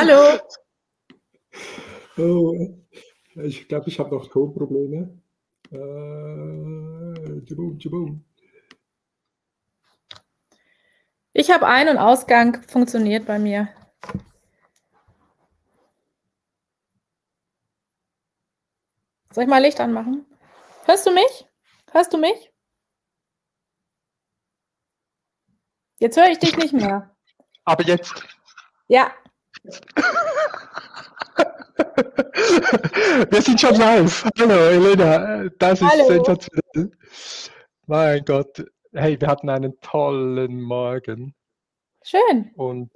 Hallo. Oh, ich glaube, ich habe noch Tonprobleme. Äh. Ich habe Ein- und Ausgang funktioniert bei mir. Soll ich mal Licht anmachen? Hörst du mich? Hörst du mich? Jetzt höre ich dich nicht mehr. Aber jetzt. Ja. Wir sind schon live. Hallo, Elena. Das ist Hallo. sensationell. Mein Gott. Hey, wir hatten einen tollen Morgen. Schön. Und,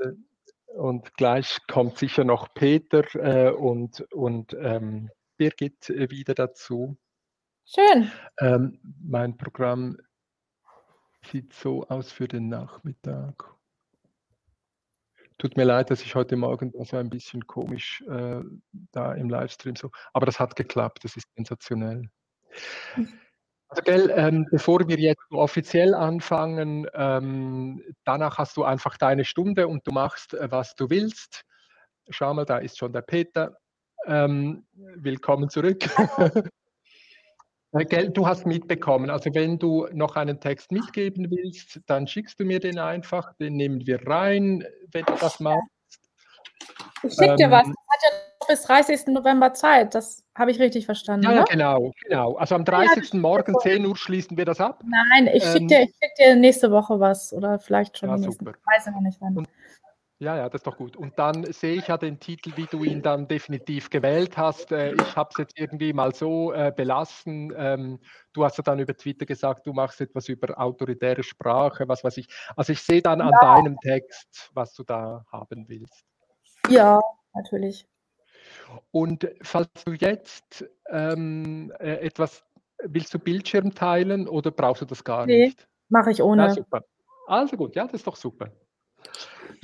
und gleich kommt sicher noch Peter äh, und, und ähm, Birgit wieder dazu. Schön. Ähm, mein Programm sieht so aus für den Nachmittag. Tut mir leid, dass ich heute Morgen da so ein bisschen komisch äh, da im Livestream so, aber das hat geklappt, das ist sensationell. Also, gell, ähm, bevor wir jetzt offiziell anfangen, ähm, danach hast du einfach deine Stunde und du machst, äh, was du willst. Schau mal, da ist schon der Peter. Ähm, willkommen zurück. Äh, Gell, du hast mitbekommen, also wenn du noch einen Text mitgeben willst, dann schickst du mir den einfach, den nehmen wir rein, wenn du das machst. Ich schicke dir was. Ähm, Das hat ja noch bis 30. November Zeit. Das habe ich richtig verstanden. Ja, ja, ne? genau, genau. Also am Ja, das 30. Morgen 10 Uhr schließen wir das ab. Nein, ich schicke Ähm, dir, ich schick dir nächste Woche was oder vielleicht schon Ja, super. Ich weiß ja noch nicht wann. Und- Ja, ja, das ist doch gut. Und dann sehe ich ja den Titel, wie du ihn dann definitiv gewählt hast. Äh, Ich habe es jetzt irgendwie mal so äh, belassen. Ähm, Du hast ja dann über Twitter gesagt, du machst etwas über autoritäre Sprache, was weiß ich. Also ich sehe dann an deinem Text, was du da haben willst. Ja, natürlich. Und falls du jetzt ähm, äh, etwas, willst du Bildschirm teilen oder brauchst du das gar Nee, nicht? Mache ich Ja, ohne. super. Also gut, ja, das ist doch super.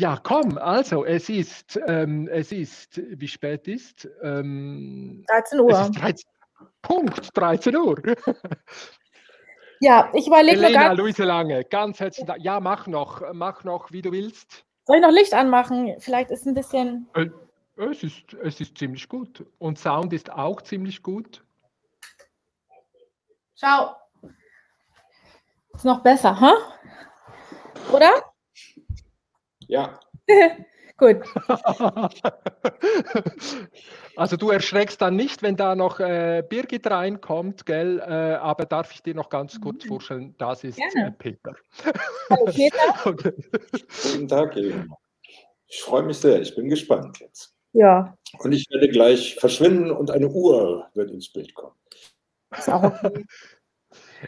Ja, komm, also es ist, ähm, es ist, wie spät ist? Ähm, 13 es Uhr. ist 13, Punkt 13 Uhr. Ja, ich überlege Elena, ganz, Luise Lange, ganz herzlichen Dank. Ja, mach noch, mach noch, wie du willst. soll ich noch Licht anmachen? Vielleicht ist ein bisschen. Äh, Es ist, es ist ziemlich gut. Und Sound ist auch ziemlich gut. Schau. Ist noch besser, hä? Oder? Ja, Gut. Also du erschreckst dann nicht, wenn da noch äh, Birgit reinkommt, gell? Äh, aber darf ich dir noch ganz kurz vorstellen, das ist Gerne. äh, Peter. Hallo Peter. Okay. guten Tag, Elena. Ich freue mich sehr, ich bin gespannt jetzt. Ja, Und ich werde gleich verschwinden und eine Uhr wird ins Bild kommen. ist auch okay.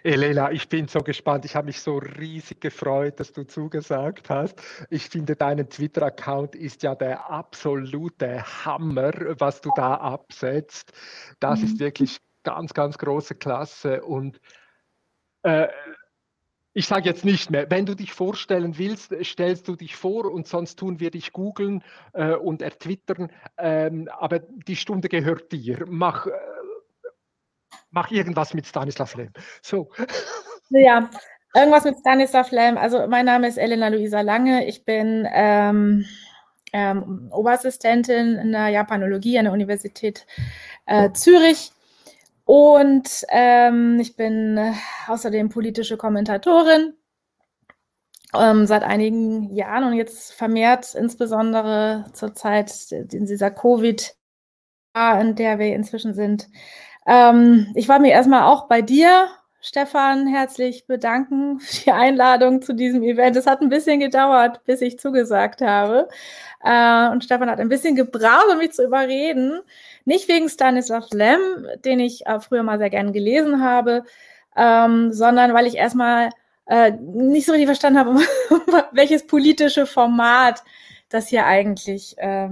Elena, ich bin so gespannt. Ich habe mich so riesig gefreut, dass du zugesagt hast. Ich finde, dein Twitter-Account ist ja der absolute Hammer, was du da absetzt. Das Mhm. ist wirklich ganz, ganz große Klasse. Und äh, ich sage jetzt nicht mehr, wenn du dich vorstellen willst, stellst du dich vor und sonst tun wir dich googeln äh, und ertwittern. Ähm, aber die Stunde gehört dir. Mach, äh, mach irgendwas mit Stanislav Lem. So. Ja, irgendwas mit Stanislav Lem. Also mein Name ist Elena Luisa Lange. Ich bin ähm, ähm, Oberassistentin in der Japanologie an der Universität äh, Zürich. Und ähm, ich bin außerdem politische Kommentatorin ähm, seit einigen Jahren und jetzt vermehrt insbesondere zur Zeit in dieser Covid, in der wir inzwischen sind. Ähm, ich wollte mich erstmal auch bei dir, Stefan, herzlich bedanken für die Einladung zu diesem Event. Es hat ein bisschen gedauert, bis ich zugesagt habe. Äh, und Stefan hat ein bisschen gebraucht, um mich zu überreden. Nicht wegen Stanislav Lem, den ich äh, früher mal sehr gern gelesen habe, ähm, sondern weil ich erstmal äh, nicht so richtig verstanden habe, welches politische Format das hier eigentlich äh, äh,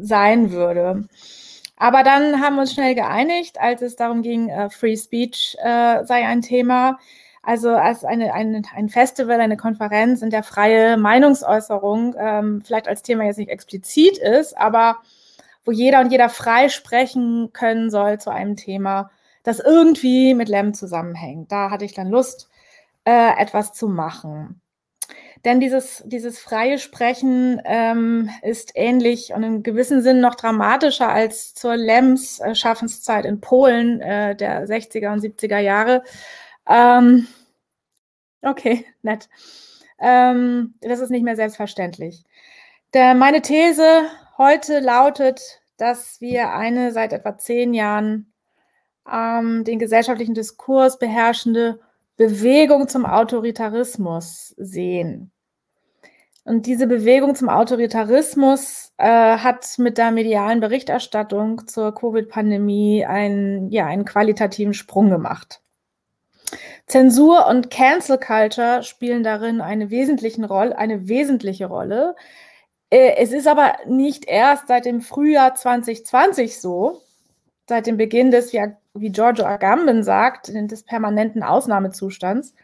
sein würde. Aber dann haben wir uns schnell geeinigt, als es darum ging, äh, Free Speech äh, sei ein Thema. Also als eine, eine, ein Festival, eine Konferenz, in der freie Meinungsäußerung ähm, vielleicht als Thema jetzt nicht explizit ist, aber wo jeder und jeder frei sprechen können soll zu einem Thema, das irgendwie mit Lem zusammenhängt. Da hatte ich dann Lust, äh, etwas zu machen. Denn dieses, dieses freie Sprechen ähm, ist ähnlich und in gewissem Sinn noch dramatischer als zur Lems äh, Schaffenszeit in Polen äh, der 60er und 70er Jahre. Ähm, okay, nett. Ähm, das ist nicht mehr selbstverständlich. Der, meine These heute lautet, dass wir eine seit etwa zehn Jahren ähm, den gesellschaftlichen Diskurs beherrschende Bewegung zum Autoritarismus sehen. Und diese Bewegung zum Autoritarismus äh, hat mit der medialen Berichterstattung zur Covid-Pandemie einen, ja, einen qualitativen Sprung gemacht. Zensur und Cancel Culture spielen darin eine, wesentlichen Rolle, eine wesentliche Rolle. Äh, es ist aber nicht erst seit dem Frühjahr 2020 so, seit dem Beginn des, wie Giorgio Agamben sagt, des permanenten Ausnahmezustands,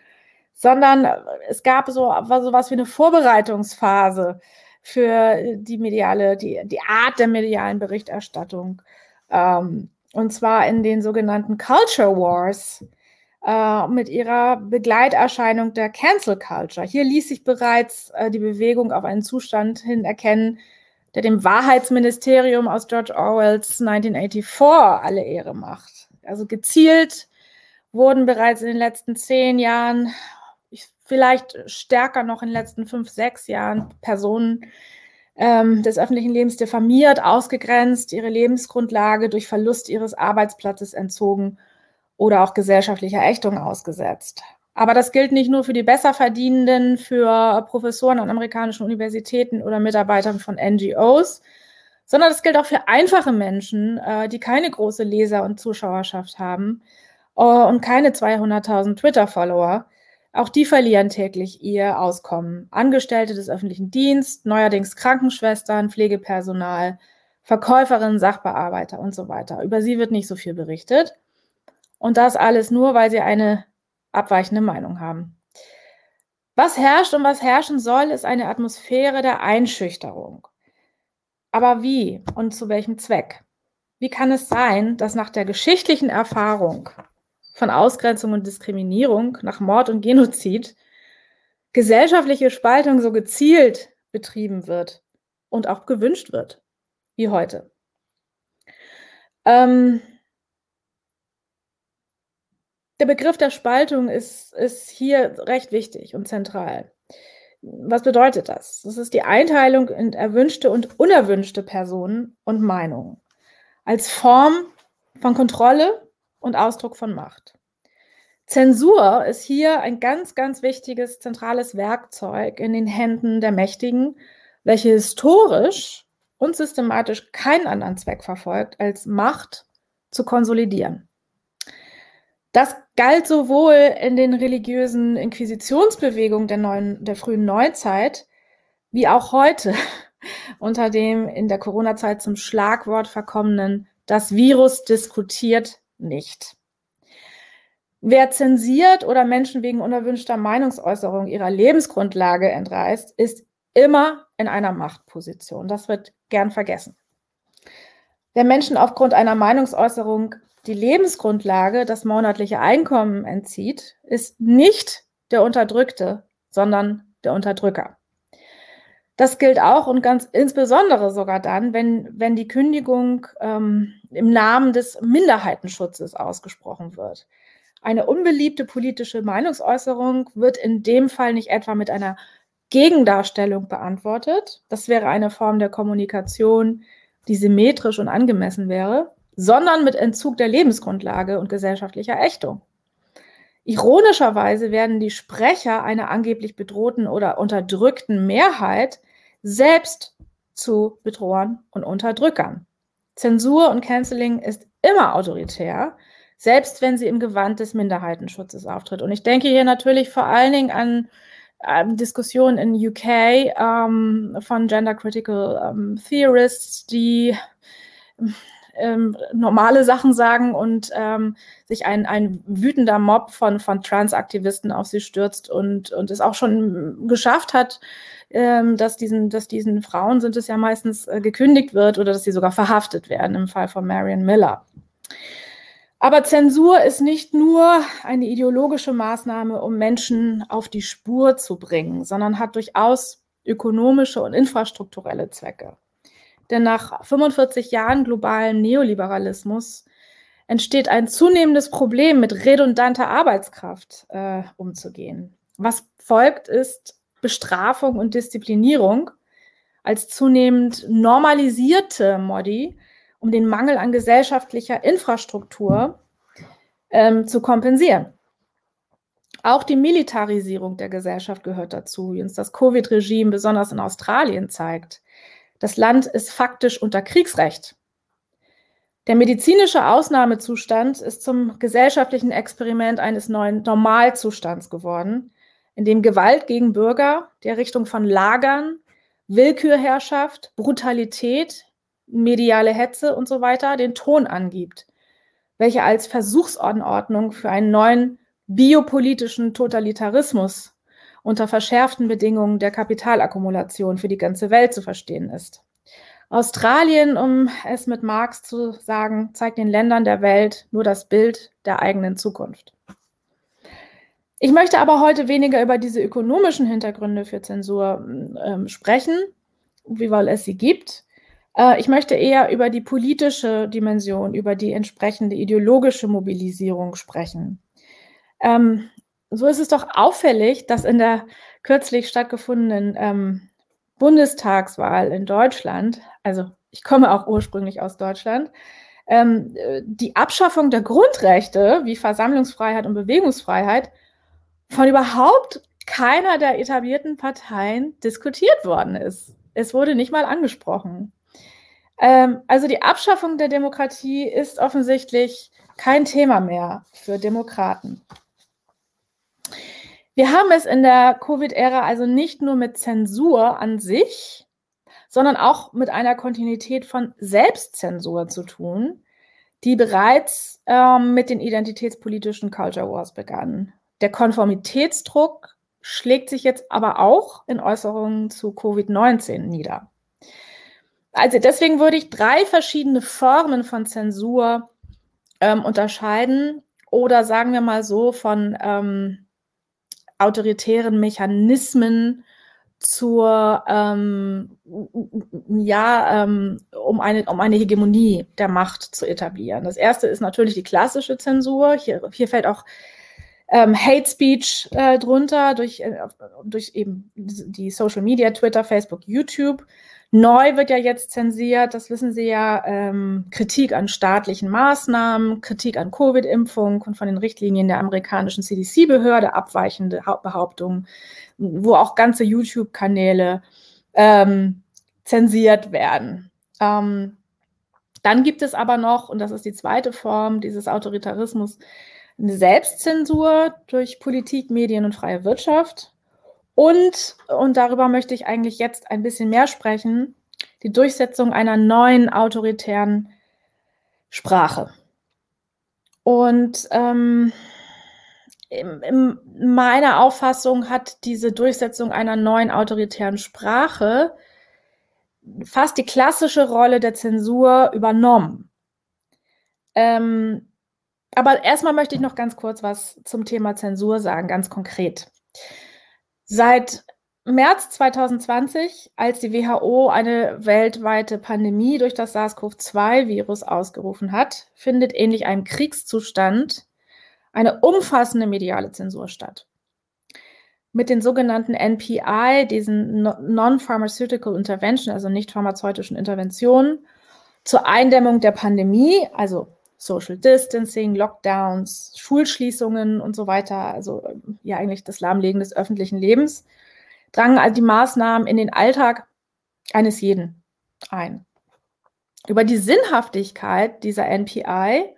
sondern es gab so, so was wie eine Vorbereitungsphase für die mediale, die, die Art der medialen Berichterstattung. Ähm, und zwar in den sogenannten Culture Wars äh, mit ihrer Begleiterscheinung der Cancel Culture. Hier ließ sich bereits äh, die Bewegung auf einen Zustand hin erkennen, der dem Wahrheitsministerium aus George Orwells 1984 alle Ehre macht. Also gezielt wurden bereits in den letzten zehn Jahren, vielleicht stärker noch in den letzten fünf, sechs Jahren Personen ähm, des öffentlichen Lebens diffamiert, ausgegrenzt, ihre Lebensgrundlage durch Verlust ihres Arbeitsplatzes entzogen oder auch gesellschaftlicher Ächtung ausgesetzt. Aber das gilt nicht nur für die Besserverdienenden, für Professoren an amerikanischen Universitäten oder Mitarbeitern von NGOs, sondern das gilt auch für einfache Menschen, äh, die keine große Leser- und Zuschauerschaft haben äh, und keine 200.000 Twitter-Follower. Auch die verlieren täglich ihr Auskommen. Angestellte des öffentlichen Dienstes, neuerdings Krankenschwestern, Pflegepersonal, Verkäuferinnen, Sachbearbeiter und so weiter. Über sie wird nicht so viel berichtet. Und das alles nur, weil sie eine abweichende Meinung haben. Was herrscht und was herrschen soll, ist eine Atmosphäre der Einschüchterung. Aber wie und zu welchem Zweck? Wie kann es sein, dass nach der geschichtlichen Erfahrung von Ausgrenzung und Diskriminierung, nach Mord und Genozid, gesellschaftliche Spaltung so gezielt betrieben wird und auch gewünscht wird, wie heute? Ähm, der Begriff der Spaltung ist, ist hier recht wichtig und zentral. Was bedeutet das? Das ist die Einteilung in erwünschte und unerwünschte Personen und Meinungen als Form von Kontrolle und Ausdruck von Macht. Zensur ist hier ein ganz, ganz wichtiges zentrales Werkzeug in den Händen der Mächtigen, welche historisch und systematisch keinen anderen Zweck verfolgt, als Macht zu konsolidieren. Das galt sowohl in den religiösen Inquisitionsbewegungen der, neuen, der frühen Neuzeit wie auch heute unter dem in der Corona-Zeit zum Schlagwort verkommenen Das Virus diskutiert nicht. Wer zensiert oder Menschen wegen unerwünschter Meinungsäußerung ihrer Lebensgrundlage entreißt, ist immer in einer Machtposition. Das wird gern vergessen. Wer Menschen aufgrund einer Meinungsäußerung die Lebensgrundlage, das monatliche Einkommen entzieht, ist nicht der Unterdrückte, sondern der Unterdrücker. Das gilt auch und ganz insbesondere sogar dann, wenn, wenn die Kündigung ähm, im Namen des Minderheitenschutzes ausgesprochen wird. Eine unbeliebte politische Meinungsäußerung wird in dem Fall nicht etwa mit einer Gegendarstellung beantwortet. Das wäre eine Form der Kommunikation, die symmetrisch und angemessen wäre, sondern mit Entzug der Lebensgrundlage und gesellschaftlicher Ächtung. Ironischerweise werden die Sprecher einer angeblich bedrohten oder unterdrückten Mehrheit selbst zu Bedrohern und Unterdrückern. Zensur und Canceling ist immer autoritär, selbst wenn sie im Gewand des Minderheitenschutzes auftritt. Und ich denke hier natürlich vor allen Dingen an ähm, Diskussionen in UK ähm, von Gender Critical ähm, Theorists, die ähm, normale Sachen sagen und ähm, sich ein, ein wütender Mob von, von Transaktivisten auf sie stürzt und, und es auch schon geschafft hat, ähm, dass, diesen, dass diesen Frauen sind es ja meistens äh, gekündigt wird oder dass sie sogar verhaftet werden im Fall von Marion Miller. Aber Zensur ist nicht nur eine ideologische Maßnahme, um Menschen auf die Spur zu bringen, sondern hat durchaus ökonomische und infrastrukturelle Zwecke. Denn nach 45 Jahren globalen Neoliberalismus entsteht ein zunehmendes Problem, mit redundanter Arbeitskraft äh, umzugehen. Was folgt, ist Bestrafung und Disziplinierung als zunehmend normalisierte Modi, um den Mangel an gesellschaftlicher Infrastruktur ähm, zu kompensieren. Auch die Militarisierung der Gesellschaft gehört dazu, wie uns das Covid-Regime besonders in Australien zeigt. Das Land ist faktisch unter Kriegsrecht. Der medizinische Ausnahmezustand ist zum gesellschaftlichen Experiment eines neuen Normalzustands geworden, in dem Gewalt gegen Bürger der Richtung von Lagern, Willkürherrschaft, Brutalität, mediale Hetze und so weiter den Ton angibt, welche als Versuchsanordnung für einen neuen biopolitischen Totalitarismus unter verschärften Bedingungen der Kapitalakkumulation für die ganze Welt zu verstehen ist. Australien, um es mit Marx zu sagen, zeigt den Ländern der Welt nur das Bild der eigenen Zukunft. Ich möchte aber heute weniger über diese ökonomischen Hintergründe für Zensur äh, sprechen, wie weil es sie gibt. Äh, ich möchte eher über die politische Dimension, über die entsprechende ideologische Mobilisierung sprechen. Ähm, so ist es doch auffällig, dass in der kürzlich stattgefundenen ähm, Bundestagswahl in Deutschland, also ich komme auch ursprünglich aus Deutschland, ähm, die Abschaffung der Grundrechte wie Versammlungsfreiheit und Bewegungsfreiheit von überhaupt keiner der etablierten Parteien diskutiert worden ist. Es wurde nicht mal angesprochen. Ähm, also die Abschaffung der Demokratie ist offensichtlich kein Thema mehr für Demokraten. Wir haben es in der Covid-Ära also nicht nur mit Zensur an sich, sondern auch mit einer Kontinuität von Selbstzensur zu tun, die bereits ähm, mit den identitätspolitischen Culture Wars begann. Der Konformitätsdruck schlägt sich jetzt aber auch in Äußerungen zu Covid-19 nieder. Also deswegen würde ich drei verschiedene Formen von Zensur ähm, unterscheiden oder sagen wir mal so von ähm, autoritären Mechanismen zur, ähm, ja, ähm, um, eine, um eine Hegemonie der Macht zu etablieren. Das erste ist natürlich die klassische Zensur. Hier, hier fällt auch ähm, Hate Speech äh, drunter durch, äh, durch eben die Social Media, Twitter, Facebook, YouTube. Neu wird ja jetzt zensiert, das wissen Sie ja, ähm, Kritik an staatlichen Maßnahmen, Kritik an Covid-Impfung und von den Richtlinien der amerikanischen CDC-Behörde abweichende Behauptungen, wo auch ganze YouTube-Kanäle ähm, zensiert werden. Ähm, dann gibt es aber noch, und das ist die zweite Form dieses Autoritarismus, eine Selbstzensur durch Politik, Medien und freie Wirtschaft. Und, und darüber möchte ich eigentlich jetzt ein bisschen mehr sprechen, die Durchsetzung einer neuen autoritären Sprache. Und ähm, in, in meiner Auffassung hat diese Durchsetzung einer neuen autoritären Sprache fast die klassische Rolle der Zensur übernommen. Ähm, aber erstmal möchte ich noch ganz kurz was zum Thema Zensur sagen, ganz konkret. Seit März 2020, als die WHO eine weltweite Pandemie durch das SARS-CoV-2-Virus ausgerufen hat, findet ähnlich einem Kriegszustand eine umfassende mediale Zensur statt. Mit den sogenannten NPI, diesen Non-Pharmaceutical Intervention, also nicht pharmazeutischen Interventionen, zur Eindämmung der Pandemie, also Social Distancing, Lockdowns, Schulschließungen und so weiter, also ja eigentlich das Lahmlegen des öffentlichen Lebens, drangen all die Maßnahmen in den Alltag eines jeden ein. Über die Sinnhaftigkeit dieser NPI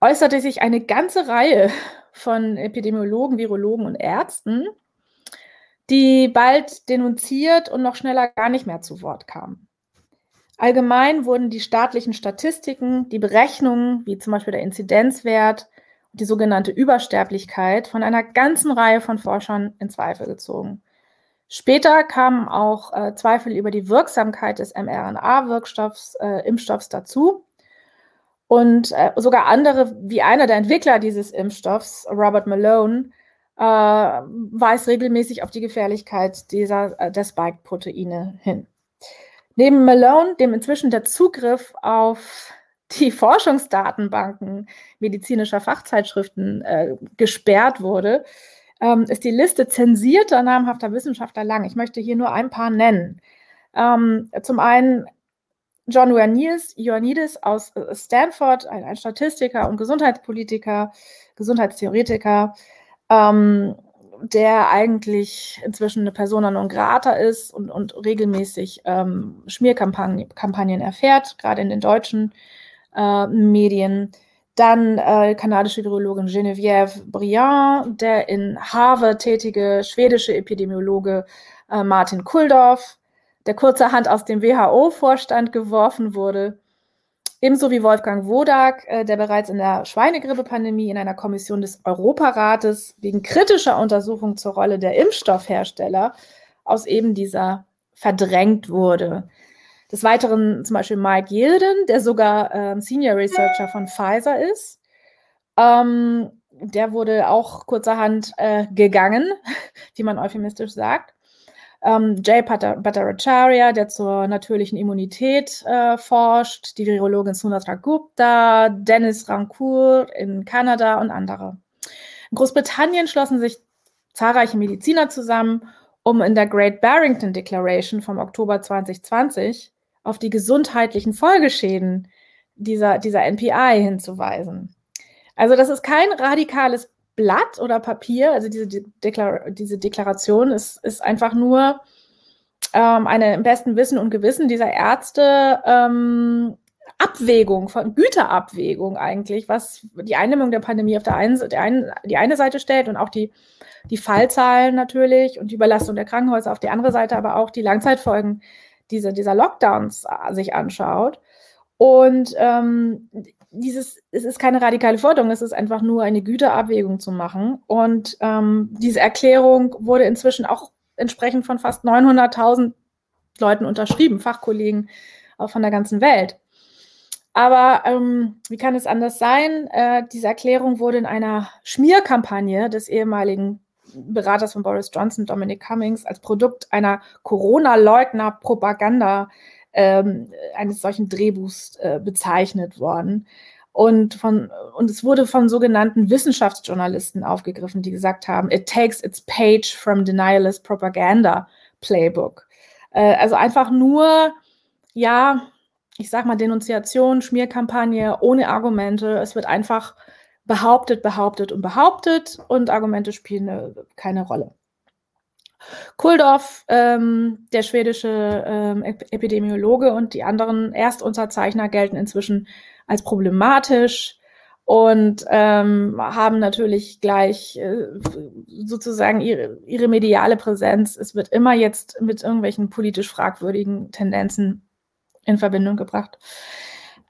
äußerte sich eine ganze Reihe von Epidemiologen, Virologen und Ärzten, die bald denunziert und noch schneller gar nicht mehr zu Wort kamen. Allgemein wurden die staatlichen Statistiken, die Berechnungen, wie zum Beispiel der Inzidenzwert die sogenannte Übersterblichkeit, von einer ganzen Reihe von Forschern in Zweifel gezogen. Später kamen auch äh, Zweifel über die Wirksamkeit des mRNA-Wirkstoffs, äh, Impfstoffs dazu. Und äh, sogar andere, wie einer der Entwickler dieses Impfstoffs, Robert Malone, äh, weist regelmäßig auf die Gefährlichkeit dieser, äh, der Spike-Proteine hin. Neben Malone, dem inzwischen der Zugriff auf die Forschungsdatenbanken medizinischer Fachzeitschriften äh, gesperrt wurde, ähm, ist die Liste zensierter namhafter Wissenschaftler lang. Ich möchte hier nur ein paar nennen. Ähm, zum einen John Ioannidis aus äh, Stanford, ein, ein, Statistiker und Gesundheitspolitiker, Gesundheitstheoretiker, ähm, der eigentlich inzwischen eine Persona non grata ist und, und regelmäßig ähm, Schmierkampagnen erfährt, gerade in den deutschen äh, Medien. Dann äh, kanadische Virologin Geneviève Briand, der in Harvard tätige schwedische Epidemiologe äh, Martin Kuldorf, der kurzerhand aus dem WHO-Vorstand geworfen wurde. Ebenso wie Wolfgang Wodak, äh, der bereits in der Schweinegrippe-Pandemie in einer Kommission des Europarates wegen kritischer Untersuchungen zur Rolle der Impfstoffhersteller aus eben dieser verdrängt wurde. Des Weiteren zum Beispiel Mike Yilden, der sogar ähm, Senior Researcher von Pfizer ist. Ähm, der wurde auch kurzerhand äh, gegangen, wie man euphemistisch sagt. Ähm, Jay Bhattacharya, der zur natürlichen Immunität äh, forscht, die Virologin Sunatra Gupta, Dennis Rancourt in Kanada und andere. In Großbritannien schlossen sich zahlreiche Mediziner zusammen, um in der Great Barrington Declaration vom Oktober 2020 auf die gesundheitlichen Folgeschäden dieser, dieser NPI hinzuweisen. Also das ist kein radikales Blatt oder Papier, also diese, Deklar diese Deklaration ist, ist einfach nur ähm, eine im besten Wissen und Gewissen dieser Ärzte ähm, Abwägung, von Güterabwägung eigentlich, was die Eindämmung der Pandemie auf der einen, der einen, die eine Seite stellt und auch die, die Fallzahlen natürlich und die Überlastung der Krankenhäuser auf die andere Seite, aber auch die Langzeitfolgen diese, dieser Lockdowns äh, sich anschaut. Und ähm, dieses, es ist keine radikale Forderung, es ist einfach nur eine Güterabwägung zu machen. Und ähm, diese Erklärung wurde inzwischen auch entsprechend von fast 900.000 Leuten unterschrieben, Fachkollegen auch von der ganzen Welt. Aber ähm, wie kann es anders sein? Äh, diese Erklärung wurde in einer Schmierkampagne des ehemaligen Beraters von Boris Johnson, Dominic Cummings, als Produkt einer Corona-Leugner-Propaganda ähm, eines solchen Drehbuchs äh, bezeichnet worden. Und, von, und es wurde von sogenannten Wissenschaftsjournalisten aufgegriffen, die gesagt haben, it takes its page from denialist propaganda playbook. Äh, also einfach nur, ja, ich sag mal, Denunziation, Schmierkampagne ohne Argumente. Es wird einfach behauptet, behauptet und behauptet und Argumente spielen eine, keine Rolle. Kuldorf, ähm, der schwedische ähm, Epidemiologe und die anderen Erstunterzeichner gelten inzwischen als problematisch und ähm, haben natürlich gleich äh, sozusagen ihre, ihre mediale Präsenz. Es wird immer jetzt mit irgendwelchen politisch fragwürdigen Tendenzen in Verbindung gebracht.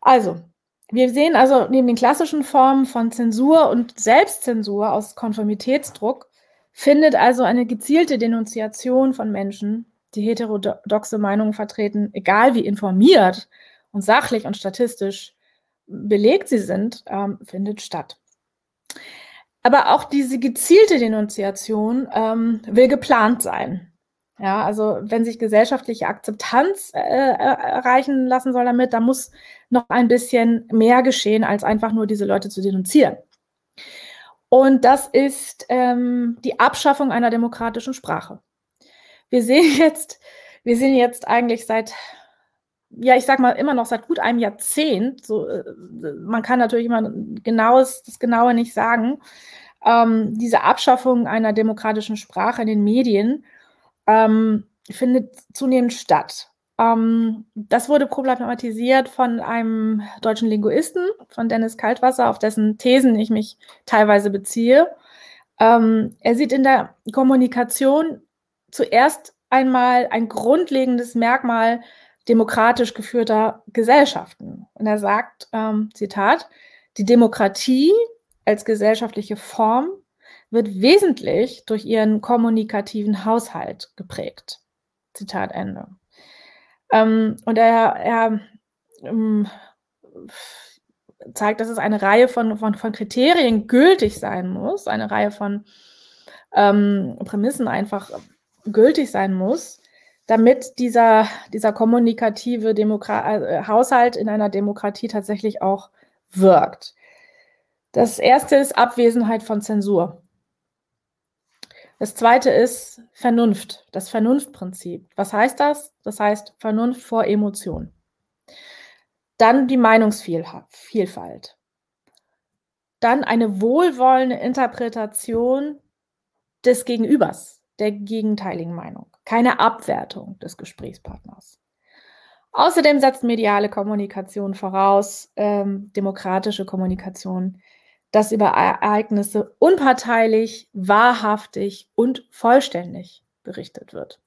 Also, wir sehen also neben den klassischen Formen von Zensur und Selbstzensur aus Konformitätsdruck findet also eine gezielte Denunziation von Menschen, die heterodoxe Meinungen vertreten, egal wie informiert und sachlich und statistisch belegt sie sind, ähm, findet statt. Aber auch diese gezielte Denunziation ähm, will geplant sein. Ja, also wenn sich gesellschaftliche Akzeptanz äh, erreichen lassen soll damit, da muss noch ein bisschen mehr geschehen, als einfach nur diese Leute zu denunzieren. Und das ist ähm, die Abschaffung einer demokratischen Sprache. Wir sehen jetzt, wir sehen jetzt eigentlich seit, ja, ich sag mal immer noch seit gut einem Jahrzehnt, so, äh, man kann natürlich immer genaues, das Genaue nicht sagen, ähm, diese Abschaffung einer demokratischen Sprache in den Medien ähm, findet zunehmend statt. Ähm, das wurde problematisiert von einem deutschen Linguisten, von Dennis Kaltwasser, auf dessen Thesen ich mich teilweise beziehe. Ähm, er sieht in der Kommunikation zuerst einmal ein grundlegendes Merkmal demokratisch geführter Gesellschaften. Und er sagt, ähm, Zitat, die Demokratie als gesellschaftliche Form wird wesentlich durch ihren kommunikativen Haushalt geprägt. Zitat Ende. Ähm, und er, er ähm, zeigt, dass es eine Reihe von, von, von Kriterien gültig sein muss, eine Reihe von ähm, Prämissen einfach gültig sein muss, damit dieser, dieser kommunikative Demokra äh, Haushalt in einer Demokratie tatsächlich auch wirkt. Das erste ist Abwesenheit von Zensur. Das zweite ist Vernunft, das Vernunftprinzip. Was heißt das? Das heißt Vernunft vor Emotion. Dann die Meinungsvielfalt. Dann eine wohlwollende Interpretation des Gegenübers, der gegenteiligen Meinung. Keine Abwertung des Gesprächspartners. Außerdem setzt mediale Kommunikation voraus, ähm, demokratische Kommunikation, dass über Ereignisse unparteilich, wahrhaftig und vollständig berichtet wird.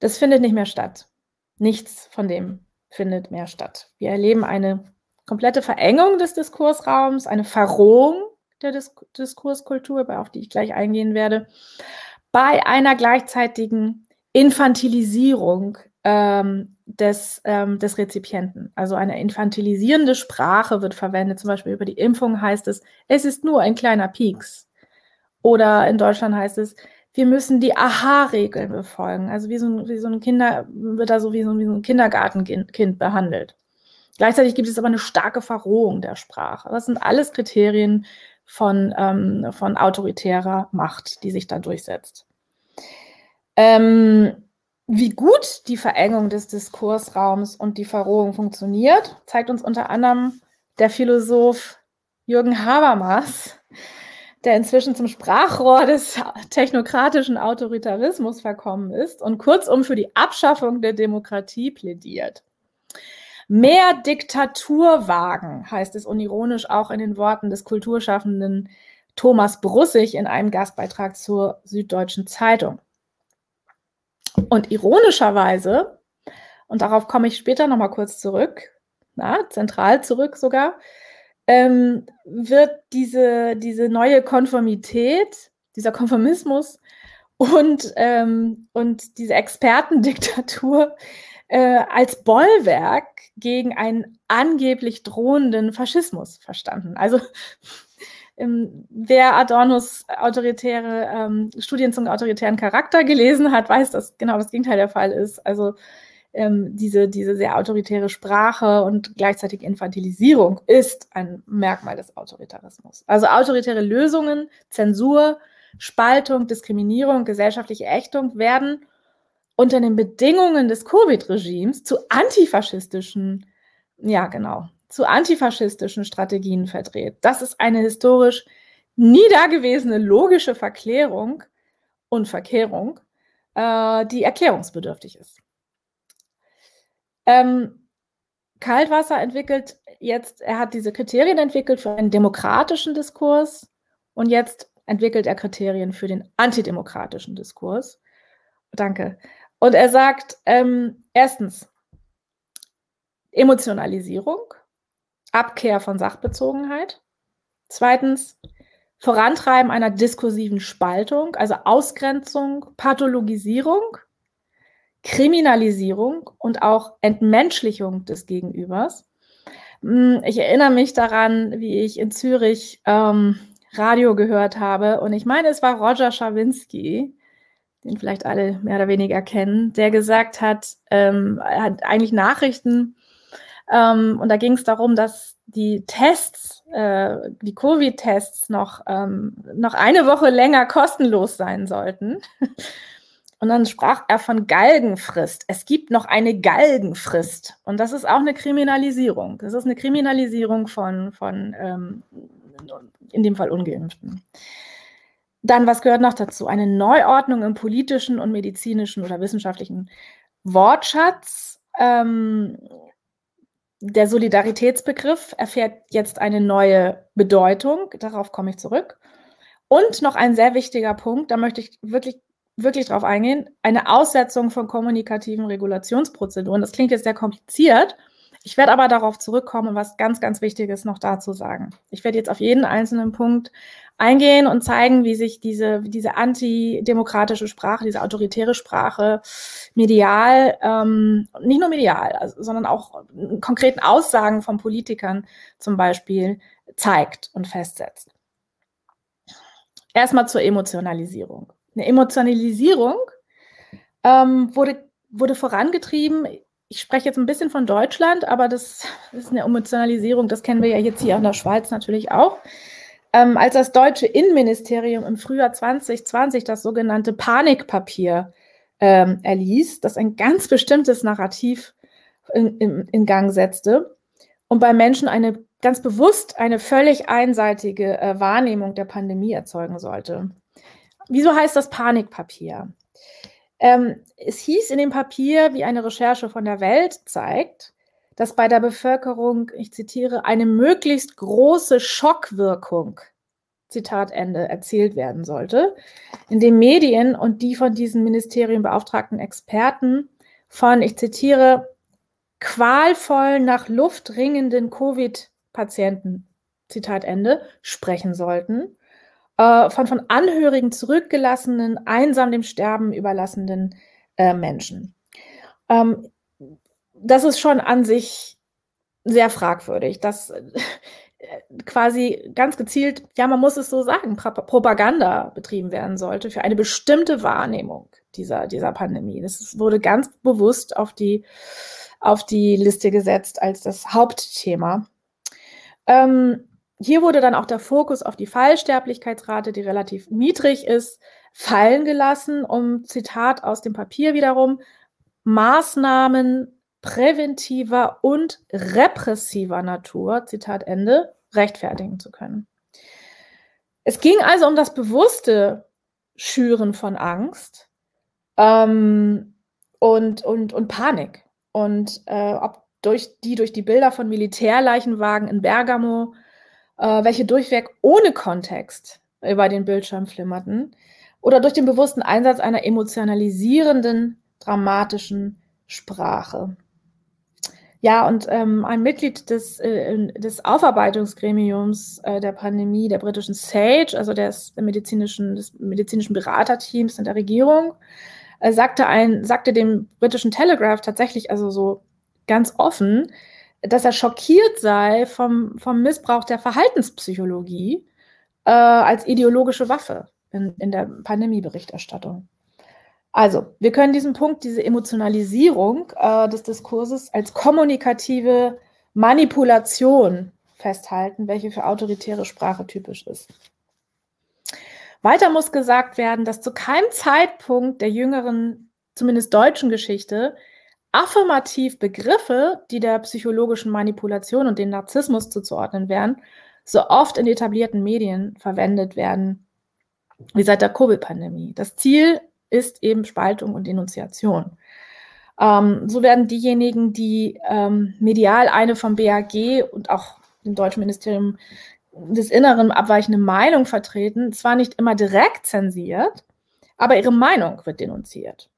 Das findet nicht mehr statt. Nichts von dem findet mehr statt. Wir erleben eine komplette Verengung des Diskursraums, eine Verrohung der Dis Diskurskultur, auf die ich gleich eingehen werde, bei einer gleichzeitigen Infantilisierung ähm, des, ähm, des Rezipienten. Also eine infantilisierende Sprache wird verwendet. Zum Beispiel über die Impfung heißt es, es ist nur ein kleiner Pieks. Oder in Deutschland heißt es, wir müssen die Aha-Regeln befolgen. Also wie so, ein, wie so ein Kinder, wird da so wie so, wie so ein Kindergartenkind behandelt. Gleichzeitig gibt es aber eine starke Verrohung der Sprache. Das sind alles Kriterien von, ähm, von autoritärer Macht, die sich da durchsetzt. Ähm, wie gut die Verengung des Diskursraums und die Verrohung funktioniert, zeigt uns unter anderem der Philosoph Jürgen Habermas, der inzwischen zum Sprachrohr des technokratischen Autoritarismus verkommen ist und kurzum für die Abschaffung der Demokratie plädiert. Mehr Diktatur wagen, heißt es unironisch auch in den Worten des Kulturschaffenden Thomas Brussig in einem Gastbeitrag zur Süddeutschen Zeitung. Und ironischerweise, und darauf komme ich später nochmal kurz zurück, na, zentral zurück sogar, ähm, wird diese, diese neue Konformität, dieser Konformismus und, ähm, und diese Expertendiktatur äh, als Bollwerk gegen einen angeblich drohenden Faschismus verstanden. Also ähm, wer Adornos autoritäre ähm, Studien zum autoritären Charakter gelesen hat, weiß, dass genau das Gegenteil der Fall ist. Also ähm, diese, diese sehr autoritäre Sprache und gleichzeitig Infantilisierung ist ein Merkmal des Autoritarismus. Also autoritäre Lösungen, Zensur, Spaltung, Diskriminierung, gesellschaftliche Ächtung werden unter den Bedingungen des Covid-Regimes zu antifaschistischen, ja genau, zu antifaschistischen Strategien verdreht. Das ist eine historisch nie dagewesene logische Verklärung und Verkehrung, äh, die erklärungsbedürftig ist. Ähm, Kaltwasser entwickelt jetzt, er hat diese Kriterien entwickelt für einen demokratischen Diskurs und jetzt entwickelt er Kriterien für den antidemokratischen Diskurs. Danke. Und er sagt, ähm, erstens, Emotionalisierung. Abkehr von Sachbezogenheit. Zweitens, Vorantreiben einer diskursiven Spaltung, also Ausgrenzung, Pathologisierung, Kriminalisierung und auch Entmenschlichung des Gegenübers. Hm, ich erinnere mich daran, wie ich in Zürich ähm, Radio gehört habe und ich meine, es war Roger Schawinski, den vielleicht alle mehr oder weniger kennen, der gesagt hat, ähm, er hat eigentlich Nachrichten ähm, und da ging es darum, dass die Tests, äh, die Covid-Tests noch, ähm, noch eine Woche länger kostenlos sein sollten. Und dann sprach er von Galgenfrist. Es gibt noch eine Galgenfrist. Und das ist auch eine Kriminalisierung. Das ist eine Kriminalisierung von, von ähm, in dem Fall Ungeimpften. Dann, was gehört noch dazu? Eine Neuordnung im politischen und medizinischen oder wissenschaftlichen Wortschatz. Ähm, der Solidaritätsbegriff erfährt jetzt eine neue Bedeutung. Darauf komme ich zurück. Und noch ein sehr wichtiger Punkt, da möchte ich wirklich, wirklich drauf eingehen, eine Aussetzung von kommunikativen Regulationsprozeduren. Das klingt jetzt sehr kompliziert, Ich werde aber darauf zurückkommen, was ganz, ganz Wichtiges noch dazu sagen. Ich werde jetzt auf jeden einzelnen Punkt eingehen und zeigen, wie sich diese, diese antidemokratische Sprache, diese autoritäre Sprache medial, ähm, nicht nur medial, also, sondern auch konkreten Aussagen von Politikern zum Beispiel zeigt und festsetzt. Erstmal zur Emotionalisierung. Eine Emotionalisierung ähm, wurde, wurde vorangetrieben. Ich spreche jetzt ein bisschen von Deutschland, aber das ist eine Emotionalisierung, das kennen wir ja jetzt hier in der Schweiz natürlich auch. Ähm, als das deutsche Innenministerium im Frühjahr 2020 das sogenannte Panikpapier ähm, erließ, das ein ganz bestimmtes Narrativ in, in, in, Gang setzte und bei Menschen eine ganz bewusst eine völlig einseitige äh, Wahrnehmung der Pandemie erzeugen sollte. Wieso heißt das Panikpapier? Ähm, es hieß in dem Papier, wie eine Recherche von der Welt zeigt, dass bei der Bevölkerung, ich zitiere, eine möglichst große Schockwirkung, Zitat Ende, erzielt werden sollte, indem Medien und die von diesen Ministerien beauftragten Experten von, ich zitiere, qualvoll nach Luft ringenden Covid-Patienten, Zitat Ende, sprechen sollten, äh, von von Angehörigen zurückgelassenen, einsam dem Sterben überlassenen äh, Menschen. Ähm, das ist schon an sich sehr fragwürdig, dass äh, quasi ganz gezielt, ja, man muss es so sagen, Propaganda betrieben werden sollte für eine bestimmte Wahrnehmung dieser, dieser Pandemie. Das wurde ganz bewusst auf die, auf die Liste gesetzt als das Hauptthema. Ähm, hier wurde dann auch der Fokus auf die Fallsterblichkeitsrate, die relativ niedrig ist, fallen gelassen, um Zitat aus dem Papier wiederum Maßnahmen präventiver und repressiver Natur, Zitat Ende, rechtfertigen zu können. Es ging also um das bewusste Schüren von Angst ähm, und, und, und Panik. Und äh, ob durch die durch die Bilder von Militärleichenwagen in Bergamo, äh, welche durchweg ohne Kontext über den Bildschirm flimmerten, oder durch den bewussten Einsatz einer emotionalisierenden, dramatischen Sprache. Ja, und ähm, ein Mitglied des, äh, des Aufarbeitungsgremiums äh, der Pandemie, der britischen SAGE, also des, medizinischen, des medizinischen Beraterteams in der Regierung, äh, sagte, ein, sagte dem britischen Telegraph tatsächlich also so ganz offen, dass er schockiert sei vom, vom Missbrauch der Verhaltenspsychologie äh, als ideologische Waffe in, in der Pandemieberichterstattung. Also, wir können diesen Punkt, diese Emotionalisierung äh, des Diskurses als kommunikative Manipulation festhalten, welche für autoritäre Sprache typisch ist. Weiter muss gesagt werden, dass zu keinem Zeitpunkt der jüngeren, zumindest deutschen Geschichte, affirmativ Begriffe, die der psychologischen Manipulation und dem Narzissmus zuzuordnen wären, so oft in etablierten Medien verwendet werden wie seit der Covid-Pandemie. Das Ziel ist eben Spaltung und Denunziation. Ähm, so werden diejenigen, die ähm, medial eine vom BAG und auch dem Deutschen Ministerium des Inneren abweichende Meinung vertreten, zwar nicht immer direkt zensiert, aber ihre Meinung wird denunziert.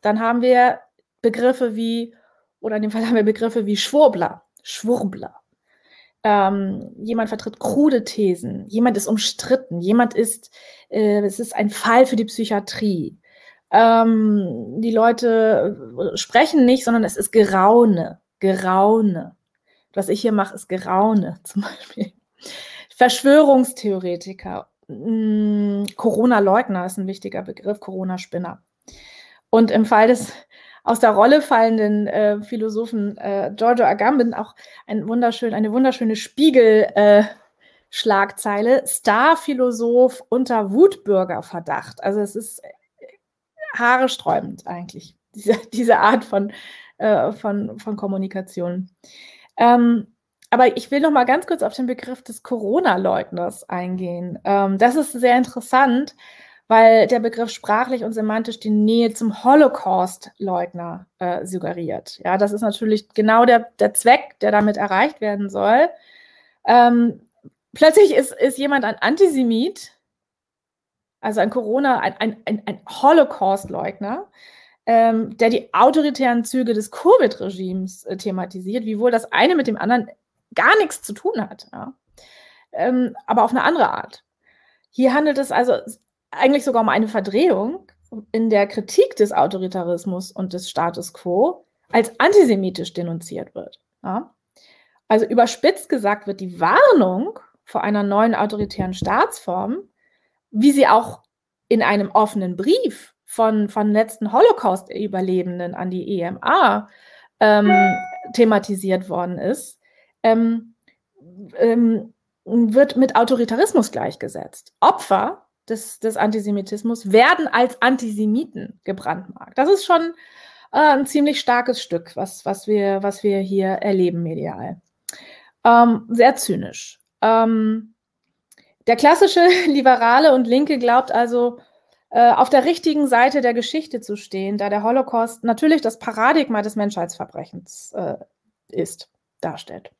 Dann haben wir Begriffe wie, oder in dem Fall haben wir Begriffe wie Schwurbler, Schwurbler. Ähm, jemand vertritt krude Thesen, jemand ist umstritten, jemand ist, äh, es ist ein Fall für die Psychiatrie. Ähm, die Leute äh, sprechen nicht, sondern es ist Geraune. Geraune. Was ich hier mache, ist Geraune zum Beispiel. Verschwörungstheoretiker. Hm, Corona-Leugner ist ein wichtiger Begriff, Corona-Spinner. Und im Fall des aus der Rolle fallenden äh, Philosophen äh, Giorgio Agamben auch ein wunderschön, eine wunderschöne Spiegel-Schlagzeile. Äh, Star-Philosoph unter Wutbürgerverdacht. Also es ist Haare sträubend eigentlich, diese, diese Art von, äh, von, von Kommunikation. Ähm, aber ich will noch mal ganz kurz auf den Begriff des Corona-Leugners eingehen. Ähm, das ist sehr interessant, weil der Begriff sprachlich und semantisch die Nähe zum Holocaust-Leugner äh, suggeriert. Ja, das ist natürlich genau der, der Zweck, der damit erreicht werden soll. Ähm, plötzlich ist, ist jemand ein Antisemit also ein Corona, ein, ein, ein, ein Holocaust-Leugner, ähm, der die autoritären Züge des Covid-Regimes äh, thematisiert, wiewohl das eine mit dem anderen gar nichts zu tun hat, ja? ähm, aber auf eine andere Art. Hier handelt es also eigentlich sogar um eine Verdrehung in der Kritik des Autoritarismus und des Status quo als antisemitisch denunziert wird. Ja? Also überspitzt gesagt wird die Warnung vor einer neuen autoritären Staatsform, wie sie auch in einem offenen Brief von, von letzten Holocaust-Überlebenden an die EMA ähm, thematisiert worden ist, ähm, ähm, wird mit Autoritarismus gleichgesetzt. Opfer des, des Antisemitismus werden als Antisemiten gebrandmarkt. Das ist schon äh, ein ziemlich starkes Stück, was, was, wir, was wir hier erleben medial. Ähm, sehr zynisch. Ähm, der klassische Liberale und Linke glaubt also, äh, auf der richtigen Seite der Geschichte zu stehen, da der Holocaust natürlich das Paradigma des Menschheitsverbrechens äh, ist, darstellt.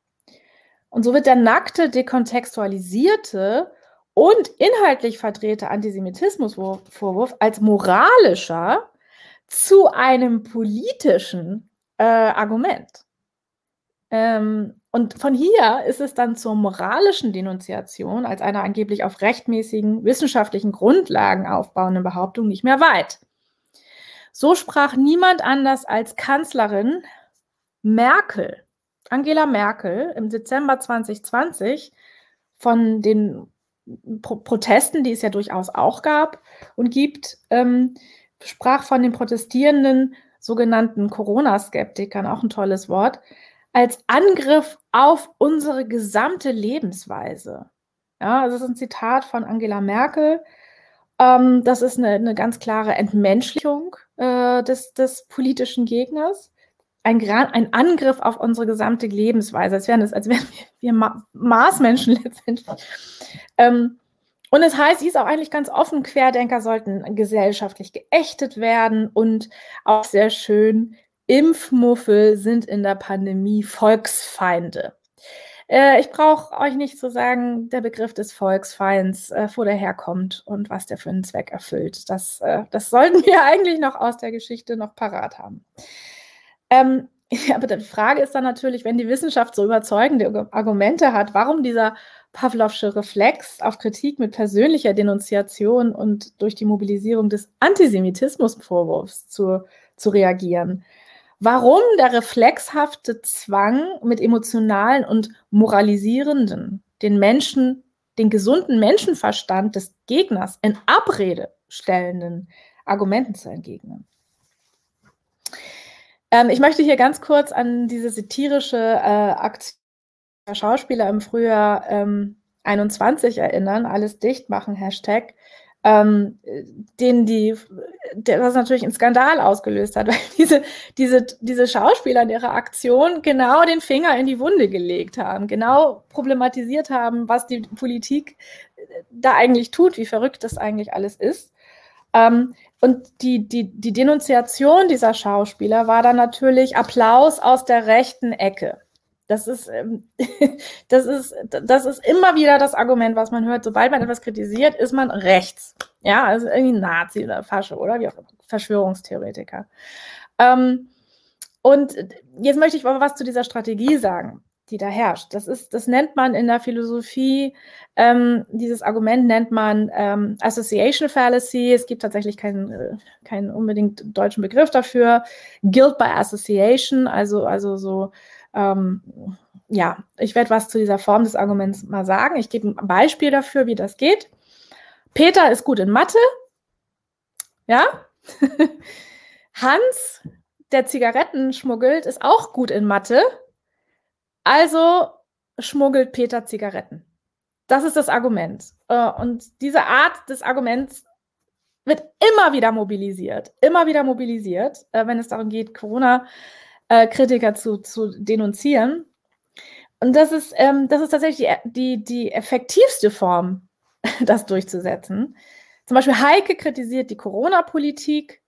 Und so wird der nackte, dekontextualisierte und inhaltlich verdrehte Antisemitismusvorwurf als moralischer zu einem politischen äh, Argument. Ähm, und von hier ist es dann zur moralischen Denunziation als einer angeblich auf rechtmäßigen wissenschaftlichen Grundlagen aufbauenden Behauptung nicht mehr weit. So sprach niemand anders als Kanzlerin Merkel, Angela Merkel, im Dezember 2020 von den Pro Protesten, die es ja durchaus auch gab und gibt, ähm, sprach von den protestierenden sogenannten Corona-Skeptikern, auch ein tolles Wort, als Angriff auf unsere gesamte Lebensweise. Ja, das ist ein Zitat von Angela Merkel. Ähm, das ist eine, eine, ganz klare Entmenschlichung äh, des, des politischen Gegners. Ein, ein, Angriff auf unsere gesamte Lebensweise, als wären, es, als wären wir, wir Marsmenschen letztendlich. Ähm, und es heißt, hieß auch eigentlich ganz offen, Querdenker sollten gesellschaftlich geächtet werden und auch sehr schön, Impfmuffel sind in der Pandemie Volksfeinde. Äh, ich brauche euch nicht zu sagen, der Begriff des Volksfeinds, äh, wo der herkommt und was der für einen Zweck erfüllt. Das, äh, das sollten wir eigentlich noch aus der Geschichte noch parat haben. Ähm, aber die Frage ist dann natürlich, wenn die Wissenschaft so überzeugende Argumente hat, warum dieser Pavlovsche Reflex auf Kritik mit persönlicher Denunziation und durch die Mobilisierung des Antisemitismusvorwurfs zu, zu reagieren. Warum der reflexhafte Zwang mit emotionalen und moralisierenden, den Menschen, den gesunden Menschenverstand des Gegners in Abrede stellenden Argumenten zu entgegnen? Ähm, ich möchte hier ganz kurz an diese satirische äh, Aktion Schauspieler im Frühjahr ähm, 21 erinnern, alles dicht machen, Hashtag, ähm, den die, der das natürlich einen Skandal ausgelöst hat, weil diese, diese, diese Schauspieler in ihrer Aktion genau den Finger in die Wunde gelegt haben, genau problematisiert haben, was die Politik da eigentlich tut, wie verrückt das eigentlich alles ist. Ähm, und die, die, die Denunziation dieser Schauspieler war dann natürlich Applaus aus der rechten Ecke. Das ist, ähm, das, ist, das ist immer wieder das Argument, was man hört. Sobald man etwas kritisiert, ist man rechts. Ja, also irgendwie Nazi oder Fasche oder wie auch Verschwörungstheoretiker. Ähm, und jetzt möchte ich aber was zu dieser Strategie sagen, die da herrscht. Das, ist, das nennt man in der Philosophie, ähm, dieses Argument nennt man ähm, Association Fallacy. Es gibt tatsächlich keinen, äh, keinen unbedingt deutschen Begriff dafür. Guilt by Association, also, also so ähm, ja, ich werde was zu dieser Form des Arguments mal sagen. Ich gebe ein Beispiel dafür, wie das geht. Peter ist gut in Mathe. Ja. Hans, der Zigaretten schmuggelt, ist auch gut in Mathe. Also schmuggelt Peter Zigaretten. Das ist das Argument. Äh, und diese Art des Arguments wird immer wieder mobilisiert. Immer wieder mobilisiert, äh, wenn es darum geht, Corona äh, Kritiker zu, zu denunzieren. Und das ist, ähm, das ist tatsächlich die, die effektivste Form, das durchzusetzen. Zum Beispiel Heike kritisiert die Corona-Politik,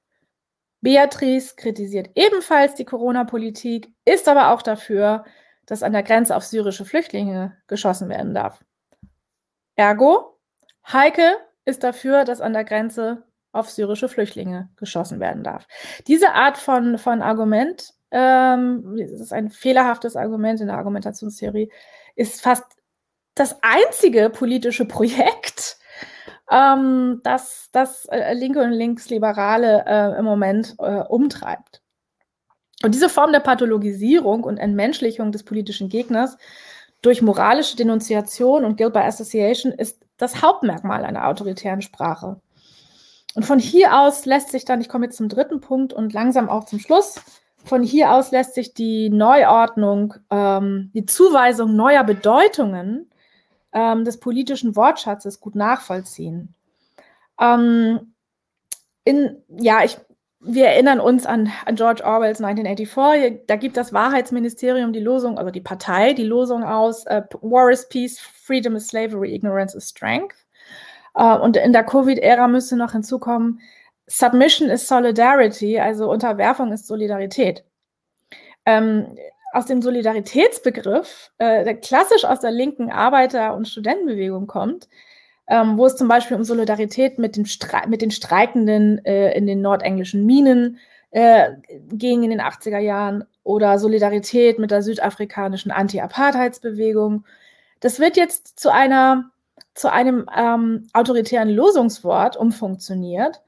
Beatrice kritisiert ebenfalls die Corona-Politik, ist aber auch dafür, dass an der Grenze auf syrische Flüchtlinge geschossen werden darf. Ergo, Heike ist dafür, dass an der Grenze auf syrische Flüchtlinge geschossen werden darf. Diese Art von, von Argument, ähm, das ist ein fehlerhaftes Argument in der Argumentationstheorie, ist fast das einzige politische Projekt, ähm, das, das äh, Linke und Linksliberale äh, im Moment äh, umtreibt. Und diese Form der Pathologisierung und Entmenschlichung des politischen Gegners durch moralische Denunziation und Guilt by Association ist das Hauptmerkmal einer autoritären Sprache. Und von hier aus lässt sich dann, ich komme jetzt zum dritten Punkt und langsam auch zum Schluss, von hier aus lässt sich die Neuordnung, ähm, die Zuweisung neuer Bedeutungen ähm, des politischen Wortschatzes gut nachvollziehen. Ähm, in, ja, ich, wir erinnern uns an, an George Orwells 1984. Da gibt das Wahrheitsministerium die Losung, also die Partei, die Losung aus: uh, War is Peace, Freedom is Slavery, Ignorance is Strength. Uh, und in der Covid-Ära müsste noch hinzukommen: Submission is Solidarity, also Unterwerfung ist Solidarität. Ähm, aus dem Solidaritätsbegriff, äh, der klassisch aus der linken Arbeiter- und Studentenbewegung kommt, ähm, wo es zum Beispiel um Solidarität mit, dem Stre mit den Streikenden äh, in den nordenglischen Minen äh, ging in den 80er Jahren oder Solidarität mit der südafrikanischen Anti-Apartheidsbewegung. Das wird jetzt zu einer zu einem ähm, autoritären Losungswort umfunktioniert,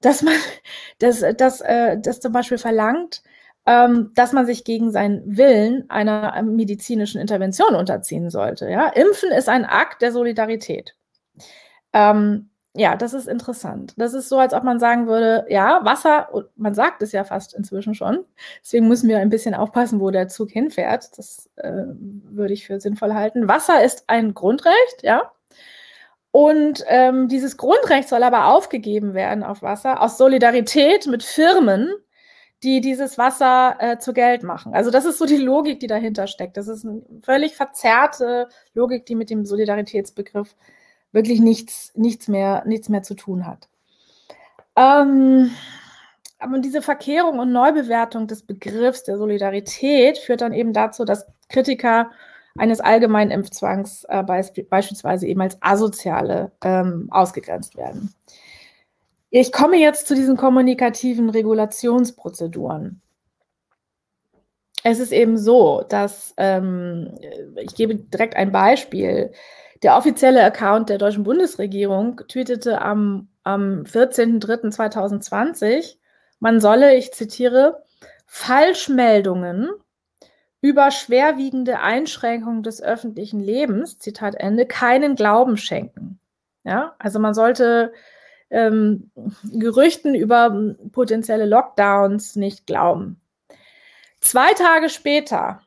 dass man das, das, äh, das zum Beispiel verlangt, ähm, dass man sich gegen seinen Willen einer ähm, medizinischen Intervention unterziehen sollte. Ja? Impfen ist ein Akt der Solidarität. Ähm, ja, das ist interessant. Das ist so, als ob man sagen würde, ja, Wasser, man sagt es ja fast inzwischen schon, deswegen müssen wir ein bisschen aufpassen, wo der Zug hinfährt. Das äh, würde ich für sinnvoll halten. Wasser ist ein Grundrecht, ja. Und ähm, dieses Grundrecht soll aber aufgegeben werden auf Wasser aus Solidarität mit Firmen, die dieses Wasser äh, zu Geld machen. Also das ist so die Logik, die dahinter steckt. Das ist eine völlig verzerrte Logik, die mit dem Solidaritätsbegriff wirklich nichts, nichts, mehr, nichts mehr zu tun hat. Ähm, aber diese Verkehrung und Neubewertung des Begriffs der Solidarität führt dann eben dazu, dass Kritiker eines allgemeinen Impfzwangs äh, beispielsweise eben als asoziale ähm, ausgegrenzt werden. Ich komme jetzt zu diesen kommunikativen Regulationsprozeduren. Es ist eben so, dass ähm, ich gebe direkt ein Beispiel. Der offizielle Account der deutschen Bundesregierung tweetete am, am 14.03.2020, man solle, ich zitiere, Falschmeldungen über schwerwiegende Einschränkungen des öffentlichen Lebens, Zitat Ende, keinen Glauben schenken. Ja, also man sollte ähm, Gerüchten über potenzielle Lockdowns nicht glauben. Zwei Tage später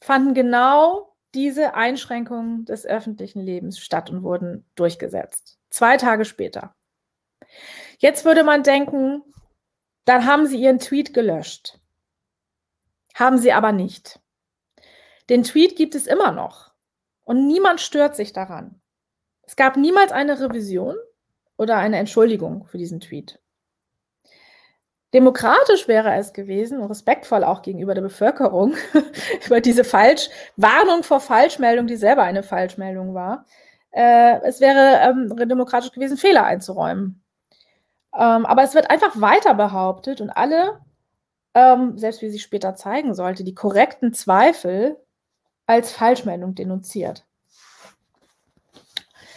fanden genau diese Einschränkungen des öffentlichen Lebens statt und wurden durchgesetzt. Zwei Tage später. Jetzt würde man denken, dann haben sie ihren Tweet gelöscht. Haben sie aber nicht. Den Tweet gibt es immer noch und niemand stört sich daran. Es gab niemals eine Revision oder eine Entschuldigung für diesen Tweet. Demokratisch wäre es gewesen und respektvoll auch gegenüber der Bevölkerung über diese Falsch Warnung vor Falschmeldung, die selber eine Falschmeldung war. Äh, es wäre ähm, demokratisch gewesen, Fehler einzuräumen. Ähm, aber es wird einfach weiter behauptet und alle, ähm, selbst wie sich später zeigen sollte, die korrekten Zweifel als Falschmeldung denunziert.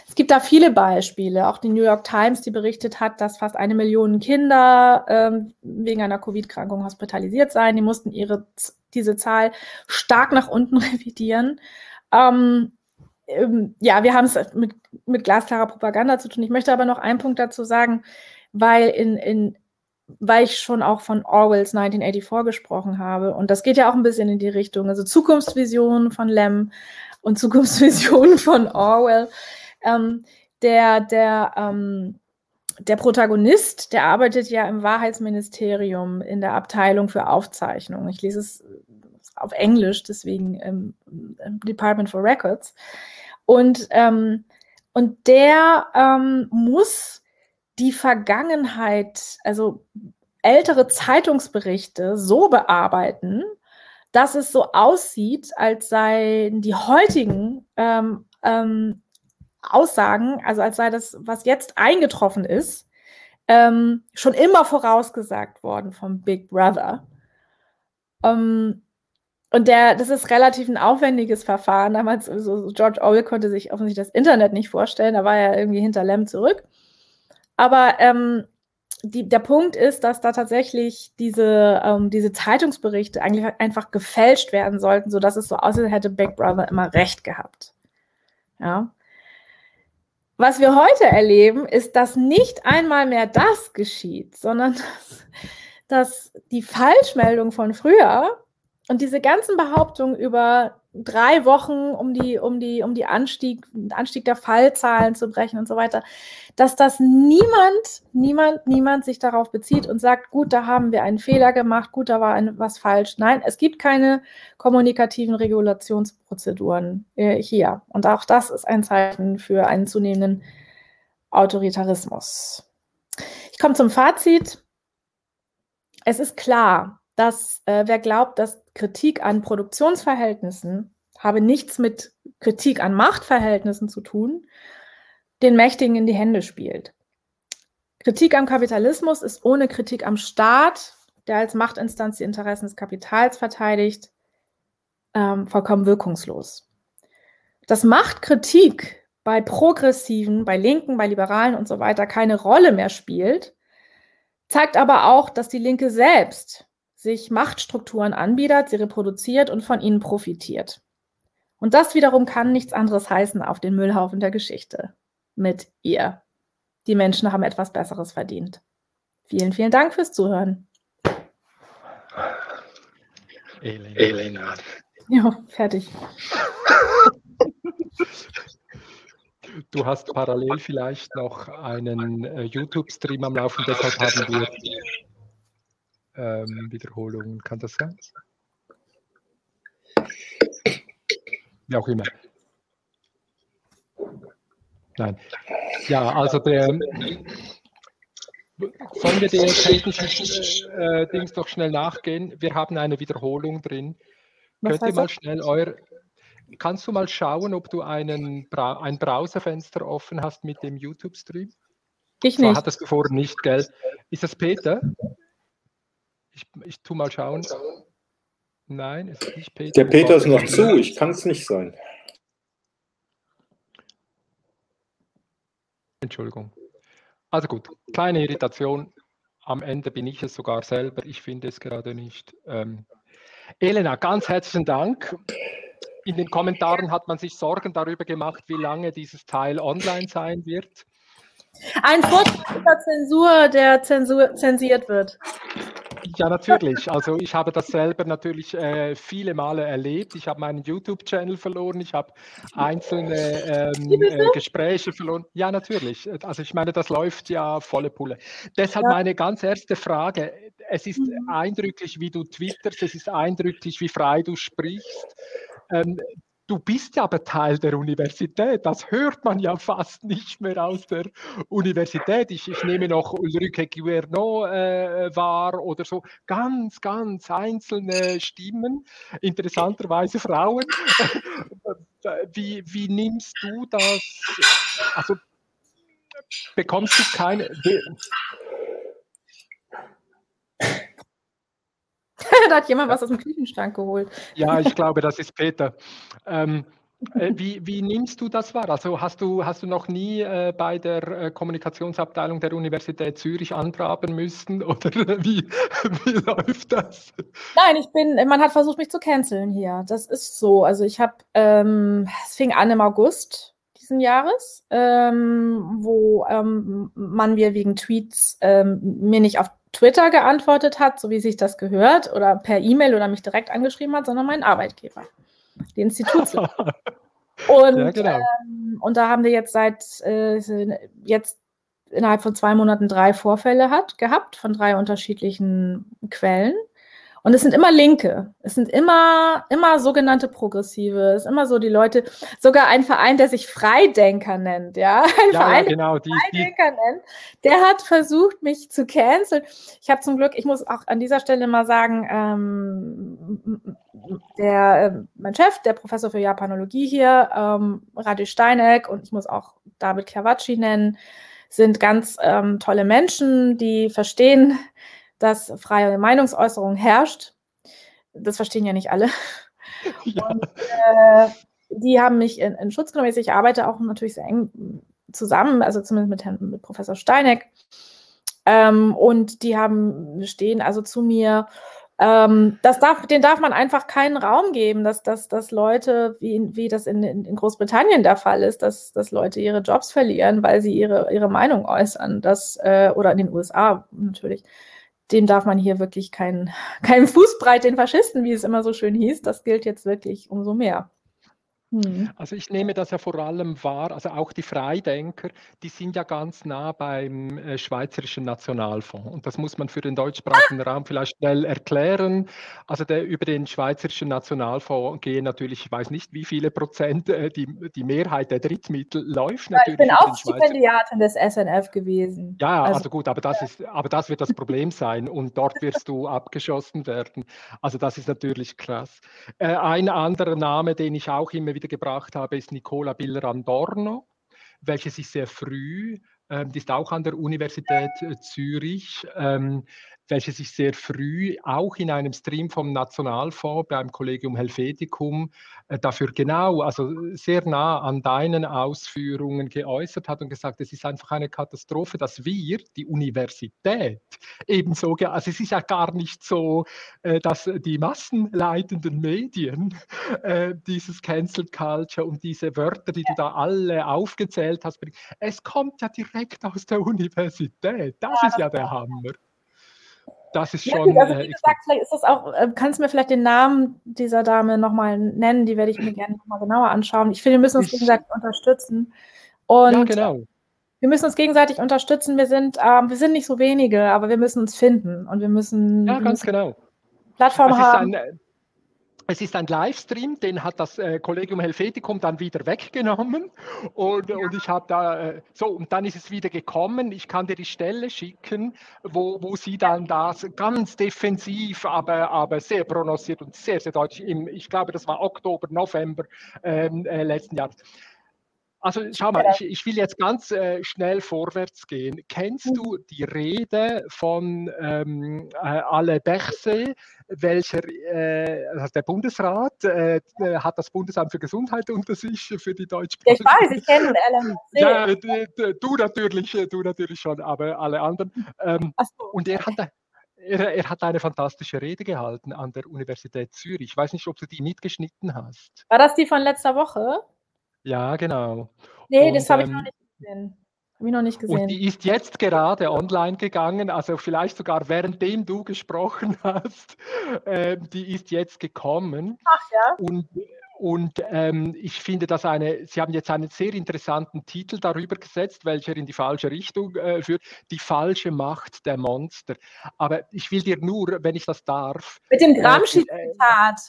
Es gibt da viele Beispiele, auch die New York Times, die berichtet hat, dass fast eine Million Kinder ähm, wegen einer Covid-Krankung hospitalisiert seien. Die mussten ihre, diese Zahl stark nach unten revidieren. Ähm, ähm, ja, wir haben es mit, mit glasklarer Propaganda zu tun. Ich möchte aber noch einen Punkt dazu sagen, weil in, in weil ich schon auch von Orwells 1984 gesprochen habe. Und das geht ja auch ein bisschen in die Richtung. Also Zukunftsvisionen von Lem und Zukunftsvisionen von Orwell. Ähm, der, der, ähm, der Protagonist, der arbeitet ja im Wahrheitsministerium in der Abteilung für Aufzeichnung. Ich lese es auf Englisch, deswegen ähm, Department for Records. Und, ähm, und der ähm, muss die Vergangenheit, also ältere Zeitungsberichte so bearbeiten, dass es so aussieht, als seien die heutigen ähm, ähm, Aussagen, also als sei das, was jetzt eingetroffen ist, ähm, schon immer vorausgesagt worden vom Big Brother. Ähm, und der, das ist relativ ein aufwendiges Verfahren. Damals, so George Orwell konnte sich offensichtlich das Internet nicht vorstellen, da war er irgendwie hinter Lem zurück. Aber ähm, die, der Punkt ist, dass da tatsächlich diese, ähm, diese Zeitungsberichte eigentlich einfach gefälscht werden sollten, sodass es so aussieht, hätte Big Brother immer recht gehabt. Ja. Was wir heute erleben, ist, dass nicht einmal mehr das geschieht, sondern dass, dass die Falschmeldung von früher und diese ganzen Behauptungen über drei Wochen, um die, um die, um die Anstieg, Anstieg der Fallzahlen zu brechen und so weiter, dass das niemand, niemand, niemand sich darauf bezieht und sagt, gut, da haben wir einen Fehler gemacht, gut, da war ein, was falsch. Nein, es gibt keine kommunikativen Regulationsprozeduren äh, hier. Und auch das ist ein Zeichen für einen zunehmenden Autoritarismus. Ich komme zum Fazit. Es ist klar, dass äh, wer glaubt, dass Kritik an Produktionsverhältnissen habe nichts mit Kritik an Machtverhältnissen zu tun, den Mächtigen in die Hände spielt. Kritik am Kapitalismus ist ohne Kritik am Staat, der als Machtinstanz die Interessen des Kapitals verteidigt, ähm, vollkommen wirkungslos. Dass Machtkritik bei Progressiven, bei Linken, bei Liberalen und so weiter keine Rolle mehr spielt, zeigt aber auch, dass die Linke selbst sich Machtstrukturen anbietet, sie reproduziert und von ihnen profitiert. Und das wiederum kann nichts anderes heißen auf den Müllhaufen der Geschichte mit ihr. Die Menschen haben etwas Besseres verdient. Vielen, vielen Dank fürs Zuhören. Elena. Elena. Ja, fertig. Du hast parallel vielleicht noch einen äh, YouTube-Stream am Laufen, deshalb haben wir ähm, Wiederholungen. Kann das sein? Wie auch immer. Nein. Ja, also der. Sollen wir den technischen äh, Dings doch schnell nachgehen? Wir haben eine Wiederholung drin. Was Könnt ihr mal schnell euer. Kannst du mal schauen, ob du einen Bra ein Browserfenster offen hast mit dem YouTube-Stream? Ich nicht. So hattest du vorher nicht, gell? Ist das Peter? Ich, ich tu mal schauen. Nein, es ist nicht Peter. Der Peter ist noch zu, ich kann es nicht sein. Entschuldigung. Also gut, kleine Irritation. Am Ende bin ich es sogar selber. Ich finde es gerade nicht. Ähm, Elena, ganz herzlichen Dank. In den Kommentaren hat man sich Sorgen darüber gemacht, wie lange dieses Teil online sein wird. Ein Vortrag über Zensur, der Zensur, zensiert wird. Ja, natürlich. Also ich habe das selber natürlich äh, viele Male erlebt. Ich habe meinen YouTube-Channel verloren. Ich habe einzelne ähm, äh, Gespräche verloren. Ja, natürlich. Also ich meine, das läuft ja volle Pulle. Deshalb ja. meine ganz erste Frage. Es ist mhm. eindrücklich, wie du twitterst. Es ist eindrücklich, wie frei du sprichst. Ähm, du bist ja aber Teil der Universität. Das hört man ja fast nicht mehr aus der Universität. Ich, ich nehme noch Ulrike Guerno äh, wahr oder so. Ganz, ganz einzelne Stimmen, interessanterweise Frauen. wie, wie nimmst du das? Also bekommst du keine. da hat jemand was aus dem Küchenschrank geholt. Ja, ich glaube, das ist Peter. Ähm, äh, wie, wie, nimmst du das wahr? Also hast du, hast du noch nie äh, bei der äh, Kommunikationsabteilung der Universität Zürich antraben müssen oder wie, wie läuft das? Nein, ich bin, man hat versucht, mich zu canceln hier. Das ist so. Also ich habe, ähm, es fing an im August diesen Jahres, ähm, wo ähm, man mir wegen Tweets ähm, mir nicht auf Twitter geantwortet hat, so wie sich das gehört, oder per E-Mail oder mich direkt angeschrieben hat, sondern mein Arbeitgeber, die Institutsleitung. und, ja, genau. ähm, und da haben wir jetzt seit äh, jetzt innerhalb von zwei Monaten drei Vorfälle hat, gehabt von drei unterschiedlichen Quellen. Und es sind immer Linke. Es sind immer, immer sogenannte Progressive. Es ist immer so die Leute, sogar ein Verein, der sich Freidenker nennt, ja. Ein ja, Verein, ja, genau, die, Freidenker die. nennt, der hat versucht, mich zu canceln. Ich habe zum Glück, ich muss auch an dieser Stelle mal sagen, ähm, der, äh, mein Chef, der Professor für Japanologie hier, ähm, Radi Steineck, und ich muss auch David Chiavacci nennen, sind ganz ähm, tolle Menschen, die verstehen, dass freie Meinungsäußerung herrscht. Das verstehen ja nicht alle. Ja. Und, äh, die haben mich in, in, Schutz genommen. Ich arbeite auch natürlich sehr eng zusammen, also zumindest mit, Herrn, mit Professor Steineck. Ähm, und die haben stehen also zu mir ähm, das darf, den darf man einfach keinen Raum geben, dass, dass, dass Leute, wie, wie das in, in Großbritannien der Fall ist, dass, dass Leute ihre Jobs verlieren, weil sie ihre, ihre Meinung äußern. Das, äh, oder in den USA natürlich. Dem darf man hier wirklich keinen kein Fußbreit den Faschisten, wie es immer so schön hieß. Das gilt jetzt wirklich umso mehr. Mhm. Also ich nehme das ja vor allem wahr, also auch die Freidenker, die sind ja ganz nah beim äh, Schweizerischen Nationalfonds. Und das muss man für den deutschsprachigen Raum vielleicht schnell erklären. Also der, über den Schweizerischen Nationalfonds gehen natürlich, ich weiß nicht, wie viele Prozent, äh, die, die Mehrheit der Drittmittel läuft ja, natürlich. Ich bin auch Stipendiatin des SNF gewesen. Ja, also, also gut, aber das, ist, aber das wird das Problem sein und dort wirst du abgeschossen werden. Also das ist natürlich krass. Äh, ein anderer Name, den ich auch immer wieder gebracht habe, ist Nicola Biller-Andorno, welche sich sehr früh, ähm, die ist auch an der Universität äh, Zürich, ähm, welche sich sehr früh auch in einem Stream vom Nationalfonds beim Collegium Helveticum äh, dafür genau, also sehr nah an deinen Ausführungen geäußert hat und gesagt, es ist einfach eine Katastrophe, dass wir, die Universität, ebenso, also es ist ja gar nicht so, äh, dass die massenleitenden Medien äh, dieses Cancel Culture und diese Wörter, die du da alle aufgezählt hast, es kommt ja direkt aus der Universität. Das ist ja der Hammer das ist schon. Ja, also wie äh, gesagt, vielleicht ist das auch, äh, kannst du mir vielleicht den Namen dieser Dame nochmal nennen, die werde ich mir gerne nochmal genauer anschauen. Ich finde, wir müssen uns gegenseitig unterstützen. Und ja, genau. Wir müssen uns gegenseitig unterstützen. Wir sind, ähm, wir sind nicht so wenige, aber wir müssen uns finden und wir müssen. Ja, ganz müssen genau. Plattform haben. Ein, es ist ein Livestream, den hat das äh, Collegium Helveticum dann wieder weggenommen. Und, ja. und ich habe da, äh, so, und dann ist es wieder gekommen. Ich kann dir die Stelle schicken, wo, wo sie dann das ganz defensiv, aber, aber sehr prononciert und sehr, sehr deutlich, im, ich glaube, das war Oktober, November ähm, äh, letzten Jahres. Also schau mal, ich, ich will jetzt ganz äh, schnell vorwärts gehen. Kennst du die Rede von ähm, äh, Ale Berset, welcher äh, also der Bundesrat äh, äh, hat das Bundesamt für Gesundheit unter sich für die deutsche Ich weiß, ich kenne Alan Ja, du natürlich, du natürlich schon, aber alle anderen. Ähm, so. Und er hat er, er, hat eine fantastische Rede gehalten an der Universität Zürich. Ich weiß nicht, ob du die mitgeschnitten hast. War das die von letzter Woche? Ja, genau. Nee, und, das habe ich noch ähm, nicht gesehen. Habe ich noch nicht gesehen. Und die ist jetzt gerade online gegangen, also vielleicht sogar währenddem du gesprochen hast. Äh, die ist jetzt gekommen. Ach ja. Und, und ähm, ich finde das eine, Sie haben jetzt einen sehr interessanten Titel darüber gesetzt, welcher in die falsche Richtung äh, führt, die falsche Macht der Monster. Aber ich will dir nur, wenn ich das darf. Mit dem äh, Gramsci-Zitat.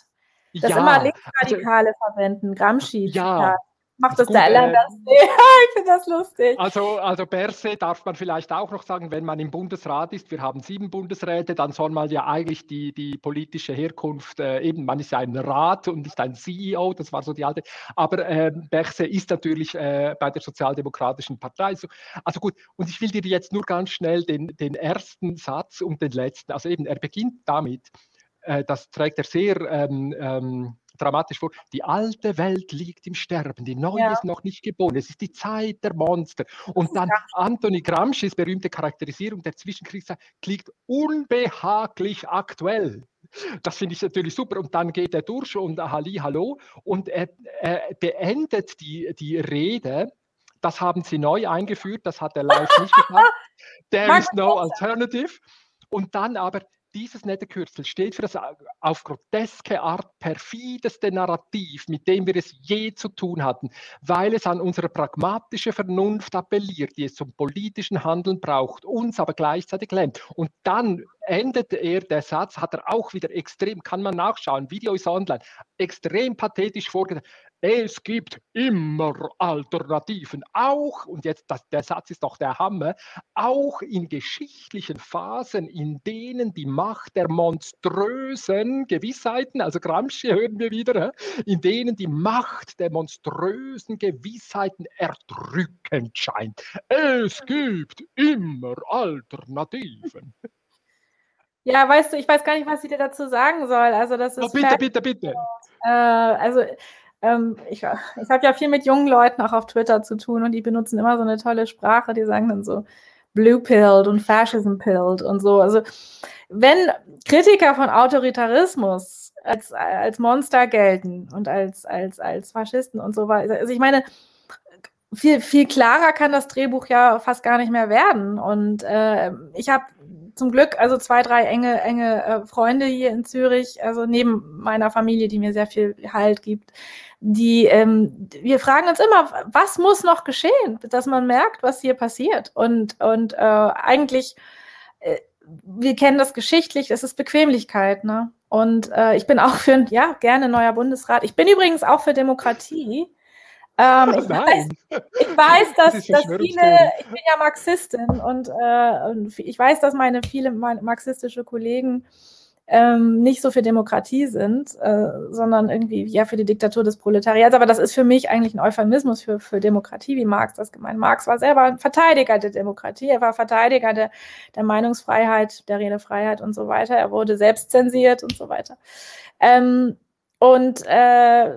Äh, das ja, immer Linksradikale also, verwenden, Gramsci-Zitat. Ja, Macht das, der Alan das? Ja, ich finde das lustig. Also, also Berse darf man vielleicht auch noch sagen, wenn man im Bundesrat ist, wir haben sieben Bundesräte, dann soll man ja eigentlich die, die politische Herkunft, äh, eben, man ist ja ein Rat und nicht ein CEO, das war so die alte, aber äh, Berse ist natürlich äh, bei der Sozialdemokratischen Partei. So, also gut, und ich will dir jetzt nur ganz schnell den, den ersten Satz und den letzten, also eben, er beginnt damit, äh, das trägt er sehr ähm, ähm, dramatisch vor. Die alte Welt liegt im Sterben, die neue ja. ist noch nicht geboren. Es ist die Zeit der Monster. Und dann Anthony Gramsci's berühmte Charakterisierung der Zwischenkriegszeit klingt unbehaglich aktuell. Das finde ich natürlich super. Und dann geht er durch und Halli, hallo. Und er, er beendet die, die Rede. Das haben sie neu eingeführt, das hat er live nicht gesagt. There is no alternative. Und dann aber dieses nette Kürzel steht für das auf groteske Art perfideste Narrativ, mit dem wir es je zu tun hatten, weil es an unsere pragmatische Vernunft appelliert, die es zum politischen Handeln braucht, uns aber gleichzeitig lähmt. Und dann endet er, der Satz hat er auch wieder extrem, kann man nachschauen, Video ist online, extrem pathetisch vorgetragen es gibt immer Alternativen, auch, und jetzt das, der Satz ist doch der Hammer, auch in geschichtlichen Phasen, in denen die Macht der monströsen Gewissheiten, also Gramsci hören wir wieder, in denen die Macht der monströsen Gewissheiten erdrückend scheint. Es gibt immer Alternativen. Ja, weißt du, ich weiß gar nicht, was ich dir dazu sagen soll. Also das ist oh, bitte, bitte, bitte. Äh, also ähm, ich, ich habe ja viel mit jungen Leuten auch auf Twitter zu tun und die benutzen immer so eine tolle Sprache. Die sagen dann so Blue Pilled und Fascism Pilled und so. Also wenn Kritiker von Autoritarismus als, als Monster gelten und als, als, als Faschisten und so weiter, also ich meine, viel, viel klarer kann das Drehbuch ja fast gar nicht mehr werden. Und äh, ich habe zum Glück also zwei, drei enge, enge äh, Freunde hier in Zürich, also neben meiner Familie, die mir sehr viel Halt gibt. Die, ähm, wir fragen uns immer, was muss noch geschehen, dass man merkt, was hier passiert. Und, und äh, eigentlich, äh, wir kennen das geschichtlich, es ist Bequemlichkeit, ne? Und äh, ich bin auch für, ja, gerne neuer Bundesrat. Ich bin übrigens auch für Demokratie. Ähm, ich, weiß, ich, weiß, dass, das dass viele, ich bin ja Marxistin und, äh, und ich weiß, dass meine viele marxistische Kollegen ähm, nicht so für Demokratie sind, äh, sondern irgendwie ja für die Diktatur des Proletariats. Aber das ist für mich eigentlich ein Euphemismus für, für Demokratie, wie Marx das gemeint. Marx war selber ein Verteidiger der Demokratie, er war Verteidiger der, der Meinungsfreiheit, der Redefreiheit und so weiter. Er wurde selbst zensiert und so weiter. Ähm, und äh,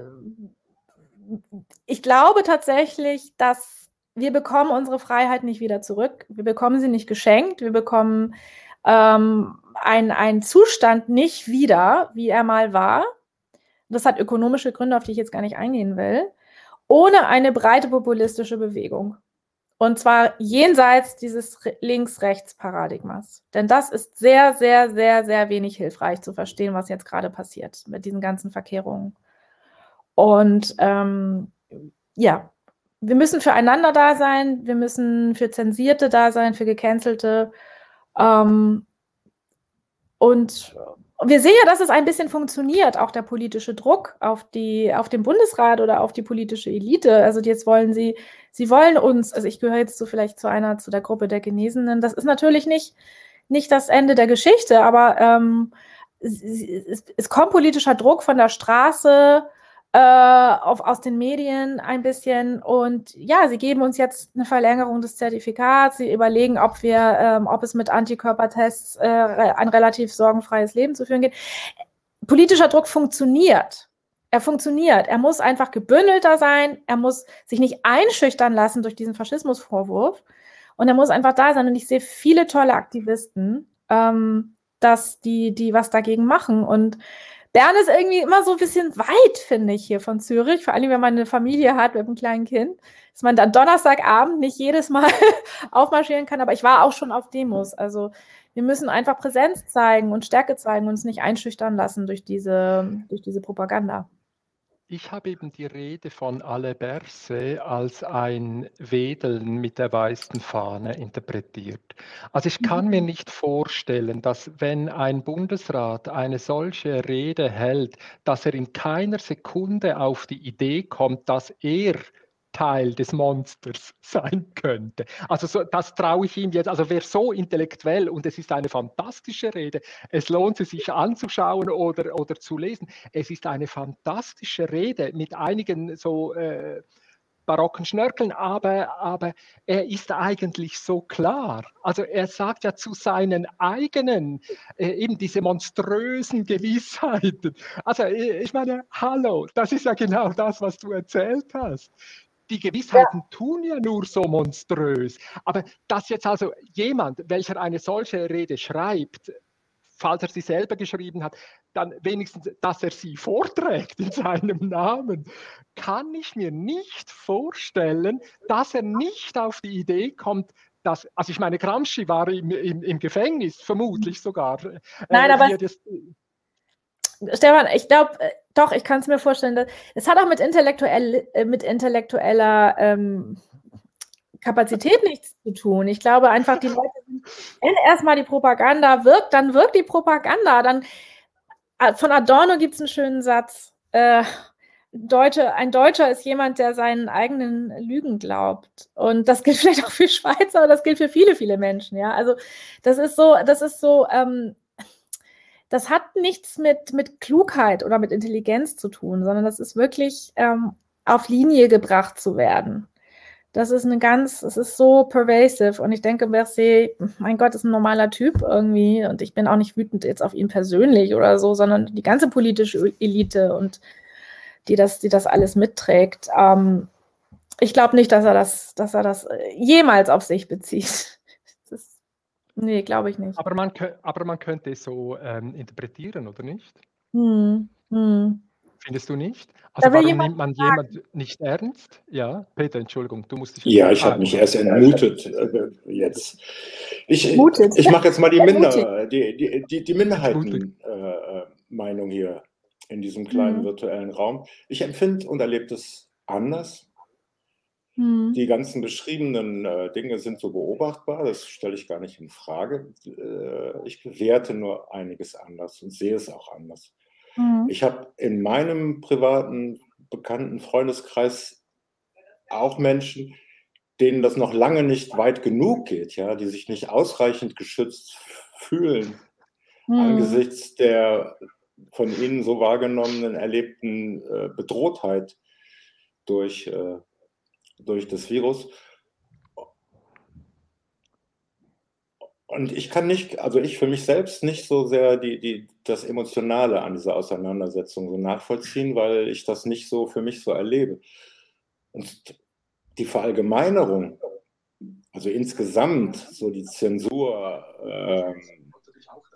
ich glaube tatsächlich, dass wir bekommen unsere Freiheit nicht wieder zurück. Wir bekommen sie nicht geschenkt. Wir bekommen ähm, einen Zustand nicht wieder, wie er mal war. Das hat ökonomische Gründe, auf die ich jetzt gar nicht eingehen will, ohne eine breite populistische Bewegung. Und zwar jenseits dieses Links-Rechts-Paradigmas. Denn das ist sehr, sehr, sehr, sehr wenig hilfreich zu verstehen, was jetzt gerade passiert mit diesen ganzen Verkehrungen. Und ähm, ja, wir müssen füreinander da sein, wir müssen für Zensierte da sein, für Gecancelte. Ähm, und wir sehen ja, dass es ein bisschen funktioniert, auch der politische Druck auf, die, auf den Bundesrat oder auf die politische Elite. Also jetzt wollen sie, sie wollen uns, also ich gehöre jetzt so vielleicht zu einer, zu der Gruppe der Genesenen. Das ist natürlich nicht, nicht das Ende der Geschichte, aber ähm, es, es, es kommt politischer Druck von der Straße, äh, auf, aus den Medien ein bisschen. Und ja, sie geben uns jetzt eine Verlängerung des Zertifikats. Sie überlegen, ob wir, ähm, ob es mit Antikörpertests äh, ein relativ sorgenfreies Leben zu führen geht. Politischer Druck funktioniert. Er funktioniert. Er muss einfach gebündelter sein. Er muss sich nicht einschüchtern lassen durch diesen Faschismusvorwurf. Und er muss einfach da sein. Und ich sehe viele tolle Aktivisten, ähm, dass die, die was dagegen machen. Und Bern ist irgendwie immer so ein bisschen weit, finde ich, hier von Zürich. Vor allem, wenn man eine Familie hat mit einem kleinen Kind, dass man dann Donnerstagabend nicht jedes Mal aufmarschieren kann. Aber ich war auch schon auf Demos. Also wir müssen einfach Präsenz zeigen und Stärke zeigen und uns nicht einschüchtern lassen durch diese, durch diese Propaganda. Ich habe eben die Rede von Alle Berse als ein Wedeln mit der weißen Fahne interpretiert. Also ich kann mir mhm. nicht vorstellen, dass wenn ein Bundesrat eine solche Rede hält, dass er in keiner Sekunde auf die Idee kommt, dass er Teil des Monsters sein könnte. Also so, das traue ich ihm jetzt. Also wer so intellektuell und es ist eine fantastische Rede, es lohnt sich, sich anzuschauen oder, oder zu lesen. Es ist eine fantastische Rede mit einigen so äh, barocken Schnörkeln, aber, aber er ist eigentlich so klar. Also er sagt ja zu seinen eigenen, äh, eben diese monströsen Gewissheiten. Also ich meine, hallo, das ist ja genau das, was du erzählt hast die Gewissheiten ja. tun ja nur so monströs. Aber dass jetzt also jemand, welcher eine solche Rede schreibt, falls er sie selber geschrieben hat, dann wenigstens, dass er sie vorträgt in seinem Namen, kann ich mir nicht vorstellen, dass er nicht auf die Idee kommt, dass, also ich meine, Gramsci war im, im, im Gefängnis, vermutlich sogar. Nein, äh, aber das, Stefan, ich glaube, äh, doch, ich kann es mir vorstellen. Es hat auch mit, intellektuell, äh, mit intellektueller ähm, Kapazität nichts zu tun. Ich glaube einfach, die Leute wenn erstmal die Propaganda wirkt, dann wirkt die Propaganda. Dann, äh, von Adorno gibt es einen schönen Satz. Äh, Deutsche, ein Deutscher ist jemand, der seinen eigenen Lügen glaubt. Und das gilt vielleicht auch für Schweizer, aber das gilt für viele, viele Menschen. Ja, also das ist so, das ist so, ähm, das hat nichts mit, mit Klugheit oder mit Intelligenz zu tun, sondern das ist wirklich ähm, auf Linie gebracht zu werden. Das ist eine ganz, es ist so pervasive und ich denke, Berset, mein Gott, ist ein normaler Typ irgendwie und ich bin auch nicht wütend jetzt auf ihn persönlich oder so, sondern die ganze politische Elite und die das, die das alles mitträgt. Ähm, ich glaube nicht, dass er das, dass er das jemals auf sich bezieht. Nee, glaube ich nicht. Aber man, aber man könnte es so ähm, interpretieren, oder nicht? Hm, hm. Findest du nicht? Also warum nimmt man jemanden nicht ernst? Ja, Peter, Entschuldigung, du musst dich. Ja, ich habe mich erst entmutet äh, jetzt. Ich, ich mache jetzt mal die, Minder, die, die, die, die Minderheitenmeinung äh, hier in diesem kleinen mhm. virtuellen Raum. Ich empfinde und erlebe das anders. Mhm. Die ganzen beschriebenen äh, Dinge sind so beobachtbar, das stelle ich gar nicht in Frage. Äh, ich bewerte nur einiges anders und sehe es auch anders. Mhm. Ich habe in meinem privaten, bekannten Freundeskreis auch Menschen, denen das noch lange nicht weit genug geht, ja, die sich nicht ausreichend geschützt fühlen mhm. angesichts der von Ihnen so wahrgenommenen, erlebten äh, Bedrohtheit durch, äh, durch das Virus. Und ich kann nicht, also ich für mich selbst nicht so sehr die, die, das Emotionale an dieser Auseinandersetzung so nachvollziehen, weil ich das nicht so für mich so erlebe. Und die Verallgemeinerung, also insgesamt so die Zensur, ähm,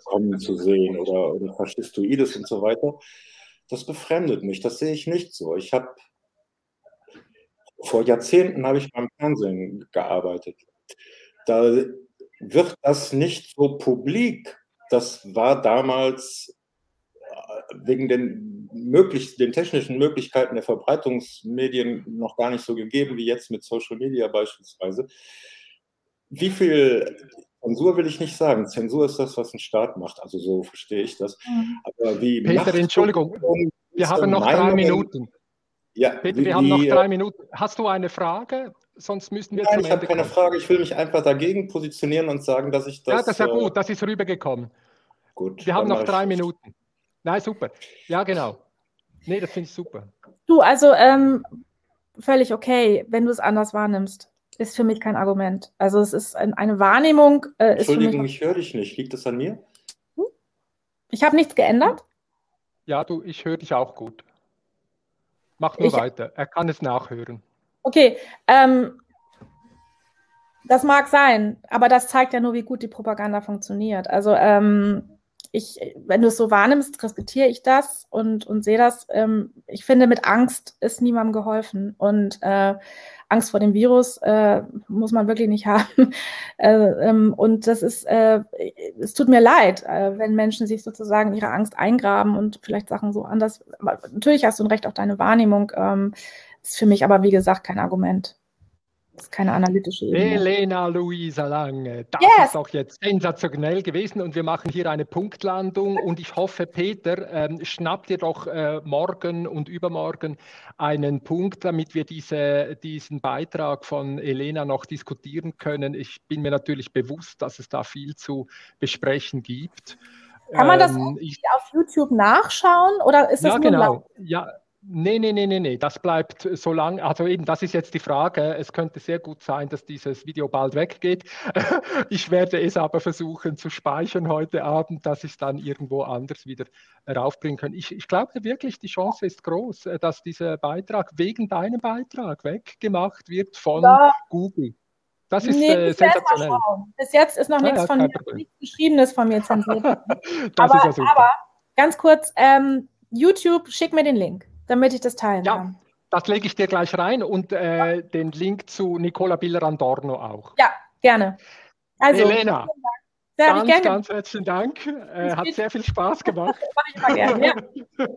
kommen zu sehen oder, oder Faschistoides und so weiter. Das befremdet mich, das sehe ich nicht so. Ich habe vor Jahrzehnten habe ich beim Fernsehen gearbeitet. Da wird das nicht so publik. Das war damals äh, wegen den, möglich, den technischen Möglichkeiten der Verbreitungsmedien noch gar nicht so gegeben wie jetzt mit Social Media beispielsweise. Wie viel Zensur will ich nicht sagen. Zensur ist das, was ein Staat macht. Also so verstehe ich das. Mhm. Aber wie Peter, Entschuldigung, wir haben noch drei Minuten. Ja, Peter, wie, wir haben noch drei Minuten. Hast du eine Frage? Sonst müssten wir Nein, ich habe keine kommen. Frage. Ich will mich einfach dagegen positionieren und sagen, dass ich das. Ja, das ist ja äh, gut. Das ist rübergekommen. Gut. Wir haben noch drei Minuten. Nein, super. Ja, genau. Nee, das finde ich super. Du, also ähm, völlig okay, wenn du es anders wahrnimmst ist für mich kein Argument. Also es ist ein, eine Wahrnehmung. Äh, Entschuldigung, ich höre dich nicht. Liegt das an mir? Hm? Ich habe nichts geändert. Ja, du, ich höre dich auch gut. Mach nur ich, weiter. Er kann es nachhören. Okay, ähm, das mag sein, aber das zeigt ja nur, wie gut die Propaganda funktioniert. Also ähm, ich, wenn du es so wahrnimmst, respektiere ich das und, und sehe das. Ähm, ich finde, mit Angst ist niemandem geholfen. Und äh, Angst vor dem Virus äh, muss man wirklich nicht haben. äh, ähm, und das ist, äh, es tut mir leid, äh, wenn Menschen sich sozusagen ihre Angst eingraben und vielleicht Sachen so anders. Natürlich hast du ein Recht auf deine Wahrnehmung. Ähm, ist für mich aber, wie gesagt, kein Argument. Das ist keine analytische Ebene. Elena Luisa Lange, das yes. ist doch jetzt sensationell gewesen und wir machen hier eine Punktlandung und ich hoffe, Peter, ähm, schnappt dir doch äh, morgen und übermorgen einen Punkt, damit wir diese, diesen Beitrag von Elena noch diskutieren können. Ich bin mir natürlich bewusst, dass es da viel zu besprechen gibt. Kann man das ähm, ich, auf YouTube nachschauen oder ist das ja, nur genau. Ja, Nee, nee, nee, nee, nee, das bleibt so lang. Also eben, das ist jetzt die Frage. Es könnte sehr gut sein, dass dieses Video bald weggeht. Ich werde es aber versuchen zu speichern heute Abend, dass ich es dann irgendwo anders wieder raufbringen kann. Ich, ich glaube wirklich, die Chance ist groß, dass dieser Beitrag wegen deinem Beitrag weggemacht wird von ja. Google. Das ist nee, äh, sensationell. Bis jetzt ist noch ah, nichts ja, von mir, nichts Geschriebenes von mir zensiert. aber, ja aber, ganz kurz, ähm, YouTube, schick mir den Link damit ich das teilen ja. kann. Das lege ich dir gleich rein und äh, den Link zu Nicola Biller-Andorno auch. Ja, gerne. Also, Elena, ganz, gerne. ganz herzlichen Dank. Äh, hat sehr viel Spaß gemacht. Mach ich mal gerne, ja.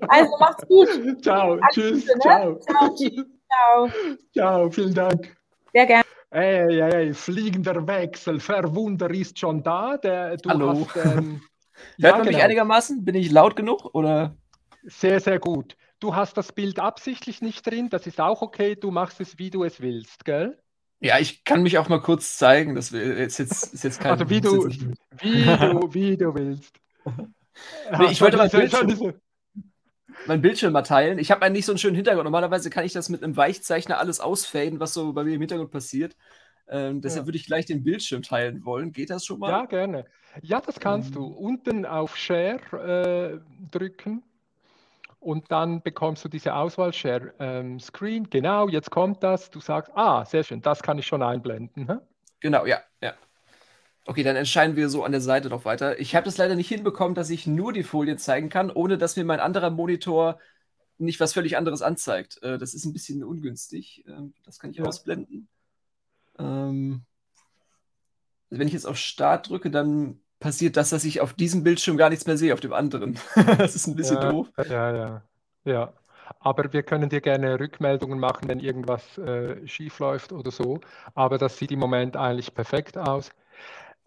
Also, macht's gut. Ciao, Alles tschüss. Gute, ne? ciao. Ciao, ciao. Ciao, vielen Dank. Sehr gerne. Ey, ey, fliegender Wechsel, Verwunder ist schon da. Der, Hallo. Hast, ähm, Hört ja, man genau. mich einigermaßen? Bin ich laut genug? Oder? Sehr, sehr gut. Du hast das Bild absichtlich nicht drin, das ist auch okay, du machst es, wie du es willst, gell? Ja, ich kann mich auch mal kurz zeigen, das ist jetzt, ist jetzt kein... Also wie du, wie du, wie du willst. nee, ich wollte mal Bildschirm, mein Bildschirm mal teilen. Ich habe einen nicht so einen schönen Hintergrund. Normalerweise kann ich das mit einem Weichzeichner alles ausfaden, was so bei mir im Hintergrund passiert. Ähm, deshalb ja. würde ich gleich den Bildschirm teilen wollen. Geht das schon mal? Ja, gerne. Ja, das kannst ähm. du. Unten auf Share äh, drücken und dann bekommst du diese Auswahl-Share-Screen. Ähm, genau, jetzt kommt das. Du sagst, ah, sehr schön, das kann ich schon einblenden. Hä? Genau, ja, ja. Okay, dann entscheiden wir so an der Seite noch weiter. Ich habe das leider nicht hinbekommen, dass ich nur die Folie zeigen kann, ohne dass mir mein anderer Monitor nicht was völlig anderes anzeigt. Äh, das ist ein bisschen ungünstig. Ähm, das kann ich ja. ausblenden. Ähm, also wenn ich jetzt auf Start drücke, dann passiert das, dass ich auf diesem Bildschirm gar nichts mehr sehe, auf dem anderen. das ist ein bisschen ja, doof. Ja, ja, ja. Aber wir können dir gerne Rückmeldungen machen, wenn irgendwas äh, schief läuft oder so. Aber das sieht im Moment eigentlich perfekt aus.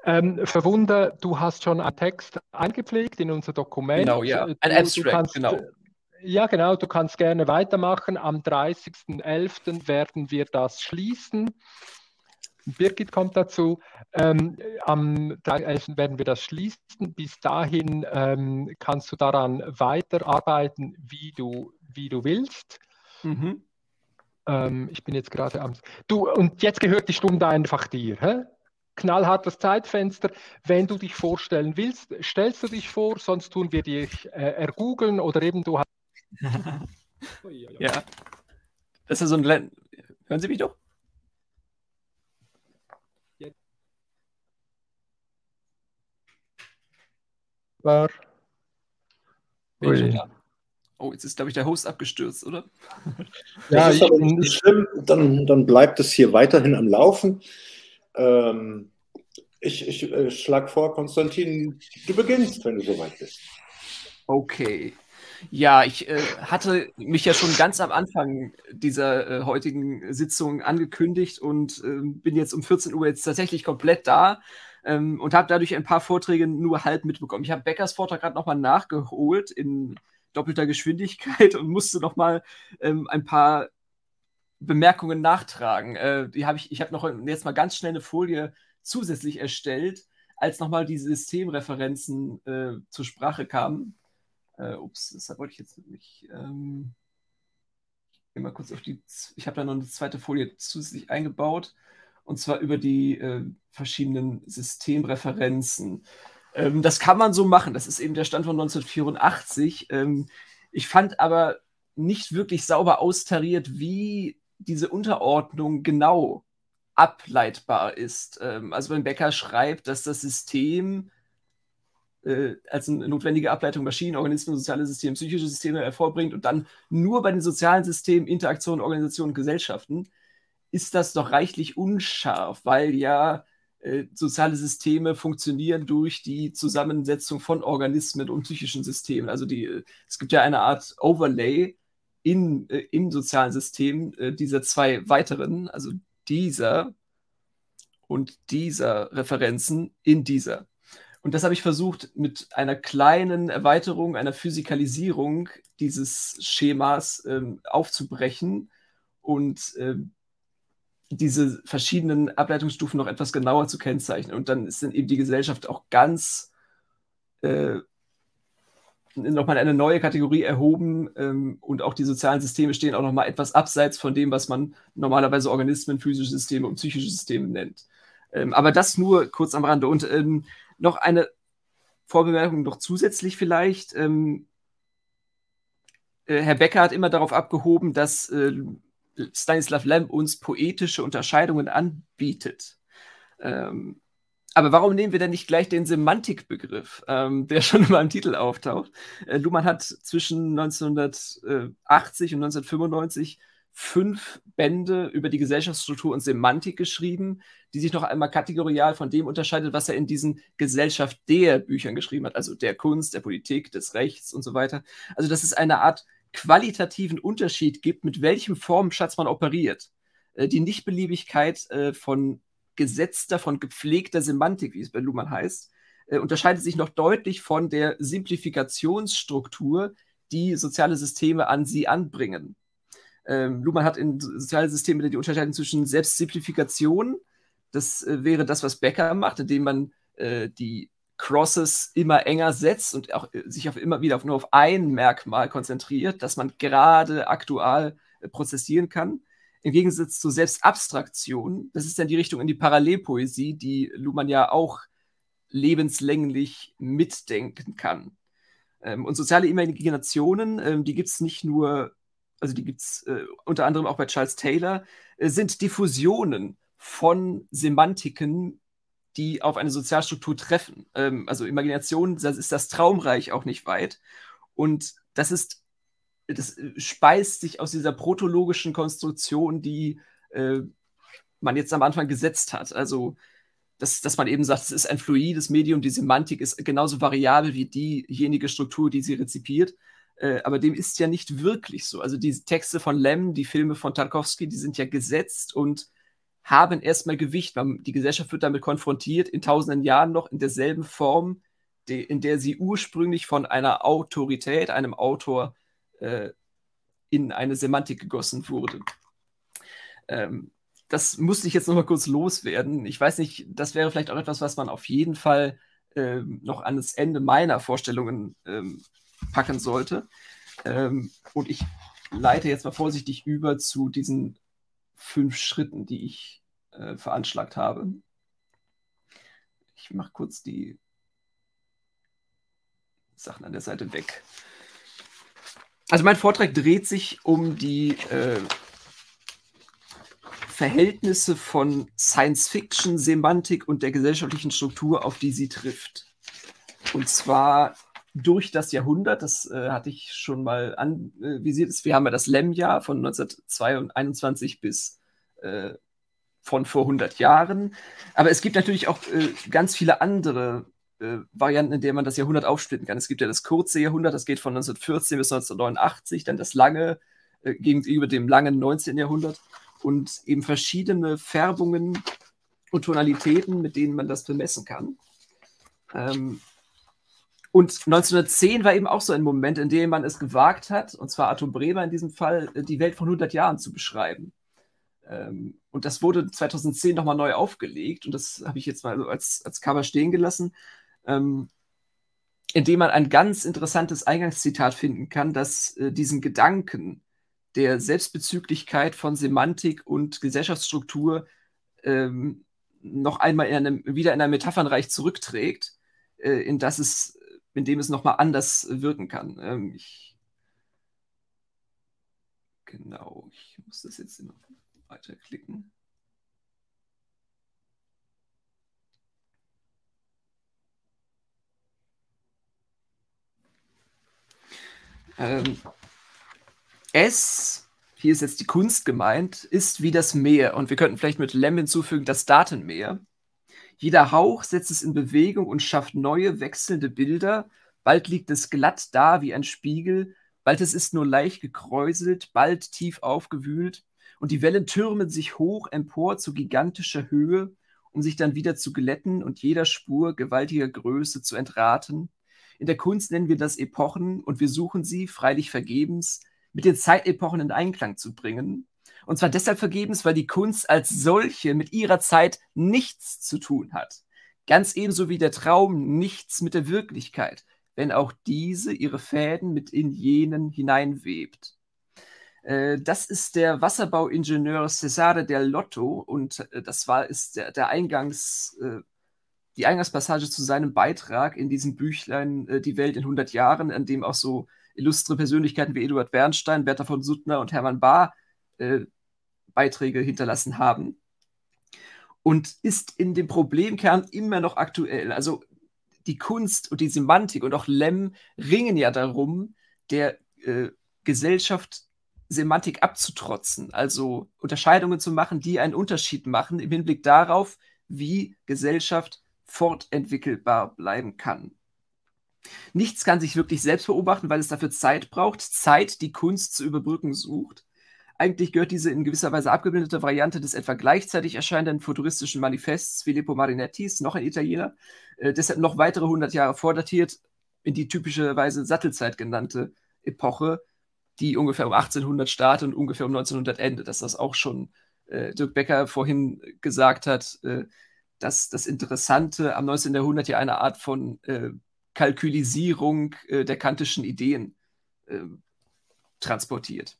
Ähm, Verwunder, du hast schon einen Text eingepflegt in unser Dokument. Genau, ja. Ein Abstract, kannst, genau. Ja, genau, du kannst gerne weitermachen. Am 30.11. werden wir das schließen. Birgit kommt dazu. Ähm, am 30. werden wir das schließen. Bis dahin ähm, kannst du daran weiterarbeiten, wie du, wie du willst. Mhm. Ähm, ich bin jetzt gerade am. Du, und jetzt gehört die Stunde einfach dir. Hä? knallhartes Zeitfenster. Wenn du dich vorstellen willst, stellst du dich vor, sonst tun wir dich äh, ergoogeln oder eben du hast. ja. Das ist so ein. Hören Sie mich doch? War. Oh, jetzt ist, glaube ich, der Host abgestürzt, oder? Ja, das ist aber nicht schlimm. Dann, dann bleibt es hier weiterhin am Laufen. Ähm, ich ich äh, schlage vor, Konstantin, du beginnst, wenn du soweit bist. Okay. Ja, ich äh, hatte mich ja schon ganz am Anfang dieser äh, heutigen Sitzung angekündigt und ähm, bin jetzt um 14 Uhr jetzt tatsächlich komplett da ähm, und habe dadurch ein paar Vorträge nur halb mitbekommen. Ich habe Beckers Vortrag gerade nochmal nachgeholt in doppelter Geschwindigkeit und musste nochmal ähm, ein paar Bemerkungen nachtragen. Äh, die habe ich, ich habe noch jetzt mal ganz schnell eine Folie zusätzlich erstellt, als nochmal die Systemreferenzen äh, zur Sprache kamen. Äh, ups, das wollte ich jetzt nicht. Ähm, mal kurz auf die. Ich habe da noch eine zweite Folie zusätzlich eingebaut. Und zwar über die äh, verschiedenen Systemreferenzen. Ähm, das kann man so machen. Das ist eben der Stand von 1984. Ähm, ich fand aber nicht wirklich sauber austariert, wie diese Unterordnung genau ableitbar ist. Ähm, also wenn Becker schreibt, dass das System äh, als eine notwendige Ableitung Maschinen, Organismen, soziale Systeme, psychische Systeme hervorbringt und dann nur bei den sozialen Systemen, Interaktionen, Organisationen, Gesellschaften, ist das doch reichlich unscharf, weil ja äh, soziale Systeme funktionieren durch die Zusammensetzung von Organismen und psychischen Systemen. Also die, äh, es gibt ja eine Art Overlay in, äh, im sozialen System äh, dieser zwei weiteren, also dieser und dieser Referenzen in dieser. Und das habe ich versucht mit einer kleinen Erweiterung, einer Physikalisierung dieses Schemas ähm, aufzubrechen und äh, diese verschiedenen Ableitungsstufen noch etwas genauer zu kennzeichnen. Und dann ist dann eben die Gesellschaft auch ganz äh, nochmal eine neue Kategorie erhoben ähm, und auch die sozialen Systeme stehen auch nochmal etwas abseits von dem, was man normalerweise Organismen, physische Systeme und psychische Systeme nennt. Ähm, aber das nur kurz am Rande. Und ähm, noch eine Vorbemerkung noch zusätzlich vielleicht. Ähm, äh, Herr Becker hat immer darauf abgehoben, dass äh, Stanislav Lem uns poetische Unterscheidungen anbietet. Ähm, aber warum nehmen wir denn nicht gleich den Semantikbegriff, ähm, der schon in meinem Titel auftaucht? Äh, Luhmann hat zwischen 1980 und 1995 fünf Bände über die Gesellschaftsstruktur und Semantik geschrieben, die sich noch einmal kategorial von dem unterscheidet, was er in diesen Gesellschaft der Büchern geschrieben hat, also der Kunst, der Politik, des Rechts und so weiter. Also, dass es eine Art qualitativen Unterschied gibt, mit welchem Formschatz man operiert. Äh, die Nichtbeliebigkeit äh, von gesetzter, von gepflegter Semantik, wie es bei Luhmann heißt, äh, unterscheidet sich noch deutlich von der Simplifikationsstruktur, die soziale Systeme an sie anbringen. Ähm, Luhmann hat in soziale Systeme die Unterscheidung zwischen Selbstsimplifikation, das wäre das, was Becker macht, indem man die Crosses immer enger setzt und auch äh, sich auf immer wieder nur auf ein Merkmal konzentriert, das man gerade aktuell äh, prozessieren kann. Im Gegensatz zur Selbstabstraktion, das ist dann die Richtung in die Parallelpoesie, die Luhmann ja auch lebenslänglich mitdenken kann. Ähm, und soziale Imaginationen, ähm, die gibt es nicht nur, also die gibt es äh, unter anderem auch bei Charles Taylor, sind Diffusionen von Semantiken, die auf eine Sozialstruktur treffen. Ähm, also Imagination, das ist das Traumreich auch nicht weit. Und das ist, das speist sich aus dieser protologischen Konstruktion, die äh, man jetzt am Anfang gesetzt hat. Also dass, dass man eben sagt, es ist ein fluides Medium, die Semantik ist genauso variabel wie diejenige Struktur, die sie rezipiert. Äh, aber dem ist ja nicht wirklich so. Also die Texte von Lem, die Filme von Tarkovsky, die sind ja gesetzt und haben erstmal Gewicht. Die Gesellschaft wird damit konfrontiert, in tausenden Jahren noch in derselben Form, die, in der sie ursprünglich von einer Autorität, einem Autor, äh, in eine Semantik gegossen wurde. Ähm, das musste ich jetzt noch mal kurz loswerden. Ich weiß nicht, das wäre vielleicht auch etwas, was man auf jeden Fall äh, noch an das Ende meiner Vorstellungen ähm, packen sollte. Ähm, und ich leite jetzt mal vorsichtig über zu diesen fünf Schritten, die ich äh, veranschlagt habe. Ich mache kurz die Sachen an der Seite weg. Also mein Vortrag dreht sich um die äh, Verhältnisse von Science-Fiction, Semantik und der gesellschaftlichen Struktur, auf die sie trifft. Und zwar durch das Jahrhundert, das äh, hatte ich schon mal anvisiert. wir haben ja das Lem-Jahr von 1921 bis äh, von vor 100 Jahren. Aber es gibt natürlich auch äh, ganz viele andere äh, Varianten, in denen man das Jahrhundert aufsplitten kann. Es gibt ja das kurze Jahrhundert, das geht von 1914 bis 1989, dann das lange äh, gegenüber dem langen 19. Jahrhundert und eben verschiedene Färbungen und Tonalitäten, mit denen man das bemessen kann. Ähm, und 1910 war eben auch so ein Moment, in dem man es gewagt hat, und zwar Arthur Bremer in diesem Fall, die Welt von 100 Jahren zu beschreiben. Ähm, und das wurde 2010 nochmal neu aufgelegt, und das habe ich jetzt mal als, als Cover stehen gelassen, ähm, indem man ein ganz interessantes Eingangszitat finden kann, das äh, diesen Gedanken der Selbstbezüglichkeit von Semantik und Gesellschaftsstruktur ähm, noch einmal in einem, wieder in ein Metaphernreich zurückträgt, äh, in das es, in dem es nochmal anders wirken kann. Ähm, ich, genau, ich muss das jetzt immer weiterklicken. Ähm, es, hier ist jetzt die Kunst gemeint, ist wie das Meer. Und wir könnten vielleicht mit Lem hinzufügen, das Datenmeer. Jeder Hauch setzt es in Bewegung und schafft neue, wechselnde Bilder. Bald liegt es glatt da wie ein Spiegel, bald es ist nur leicht gekräuselt, bald tief aufgewühlt. Und die Wellen türmen sich hoch empor zu gigantischer Höhe, um sich dann wieder zu glätten und jeder Spur gewaltiger Größe zu entraten. In der Kunst nennen wir das Epochen und wir suchen sie, freilich vergebens, mit den Zeitepochen in Einklang zu bringen. Und zwar deshalb vergebens, weil die Kunst als solche mit ihrer Zeit nichts zu tun hat. Ganz ebenso wie der Traum nichts mit der Wirklichkeit, wenn auch diese ihre Fäden mit in jenen hineinwebt. Äh, das ist der Wasserbauingenieur Cesare del Lotto und äh, das war ist der, der Eingangs, äh, die Eingangspassage zu seinem Beitrag in diesem Büchlein Die Welt in 100 Jahren, an dem auch so illustre Persönlichkeiten wie Eduard Bernstein, Bertha von Suttner und Hermann Bahr Beiträge hinterlassen haben. Und ist in dem Problemkern immer noch aktuell. Also die Kunst und die Semantik und auch Lem ringen ja darum, der äh, Gesellschaft Semantik abzutrotzen, also Unterscheidungen zu machen, die einen Unterschied machen im Hinblick darauf, wie Gesellschaft fortentwickelbar bleiben kann. Nichts kann sich wirklich selbst beobachten, weil es dafür Zeit braucht. Zeit, die Kunst zu überbrücken sucht. Eigentlich gehört diese in gewisser Weise abgebildete Variante des etwa gleichzeitig erscheinenden futuristischen Manifests Filippo Marinettis, noch ein Italiener, äh, deshalb noch weitere 100 Jahre vordatiert, in die typischerweise Sattelzeit genannte Epoche, die ungefähr um 1800 startet und ungefähr um 1900 endet. Dass das auch schon äh, Dirk Becker vorhin gesagt hat, äh, dass das Interessante am 19. Jahrhundert ja eine Art von äh, Kalkulisierung äh, der kantischen Ideen äh, transportiert.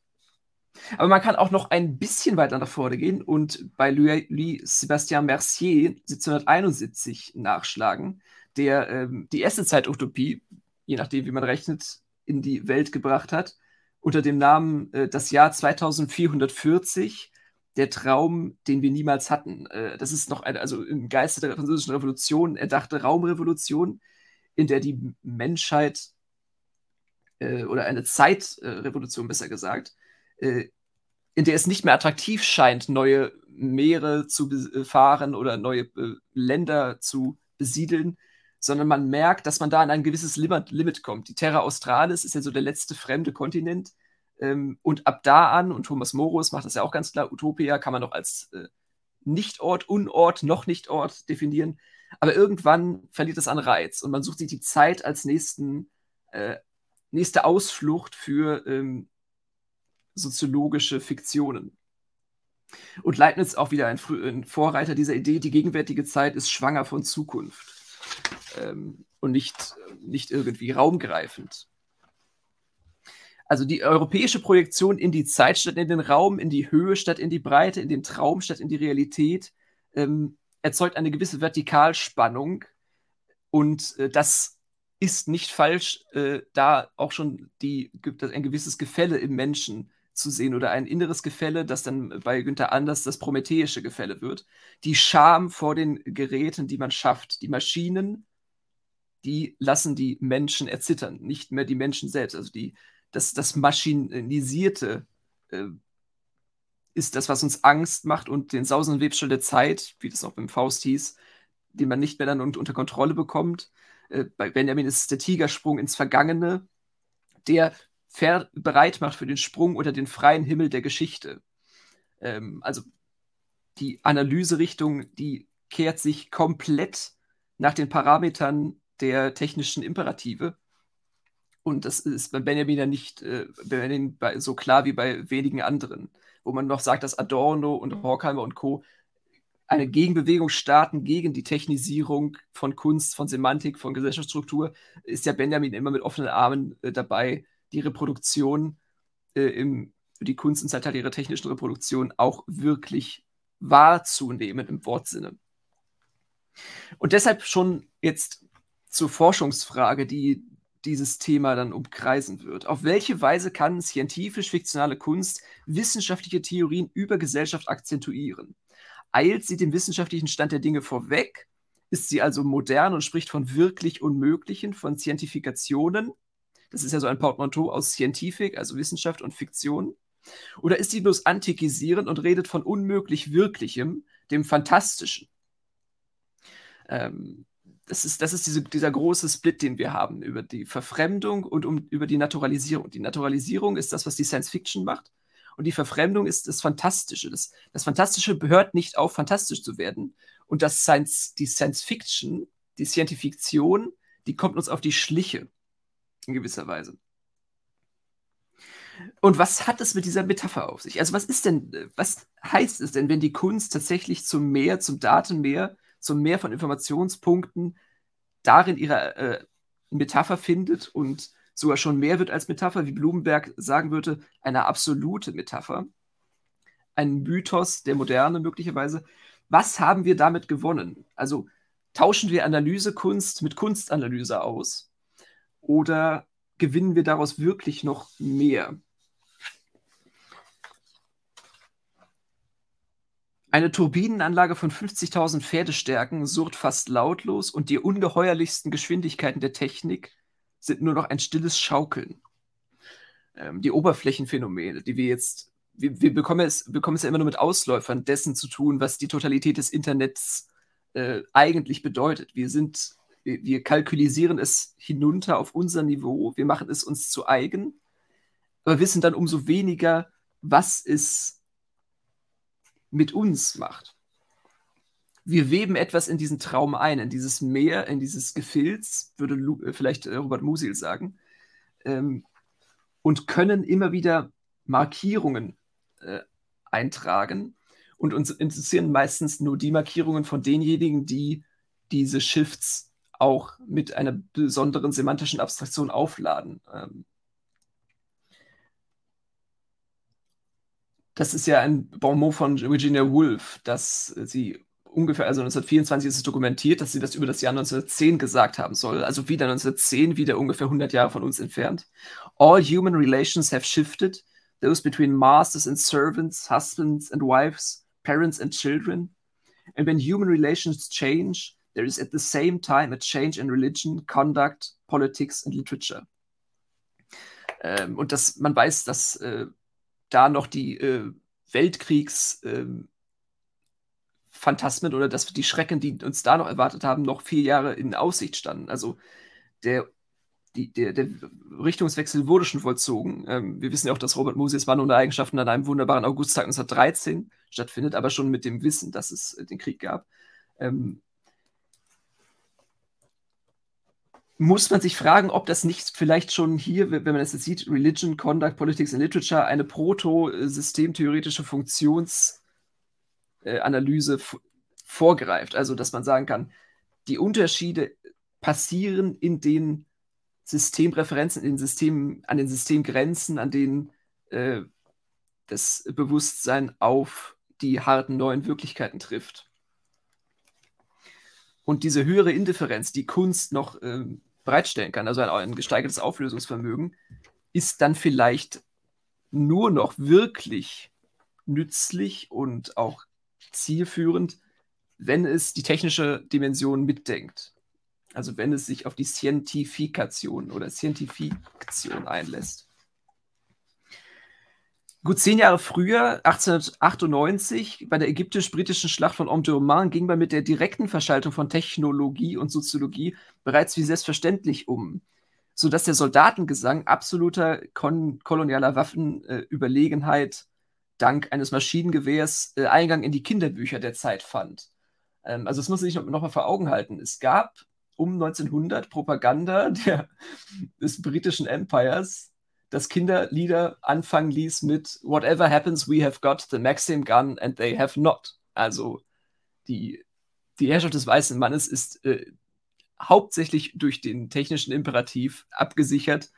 Aber man kann auch noch ein bisschen weiter nach vorne gehen und bei Louis-Sébastien Mercier 1771 nachschlagen, der ähm, die erste Zeitutopie, je nachdem wie man rechnet, in die Welt gebracht hat, unter dem Namen äh, Das Jahr 2440, der Traum, den wir niemals hatten. Äh, das ist noch eine, also im Geiste der französischen Revolution erdachte Raumrevolution, in der die Menschheit äh, oder eine Zeitrevolution besser gesagt, in der es nicht mehr attraktiv scheint, neue Meere zu befahren oder neue äh, Länder zu besiedeln, sondern man merkt, dass man da an ein gewisses Limit, Limit kommt. Die Terra Australis ist ja so der letzte fremde Kontinent. Ähm, und ab da an, und Thomas Morus macht das ja auch ganz klar, Utopia kann man noch als äh, Nichtort, Unort, noch Nichtort definieren. Aber irgendwann verliert es an Reiz und man sucht sich die Zeit als nächsten, äh, nächste Ausflucht für ähm, soziologische Fiktionen. Und Leibniz auch wieder ein, ein, Vorreiter dieser Idee, die gegenwärtige Zeit ist schwanger von Zukunft ähm, und nicht, nicht irgendwie raumgreifend. Also die europäische Projektion in die Zeit statt in den Raum, in die Höhe statt in die Breite, in den Traum statt in die Realität, ähm, erzeugt eine gewisse Vertikalspannung und äh, das ist nicht falsch, äh, da auch schon die, ein gewisses Gefälle im Menschen zu sehen oder ein inneres Gefälle, das dann bei Günther Anders das prometheische Gefälle wird. Die Scham vor den Geräten, die man schafft, die Maschinen, die lassen die Menschen erzittern, nicht mehr die Menschen selbst. Also die, das, das Maschinisierte äh, ist das, was uns Angst macht und den sausenden Webstuhl der Zeit, wie das auch beim Faust hieß, den man nicht mehr dann unter Kontrolle bekommt. Äh, bei Benjamin ist es der Tigersprung ins Vergangene, der bereit macht für den Sprung unter den freien Himmel der Geschichte. Ähm, also die Analyserichtung, die kehrt sich komplett nach den Parametern der technischen Imperative. Und das ist bei Benjamin ja nicht äh, Benjamin so klar wie bei wenigen anderen, wo man noch sagt, dass Adorno und Horkheimer und Co. eine Gegenbewegung starten gegen die Technisierung von Kunst, von Semantik, von Gesellschaftsstruktur, ist ja Benjamin immer mit offenen Armen äh, dabei, die Reproduktion äh, im, die Kunst- und Zeitalter ihrer technischen Reproduktion auch wirklich wahrzunehmen im Wortsinne. Und deshalb schon jetzt zur Forschungsfrage, die dieses Thema dann umkreisen wird. Auf welche Weise kann scientifisch-fiktionale Kunst wissenschaftliche Theorien über Gesellschaft akzentuieren? Eilt sie dem wissenschaftlichen Stand der Dinge vorweg? Ist sie also modern und spricht von wirklich Unmöglichen, von Scientifikationen, das ist ja so ein Portmanteau aus Scientific, also Wissenschaft und Fiktion. Oder ist sie bloß antikisierend und redet von unmöglich Wirklichem, dem Fantastischen? Ähm, das ist, das ist diese, dieser große Split, den wir haben über die Verfremdung und um, über die Naturalisierung. Die Naturalisierung ist das, was die Science Fiction macht. Und die Verfremdung ist das Fantastische. Das, das Fantastische hört nicht auf, fantastisch zu werden. Und das Science, die Science Fiction, die Scientifiktion, die kommt uns auf die Schliche in gewisser Weise. Und was hat es mit dieser Metapher auf sich? Also was ist denn, was heißt es denn, wenn die Kunst tatsächlich zum Mehr, zum Datenmeer, zum Mehr von Informationspunkten darin ihre äh, Metapher findet und sogar schon mehr wird als Metapher, wie Blumenberg sagen würde, eine absolute Metapher, ein Mythos der Moderne möglicherweise. Was haben wir damit gewonnen? Also tauschen wir Analysekunst mit Kunstanalyse aus? Oder gewinnen wir daraus wirklich noch mehr? Eine Turbinenanlage von 50.000 Pferdestärken surrt fast lautlos und die ungeheuerlichsten Geschwindigkeiten der Technik sind nur noch ein stilles Schaukeln. Ähm, die Oberflächenphänomene, die wir jetzt, wir, wir, bekommen, es, bekommen es ja immer nur mit Ausläufern dessen zu tun, was die Totalität des Internets äh, eigentlich bedeutet. Wir sind wir, wir kalkulisieren es hinunter auf unser Niveau, wir machen es uns zu eigen, aber wissen dann umso weniger, was es mit uns macht. Wir weben etwas in diesen Traum ein, in dieses Meer, in dieses Gefilz, würde Lu äh, vielleicht äh, Robert Musil sagen. Ähm, und können immer wieder Markierungen äh, eintragen. Und uns interessieren meistens nur die Markierungen von denjenigen, die diese Shifts auch mit einer besonderen semantischen Abstraktion aufladen. Ähm, das ist ja ein Bonmot von Virginia Woolf, dass sie ungefähr, also 1924 ist es dokumentiert, dass sie das über das Jahr 1910 gesagt haben soll. Also wieder 1910, wieder ungefähr 100 Jahre von uns entfernt. All human relations have shifted, those between masters and servants, husbands and wives, parents and children. And when human relations change, there is at the same time a change in religion, conduct, politics and literature. Ähm, und dass man weiß, dass äh, da noch die äh, Weltkriegs äh, Phantasmen oder dass die Schrecken, die uns da noch erwartet haben, noch vier Jahre in Aussicht standen. Also der, die, der, der Richtungswechsel wurde schon vollzogen. Ähm, wir wissen ja auch, dass Robert Moses Eigenschaften an einem wunderbaren Augusttag 1913 stattfindet, aber schon mit dem Wissen, dass es äh, den Krieg gab. Ähm, muss man sich fragen, ob das nicht vielleicht schon hier, wenn man das jetzt sieht, Religion, Conduct, Politics and Literature, eine proto-systemtheoretische Funktionsanalyse äh, vorgreift. Also, dass man sagen kann, die Unterschiede passieren in den Systemreferenzen, in den Systemen, an den Systemgrenzen, an denen äh, das Bewusstsein auf die harten neuen Wirklichkeiten trifft. Und diese höhere Indifferenz, die Kunst noch ähm, bereitstellen kann, also ein, ein gesteigertes Auflösungsvermögen, ist dann vielleicht nur noch wirklich nützlich und auch zielführend, wenn es die technische Dimension mitdenkt. Also wenn es sich auf die Scientifikation oder Scientifikation einlässt. Gut zehn Jahre früher, 1898, bei der ägyptisch-britischen Schlacht von Omdurman, ging man mit der direkten Verschaltung von Technologie und Soziologie bereits wie selbstverständlich um, sodass der Soldatengesang absoluter kolonialer Waffenüberlegenheit dank eines Maschinengewehrs äh, Eingang in die Kinderbücher der Zeit fand. Ähm, also das muss man sich noch, noch mal vor Augen halten. Es gab um 1900 Propaganda der, des britischen Empires, das Kinderlieder anfangen ließ mit Whatever happens, we have got the Maxim gun and they have not. Also die, die Herrschaft des weißen Mannes ist äh, hauptsächlich durch den technischen Imperativ abgesichert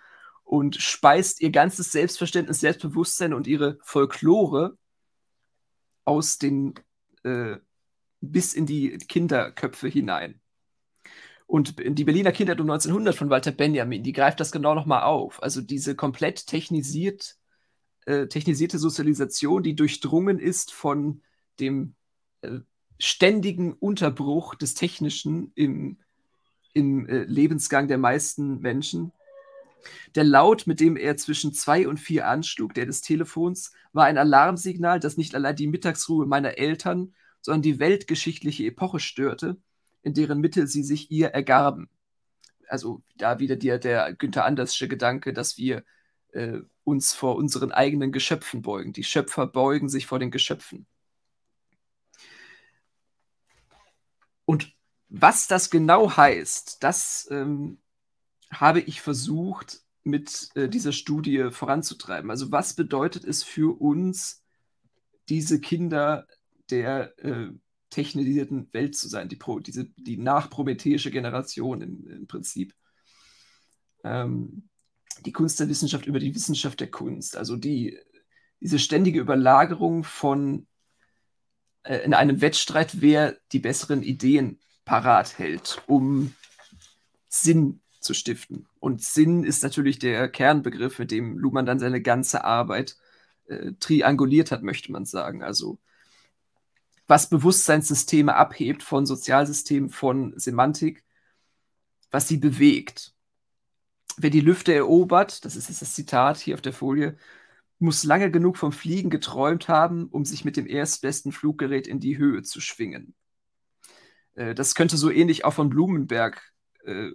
und speist ihr ganzes Selbstverständnis, Selbstbewusstsein und ihre Folklore aus den äh, bis in die Kinderköpfe hinein. Und die Berliner Kindheit um 1900 von Walter Benjamin, die greift das genau nochmal auf. Also diese komplett technisiert, äh, technisierte Sozialisation, die durchdrungen ist von dem äh, ständigen Unterbruch des Technischen im, im äh, Lebensgang der meisten Menschen. Der Laut, mit dem er zwischen zwei und vier anschlug, der des Telefons, war ein Alarmsignal, das nicht allein die Mittagsruhe meiner Eltern, sondern die weltgeschichtliche Epoche störte in deren Mitte sie sich ihr ergaben. Also da wieder der, der Günther Andersche Gedanke, dass wir äh, uns vor unseren eigenen Geschöpfen beugen. Die Schöpfer beugen sich vor den Geschöpfen. Und was das genau heißt, das ähm, habe ich versucht mit äh, dieser Studie voranzutreiben. Also was bedeutet es für uns, diese Kinder der äh, technisierten Welt zu sein, die, Pro, diese, die nachprometheische Generation im, im Prinzip. Ähm, die Kunst der Wissenschaft über die Wissenschaft der Kunst, also die, diese ständige Überlagerung von äh, in einem Wettstreit, wer die besseren Ideen parat hält, um Sinn zu stiften. Und Sinn ist natürlich der Kernbegriff, mit dem Luhmann dann seine ganze Arbeit äh, trianguliert hat, möchte man sagen. Also was Bewusstseinssysteme abhebt von Sozialsystemen, von Semantik, was sie bewegt. Wer die Lüfte erobert, das ist jetzt das Zitat hier auf der Folie, muss lange genug vom Fliegen geträumt haben, um sich mit dem erstbesten Fluggerät in die Höhe zu schwingen. Äh, das könnte so ähnlich auch von Blumenberg äh,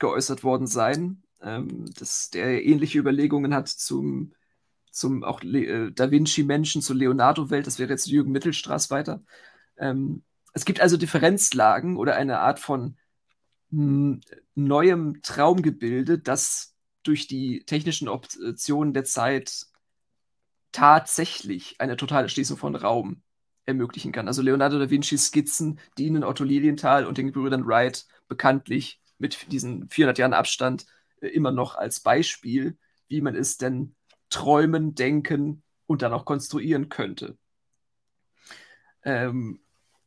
geäußert worden sein, ähm, dass der ähnliche Überlegungen hat zum zum auch Le äh, Da Vinci-Menschen zur Leonardo-Welt, das wäre jetzt Jürgen Mittelstraß weiter. Ähm, es gibt also Differenzlagen oder eine Art von hm, neuem Traumgebilde, das durch die technischen Optionen der Zeit tatsächlich eine totale Schließung von Raum ermöglichen kann. Also Leonardo da Vinci's Skizzen dienen Otto Lilienthal und den Brüdern Wright bekanntlich mit diesen 400 Jahren Abstand äh, immer noch als Beispiel, wie man es denn träumen, denken und dann auch konstruieren könnte. Ähm,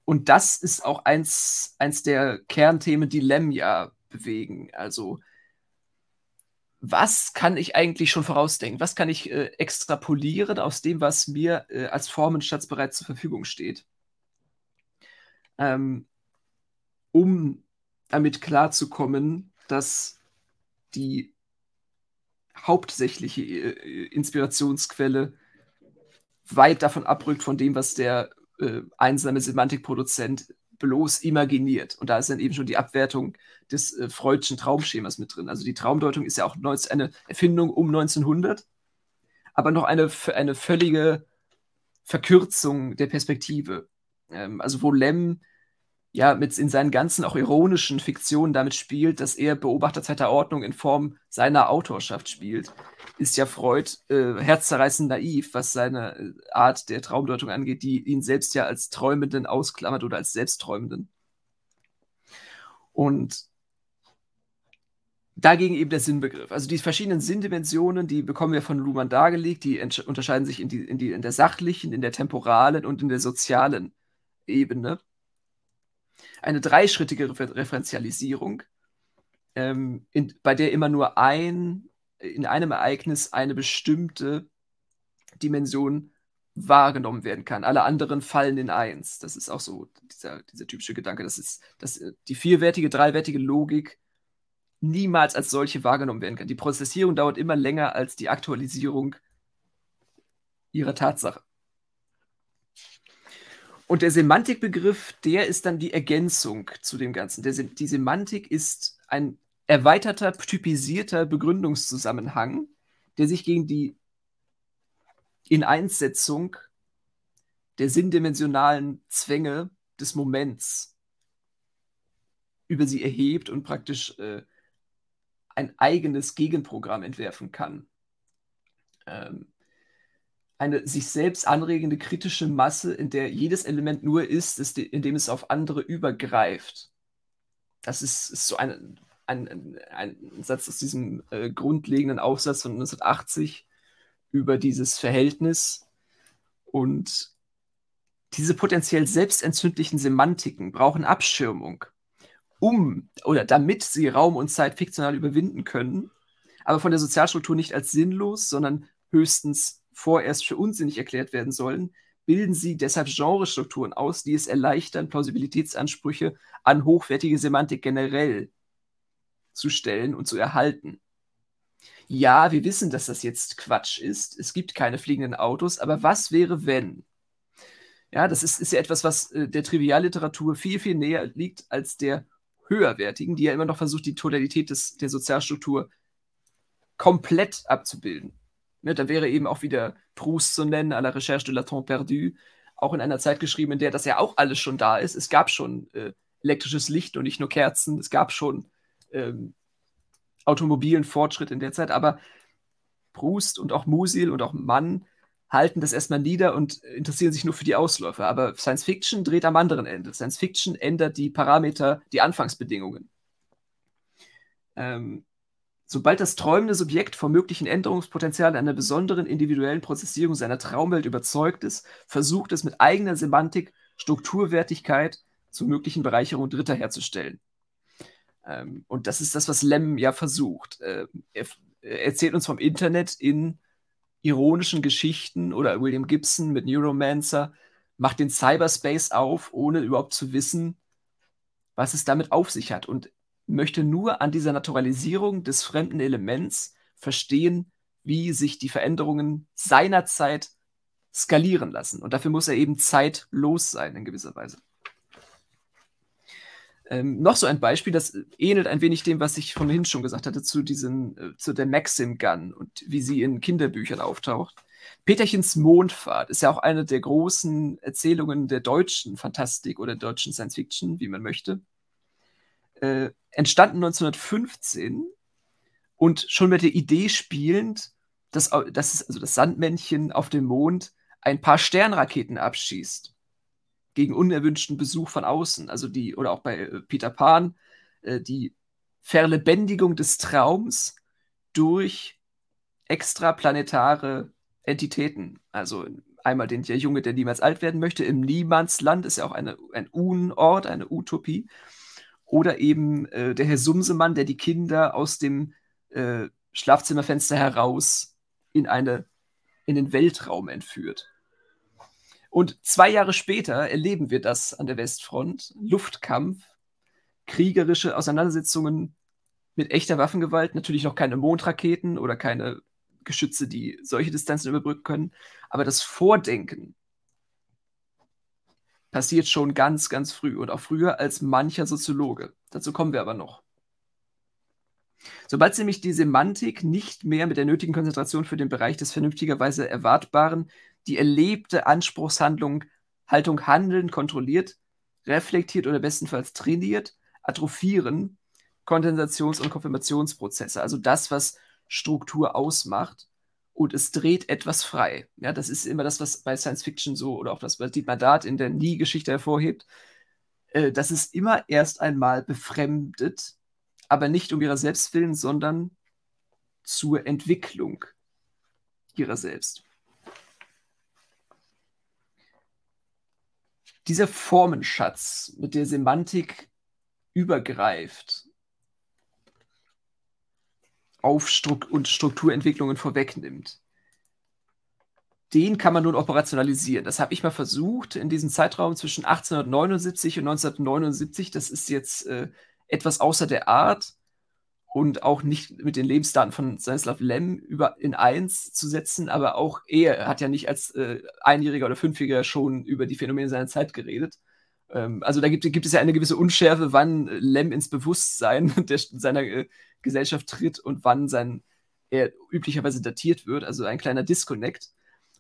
und das ist auch eins, eins der Kernthemen, die Lem ja bewegen. Also was kann ich eigentlich schon vorausdenken? Was kann ich äh, extrapolieren aus dem, was mir äh, als Formenschatz bereits zur Verfügung steht? Ähm, um damit klarzukommen, dass die hauptsächliche äh, Inspirationsquelle weit davon abrückt von dem, was der äh, einsame Semantikproduzent bloß imaginiert. Und da ist dann eben schon die Abwertung des äh, Freudschen Traumschemas mit drin. Also die Traumdeutung ist ja auch eine Erfindung um 1900, aber noch eine, eine völlige Verkürzung der Perspektive. Ähm, also wo Lem ja mit in seinen ganzen auch ironischen Fiktionen damit spielt, dass er Beobachter zweiter Ordnung in Form seiner Autorschaft spielt, ist ja Freud äh, herzzerreißend naiv, was seine äh, Art der Traumdeutung angeht, die ihn selbst ja als Träumenden ausklammert oder als Selbstträumenden. Und dagegen eben der Sinnbegriff. Also die verschiedenen Sinndimensionen, die bekommen wir von Luhmann dargelegt, die unterscheiden sich in, die, in, die, in der sachlichen, in der temporalen und in der sozialen Ebene eine dreischrittige Refer Referenzialisierung, ähm, in, bei der immer nur ein, in einem Ereignis eine bestimmte Dimension wahrgenommen werden kann. Alle anderen fallen in eins. Das ist auch so dieser, dieser typische Gedanke. Dass äh, die vierwertige, dreiwertige Logik niemals als solche wahrgenommen werden kann. Die Prozessierung dauert immer länger als die Aktualisierung ihrer Tatsache. Und der Semantikbegriff, der ist dann die Ergänzung zu dem Ganzen. Der, die Semantik ist ein erweiterter, typisierter Begründungszusammenhang, der sich gegen die Ineinssetzung der sinndimensionalen Zwänge des Moments über sie erhebt und praktisch äh, ein eigenes Gegenprogramm entwerfen kann. Ähm, eine sich selbst anregende kritische Masse, in der jedes Element nur ist, ist indem es auf andere übergreift. Das ist, ist so ein, ein, ein, Satz aus diesem äh, grundlegenden Aufsatz von 1980 über dieses Verhältnis. Und diese potenziell selbstentzündlichen Semantiken brauchen Abschirmung, um oder damit sie Raum und Zeit fiktional überwinden können, aber von der Sozialstruktur nicht als sinnlos, sondern höchstens vorerst für unsinnig erklärt werden sollen, bilden sie deshalb Genrestrukturen aus, die es erleichtern, Plausibilitätsansprüche an hochwertige Semantik generell zu stellen und zu erhalten. Ja, wir wissen, dass das jetzt Quatsch ist. Es gibt keine fliegenden Autos, aber was wäre, wenn? Ja, das ist, ist ja etwas, was äh, der Trivialliteratur viel, viel näher liegt als der höherwertigen, die ja immer noch versucht, die Totalität des, der Sozialstruktur komplett abzubilden. Ne, da wäre eben auch wieder Proust zu nennen, à la recherche de la temps perdu, auch in einer Zeit geschrieben, in der das ja auch alles schon da ist. Es gab schon äh, elektrisches Licht und nicht nur Kerzen, es gab schon ähm, automobilen Fortschritt in der Zeit, aber Proust und auch Musil und auch Mann halten das erstmal nieder und interessieren sich nur für die Ausläufer. Aber Science Fiction dreht am anderen Ende. Science Fiction ändert die Parameter, die Anfangsbedingungen. Ähm, Sobald das träumende Subjekt vom möglichen Änderungspotenzial einer besonderen individuellen Prozessierung seiner Traumwelt überzeugt ist, versucht es mit eigener Semantik Strukturwertigkeit zur möglichen Bereicherung Dritter herzustellen. Ähm, und das ist das, was Lem ja versucht. Äh, er, er erzählt uns vom Internet in ironischen Geschichten oder William Gibson mit Neuromancer macht den Cyberspace auf, ohne überhaupt zu wissen, was es damit auf sich hat. Und möchte nur an dieser Naturalisierung des fremden Elements verstehen, wie sich die Veränderungen seiner Zeit skalieren lassen. Und dafür muss er eben zeitlos sein in gewisser Weise. Ähm, noch so ein Beispiel, das ähnelt ein wenig dem, was ich vorhin schon gesagt hatte, zu, diesen, äh, zu der Maxim Gun und wie sie in Kinderbüchern auftaucht. Peterchens Mondfahrt ist ja auch eine der großen Erzählungen der deutschen Fantastik oder deutschen Science Fiction, wie man möchte. Äh, entstanden 1915 und schon mit der Idee spielend, dass, dass also das Sandmännchen auf dem Mond ein paar Sternraketen abschießt gegen unerwünschten Besuch von außen. Also die, oder auch bei äh, Peter Pan, äh, die Verlebendigung des Traums durch extraplanetare Entitäten. Also einmal den der Junge, der niemals alt werden möchte, im Niemandsland ist ja auch eine, ein Unort, eine Utopie. Oder eben äh, der Herr Sumsemann, der die Kinder aus dem äh, Schlafzimmerfenster heraus in, eine, in den Weltraum entführt. Und zwei Jahre später erleben wir das an der Westfront. Luftkampf, kriegerische Auseinandersetzungen mit echter Waffengewalt, natürlich noch keine Mondraketen oder keine Geschütze, die solche Distanzen überbrücken können. Aber das Vordenken passiert schon ganz, ganz früh und auch früher als mancher Soziologe. Dazu kommen wir aber noch. Sobald nämlich die Semantik nicht mehr mit der nötigen Konzentration für den Bereich des vernünftigerweise Erwartbaren die erlebte Anspruchshandlung, Haltung Handeln kontrolliert, reflektiert oder bestenfalls trainiert, atrophieren Kondensations- und Konfirmationsprozesse, also das, was Struktur ausmacht und es dreht etwas frei. Ja, das ist immer das, was bei Science Fiction so oder auch das, was Dietmar Dart in der Nie-Geschichte hervorhebt. Äh, das ist immer erst einmal befremdet, aber nicht um ihrer selbst willen, sondern zur Entwicklung ihrer selbst. Dieser Formenschatz mit der Semantik übergreift auf Struk und Strukturentwicklungen vorwegnimmt, den kann man nun operationalisieren. Das habe ich mal versucht in diesem Zeitraum zwischen 1879 und 1979. Das ist jetzt äh, etwas außer der Art und auch nicht mit den Lebensdaten von Stanislav Lem über in eins zu setzen, aber auch er hat ja nicht als äh, Einjähriger oder Fünfjähriger schon über die Phänomene seiner Zeit geredet. Ähm, also da gibt, gibt, es ja eine gewisse Unschärfe, wann Lem ins Bewusstsein der, seiner äh, Gesellschaft tritt und wann sein er üblicherweise datiert wird, also ein kleiner Disconnect.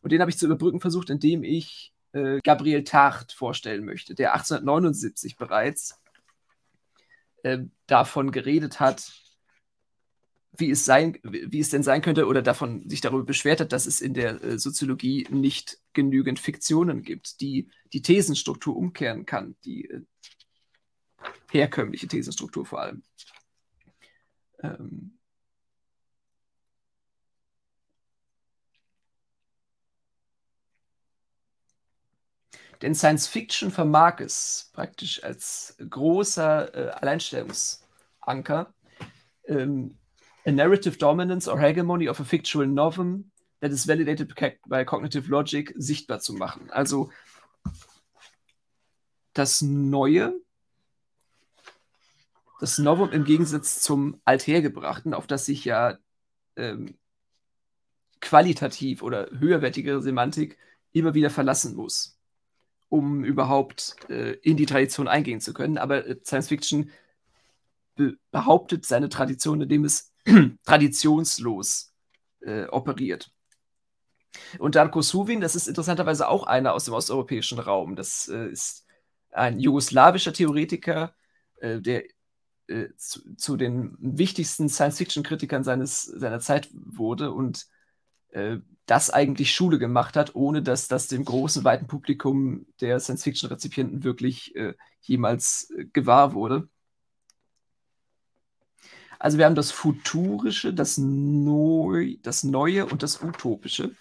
Und den habe ich zu überbrücken versucht, indem ich äh, Gabriel Tacht vorstellen möchte, der 1879 bereits äh, davon geredet hat, wie es sein, wie es denn sein könnte oder davon sich darüber beschwert hat, dass es in der äh, Soziologie nicht genügend Fiktionen gibt, die die Thesenstruktur umkehren kann, die äh, herkömmliche Thesenstruktur vor allem. Ähm, Denn Science Fiction vermag es praktisch als großer äh, Alleinstellungsanker ähm, a narrative dominance or hegemony of a fictional novel that is validated by cognitive logic sichtbar zu machen. Also das Neue, das Novum im Gegensatz zum Althergebrachten, auf das sich ja ähm, qualitativ oder höherwertigere Semantik immer wieder verlassen muss, um überhaupt äh, in die Tradition eingehen zu können. Aber äh, Science Fiction be behauptet seine Tradition, indem es traditionslos äh, operiert. Und Darko Suvin, das ist interessanterweise auch einer aus dem osteuropäischen Raum. Das äh, ist ein jugoslawischer Theoretiker, äh, der äh, zu, zu, den wichtigsten Science-Fiction-Kritikern seiner Zeit wurde und äh, das eigentlich Schule gemacht hat, ohne dass das dem großen, weiten Publikum der Science-Fiction-Rezipienten wirklich äh, jemals äh, gewahr wurde. Also wir haben das Futurische, das, Neu das Neue und das Utopische.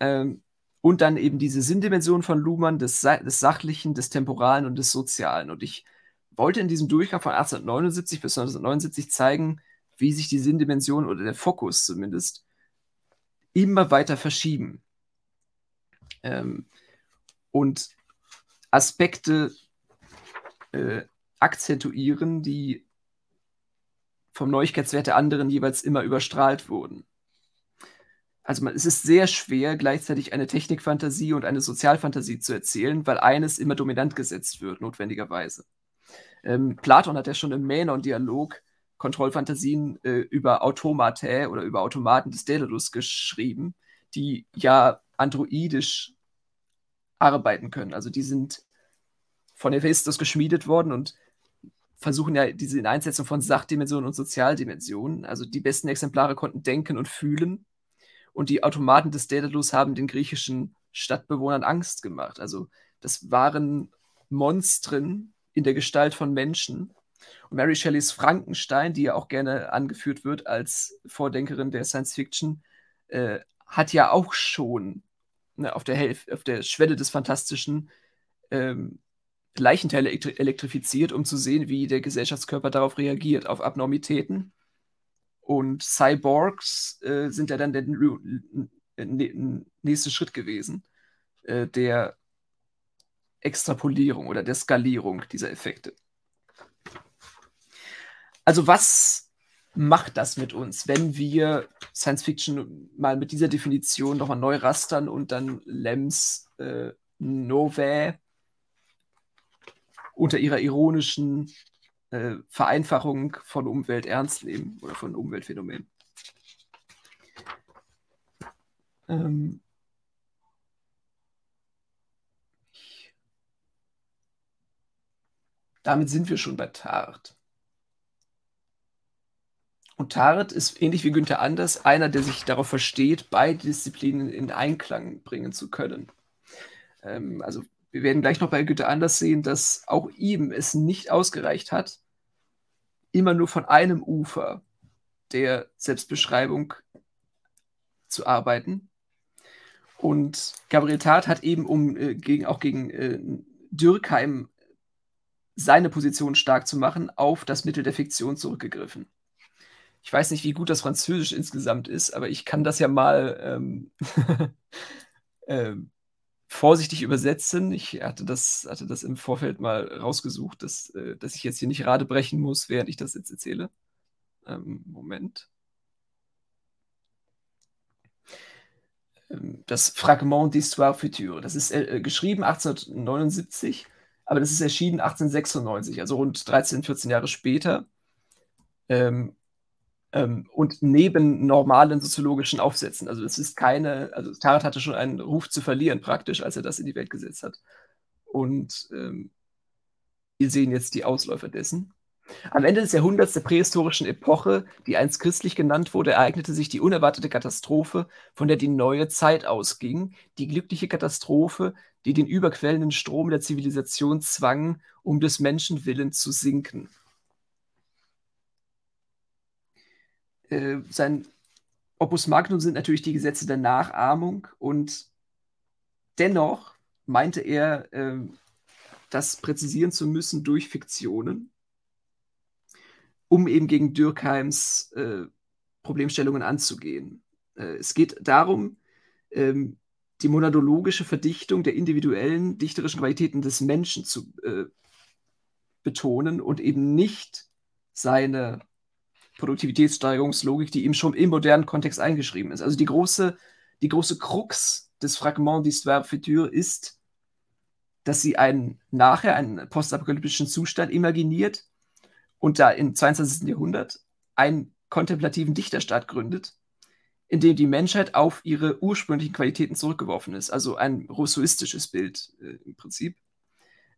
Ähm, und dann eben diese Sinndimension von Luhmann des, des Sachlichen, des Temporalen und des Sozialen. Und ich wollte in diesem Durchgang von 1879 bis 1979 zeigen, wie sich die Sinndimension oder der Fokus zumindest immer weiter verschieben. Ähm, und Aspekte äh, akzentuieren, die vom Neuigkeitswert der anderen jeweils immer überstrahlt wurden. Also man, es ist sehr schwer, gleichzeitig eine Technikfantasie und eine Sozialfantasie zu erzählen, weil eines immer dominant gesetzt wird, notwendigerweise. Ähm, Platon hat ja schon im Mänon-Dialog Kontrollfantasien äh, über Automatae oder über Automaten des Daedalus geschrieben, die ja androidisch arbeiten können. Also die sind von Hephaistos geschmiedet worden und versuchen ja diese Einsetzung von Sachdimensionen und Sozialdimensionen. Also die besten Exemplare konnten denken und fühlen. Und die Automaten des Daedalus haben den griechischen Stadtbewohnern Angst gemacht. Also das waren Monstren in der Gestalt von Menschen. Und Mary Shelleys Frankenstein, die ja auch gerne angeführt wird als Vordenkerin der Science Fiction, äh, hat ja auch schon ne, auf, der auf der Schwelle des Fantastischen ähm, Leichenteile elektrifiziert, um zu sehen, wie der Gesellschaftskörper darauf reagiert, auf Abnormitäten. Und Cyborgs äh, sind ja dann der nächste Schritt gewesen, äh, der Extrapolierung oder der Skalierung dieser Effekte. Also was macht das mit uns, wenn wir Science Fiction mal mit dieser Definition nochmal neu rastern und dann Lems äh, Novae unter ihrer ironischen äh, Vereinfachung von Umwelt ernst nehmen oder von Umweltphänomenen. Ähm damit sind wir schon bei Tart. Und Tart ist ähnlich wie Günther Anders einer, der sich darauf versteht, beide Disziplinen in Einklang bringen zu können. Ähm, also wir werden gleich noch bei Günther Anders sehen, dass auch ihm es nicht ausgereicht hat, immer nur von einem Ufer der Selbstbeschreibung zu arbeiten. Und Gabriel Tart hat eben, um äh, gegen, auch gegen äh, Dürkheim seine Position stark zu machen, auf das Mittel der Fiktion zurückgegriffen. Ich weiß nicht, wie gut das Französisch insgesamt ist, aber ich kann das ja mal ähm, ähm, vorsichtig übersetzen. Ich hatte das, hatte das im Vorfeld mal rausgesucht, dass, äh, dass ich jetzt hier nicht gerade brechen muss, während ich das jetzt erzähle. Ähm, Moment. Ähm, das Fragment d'Histoire Future. Das ist äh, geschrieben 1879, aber das ist erschienen 1896, also rund 13, 14 Jahre später. Ähm, ähm, und neben normalen soziologischen Aufsätzen. Also das ist keine, also Tarot hatte schon einen Ruf zu verlieren praktisch, als er das in die Welt gesetzt hat. Und ähm, wir sehen jetzt die Ausläufer dessen. Am Ende des Jahrhunderts der prähistorischen Epoche, die einst christlich genannt wurde, ereignete sich die unerwartete Katastrophe, von der die neue Zeit ausging, die glückliche Katastrophe, die den überquellenden Strom der Zivilisation zwang, um des Menschen willen zu sinken. Äh, sein Opus Magnum sind natürlich die Gesetze der Nachahmung und dennoch meinte er, äh, das präzisieren zu müssen durch Fiktionen, um eben gegen Dürkheims äh, Problemstellungen anzugehen. Äh, es geht darum, ähm, die monadologische Verdichtung der individuellen dichterischen Qualitäten des Menschen zu äh, betonen und eben nicht seine Produktivitätssteigerungslogik, die ihm schon im modernen Kontext eingeschrieben ist. Also die große, die große Krux des Fragment d'Histoire Future ist, dass sie einen nachher einen postapokalyptischen Zustand imaginiert und da im 22. Jahrhundert einen kontemplativen Dichterstaat gründet, in dem die Menschheit auf ihre ursprünglichen Qualitäten zurückgeworfen ist. Also ein rousseauistisches Bild äh, im Prinzip.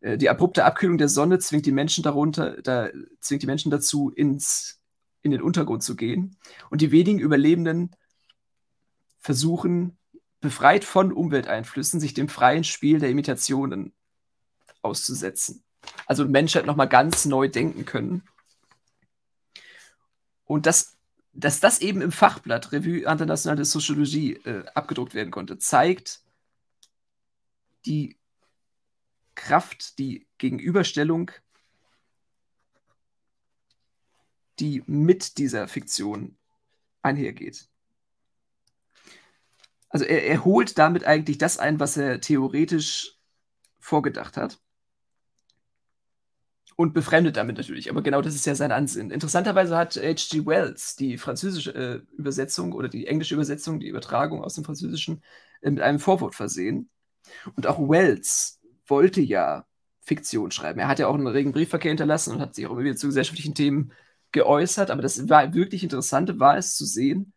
Äh, die abrupte Abkühlung der Sonne zwingt die Menschen darunter, da, zwingt die Menschen dazu, ins in den Untergrund zu gehen. Und die wenigen Überlebenden versuchen, befreit von Umwelteinflüssen, sich dem freien Spiel der Imitationen auszusetzen. Also Menschheit nochmal ganz neu denken können. Und das, dass das eben im Fachblatt Revue Internationale de Soziologie äh, abgedruckt werden konnte, zeigt die Kraft, die Gegenüberstellung die mit dieser Fiktion einhergeht. Also er, er holt damit eigentlich das ein, was er theoretisch vorgedacht hat. Und befremdet damit natürlich, aber genau das ist ja sein Ansinn. Interessanterweise hat H.G. Wells die französische äh, Übersetzung oder die englische Übersetzung, die Übertragung aus dem Französischen, äh, mit einem Vorwort versehen. Und auch Wells wollte ja Fiktion schreiben. Er hat ja auch einen regen Briefverkehr hinterlassen und hat sich auch immer wieder zu gesellschaftlichen Themen geäußert, aber das war wirklich interessante war es zu sehen,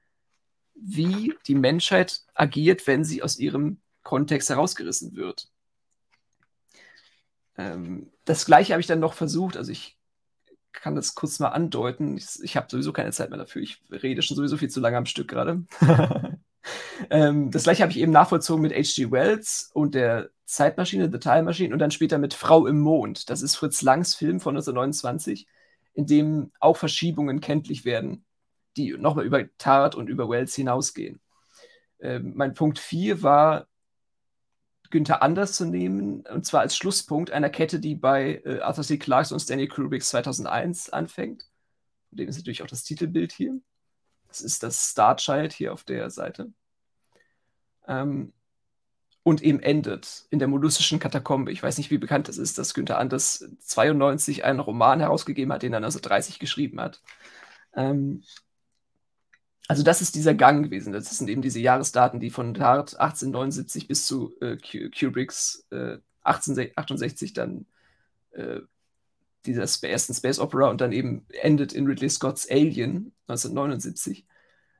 wie die Menschheit agiert, wenn sie aus ihrem Kontext herausgerissen wird. Ähm, das gleiche habe ich dann noch versucht, also ich kann das kurz mal andeuten. Ich, ich habe sowieso keine Zeit mehr dafür. Ich rede schon sowieso viel zu lange am Stück gerade. ähm, das gleiche habe ich eben nachvollzogen mit H.G. Wells und der Zeitmaschine, The Time Machine und dann später mit Frau im Mond. Das ist Fritz Langs Film von 1929, in dem auch Verschiebungen kenntlich werden, die nochmal über Tart und über Wells hinausgehen. Ähm, mein Punkt 4 war Günther Anders zu nehmen, und zwar als Schlusspunkt einer Kette, die bei äh, Arthur C. Clarke und Stanley Kubricks 2001 anfängt. Und dem ist natürlich auch das Titelbild hier. Das ist das Starchild hier auf der Seite. Ähm, und eben endet in der mollussischen Katakombe. Ich weiß nicht, wie bekannt das ist, dass Günther Anders 92 einen Roman herausgegeben hat, den er 1930 geschrieben hat. Ähm, also das ist dieser Gang gewesen. Das sind eben diese Jahresdaten, die von Hart 1879 bis zu äh, Kubricks äh, 1868 dann äh, dieser ersten Space Opera und dann eben endet in Ridley Scott's Alien 1979,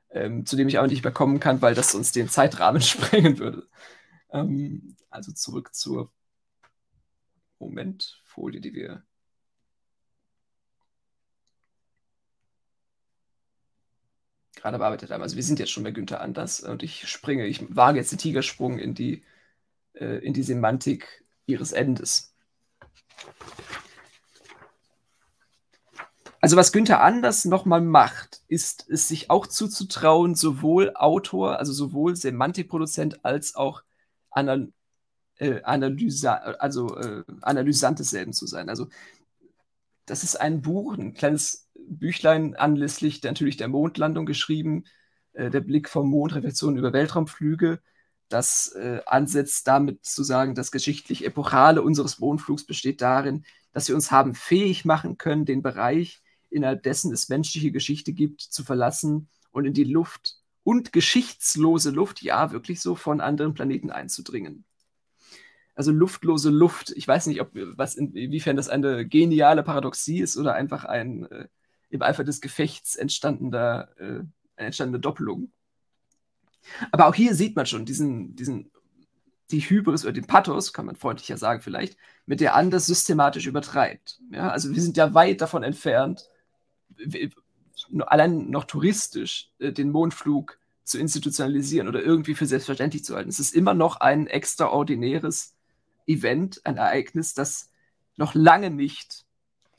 ähm, zu dem ich aber nicht mehr kommen kann, weil das uns den Zeitrahmen sprengen würde. Ähm, also zurück zur Momentfolie, die wir gerade bearbeitet haben. Also wir sind jetzt schon bei Günther Anders und ich springe, ich wage jetzt den Tigersprung in die, äh, in die Semantik ihres Endes. Also was Günther Anders nochmal macht, ist es sich auch zuzutrauen, sowohl Autor, also sowohl Semantikproduzent als auch Anal äh, Analysa also, äh, Analysant desselben zu sein. Also das ist ein Buch, ein kleines Büchlein anlässlich der, natürlich der Mondlandung geschrieben, äh, der Blick vom Mond, Reflexion über Weltraumflüge, das äh, ansetzt damit zu sagen, das geschichtlich Epochale unseres Mondflugs besteht darin, dass wir uns haben fähig machen können, den Bereich, innerhalb dessen es menschliche Geschichte gibt, zu verlassen und in die Luft und geschichtslose Luft, ja, wirklich so, von anderen Planeten einzudringen also luftlose Luft. Ich weiß nicht, ob was inwiefern das eine geniale Paradoxie ist oder einfach ein äh, im Eifer des Gefechts entstandener, äh, entstandene Doppelung. Aber auch hier sieht man schon diesen, diesen, die Hybris oder den Pathos, kann man freundlicher sagen vielleicht, mit der Anders systematisch übertreibt. Ja, also wir sind ja weit davon entfernt, allein noch touristisch äh, den Mondflug zu institutionalisieren oder irgendwie für selbstverständlich zu halten. Es ist immer noch ein extraordinäres Event, ein Ereignis, das noch lange nicht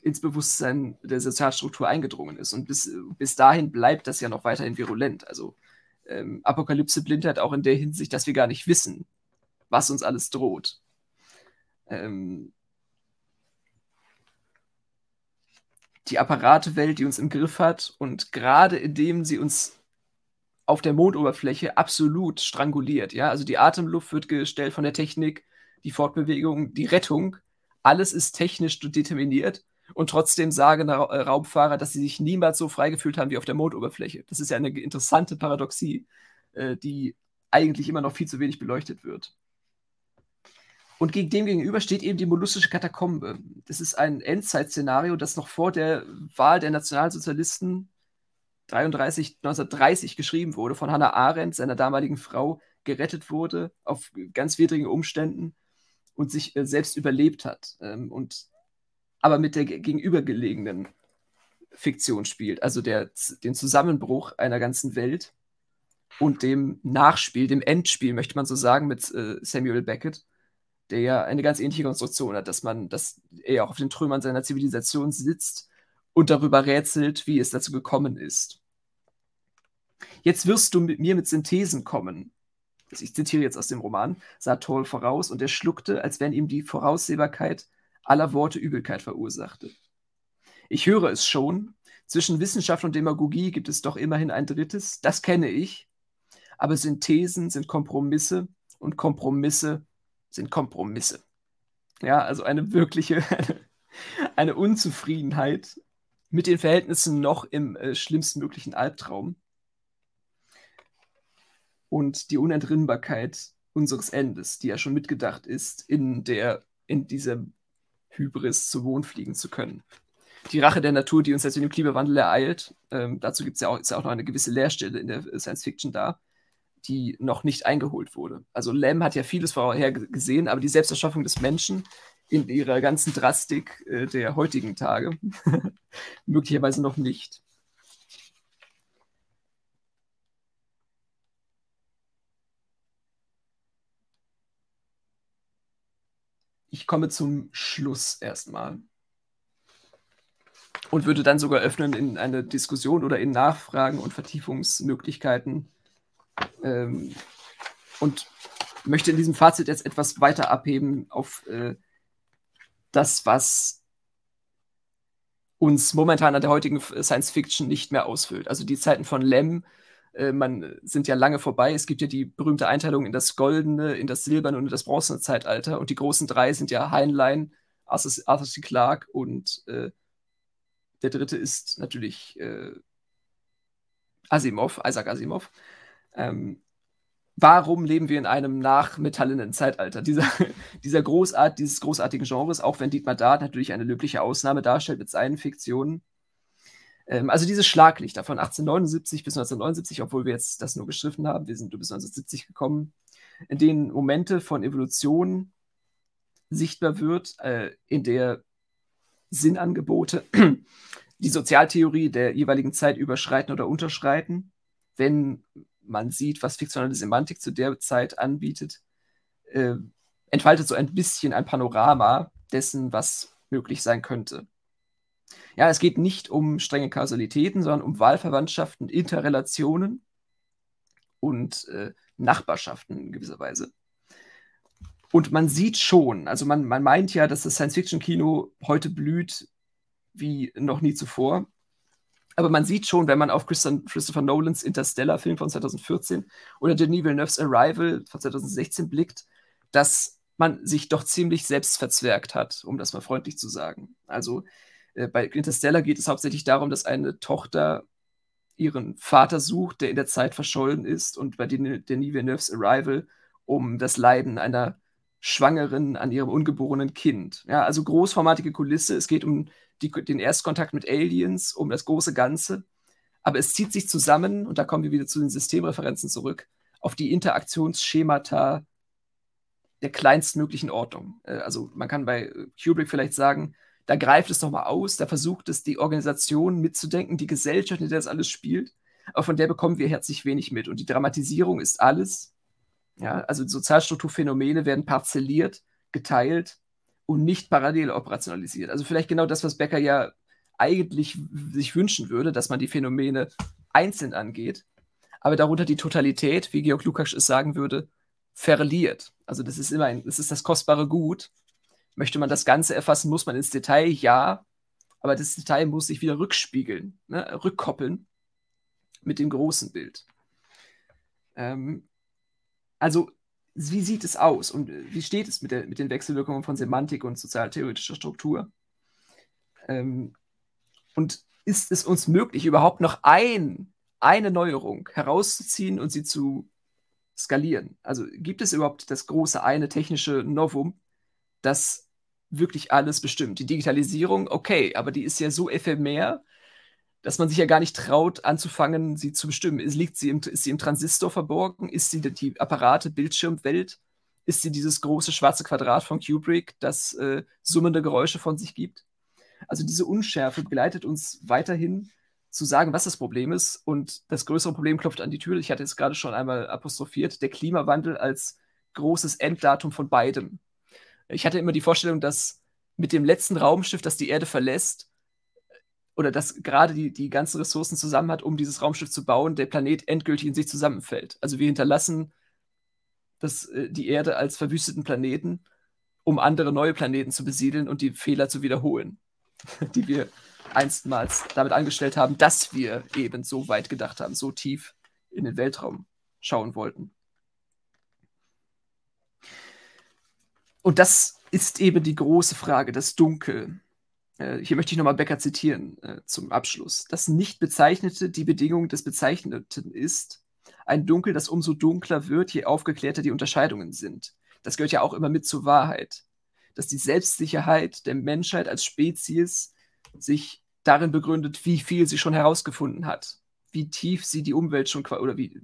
ins Bewusstsein der Sozialstruktur eingedrungen ist. Und bis, bis dahin bleibt das ja noch weiterhin virulent. Also ähm, Apokalypse blindert auch in der Hinsicht, dass wir gar nicht wissen, was uns alles droht. Ähm, die Apparatewelt, die uns im Griff hat und gerade indem sie uns auf der Mondoberfläche absolut stranguliert. Ja? Also die Atemluft wird gestellt von der Technik, die Fortbewegung, die Rettung, alles ist technisch determiniert und trotzdem sagen äh, Raumfahrer, dass sie sich niemals so frei gefühlt haben wie auf der Mondoberfläche. Das ist ja eine interessante Paradoxie, äh, die eigentlich immer noch viel zu wenig beleuchtet wird. Und gegen dem gegenüber steht eben die mollustische Katakombe. Das ist ein Endzeitszenario, das noch vor der Wahl der Nationalsozialisten 33, 1930 geschrieben wurde von Hannah Arendt, seiner damaligen Frau, gerettet wurde auf ganz widrigen Umständen und sich äh, selbst überlebt hat ähm, und aber mit der gegenübergelegenen Fiktion spielt, also der, den Zusammenbruch einer ganzen Welt und dem Nachspiel, dem Endspiel, möchte man so sagen, mit äh, Samuel Beckett, der ja eine ganz ähnliche Konstruktion hat, dass man, dass er auch auf den Trümmern seiner Zivilisation sitzt und darüber rätselt, wie es dazu gekommen ist. Jetzt wirst du mit mir mit Synthesen kommen, ich zitiere jetzt aus dem Roman, sah Toll voraus und er schluckte, als wenn ihm die Voraussehbarkeit aller Worte Übelkeit verursachte. Ich höre es schon, zwischen Wissenschaft und Demagogie gibt es doch immerhin ein drittes, das kenne ich, aber Synthesen sind Kompromisse und Kompromisse sind Kompromisse. Ja, also eine wirkliche, eine, Unzufriedenheit mit den Verhältnissen noch im äh, schlimmstmöglichen Albtraum und die Unentrinnbarkeit unseres Endes, die ja schon mitgedacht ist, in der, in diesem Hybris zu Mond fliegen zu können. Die Rache der Natur, die uns jetzt in dem Klimawandel ereilt, ähm, dazu gibt es ja auch, ja auch noch eine gewisse Leerstelle in der Science Fiction da, die noch nicht eingeholt wurde. Also Lem hat ja vieles vorher gesehen, aber die Selbsterschaffung des Menschen in ihrer ganzen Drastik äh, der heutigen Tage. Möglicherweise noch nicht. Ich komme zum Schluss erstmal und würde dann sogar öffnen in eine Diskussion oder in Nachfragen und Vertiefungsmöglichkeiten. Ähm, und möchte in diesem Fazit jetzt etwas weiter abheben auf äh, das, was uns momentan an der heutigen Science Fiction nicht mehr ausfüllt. Also die Zeiten von Lem äh, man, sind ja lange vorbei. Es gibt ja die berühmte Einteilung in das goldene, in das silberne und in das bronzene Zeitalter. Und die großen drei sind ja Heinlein, Arthur, Arthur C. Clarke und äh, der dritte ist natürlich äh, Asimov, Isaac Asimov. Ähm, warum leben wir in einem nachmetallenen Zeitalter dieser, dieser Großart, dieses großartigen Genres, auch wenn Dietmar Dart natürlich eine löbliche Ausnahme darstellt mit seinen Fiktionen. Ähm, also dieses Schlaglichter von 1879 bis 1979, obwohl wir jetzt das nur geschriffen haben, wir sind bis 1970 gekommen, in denen Momente von Evolution sichtbar wird, äh, in der Sinnangebote die Sozialtheorie der jeweiligen Zeit überschreiten oder unterschreiten, wenn man sieht, was fiktionale Semantik zu der Zeit anbietet, äh, entfaltet so ein bisschen ein Panorama dessen, was möglich sein könnte. Ja, es geht nicht um strenge Kausalitäten, sondern um Wahlverwandtschaften, Interrelationen und äh, Nachbarschaften in gewisser Weise. Und man sieht schon, also man, man meint ja, dass das Science-Fiction-Kino heute blüht wie noch nie zuvor. Aber man sieht schon, wenn man auf Christopher Nolans Interstellar-Film von 2014 oder Denis Villeneuve's Arrival von 2016 blickt, dass man sich doch ziemlich selbst verzwergt hat, um das mal freundlich zu sagen. Also äh, bei Interstellar geht es hauptsächlich darum, dass eine Tochter ihren Vater sucht, der in der Zeit verschollen ist, und bei Denis Villeneuve's Arrival um das Leiden einer Schwangeren an ihrem ungeborenen Kind. Ja, also großformatige Kulisse. Es geht um die, den Erstkontakt mit Aliens, um das große Ganze. Aber es zieht sich zusammen, und da kommen wir wieder zu den Systemreferenzen zurück, auf die Interaktionsschemata der kleinstmöglichen Ordnung. Äh, also man kann bei Kubrick vielleicht sagen, da greift es nochmal aus, da versucht es, die Organisation mitzudenken, die Gesellschaft, in der das alles spielt, aber von der bekommen wir herzlich wenig mit. Und die Dramatisierung ist alles. Ja, also Sozialstrukturphänomene werden parzelliert, geteilt und nicht parallel operationalisiert. Also vielleicht genau das, was Becker ja eigentlich sich wünschen würde, dass man die Phänomene einzeln angeht, aber darunter die Totalität, wie Georg Lukács es sagen würde, verliert. Also das ist immer ein, das ist das kostbare Gut. Möchte man das Ganze erfassen, muss man ins Detail, ja, aber das Detail muss sich wieder rückspiegeln, ne, rückkoppeln mit dem großen Bild. Ähm, also wie sieht es aus und äh, wie steht es mit, der, mit den Wechselwirkungen von Semantik und sozialtheoretischer Struktur? Ähm, und ist es uns möglich, überhaupt noch ein, eine Neuerung herauszuziehen und sie zu skalieren? Also gibt es überhaupt das große eine technische Novum, das wirklich alles bestimmt? Die Digitalisierung, okay, aber die ist ja so ephemer, dass man sich ja gar nicht traut, anzufangen, sie zu bestimmen. Ist, liegt sie im, ist sie im Transistor verborgen? Ist sie die Apparate, Bildschirmwelt? Ist sie dieses große schwarze Quadrat von Kubrick, das äh, summende Geräusche von sich gibt? Also diese Unschärfe begleitet uns weiterhin zu sagen, was das Problem ist. Und das größere Problem klopft an die Tür. Ich hatte es gerade schon einmal apostrophiert, der Klimawandel als großes Enddatum von beidem. Ich hatte immer die Vorstellung, dass mit dem letzten Raumschiff, das die Erde verlässt, oder dass gerade die, die ganzen Ressourcen zusammen hat, um dieses Raumschiff zu bauen, der Planet endgültig in sich zusammenfällt. Also wir hinterlassen das, äh, die Erde als verwüsteten Planeten, um andere neue Planeten zu besiedeln und die Fehler zu wiederholen, die wir einstmals damit angestellt haben, dass wir eben so weit gedacht haben, so tief in den Weltraum schauen wollten. Und das ist eben die große Frage, das Dunkel, hier möchte ich nochmal Becker zitieren äh, zum Abschluss. Das Nicht-Bezeichnete die Bedingung des Bezeichneten ist, ein Dunkel, das umso dunkler wird, je aufgeklärter die Unterscheidungen sind. Das gehört ja auch immer mit zur Wahrheit. Dass die Selbstsicherheit der Menschheit als Spezies sich darin begründet, wie viel sie schon herausgefunden hat, wie tief sie die Umwelt schon oder wie,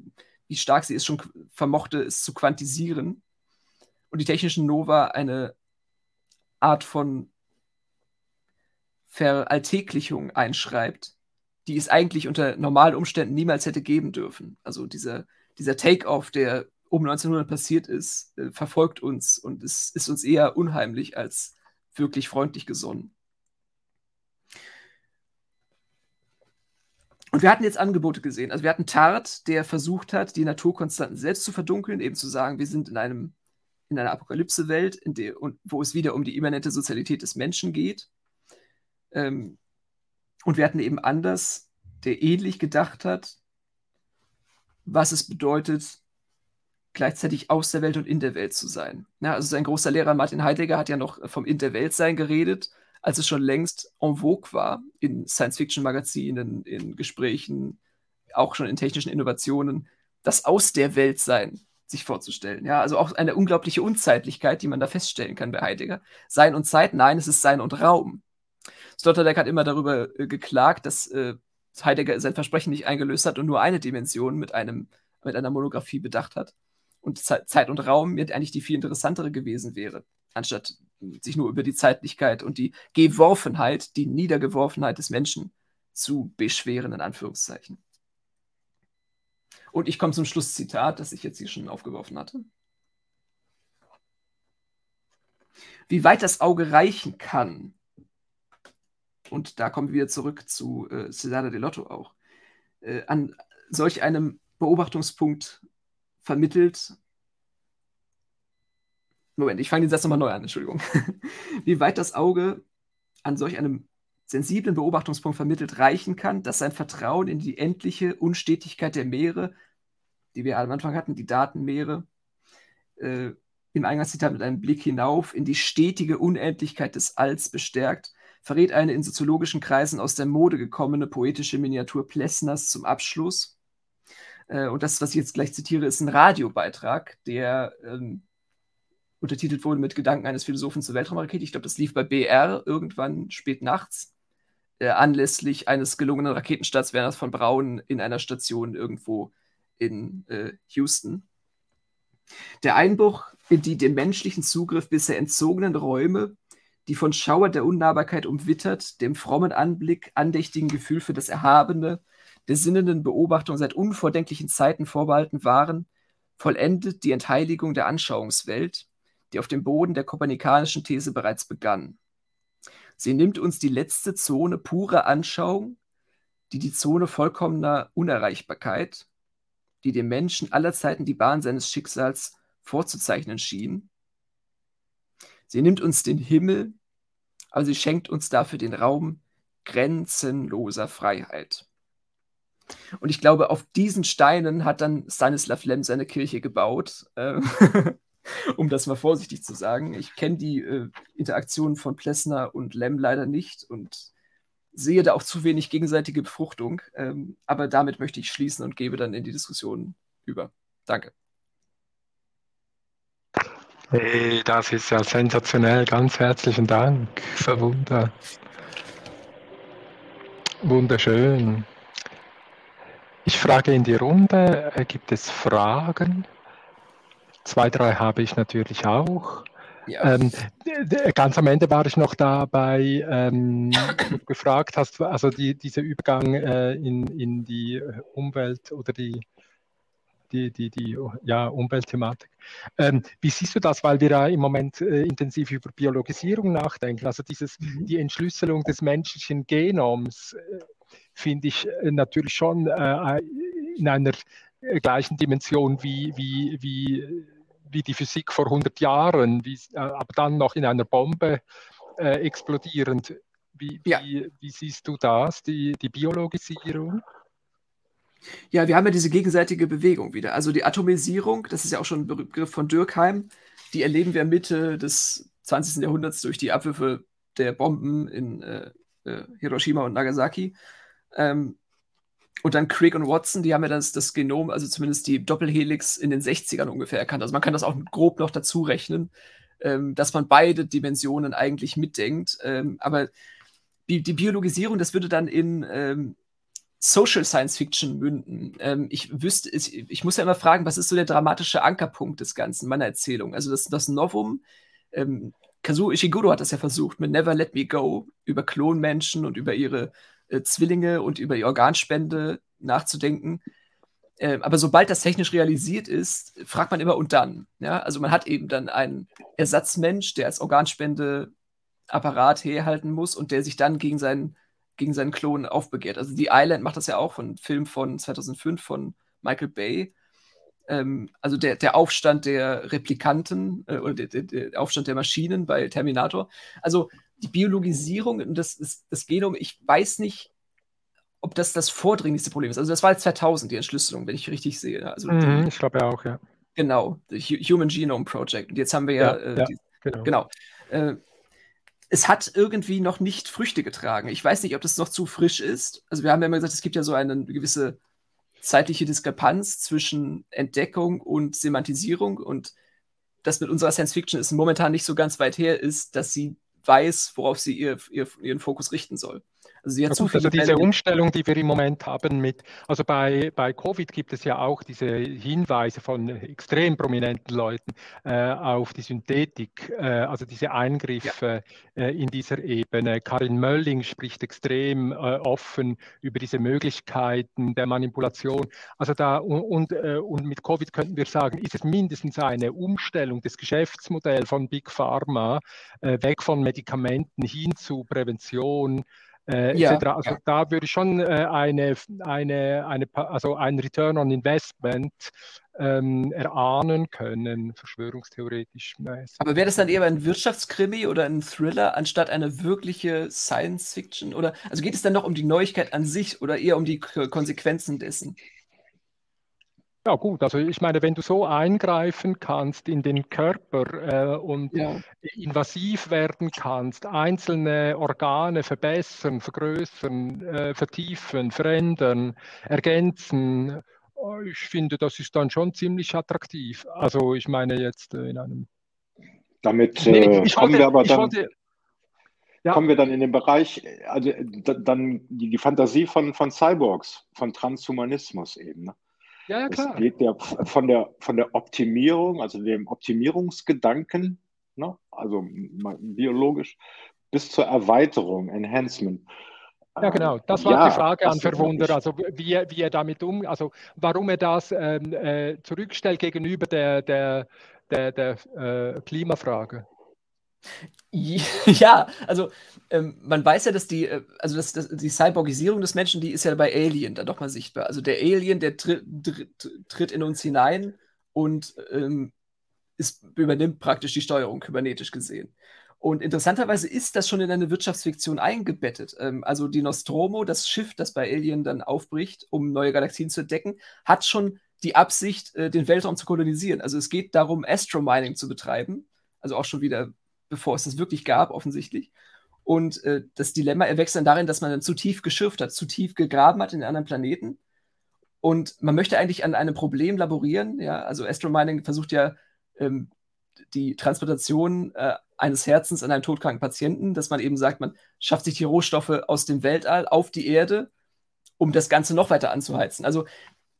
wie stark sie es schon vermochte, es zu quantisieren. Und die technischen Nova eine Art von Veralltäglichung einschreibt, die es eigentlich unter normalen Umständen niemals hätte geben dürfen. Also dieser, dieser Take-off, der um 1900 passiert ist, äh, verfolgt uns und es ist uns eher unheimlich als wirklich freundlich gesonnen. Und wir hatten jetzt Angebote gesehen. Also wir hatten Tart, der versucht hat, die Naturkonstanten selbst zu verdunkeln, eben zu sagen, wir sind in einem in einer Apokalypse-Welt, wo es wieder um die immanente Sozialität des Menschen geht. Ähm, und wir hatten eben Anders, der ähnlich gedacht hat, was es bedeutet, gleichzeitig aus der Welt und in der Welt zu sein. Ja, also sein großer Lehrer Martin Heidegger hat ja noch vom In der Welt sein geredet, als es schon längst en vogue war in Science-Fiction-Magazinen, in Gesprächen, auch schon in technischen Innovationen, das Aus der Welt sein sich vorzustellen. Ja, also auch eine unglaubliche Unzeitlichkeit, die man da feststellen kann bei Heidegger. Sein und Zeit, nein, es ist Sein und Raum. Sloterdijk hat immer darüber äh, geklagt, dass äh, Heidegger sein Versprechen nicht eingelöst hat und nur eine Dimension mit, einem, mit einer Monographie bedacht hat. Und Zeit und Raum mir eigentlich die viel interessantere gewesen wäre, anstatt sich nur über die Zeitlichkeit und die Geworfenheit, die Niedergeworfenheit des Menschen zu beschweren, in Anführungszeichen. Und ich komme zum Schlusszitat, das ich jetzt hier schon aufgeworfen hatte. Wie weit das Auge reichen kann, und da kommen wir zurück zu äh, Cesare de Lotto auch, äh, an solch einem Beobachtungspunkt vermittelt. Moment, ich fange den Satz nochmal neu an, Entschuldigung. Wie weit das Auge an solch einem sensiblen Beobachtungspunkt vermittelt reichen kann, dass sein Vertrauen in die endliche Unstetigkeit der Meere, die wir am Anfang hatten, die Datenmeere, äh, im Eingangszitat mit einem Blick hinauf in die stetige Unendlichkeit des Alls bestärkt, verrät eine in soziologischen Kreisen aus der Mode gekommene poetische Miniatur Plessners zum Abschluss. Äh, und das, was ich jetzt gleich zitiere, ist ein Radiobeitrag, der ähm, untertitelt wurde mit Gedanken eines Philosophen zur Weltraumrakete. Ich glaube, das lief bei BR irgendwann spät nachts äh, anlässlich eines gelungenen Raketenstarts Werners von Braun in einer Station irgendwo in äh, Houston. Der Einbruch in die dem menschlichen Zugriff bisher entzogenen Räume, die von Schauer der Unnahbarkeit umwittert, dem frommen Anblick, andächtigen Gefühl für das Erhabene, der sinnenden Beobachtung seit unvordenklichen Zeiten vorbehalten waren, vollendet die Entheiligung der Anschauungswelt, die auf dem Boden der kopernikanischen These bereits begann. Sie nimmt uns die letzte Zone purer Anschauung, die die Zone vollkommener Unerreichbarkeit, die dem Menschen aller Zeiten die Bahn seines Schicksals vorzuzeichnen schien. Sie nimmt uns den Himmel, aber sie schenkt uns dafür den Raum grenzenloser Freiheit. Und ich glaube, auf diesen Steinen hat dann Stanislav Lem seine Kirche gebaut. Äh, um das mal vorsichtig zu sagen. Ich kenne die äh, Interaktion von Plessner und Lem leider nicht und sehe da auch zu wenig gegenseitige Befruchtung. Ähm, aber damit möchte ich schließen und gebe dann in die Diskussion über. Danke. Hey, das ist ja sensationell. Ganz herzlichen Dank. So wunder. Wunderschön. Ich frage in die Runde, äh, gibt es Fragen? Zwei, drei habe ich natürlich auch. Ja. Ähm, ganz am Ende war ich noch dabei, ähm, du gefragt hast, also die, dieser Übergang äh, in, in die Umwelt oder die, die, die, die ja, Umweltthematik. Ähm, wie siehst du das, weil wir ja im Moment äh, intensiv über Biologisierung nachdenken, also dieses, mhm. die Entschlüsselung des menschlichen Genoms, äh, finde ich äh, natürlich schon äh, in einer äh, gleichen Dimension wie, wie, wie wie die Physik vor 100 Jahren, wie, äh, aber dann noch in einer Bombe äh, explodierend. Wie, ja. wie, wie, siehst du das, die, die Biologisierung? Ja, wir haben ja diese gegenseitige Bewegung wieder. Also die Atomisierung, das ist ja auch schon ein Begriff von Dürkheim, die erleben wir Mitte des 20. Jahrhunderts durch die Abwürfe der Bomben in äh, äh, Hiroshima und Nagasaki. Ähm, und dann Crick und Watson, die haben ja das, das Genom, also zumindest die Doppelhelix in den 60ern ungefähr erkannt. Also man kann das auch grob noch dazu rechnen, ähm, dass man beide Dimensionen eigentlich mitdenkt. Ähm, aber die, die, Biologisierung, das würde dann in ähm, Social Science Fiction münden. Ähm, ich wüsste, ich, ich, muss ja immer fragen, was ist so der dramatische Ankerpunkt des Ganzen, meiner Erzählung? Also das, das Novum, ähm, Kazuo Ishiguro hat das ja versucht mit Never Let Me Go über Klonmenschen und über ihre äh, Zwillinge und über die Organspende nachzudenken. Äh, aber sobald das technisch realisiert ist, fragt man immer und dann. Ja? Also man hat eben dann einen Ersatzmensch, der als Organspendeapparat herhalten muss und der sich dann gegen seinen, gegen seinen Klon aufbegehrt. Also The Island macht das ja auch, von Film von 2005 von Michael Bay. Ähm, also der, der Aufstand der Replikanten äh, oder der, der, der, Aufstand der Maschinen bei Terminator. Also die Biologisierung und das, das, das Genom, ich weiß nicht, ob das das vordringlichste Problem ist. Also das war jetzt 2000, die Entschlüsselung, wenn ich richtig sehe. Also mhm, die, ich glaube ja auch, ja. Genau, Human Genome Project. Und jetzt haben wir ja, ja, äh, ja die, genau. genau. Äh, es hat irgendwie noch nicht Früchte getragen. Ich weiß nicht, ob das noch zu frisch ist. Also wir haben ja immer gesagt, es gibt ja so eine gewisse zeitliche Diskrepanz zwischen Entdeckung und Semantisierung und das mit unserer Science Fiction ist momentan nicht so ganz weit her ist, dass sie weiß, worauf sie ihr, ihr, ihren Fokus richten soll. Also, ja, gut, also diese Umstellung, die wir im Moment haben mit, also bei, bei Covid gibt es ja auch diese Hinweise von extrem prominenten Leuten äh, auf die Synthetik, äh, also diese Eingriffe ja. äh, in dieser Ebene. Karin Mölling spricht extrem äh, offen über diese Möglichkeiten der Manipulation. Also da und, und, äh, und mit Covid könnten wir sagen, ist es mindestens eine Umstellung des Geschäftsmodells von Big Pharma äh, weg von Medikamenten hin zu Prävention äh, ja, Also ja. da würde ich schon äh, eine, eine, eine, also ein Return on Investment ähm, erahnen können, verschwörungstheoretisch. Aber wäre das dann eher ein Wirtschaftskrimi oder ein Thriller anstatt eine wirkliche Science Fiction? Oder also geht es dann noch um die Neuigkeit an sich oder eher um die Konsequenzen dessen? Ja gut, also ich meine, wenn du so eingreifen kannst in den Körper äh, und ja. invasiv werden kannst, einzelne Organe verbessern, vergrößern, äh, vertiefen, verändern, ergänzen, oh, ich finde, das ist dann schon ziemlich attraktiv. Also ich meine jetzt äh, in einem... Damit nee, äh, kommen wollte, wir aber dann... Wollte, ja. Kommen wir dann in den Bereich, also dann die, die Fantasie von, von Cyborgs, von Transhumanismus eben. Ne? Ja, ja, klar. Es geht ja von der, von der Optimierung, also dem Optimierungsgedanken, ne? also biologisch, bis zur Erweiterung, Enhancement. Ja, genau. Das war ja, die Frage an Verwunder, also wie, wie er damit um, also warum er das ähm, äh, zurückstellt gegenüber der, der, der, der äh, Klimafrage. Ja, also ähm, man weiß ja, dass die, äh, also das, das, die Cyborgisierung des Menschen, die ist ja bei Alien dann doch mal sichtbar. Also der Alien, der tritt, tritt, tritt in uns hinein und ähm, ist, übernimmt praktisch die Steuerung, kybernetisch gesehen. Und interessanterweise ist das schon in eine Wirtschaftsfiktion eingebettet. Ähm, also die Nostromo, das Schiff, das bei Alien dann aufbricht, um neue Galaxien zu entdecken, hat schon die Absicht, äh, den Weltraum zu kolonisieren. Also es geht darum, Astromining zu betreiben. Also auch schon wieder bevor es das wirklich gab, offensichtlich. Und äh, das Dilemma erwächst dann darin, dass man dann zu tief geschürft hat, zu tief gegraben hat in den anderen Planeten. Und man möchte eigentlich an einem Problem laborieren. Ja? Also Astromining versucht ja ähm, die Transportation äh, eines Herzens an einem todkranken Patienten, dass man eben sagt, man schafft sich die Rohstoffe aus dem Weltall auf die Erde, um das Ganze noch weiter anzuheizen. Also,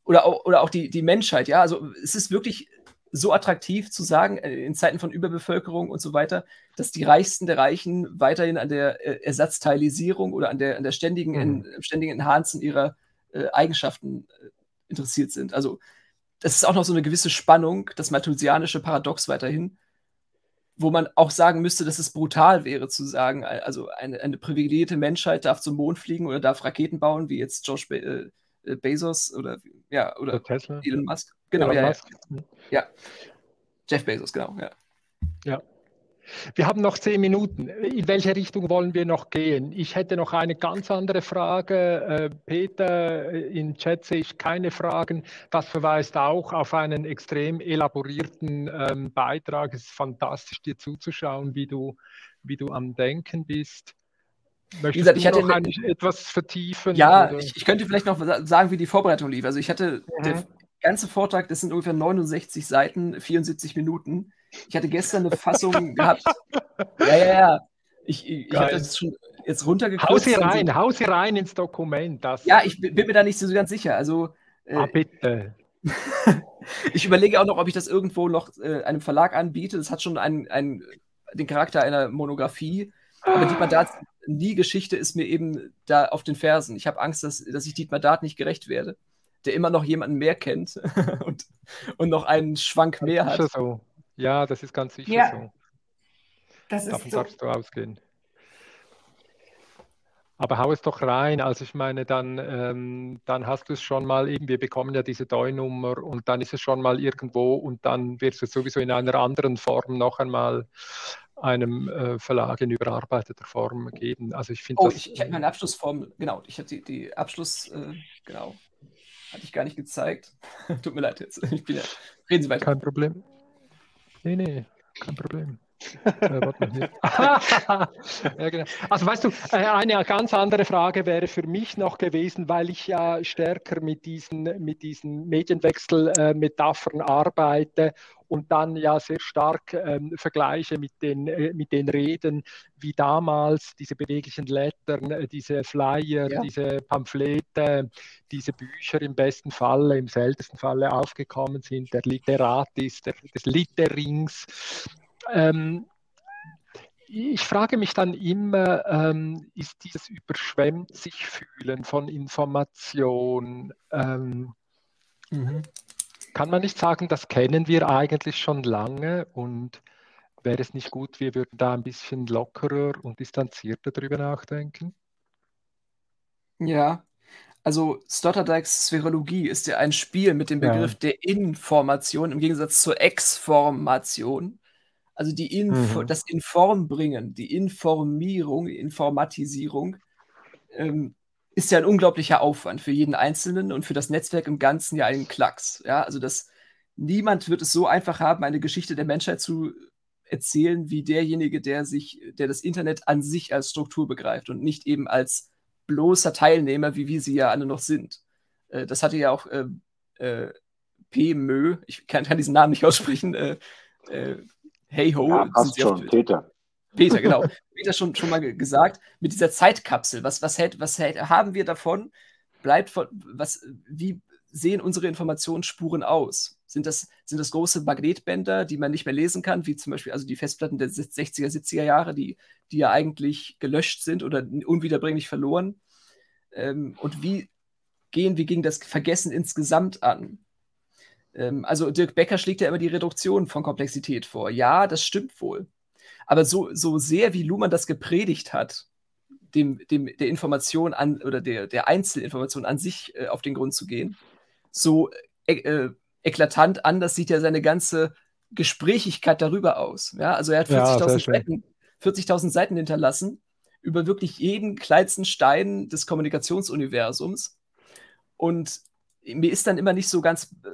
oder, oder auch die, die Menschheit, ja. Also es ist wirklich so attraktiv zu sagen, äh, in Zeiten von Überbevölkerung und so weiter, dass die Reichsten der Reichen weiterhin an der äh, Ersatzteilisierung oder an der, an der ständigen, mhm. ständigen Enhancen ihrer äh, Eigenschaften äh, interessiert sind. Also das ist auch noch so eine gewisse Spannung, das malthusianische Paradox weiterhin, wo man auch sagen müsste, dass es brutal wäre zu sagen, also eine, eine privilegierte Menschheit darf zum Mond fliegen oder darf Raketen bauen, wie jetzt Josh Be äh, äh, Bezos oder ja oder Tesla. Elon Musk. Genau, ja, ja. ja. Jeff Bezos, genau, ja. Ja. Wir haben noch zehn Minuten. In welche Richtung wollen wir noch gehen? Ich hätte noch eine ganz andere Frage. Äh, Peter, äh, im Chat sehe ich keine Fragen. Das verweist auch auf einen extrem elaborierten ähm, Beitrag. Es ist fantastisch, dir zuzuschauen, wie du, wie du am Denken bist. Möchtest wie gesagt, ich hatte etwas vertiefen? Ja, ich, ich, könnte vielleicht noch sagen, wie die Vorbereitung lief. Also ich hatte mhm. der ganze Vortrag, das sind ungefähr 69 Seiten, 74 Minuten. Ich hatte gestern eine Fassung gehabt. Ja, ja, ja. Ich, ich, habe das schon jetzt runtergekürzt. Hau sie rein, so. hau sie rein ins Dokument. Das ja, ich bin mir da nicht so ganz sicher. Also, äh, ah, bitte. ich überlege auch noch, ob ich das irgendwo noch äh, einem Verlag anbiete. Das hat schon einen, einen den Charakter einer Monographie. Aber Dietmar Darts nie Geschichte ist mir eben da auf den Fersen. Ich habe Angst, dass, dass ich Dietmar Dart nicht gerecht werde, der immer noch jemanden mehr kennt und, und noch einen Schwank mehr hat. So. Ja, das ist ganz sicher ja. so. Das ist Davon so. darfst du ausgehen. Aber hau es doch rein. Also ich meine, dann, ähm, dann hast du es schon mal eben, wir bekommen ja diese DOI-Nummer und dann ist es schon mal irgendwo und dann wird es sowieso in einer anderen Form noch einmal einem äh, Verlag in überarbeiteter Form geben. Also ich finde oh, das. Ich, ich habe meine Abschlussform, genau, ich habe die, die Abschluss, äh, genau, hatte ich gar nicht gezeigt. Tut mir leid jetzt. Ich bin ja, reden Sie weiter. Kein Problem. Nee, nee, kein Problem äh, ja, genau. Also weißt du, äh, eine ganz andere Frage wäre für mich noch gewesen, weil ich ja stärker mit diesen, mit diesen Medienwechsel-Metaphern arbeite und dann ja sehr stark ähm, vergleiche mit den, äh, mit den Reden, wie damals diese beweglichen Lettern, äh, diese Flyer, ja. diese Pamphlete, diese Bücher im besten Falle, im seltensten Falle aufgekommen sind, der Literatis, der, des Litterings ähm, ich frage mich dann immer, ähm, ist dieses überschwemmt sich fühlen von Information, ähm, mhm. kann man nicht sagen, das kennen wir eigentlich schon lange und wäre es nicht gut, wir würden da ein bisschen lockerer und distanzierter drüber nachdenken? Ja, also Sloterdijks Spherologie ist ja ein Spiel mit dem Begriff ja. der Information im Gegensatz zur Exformation. Also die Info, mhm. das Informbringen, die Informierung, die Informatisierung ähm, ist ja ein unglaublicher Aufwand für jeden Einzelnen und für das Netzwerk im Ganzen ja ein Klacks. Ja, also das, niemand wird es so einfach haben, eine Geschichte der Menschheit zu erzählen, wie derjenige, der sich, der das Internet an sich als Struktur begreift und nicht eben als bloßer Teilnehmer, wie wir sie ja alle noch sind. Äh, das hatte ja auch äh, äh, P. Mö, ich kann, kann, diesen Namen nicht aussprechen, äh, äh, Hey ho. Ja, passt schon, Peter. Peter, genau. Peter schon, schon mal gesagt, mit dieser Zeitkapsel, was, was, hält, was hält, haben wir davon? Bleibt von, was, wie sehen unsere Informationsspuren aus? Sind das, sind das große Magnetbänder, die man nicht mehr lesen kann, wie zum Beispiel also die Festplatten der 60er, 70er Jahre, die, die ja eigentlich gelöscht sind oder unwiederbringlich verloren? Ähm, und wie gehen wir gegen das Vergessen insgesamt an? Ähm, also Dirk Becker schlägt ja immer die Reduktion von Komplexität vor. Ja, das stimmt wohl. Aber so, so sehr wie Luhmann das gepredigt hat, dem, dem, der Information an oder der, der Einzelinformation an sich äh, auf den Grund zu gehen, so äh, äh, eklatant anders sieht ja seine ganze Gesprächigkeit darüber aus. Ja, also er hat 40.000 ja, Seiten, 40 Seiten hinterlassen über wirklich jeden kleinsten Stein des Kommunikationsuniversums. Und mir ist dann immer nicht so ganz äh,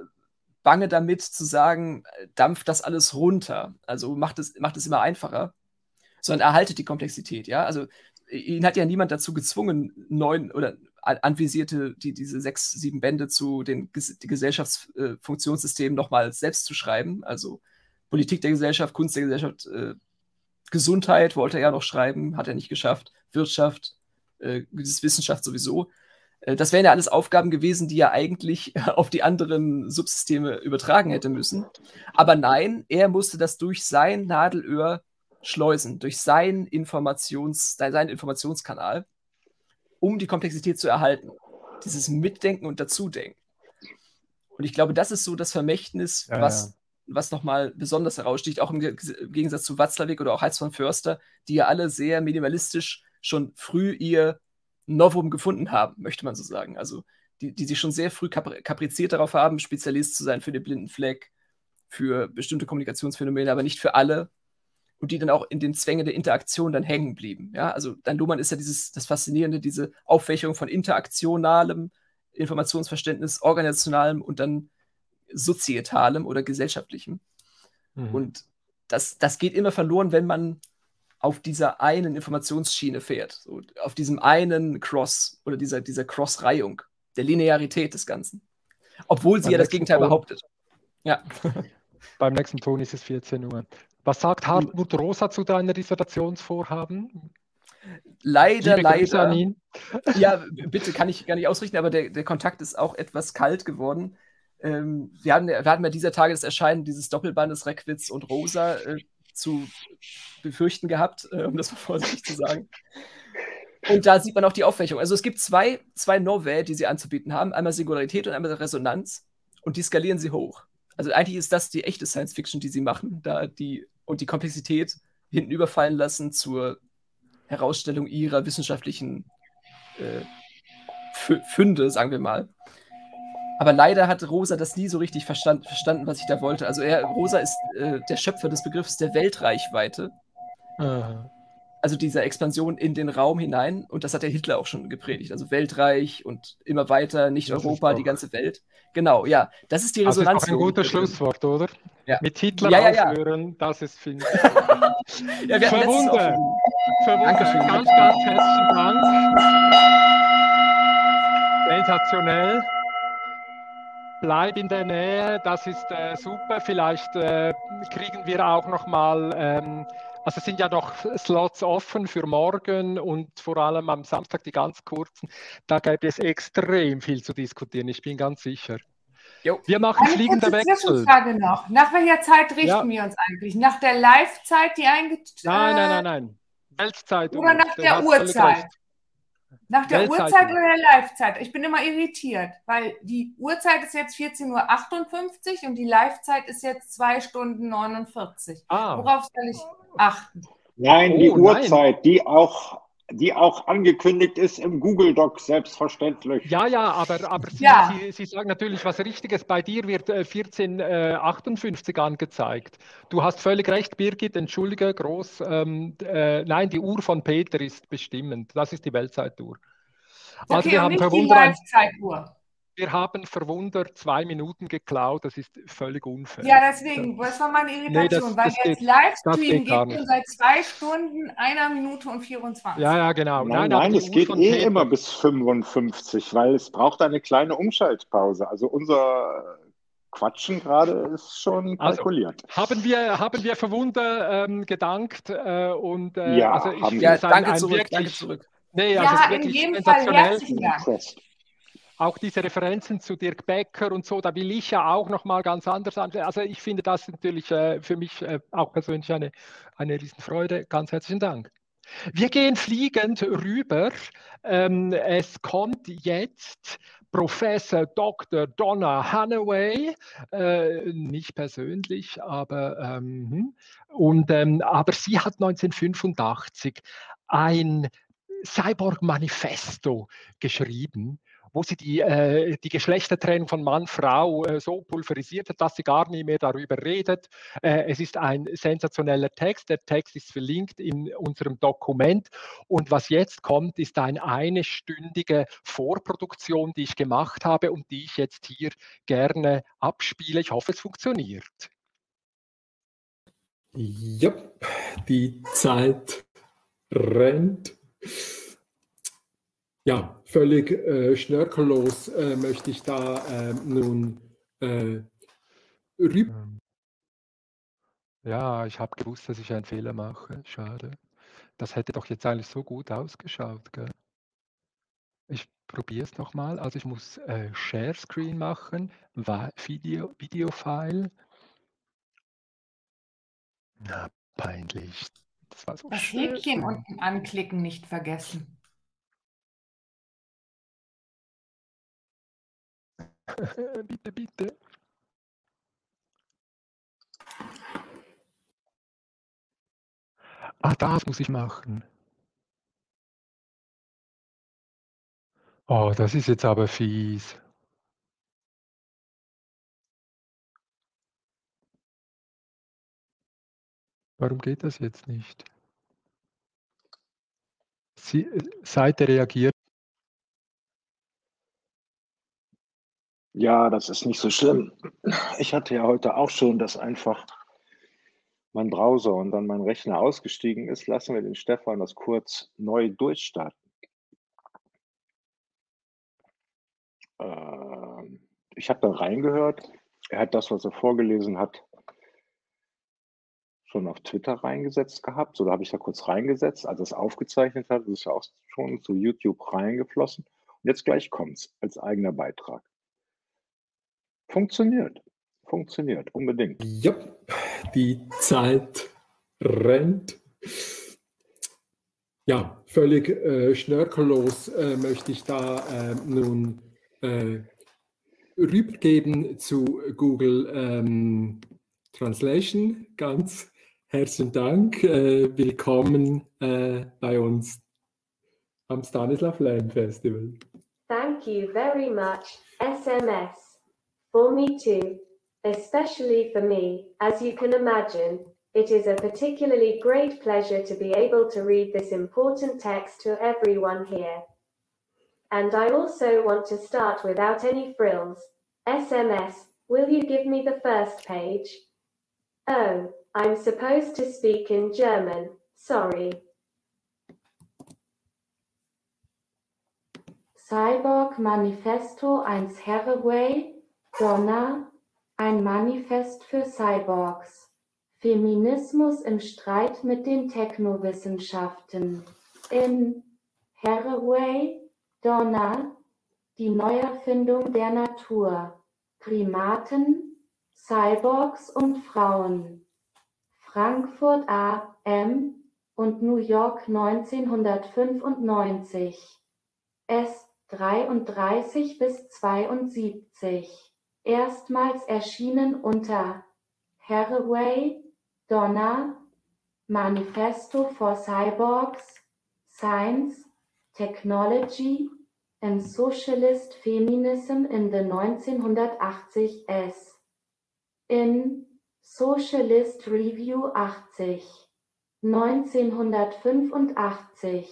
bange damit zu sagen, äh, dampft das alles runter. Also macht es, macht es immer einfacher, sondern erhaltet die Komplexität, ja. Also ihn hat ja niemand dazu gezwungen, neun oder anvisierte die, diese sechs, sieben Bände zu den Gesellschaftsfunktionssystemen äh, nochmal selbst zu schreiben. Also Politik der Gesellschaft, Kunst der Gesellschaft, äh, Gesundheit wollte er ja noch schreiben, hat er nicht geschafft. Wirtschaft, äh, Wissenschaft sowieso. Äh, das wären ja alles Aufgaben gewesen, die er eigentlich auf die anderen Subsysteme übertragen hätte müssen. Aber nein, er musste das durch sein Nadelöhr schleusen, durch seinen, Informations, seinen Informationskanal, um die Komplexität zu erhalten. Dieses Mitdenken und Dazudenken. Und ich glaube, das ist so das Vermächtnis, ja, was, ja. was nochmal besonders heraussticht, auch im Gegensatz zu Watzlawick oder auch Heinz von Förster, die ja alle sehr minimalistisch schon früh ihr Novum gefunden haben, möchte man so sagen. Also die, die sich schon sehr früh kapriziert darauf haben, Spezialist zu sein für den blinden Fleck, für bestimmte Kommunikationsphänomene, aber nicht für alle. Und die dann auch in den Zwängen der Interaktion dann hängen blieben. Ja, also Dan Luhmann ist ja dieses, das Faszinierende, diese Aufwächung von interaktionalem Informationsverständnis, organisationalem und dann sozietalem oder gesellschaftlichem. Mhm. Und das, das geht immer verloren, wenn man auf dieser einen Informationsschiene fährt, so auf diesem einen Cross oder dieser, dieser Cross-Reihung, der Linearität des Ganzen. Obwohl sie Beim ja das Gegenteil Ton. behauptet. Ja. Beim nächsten Ton ist es 14 Uhr. Was sagt Hartmut Rosa zu deiner Dissertationsvorhaben? Leider, leider. Ja, bitte, kann ich gar nicht ausrichten, aber der, der Kontakt ist auch etwas kalt geworden. Ähm, wir, hatten, wir hatten ja dieser Tage das Erscheinen dieses Doppelbandes Reckwitz und Rosa. Äh, zu befürchten gehabt, äh, um das mal vorsichtig zu sagen. Und da sieht man auch die Aufwächung. Also es gibt zwei, zwei Novel, die sie anzubieten haben. Einmal Singularität und einmal Resonanz. Und die skalieren sie hoch. Also eigentlich ist das die echte Science Fiction, die sie machen, da die und die Komplexität hinten überfallen lassen zur Herausstellung ihrer wissenschaftlichen äh, Fünde, sagen wir mal. Aber leider hat Rosa das nie so richtig verstand, verstanden, was ich da wollte. Also er, Rosa ist äh, der Schöpfer des Begriffs der Weltreichweite. Aha. Also dieser Expansion in den Raum hinein. Und das hat der Hitler auch schon gepredigt. Also Weltreich und immer weiter, nicht das Europa, die ganze Welt. Genau, ja. Das ist die Resonanz. Das ist ein gutes Schlusswort, oder? Ja. Mit Hitler ja, ja, aufhören, das ist, finde ich. ja, Verwunder. Verwunder. Ganz, ganz herzlichen Dank. Sensationell bleib in der Nähe, das ist äh, super. Vielleicht äh, kriegen wir auch noch mal, ähm, also es sind ja noch Slots offen für morgen und vor allem am Samstag die ganz kurzen. Da gäbe es extrem viel zu diskutieren, ich bin ganz sicher. Jo. Wir machen Eine fliegende Wechsel. Zwischenfrage noch. Nach welcher Zeit richten ja. wir uns eigentlich? Nach der Live-Zeit, die eingetragen Nein, nein, nein, nein. Weltzeit. Oder nach der Uhrzeit? Nach der Uhrzeit oder der Live-Zeit? Ich bin immer irritiert, weil die Uhrzeit ist jetzt 14.58 Uhr und die Live-Zeit ist jetzt 2 Stunden 49. Ah. Worauf soll ich achten? Nein, die oh, Uhrzeit, nein. die auch die auch angekündigt ist im Google Doc, selbstverständlich. Ja, ja, aber, aber Sie, ja. Sie, Sie, sagen natürlich was Richtiges. Bei dir wird äh, 1458 äh, angezeigt. Du hast völlig recht, Birgit, entschuldige, groß. Ähm, äh, nein, die Uhr von Peter ist bestimmend. Das ist die Weltzeituhr. Also okay, wir haben nicht die Live-Zeituhr wir haben verwundert zwei Minuten geklaut, das ist völlig unfair. Ja, deswegen, das war meine Irritation, nee, das, weil das jetzt geht, Livestream geht, geht schon seit zwei Stunden, einer Minute und 24. Ja, ja, genau. Nein, nein, nein es geht eh Peter. immer bis 55, weil es braucht eine kleine Umschaltpause. Also unser Quatschen gerade ist schon also, kalkuliert. Also, haben, wir, haben wir Verwunder ähm, gedankt äh, und äh, ja, also ich haben ja, danke, ein zurück, wirklich, danke zurück. Nee, also ja, in jedem Fall herzlichen Dank auch diese Referenzen zu Dirk Becker und so, da will ich ja auch nochmal ganz anders an. Also ich finde das natürlich äh, für mich äh, auch persönlich eine, eine Riesenfreude. Ganz herzlichen Dank. Wir gehen fliegend rüber. Ähm, es kommt jetzt Professor Dr. Donna Hanaway, äh, nicht persönlich, aber, ähm, hm. und, ähm, aber sie hat 1985 ein Cyborg-Manifesto geschrieben wo sie die, äh, die Geschlechtertrennung von Mann, Frau äh, so pulverisiert hat, dass sie gar nie mehr darüber redet. Äh, es ist ein sensationeller Text. Der Text ist verlinkt in unserem Dokument. Und was jetzt kommt, ist eine einstündige Vorproduktion, die ich gemacht habe und die ich jetzt hier gerne abspiele. Ich hoffe, es funktioniert. Ja, die Zeit rennt. Ja, völlig äh, schnörkellos äh, möchte ich da äh, nun äh, rüber. Ähm, ja, ich habe gewusst, dass ich einen Fehler mache. Schade. Das hätte doch jetzt eigentlich so gut ausgeschaut. Gell? Ich probiere es nochmal. Also ich muss äh, Share Screen machen, Video, Video-File. Na, peinlich. Das, war so das Häkchen unten anklicken nicht vergessen. bitte, bitte. Ah, das muss ich machen. Oh, das ist jetzt aber fies. Warum geht das jetzt nicht? Sie, äh, Seite reagiert Ja, das ist nicht so schlimm. Ich hatte ja heute auch schon, dass einfach mein Browser und dann mein Rechner ausgestiegen ist. Lassen wir den Stefan das kurz neu durchstarten. Ähm, ich habe da reingehört. Er hat das, was er vorgelesen hat, schon auf Twitter reingesetzt gehabt. So, da habe ich da kurz reingesetzt, als er es aufgezeichnet hat. Das ist ja auch schon zu YouTube reingeflossen. Und jetzt gleich kommt es als eigener Beitrag. Funktioniert. Funktioniert, unbedingt. Ja, die Zeit rennt. Ja, völlig äh, schnörkellos äh, möchte ich da äh, nun äh, rübergeben zu Google ähm, Translation. Ganz herzlichen Dank. Äh, willkommen äh, bei uns am Stanislav Lem Festival. Thank you very much, SMS. For me too, especially for me, as you can imagine, it is a particularly great pleasure to be able to read this important text to everyone here. And I also want to start without any frills. SMS, will you give me the first page? Oh, I'm supposed to speak in German, sorry. Cyborg Manifesto 1 Hathaway, Donna, ein Manifest für Cyborgs. Feminismus im Streit mit den Technowissenschaften. In Hathaway, Donna, die Neuerfindung der Natur. Primaten, Cyborgs und Frauen. Frankfurt A.M. und New York 1995. S. 33 bis 72. Erstmals erschienen unter Hathaway, Donna, Manifesto for Cyborgs, Science, Technology and Socialist Feminism in the 1980 s. In Socialist Review 80. 1985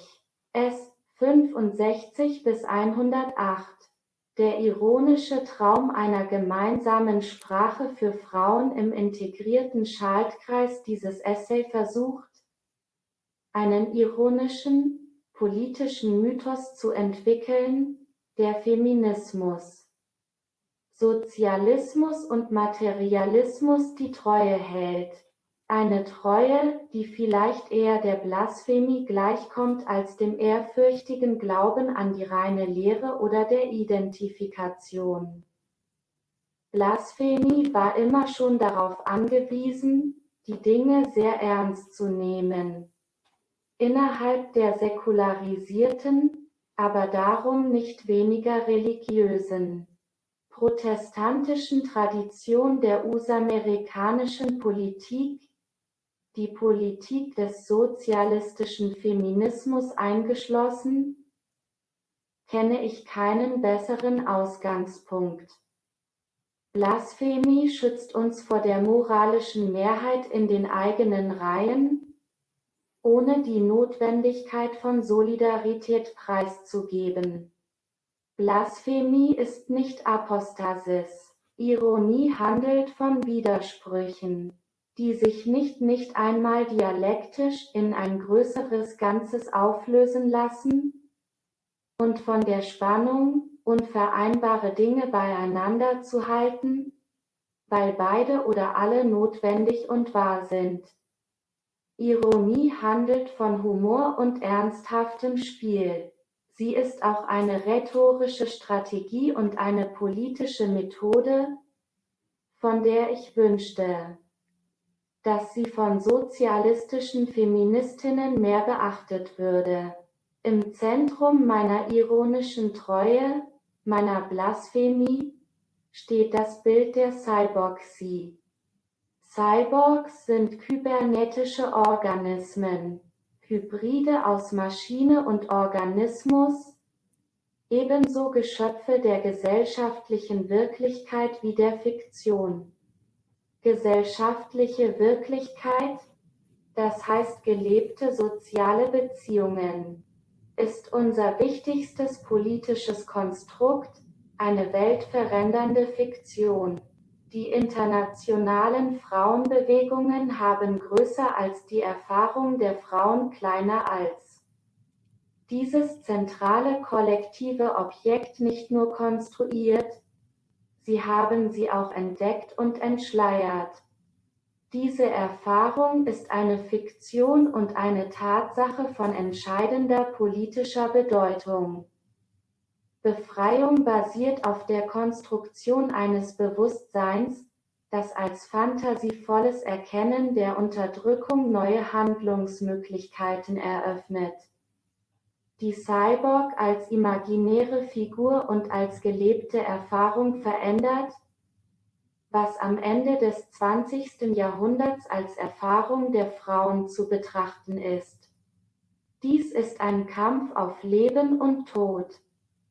s. 65 bis 108. Der ironische Traum einer gemeinsamen Sprache für Frauen im integrierten Schaltkreis Dieses Essay versucht, einen ironischen, politischen Mythos zu entwickeln, der Feminismus, Sozialismus und Materialismus die Treue hält eine Treue, die vielleicht eher der Blasphemie gleichkommt als dem ehrfürchtigen Glauben an die reine Lehre oder der Identifikation. Blasphemie war immer schon darauf angewiesen, die Dinge sehr ernst zu nehmen. Innerhalb der säkularisierten, aber darum nicht weniger religiösen, protestantischen Tradition der US-amerikanischen Politik die Politik des sozialistischen Feminismus eingeschlossen, kenne ich keinen besseren Ausgangspunkt. Blasphemie schützt uns vor der moralischen Mehrheit in den eigenen Reihen, ohne die Notwendigkeit von Solidarität preiszugeben. Blasphemie ist nicht Apostasis. Ironie handelt von Widersprüchen die sich nicht nicht einmal dialektisch in ein größeres Ganzes auflösen lassen, und von der Spannung, unvereinbare Dinge beieinander zu halten, weil beide oder alle notwendig und wahr sind. Ironie handelt von Humor und ernsthaftem Spiel. Sie ist auch eine rhetorische Strategie und eine politische Methode, von der ich wünschte, dass sie von sozialistischen Feministinnen mehr beachtet würde. Im Zentrum meiner ironischen Treue, meiner Blasphemie, steht das Bild der Cyborg-Sie. Cyborgs sind kybernetische Organismen, Hybride aus Maschine und Organismus, ebenso Geschöpfe der gesellschaftlichen Wirklichkeit wie der Fiktion gesellschaftliche Wirklichkeit, das heißt gelebte soziale Beziehungen, ist unser wichtigstes politisches Konstrukt, eine weltverändernde Fiktion. Die internationalen Frauenbewegungen haben größer als die Erfahrung der Frauen kleiner als dieses zentrale kollektive Objekt nicht nur konstruiert, Sie haben sie auch entdeckt und entschleiert. Diese Erfahrung ist eine Fiktion und eine Tatsache von entscheidender politischer Bedeutung. Befreiung basiert auf der Konstruktion eines Bewusstseins, das als fantasievolles Erkennen der Unterdrückung neue Handlungsmöglichkeiten eröffnet. Die Cyborg als imaginäre Figur und als gelebte Erfahrung verändert, was am Ende des 20. Jahrhunderts als Erfahrung der Frauen zu betrachten ist. Dies ist ein Kampf auf Leben und Tod,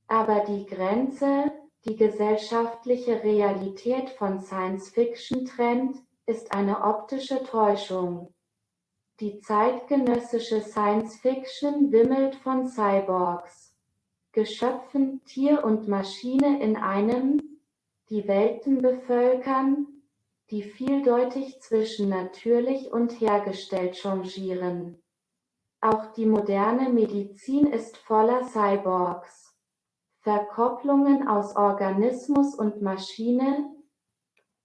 aber die Grenze, die gesellschaftliche Realität von Science-Fiction trennt, ist eine optische Täuschung. Die zeitgenössische Science-Fiction wimmelt von Cyborgs, Geschöpfen, Tier und Maschine in einem, die Welten bevölkern, die vieldeutig zwischen natürlich und hergestellt changieren. Auch die moderne Medizin ist voller Cyborgs. Verkopplungen aus Organismus und Maschine,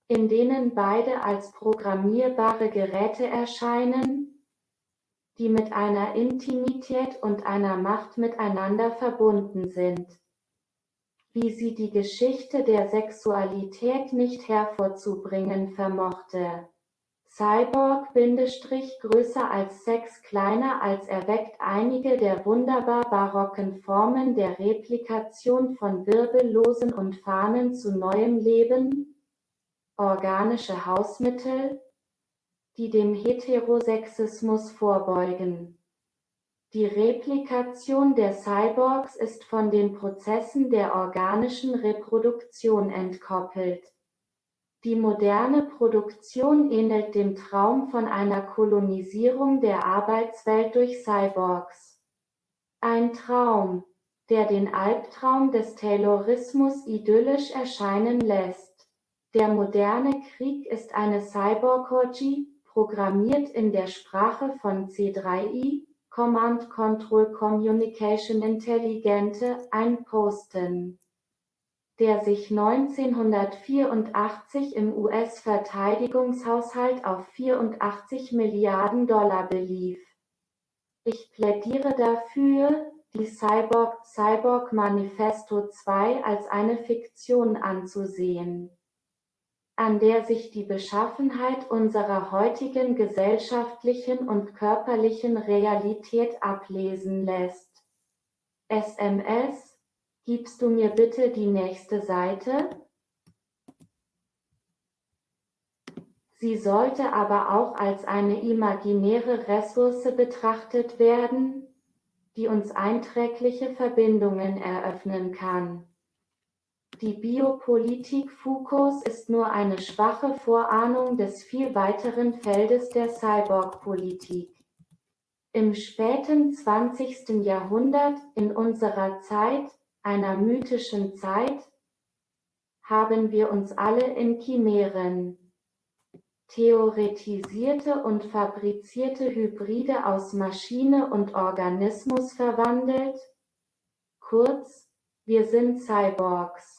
in denen beide als programmierbare Geräte erscheinen, die mit einer Intimität und einer Macht miteinander verbunden sind. Wie sie die Geschichte der Sexualität nicht hervorzubringen vermochte. Cyborg Bindestrich größer als Sex kleiner als erweckt einige der wunderbar barocken Formen der Replikation von Wirbellosen und Fahnen zu neuem Leben, organische Hausmittel, die dem Heterosexismus vorbeugen. Die Replikation der Cyborgs ist von den Prozessen der organischen Reproduktion entkoppelt die moderne Produktion ähnelt dem Traum von einer Kolonisierung der Arbeitswelt durch Cyborgs. Ein Traum, der den Albtraum des Taylorismus idyllisch erscheinen lässt. Der moderne Krieg ist eine Cyborg-Orgie, programmiert in der Sprache von C3I, Command Control Communication Intelligente, ein Posten der sich 1984 im US-Verteidigungshaushalt auf 84 Milliarden Dollar belief. Ich plädiere dafür, die Cyborg Cyborg Manifesto 2 als eine Fiktion anzusehen, an der sich die Beschaffenheit unserer heutigen gesellschaftlichen und körperlichen Realität ablesen lässt. SMS Gibst du mir bitte die nächste Seite? Sie sollte aber auch als eine imaginäre Ressource betrachtet werden, die uns einträgliche Verbindungen eröffnen kann. Die Biopolitik Foucaults ist nur eine schwache Vorahnung des viel weiteren Feldes der Cyborg-Politik. Im späten 20. Jahrhundert, in unserer Zeit, einer mythischen Zeit, haben wir uns alle in Chimären, theoretisierte und fabrizierte Hybride aus Maschine und Organismus verwandelt, kurz, wir sind Cyborgs.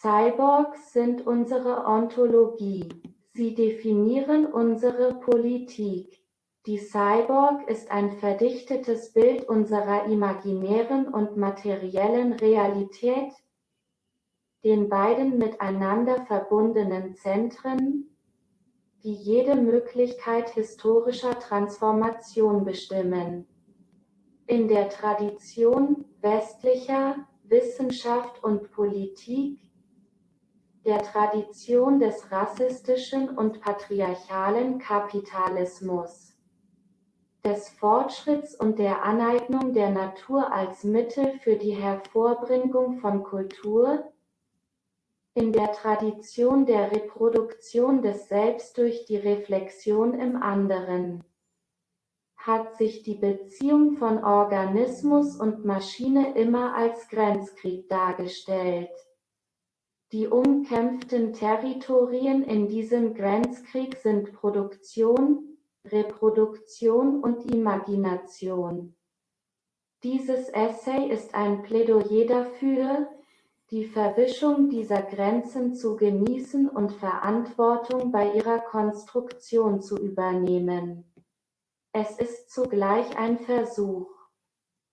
Cyborgs sind unsere Ontologie, sie definieren unsere Politik, die Cyborg ist ein verdichtetes Bild unserer imaginären und materiellen Realität, den beiden miteinander verbundenen Zentren, die jede Möglichkeit historischer Transformation bestimmen. In der Tradition westlicher Wissenschaft und Politik, der Tradition des rassistischen und patriarchalen Kapitalismus des Fortschritts und der Aneignung der Natur als Mittel für die Hervorbringung von Kultur, in der Tradition der Reproduktion des Selbst durch die Reflexion im anderen, hat sich die Beziehung von Organismus und Maschine immer als Grenzkrieg dargestellt. Die umkämpften Territorien in diesem Grenzkrieg sind Produktion, Reproduktion und Imagination. Dieses Essay ist ein Plädoyer dafür, die Verwischung dieser Grenzen zu genießen und Verantwortung bei ihrer Konstruktion zu übernehmen. Es ist zugleich ein Versuch,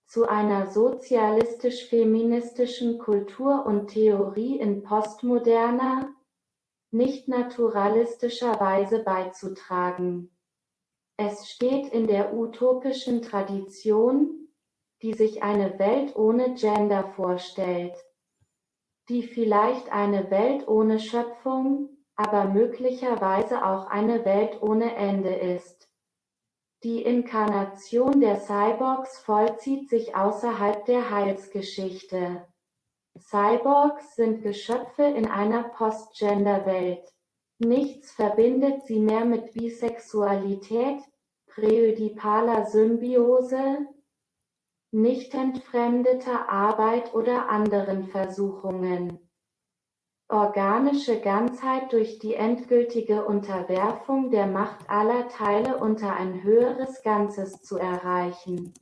zu einer sozialistisch-feministischen Kultur und Theorie in postmoderner, nicht naturalistischer Weise beizutragen. Es steht in der utopischen Tradition, die sich eine Welt ohne Gender vorstellt, die vielleicht eine Welt ohne Schöpfung, aber möglicherweise auch eine Welt ohne Ende ist. Die Inkarnation der Cyborgs vollzieht sich außerhalb der Heilsgeschichte. Cyborgs sind Geschöpfe in einer Post-Gender-Welt. Nichts verbindet sie mehr mit Bisexualität, präödipaler Symbiose, nicht entfremdeter Arbeit oder anderen Versuchungen. Organische Ganzheit durch die endgültige Unterwerfung der Macht aller Teile unter ein höheres Ganzes zu erreichen.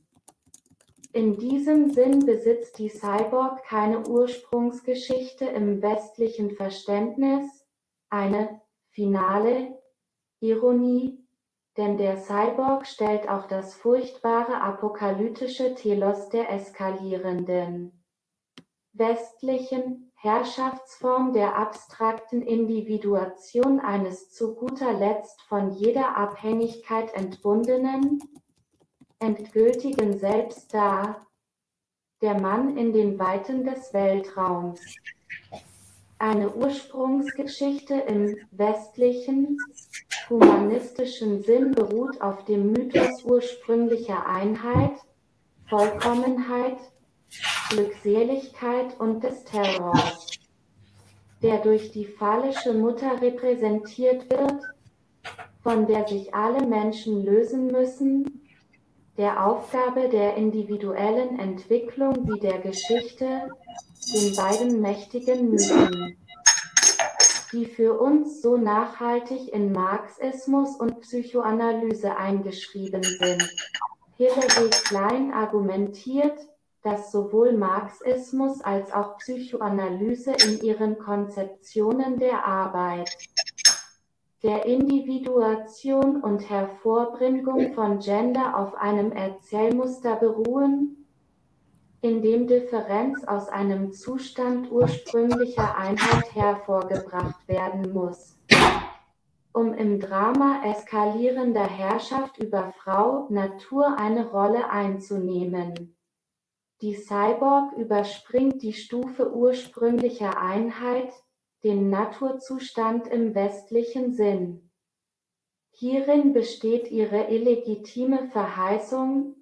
In diesem Sinn besitzt die Cyborg keine Ursprungsgeschichte im westlichen Verständnis, eine finale Ironie, denn der Cyborg stellt auch das furchtbare apokalyptische Telos der eskalierenden westlichen Herrschaftsform der abstrakten Individuation eines zu guter Letzt von jeder Abhängigkeit entbundenen, endgültigen Selbst dar, der Mann in den Weiten des Weltraums. Eine Ursprungsgeschichte im westlichen, humanistischen Sinn beruht auf dem Mythos ursprünglicher Einheit, Vollkommenheit, Glückseligkeit und des Terrors, der durch die phallische Mutter repräsentiert wird, von der sich alle Menschen lösen müssen, der Aufgabe der individuellen Entwicklung wie der Geschichte, den beiden mächtigen Mythen, die für uns so nachhaltig in Marxismus und Psychoanalyse eingeschrieben sind. Hilary Klein argumentiert, dass sowohl Marxismus als auch Psychoanalyse in ihren Konzeptionen der Arbeit der Individuation und Hervorbringung von Gender auf einem Erzählmuster beruhen, in dem Differenz aus einem Zustand ursprünglicher Einheit hervorgebracht werden muss, um im Drama eskalierender Herrschaft über Frau Natur eine Rolle einzunehmen. Die Cyborg überspringt die Stufe ursprünglicher Einheit, den Naturzustand im westlichen Sinn. Hierin besteht ihre illegitime Verheißung,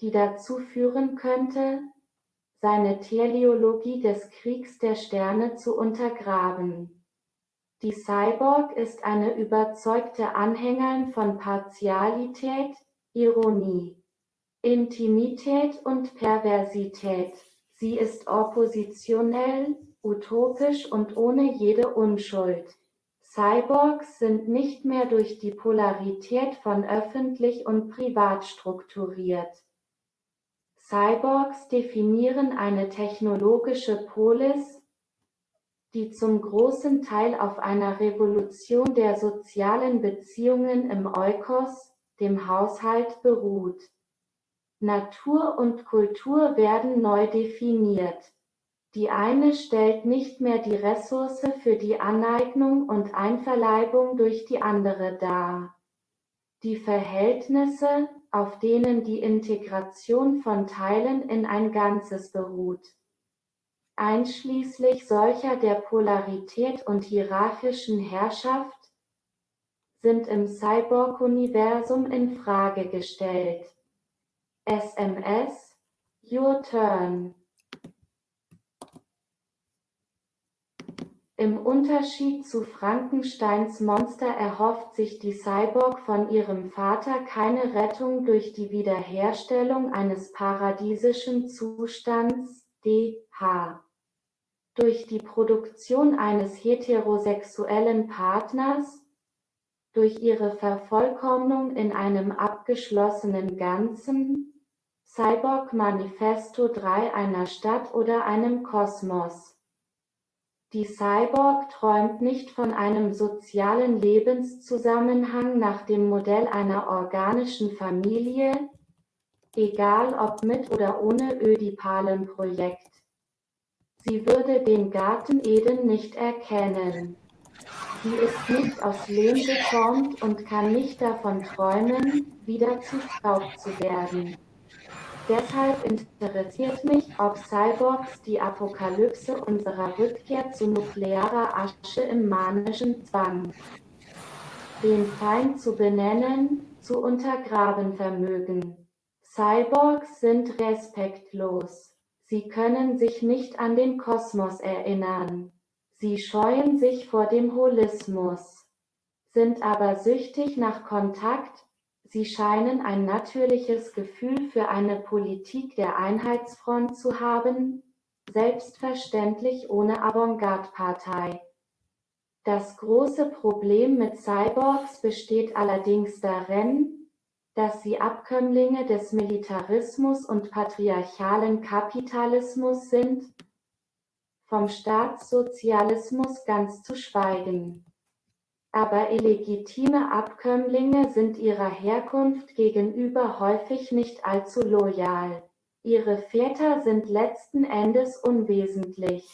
die dazu führen könnte, seine Teleologie des Kriegs der Sterne zu untergraben. Die Cyborg ist eine überzeugte Anhängerin von Partialität, Ironie, Intimität und Perversität. Sie ist oppositionell, utopisch und ohne jede Unschuld. Cyborgs sind nicht mehr durch die Polarität von öffentlich und privat strukturiert. Cyborgs definieren eine technologische Polis, die zum großen Teil auf einer Revolution der sozialen Beziehungen im Eukos, dem Haushalt, beruht. Natur und Kultur werden neu definiert. Die eine stellt nicht mehr die Ressource für die Aneignung und Einverleibung durch die andere dar. Die Verhältnisse, auf denen die Integration von Teilen in ein Ganzes beruht, einschließlich solcher der Polarität und hierarchischen Herrschaft, sind im Cyborg-Universum in Frage gestellt. SMS Your Turn Im Unterschied zu Frankensteins Monster erhofft sich die Cyborg von ihrem Vater keine Rettung durch die Wiederherstellung eines paradiesischen Zustands (DH). Durch die Produktion eines heterosexuellen Partners, durch ihre Vervollkommnung in einem abgeschlossenen Ganzen (Cyborg Manifesto 3) einer Stadt oder einem Kosmos die Cyborg träumt nicht von einem sozialen Lebenszusammenhang nach dem Modell einer organischen Familie, egal ob mit oder ohne Ödipalen-Projekt. Sie würde den Garten Eden nicht erkennen. Sie ist nicht aus Lehm geformt und kann nicht davon träumen, wieder zu Staub zu werden. Deshalb interessiert mich, ob Cyborgs die Apokalypse unserer Rückkehr zu nuklearer Asche im manischen Zwang, den Feind zu benennen, zu untergraben vermögen. Cyborgs sind respektlos. Sie können sich nicht an den Kosmos erinnern. Sie scheuen sich vor dem Holismus, sind aber süchtig nach Kontakt, Sie scheinen ein natürliches Gefühl für eine Politik der Einheitsfront zu haben, selbstverständlich ohne Avantgarde-Partei. Das große Problem mit Cyborgs besteht allerdings darin, dass sie Abkömmlinge des Militarismus und patriarchalen Kapitalismus sind, vom Staatssozialismus ganz zu schweigen aber illegitime Abkömmlinge sind ihrer Herkunft gegenüber häufig nicht allzu loyal. Ihre Väter sind letzten Endes unwesentlich.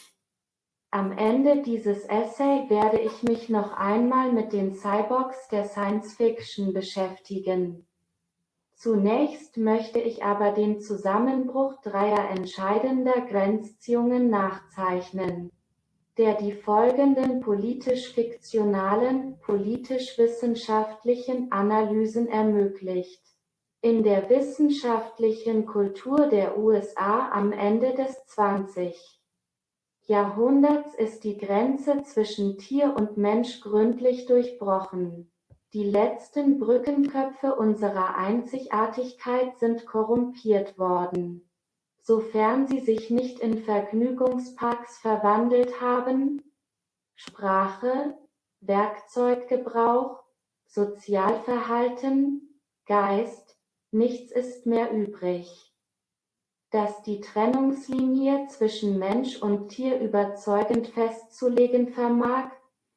Am Ende dieses Essay werde ich mich noch einmal mit den Cyborgs der Science Fiction beschäftigen. Zunächst möchte ich aber den Zusammenbruch dreier entscheidender Grenzziehungen nachzeichnen der die folgenden politisch-fiktionalen, politisch-wissenschaftlichen Analysen ermöglicht. In der wissenschaftlichen Kultur der USA am Ende des 20. Jahrhunderts ist die Grenze zwischen Tier und Mensch gründlich durchbrochen. Die letzten Brückenköpfe unserer Einzigartigkeit sind korrumpiert worden sofern sie sich nicht in Vergnügungsparks verwandelt haben, Sprache, Werkzeuggebrauch, Sozialverhalten, Geist, nichts ist mehr übrig. Dass die Trennungslinie zwischen Mensch und Tier überzeugend festzulegen vermag,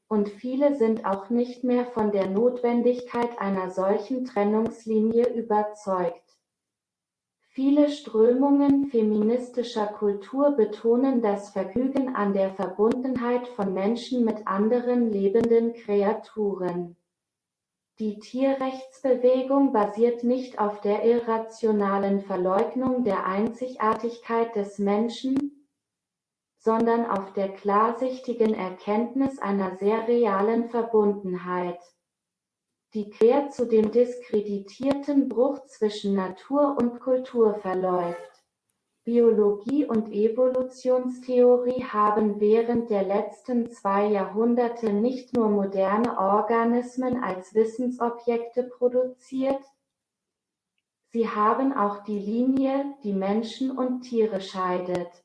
und viele sind auch nicht mehr von der Notwendigkeit einer solchen Trennungslinie überzeugt. Viele Strömungen feministischer Kultur betonen das Vergnügen an der Verbundenheit von Menschen mit anderen lebenden Kreaturen. Die Tierrechtsbewegung basiert nicht auf der irrationalen Verleugnung der Einzigartigkeit des Menschen, sondern auf der klarsichtigen Erkenntnis einer sehr realen Verbundenheit die quer zu dem diskreditierten Bruch zwischen Natur und Kultur verläuft. Biologie und Evolutionstheorie haben während der letzten zwei Jahrhunderte nicht nur moderne Organismen als Wissensobjekte produziert, sie haben auch die Linie, die Menschen und Tiere scheidet,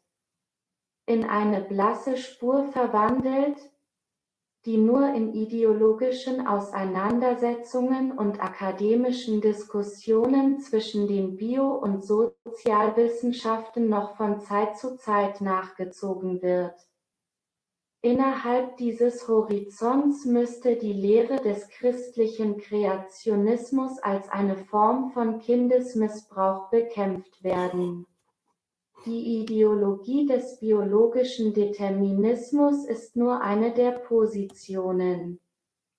in eine blasse Spur verwandelt, die nur in ideologischen Auseinandersetzungen und akademischen Diskussionen zwischen den Bio- und Sozialwissenschaften noch von Zeit zu Zeit nachgezogen wird. Innerhalb dieses Horizonts müsste die Lehre des christlichen Kreationismus als eine Form von Kindesmissbrauch bekämpft werden die Ideologie des biologischen Determinismus ist nur eine der Positionen,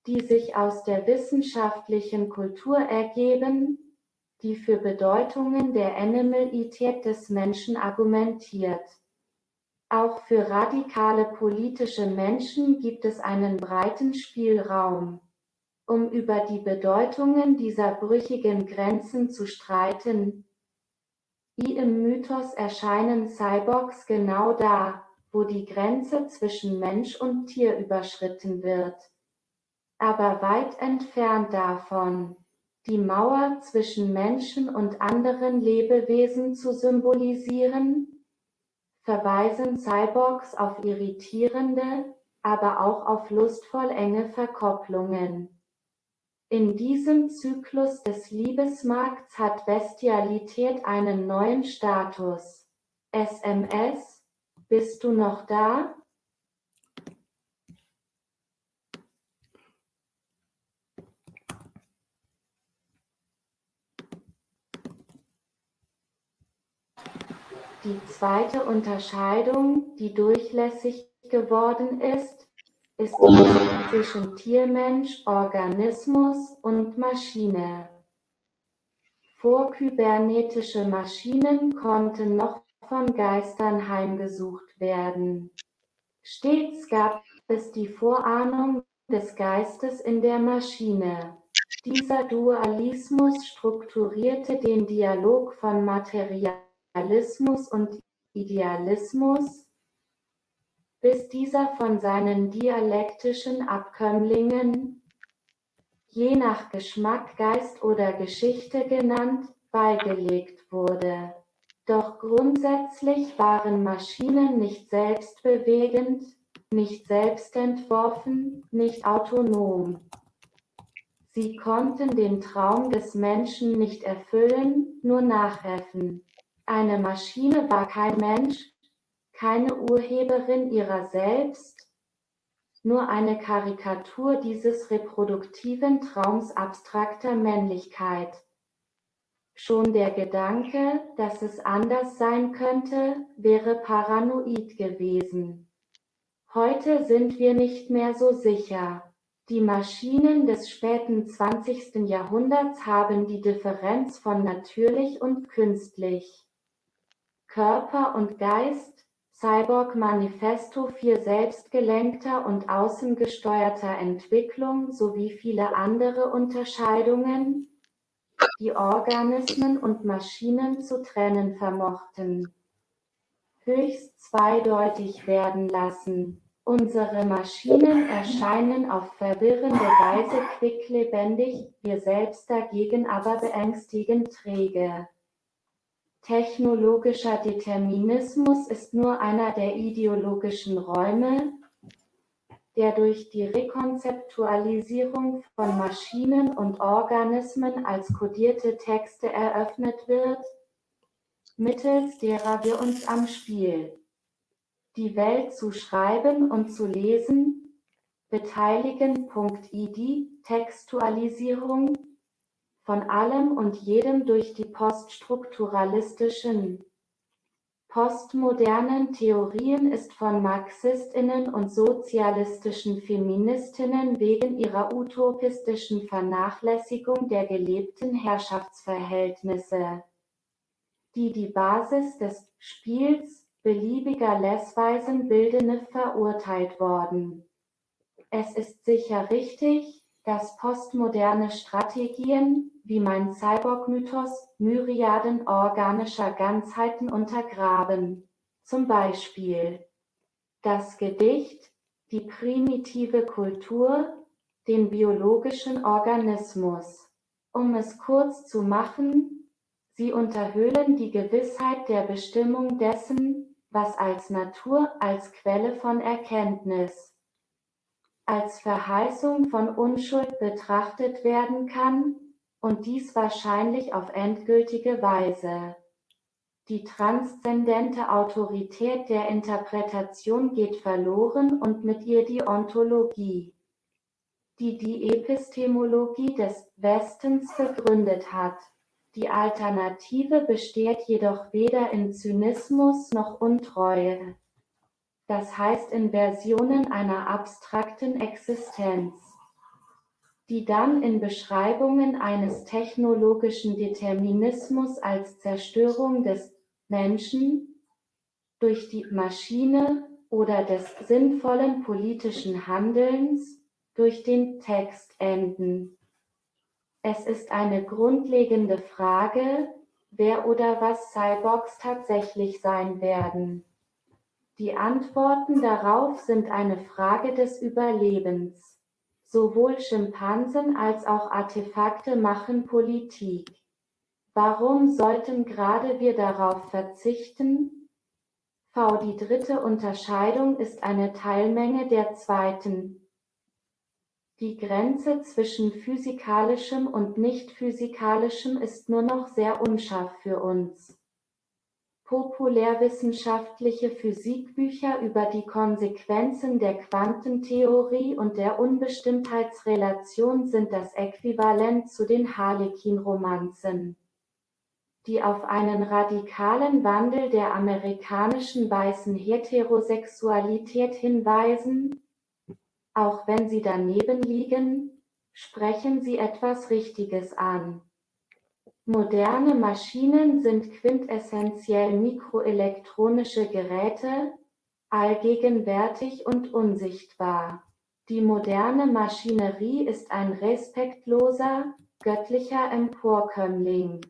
die sich aus der wissenschaftlichen Kultur ergeben, die für Bedeutungen der Animalität des Menschen argumentiert. Auch für radikale politische Menschen gibt es einen breiten Spielraum, um über die Bedeutungen dieser brüchigen Grenzen zu streiten, wie im Mythos erscheinen Cyborgs genau da, wo die Grenze zwischen Mensch und Tier überschritten wird. Aber weit entfernt davon, die Mauer zwischen Menschen und anderen Lebewesen zu symbolisieren, verweisen Cyborgs auf irritierende, aber auch auf lustvoll enge Verkopplungen. In diesem Zyklus des Liebesmarkts hat Bestialität einen neuen Status. SMS, bist du noch da? Die zweite Unterscheidung, die durchlässig geworden ist, ist die zwischen Tiermensch, Organismus und Maschine. Vorkybernetische Maschinen konnten noch von Geistern heimgesucht werden. Stets gab es die Vorahnung des Geistes in der Maschine. Dieser Dualismus strukturierte den Dialog von Materialismus und Idealismus, bis dieser von seinen dialektischen Abkömmlingen, je nach Geschmack Geist oder Geschichte genannt, beigelegt wurde. Doch grundsätzlich waren Maschinen nicht selbstbewegend, nicht selbstentworfen, nicht autonom. Sie konnten den Traum des Menschen nicht erfüllen, nur nachäffen. Eine Maschine war kein Mensch, keine Urheberin ihrer selbst, nur eine Karikatur dieses reproduktiven Traums abstrakter Männlichkeit. Schon der Gedanke, dass es anders sein könnte, wäre paranoid gewesen. Heute sind wir nicht mehr so sicher. Die Maschinen des späten 20. Jahrhunderts haben die Differenz von natürlich und künstlich. Körper und Geist, Cyborg Manifesto für selbstgelenkter und außengesteuerter Entwicklung sowie viele andere Unterscheidungen, die Organismen und Maschinen zu trennen vermochten, höchst zweideutig werden lassen. Unsere Maschinen erscheinen auf verwirrende Weise quicklebendig, wir selbst dagegen aber beängstigend träge. Technologischer Determinismus ist nur einer der ideologischen Räume, der durch die Rekonzeptualisierung von Maschinen und Organismen als kodierte Texte eröffnet wird, mittels derer wir uns am Spiel die Welt zu schreiben und zu lesen, beteiligen.id Textualisierung von allem und jedem durch die poststrukturalistischen postmodernen Theorien ist von Marxistinnen und sozialistischen Feministinnen wegen ihrer utopistischen Vernachlässigung der gelebten Herrschaftsverhältnisse, die die Basis des Spiels beliebiger Lessweisen bildende verurteilt worden. Es ist sicher richtig, dass postmoderne Strategien, wie mein Cyborg-Mythos, Myriaden organischer Ganzheiten untergraben. Zum Beispiel das Gedicht, die primitive Kultur, den biologischen Organismus. Um es kurz zu machen, sie unterhöhlen die Gewissheit der Bestimmung dessen, was als Natur, als Quelle von Erkenntnis, als Verheißung von Unschuld betrachtet werden kann, und dies wahrscheinlich auf endgültige Weise. Die transzendente Autorität der Interpretation geht verloren und mit ihr die Ontologie, die die Epistemologie des Westens begründet hat. Die Alternative besteht jedoch weder in Zynismus noch Untreue, das heißt in Versionen einer abstrakten Existenz, die dann in Beschreibungen eines technologischen Determinismus als Zerstörung des Menschen durch die Maschine oder des sinnvollen politischen Handelns durch den Text enden. Es ist eine grundlegende Frage, wer oder was Cyborgs tatsächlich sein werden. Die Antworten darauf sind eine Frage des Überlebens. Sowohl Schimpansen als auch Artefakte machen Politik. Warum sollten gerade wir darauf verzichten? V. Die dritte Unterscheidung ist eine Teilmenge der zweiten, die Grenze zwischen Physikalischem und Nicht-Physikalischem ist nur noch sehr unscharf für uns. Populärwissenschaftliche Physikbücher über die Konsequenzen der Quantentheorie und der Unbestimmtheitsrelation sind das Äquivalent zu den Harlequin-Romanzen, die auf einen radikalen Wandel der amerikanischen weißen Heterosexualität hinweisen Auch wenn sie daneben liegen, sprechen sie etwas Richtiges an. Moderne Maschinen sind quintessentiell mikroelektronische Geräte, allgegenwärtig und unsichtbar. Die moderne Maschinerie ist ein respektloser, göttlicher Emporkömmling,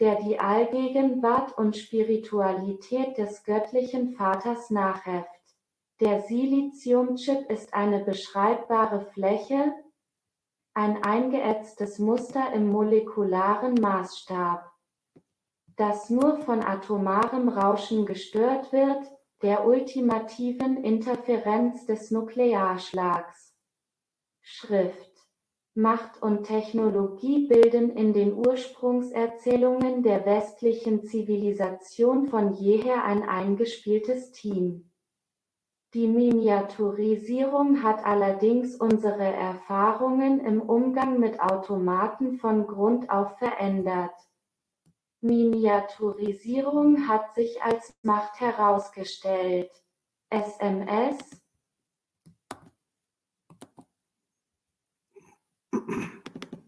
der die Allgegenwart und Spiritualität des göttlichen Vaters nachäfft. Der Siliziumchip ist eine beschreibbare Fläche, ein eingeätztes Muster im molekularen Maßstab, das nur von atomarem Rauschen gestört wird, der ultimativen Interferenz des Nuklearschlags. Schrift Macht und Technologie bilden in den Ursprungserzählungen der westlichen Zivilisation von jeher ein eingespieltes Team. Die Miniaturisierung hat allerdings unsere Erfahrungen im Umgang mit Automaten von Grund auf verändert. Miniaturisierung hat sich als Macht herausgestellt. SMS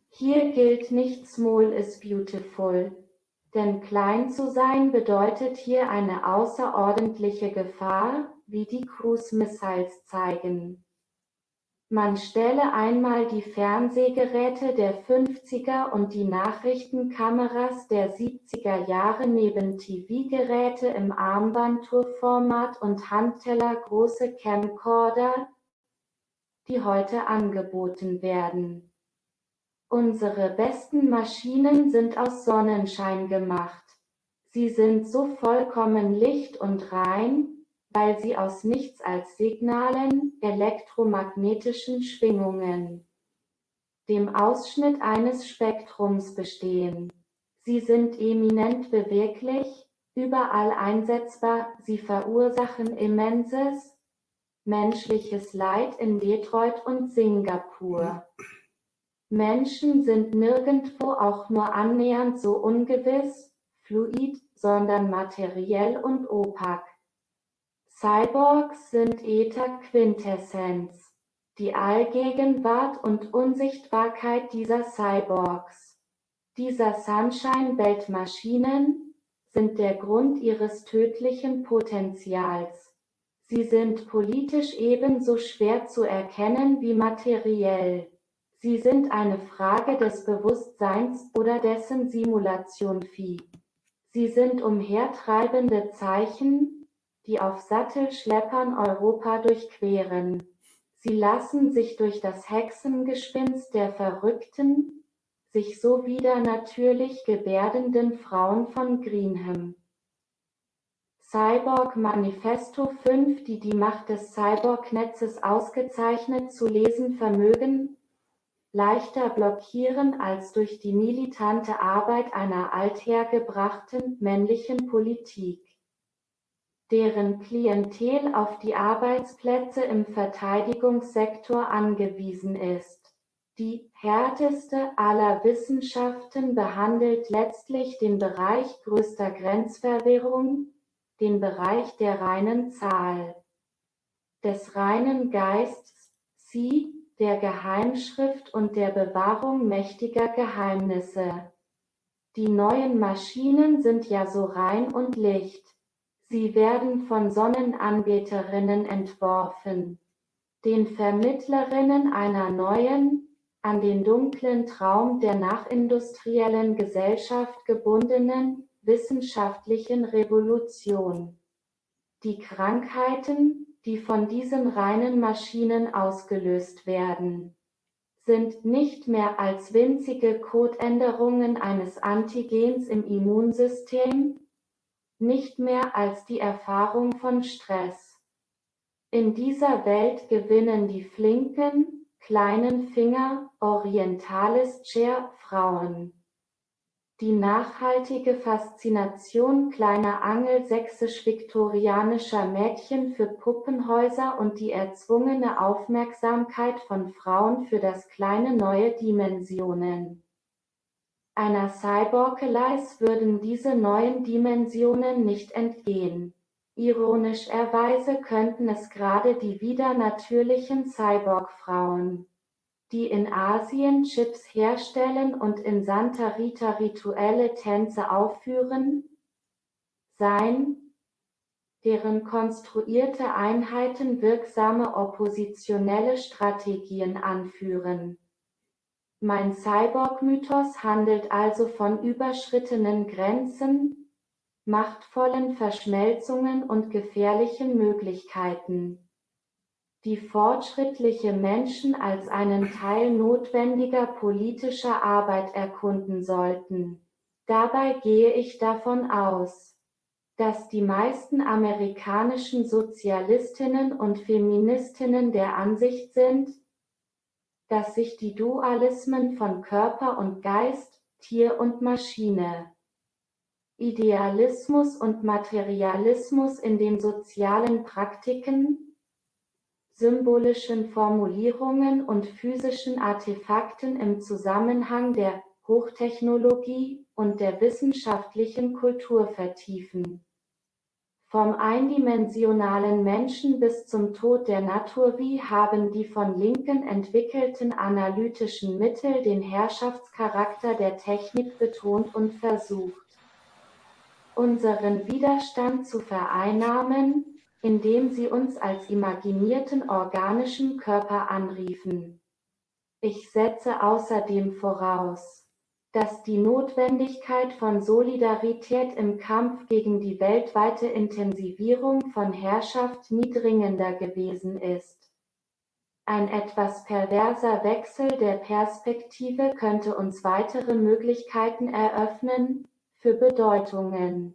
Hier gilt nicht Small is beautiful, denn klein zu sein bedeutet hier eine außerordentliche Gefahr, wie die Cruise Missiles zeigen. Man stelle einmal die Fernsehgeräte der 50er und die Nachrichtenkameras der 70er Jahre neben TV-Geräte im Armbanduhrformat und handtellergroße Camcorder, die heute angeboten werden. Unsere besten Maschinen sind aus Sonnenschein gemacht. Sie sind so vollkommen licht und rein, weil sie aus nichts als Signalen, elektromagnetischen Schwingungen, dem Ausschnitt eines Spektrums bestehen. Sie sind eminent beweglich, überall einsetzbar, sie verursachen immenses menschliches Leid in Detroit und Singapur. Menschen sind nirgendwo auch nur annähernd so ungewiss, fluid, sondern materiell und opak. Cyborgs sind Ether-Quintessenz, die Allgegenwart und Unsichtbarkeit dieser Cyborgs, dieser Sunshine-Belt-Maschinen, sind der Grund ihres tödlichen Potentials. Sie sind politisch ebenso schwer zu erkennen wie materiell. Sie sind eine Frage des Bewusstseins oder dessen Simulation Phi. Sie sind umhertreibende Zeichen, die auf Sattelschleppern Europa durchqueren. Sie lassen sich durch das Hexengespinst der verrückten, sich so wieder natürlich gebärdenden Frauen von Greenham. Cyborg Manifesto 5 die die Macht des Cyborg-Netzes ausgezeichnet zu lesen vermögen, leichter blockieren als durch die militante Arbeit einer althergebrachten männlichen Politik deren Klientel auf die Arbeitsplätze im Verteidigungssektor angewiesen ist. Die härteste aller Wissenschaften behandelt letztlich den Bereich größter Grenzverwirrung, den Bereich der reinen Zahl, des reinen Geistes, sie, der Geheimschrift und der Bewahrung mächtiger Geheimnisse. Die neuen Maschinen sind ja so rein und licht Sie werden von Sonnenanbeterinnen entworfen, den Vermittlerinnen einer neuen, an den dunklen Traum der nachindustriellen Gesellschaft gebundenen, wissenschaftlichen Revolution. Die Krankheiten, die von diesen reinen Maschinen ausgelöst werden, sind nicht mehr als winzige Codänderungen eines Antigens im Immunsystem, nicht mehr als die Erfahrung von Stress. In dieser Welt gewinnen die flinken, kleinen Finger Orientalis Chair Frauen. Die nachhaltige Faszination kleiner angelsächsisch-viktorianischer Mädchen für Puppenhäuser und die erzwungene Aufmerksamkeit von Frauen für das kleine neue Dimensionen einer Cyborg-Alice würden diese neuen Dimensionen nicht entgehen. Ironischerweise könnten es gerade die wieder natürlichen Cyborg-Frauen, die in Asien Chips herstellen und in Santa Rita rituelle Tänze aufführen, sein, deren konstruierte Einheiten wirksame oppositionelle Strategien anführen. Mein Cyborg-Mythos handelt also von überschrittenen Grenzen, machtvollen Verschmelzungen und gefährlichen Möglichkeiten, die fortschrittliche Menschen als einen Teil notwendiger politischer Arbeit erkunden sollten. Dabei gehe ich davon aus, dass die meisten amerikanischen Sozialistinnen und Feministinnen der Ansicht sind, dass sich die Dualismen von Körper und Geist, Tier und Maschine, Idealismus und Materialismus in den sozialen Praktiken, symbolischen Formulierungen und physischen Artefakten im Zusammenhang der Hochtechnologie und der wissenschaftlichen Kultur vertiefen. Vom eindimensionalen Menschen bis zum Tod der Natur wie haben die von Linken entwickelten analytischen Mittel den Herrschaftscharakter der Technik betont und versucht, unseren Widerstand zu vereinnahmen, indem sie uns als imaginierten organischen Körper anriefen. Ich setze außerdem voraus, dass die Notwendigkeit von Solidarität im Kampf gegen die weltweite Intensivierung von Herrschaft nie dringender gewesen ist. Ein etwas perverser Wechsel der Perspektive könnte uns weitere Möglichkeiten eröffnen, für Bedeutungen,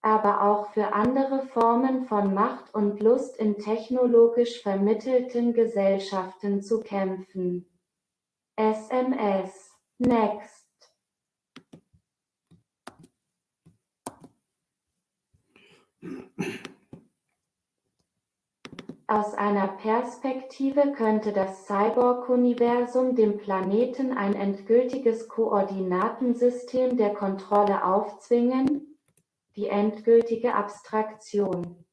aber auch für andere Formen von Macht und Lust in technologisch vermittelten Gesellschaften zu kämpfen. SMS Next. Aus einer Perspektive könnte das Cyborg-Universum dem Planeten ein endgültiges Koordinatensystem der Kontrolle aufzwingen, die endgültige Abstraktion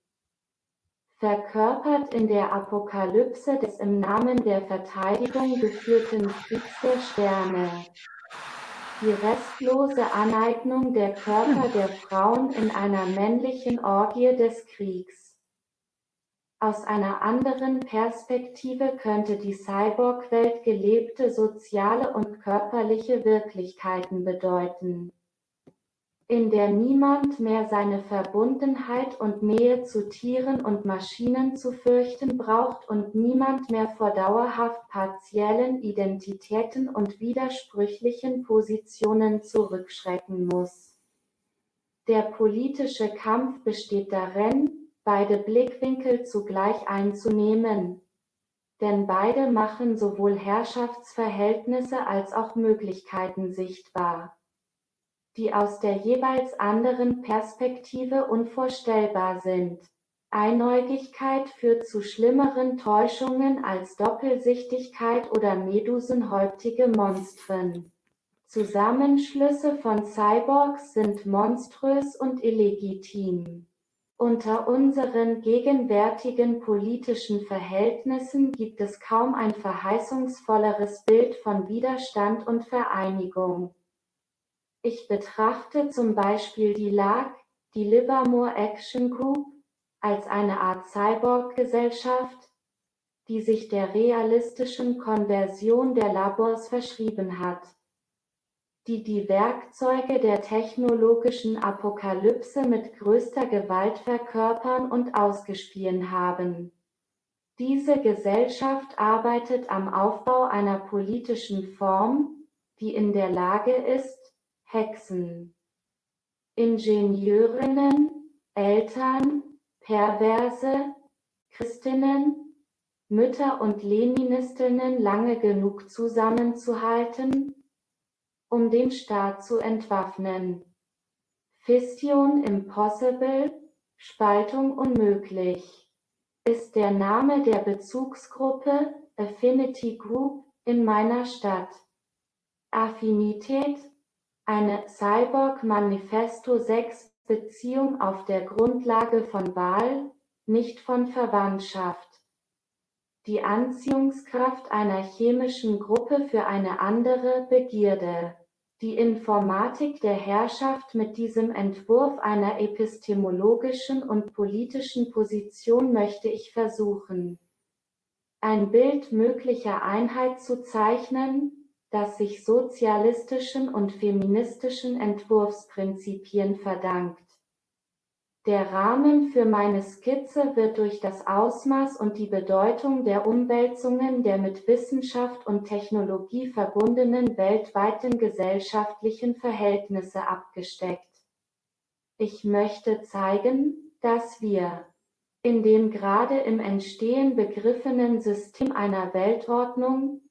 verkörpert in der Apokalypse des im Namen der Verteidigung geführten Kriegs der Sterne. Die restlose Aneignung der Körper der Frauen in einer männlichen Orgie des Kriegs. Aus einer anderen Perspektive könnte die Cyborg-Welt gelebte soziale und körperliche Wirklichkeiten bedeuten in der niemand mehr seine Verbundenheit und Nähe zu Tieren und Maschinen zu fürchten braucht und niemand mehr vor dauerhaft partiellen Identitäten und widersprüchlichen Positionen zurückschrecken muss. Der politische Kampf besteht darin, beide Blickwinkel zugleich einzunehmen, denn beide machen sowohl Herrschaftsverhältnisse als auch Möglichkeiten sichtbar die aus der jeweils anderen Perspektive unvorstellbar sind. Einäugigkeit führt zu schlimmeren Täuschungen als Doppelsichtigkeit oder medusenhäuptige Monstren. Zusammenschlüsse von Cyborgs sind monströs und illegitim. Unter unseren gegenwärtigen politischen Verhältnissen gibt es kaum ein verheißungsvolleres Bild von Widerstand und Vereinigung. Ich betrachte zum Beispiel die LAG, die Livermore Action Group, als eine Art Cyborg-Gesellschaft, die sich der realistischen Konversion der Labors verschrieben hat, die die Werkzeuge der technologischen Apokalypse mit größter Gewalt verkörpern und ausgespien haben. Diese Gesellschaft arbeitet am Aufbau einer politischen Form, die in der Lage ist, Hexen, Ingenieurinnen, Eltern, Perverse, Christinnen, Mütter und Leninistinnen lange genug zusammenzuhalten, um den Staat zu entwaffnen. Fission impossible, Spaltung unmöglich, ist der Name der Bezugsgruppe Affinity Group in meiner Stadt. Affinität eine Cyborg Manifesto sechs Beziehung auf der Grundlage von Wahl, nicht von Verwandtschaft. Die Anziehungskraft einer chemischen Gruppe für eine andere Begierde. Die Informatik der Herrschaft mit diesem Entwurf einer epistemologischen und politischen Position möchte ich versuchen, ein Bild möglicher Einheit zu zeichnen, das sich sozialistischen und feministischen Entwurfsprinzipien verdankt. Der Rahmen für meine Skizze wird durch das Ausmaß und die Bedeutung der Umwälzungen der mit Wissenschaft und Technologie verbundenen weltweiten gesellschaftlichen Verhältnisse abgesteckt. Ich möchte zeigen, dass wir in dem gerade im Entstehen begriffenen System einer Weltordnung,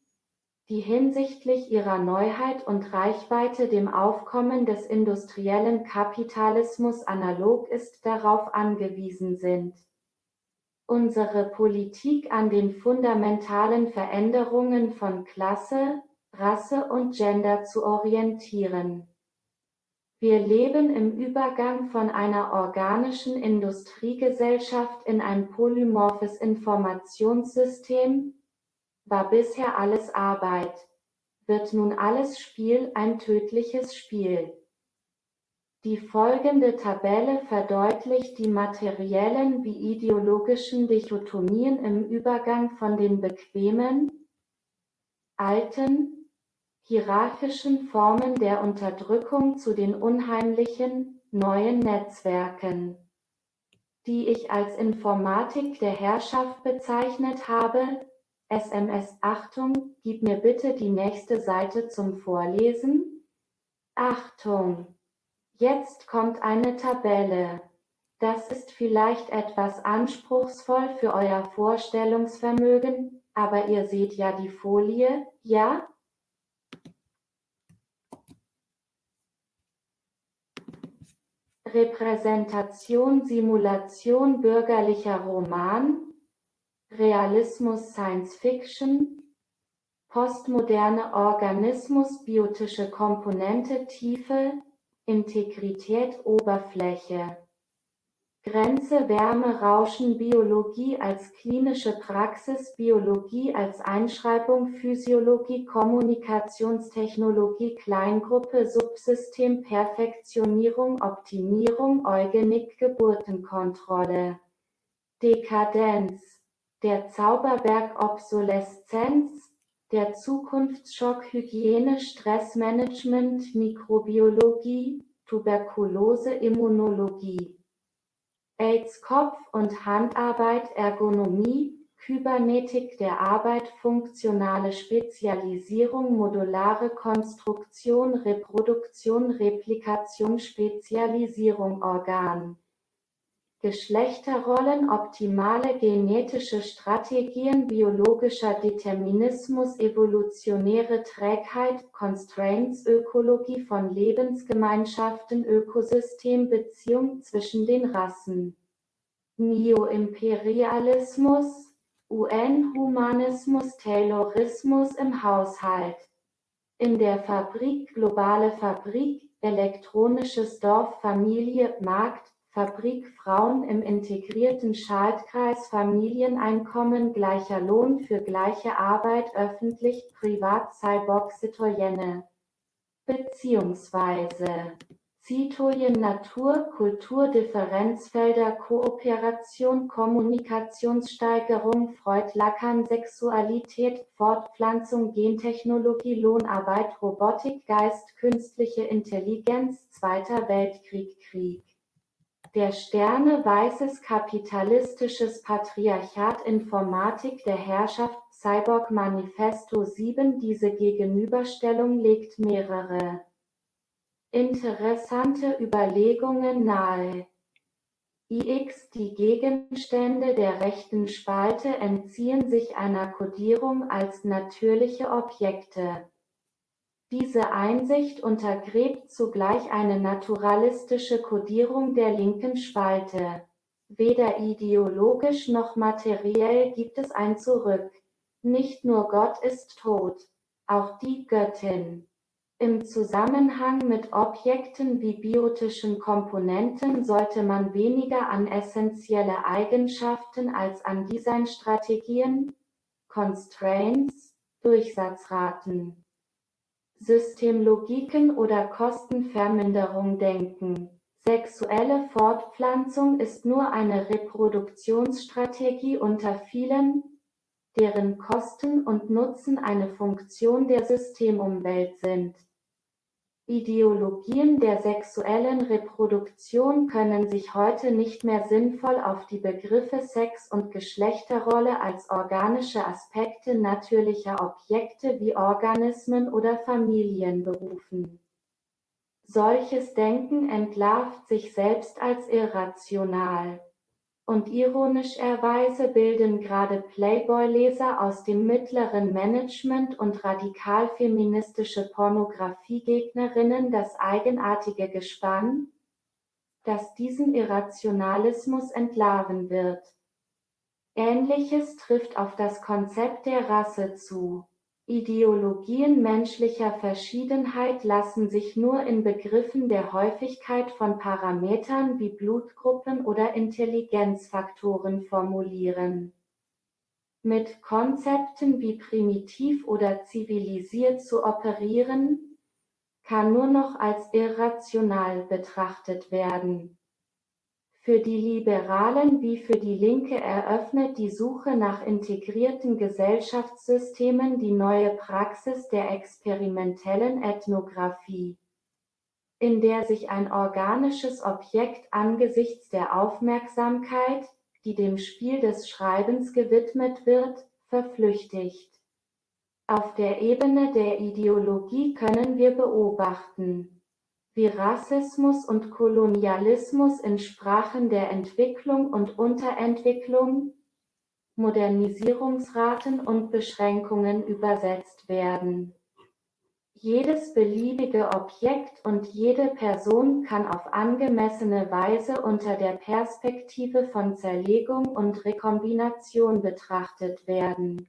die hinsichtlich ihrer Neuheit und Reichweite dem Aufkommen des industriellen Kapitalismus analog ist, darauf angewiesen sind, unsere Politik an den fundamentalen Veränderungen von Klasse, Rasse und Gender zu orientieren. Wir leben im Übergang von einer organischen Industriegesellschaft in ein polymorphes Informationssystem, war bisher alles Arbeit, wird nun alles Spiel ein tödliches Spiel. Die folgende Tabelle verdeutlicht die materiellen wie ideologischen Dichotomien im Übergang von den bequemen, alten, hierarchischen Formen der Unterdrückung zu den unheimlichen, neuen Netzwerken, die ich als Informatik der Herrschaft bezeichnet habe. SMS Achtung, gib mir bitte die nächste Seite zum Vorlesen. Achtung! Jetzt kommt eine Tabelle. Das ist vielleicht etwas anspruchsvoll für euer Vorstellungsvermögen, aber ihr seht ja die Folie, ja? Repräsentation Simulation bürgerlicher Roman Realismus Science Fiction Postmoderne Organismus Biotische Komponente Tiefe Integrität Oberfläche. Grenze Wärme Rauschen Biologie als klinische Praxis Biologie als Einschreibung Physiologie Kommunikationstechnologie Kleingruppe Subsystem Perfektionierung Optimierung Eugenik Geburtenkontrolle Dekadenz der Zauberberg Obsoleszenz der Zukunftsschock Hygiene Stressmanagement Mikrobiologie Tuberkulose Immunologie. Aids Kopf- und Handarbeit Ergonomie Kybernetik der Arbeit Funktionale Spezialisierung Modulare Konstruktion Reproduktion Replikation Spezialisierung Organ Geschlechterrollen optimale genetische Strategien biologischer Determinismus evolutionäre Trägheit Constraints Ökologie von Lebensgemeinschaften Ökosystembeziehung zwischen den Rassen. Neoimperialismus UN-Humanismus Taylorismus im Haushalt. In der Fabrik globale Fabrik elektronisches Dorf Familie Markt Fabrik Frauen im integrierten Schaltkreis Familieneinkommen gleicher Lohn für gleiche Arbeit öffentlich-privat Cyborg Citoyenne. Beziehungsweise Citoyen Natur Kultur Differenzfelder Kooperation Kommunikationssteigerung Freud Lacan Sexualität Fortpflanzung Gentechnologie Lohnarbeit Robotik Geist Künstliche Intelligenz Zweiter Weltkrieg Krieg der Sterne Weißes kapitalistisches Patriarchat Informatik der Herrschaft Cyborg Manifesto 7 Diese Gegenüberstellung legt mehrere interessante Überlegungen nahe. IX Die Gegenstände der rechten Spalte entziehen sich einer Kodierung als natürliche Objekte diese Einsicht untergräbt zugleich eine naturalistische Kodierung der linken Spalte. Weder ideologisch noch materiell gibt es ein Zurück. Nicht nur Gott ist tot, auch die Göttin. Im Zusammenhang mit Objekten wie biotischen Komponenten sollte man weniger an essentielle Eigenschaften als an Designstrategien (Constraints) Durchsatzraten, Systemlogiken oder Kostenverminderung denken. Sexuelle Fortpflanzung ist nur eine Reproduktionsstrategie unter vielen, deren Kosten und Nutzen eine Funktion der Systemumwelt sind. Ideologien der sexuellen Reproduktion können sich heute nicht mehr sinnvoll auf die Begriffe Sex und Geschlechterrolle als organische Aspekte natürlicher Objekte wie Organismen oder Familien berufen. Solches Denken entlarvt sich selbst als irrational und ironischerweise bilden gerade Playboy-Leser aus dem mittleren Management und radikal-feministische Pornografiegegnerinnen das eigenartige Gespann, das diesen Irrationalismus entlarven wird. Ähnliches trifft auf das Konzept der Rasse zu Ideologien menschlicher Verschiedenheit lassen sich nur in Begriffen der Häufigkeit von Parametern wie Blutgruppen oder Intelligenzfaktoren formulieren. Mit Konzepten wie primitiv oder zivilisiert zu operieren, kann nur noch als irrational betrachtet werden für die Liberalen wie für die Linke eröffnet die Suche nach integrierten Gesellschaftssystemen die neue Praxis der experimentellen Ethnographie, in der sich ein organisches Objekt angesichts der Aufmerksamkeit, die dem Spiel des Schreibens gewidmet wird, verflüchtigt. Auf der Ebene der Ideologie können wir beobachten wie Rassismus und Kolonialismus in Sprachen der Entwicklung und Unterentwicklung, Modernisierungsraten und Beschränkungen übersetzt werden. Jedes beliebige Objekt und jede Person kann auf angemessene Weise unter der Perspektive von Zerlegung und Rekombination betrachtet werden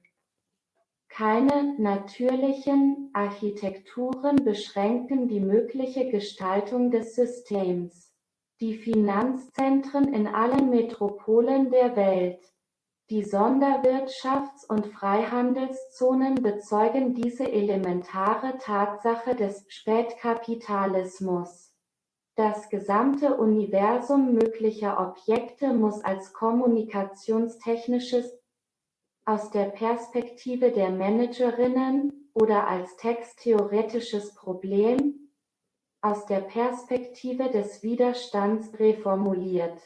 keine natürlichen Architekturen beschränken die mögliche Gestaltung des Systems. Die Finanzzentren in allen Metropolen der Welt, die Sonderwirtschafts- und Freihandelszonen bezeugen diese elementare Tatsache des Spätkapitalismus. Das gesamte Universum möglicher Objekte muss als kommunikationstechnisches aus der Perspektive der Managerinnen oder als texttheoretisches Problem aus der Perspektive des Widerstands reformuliert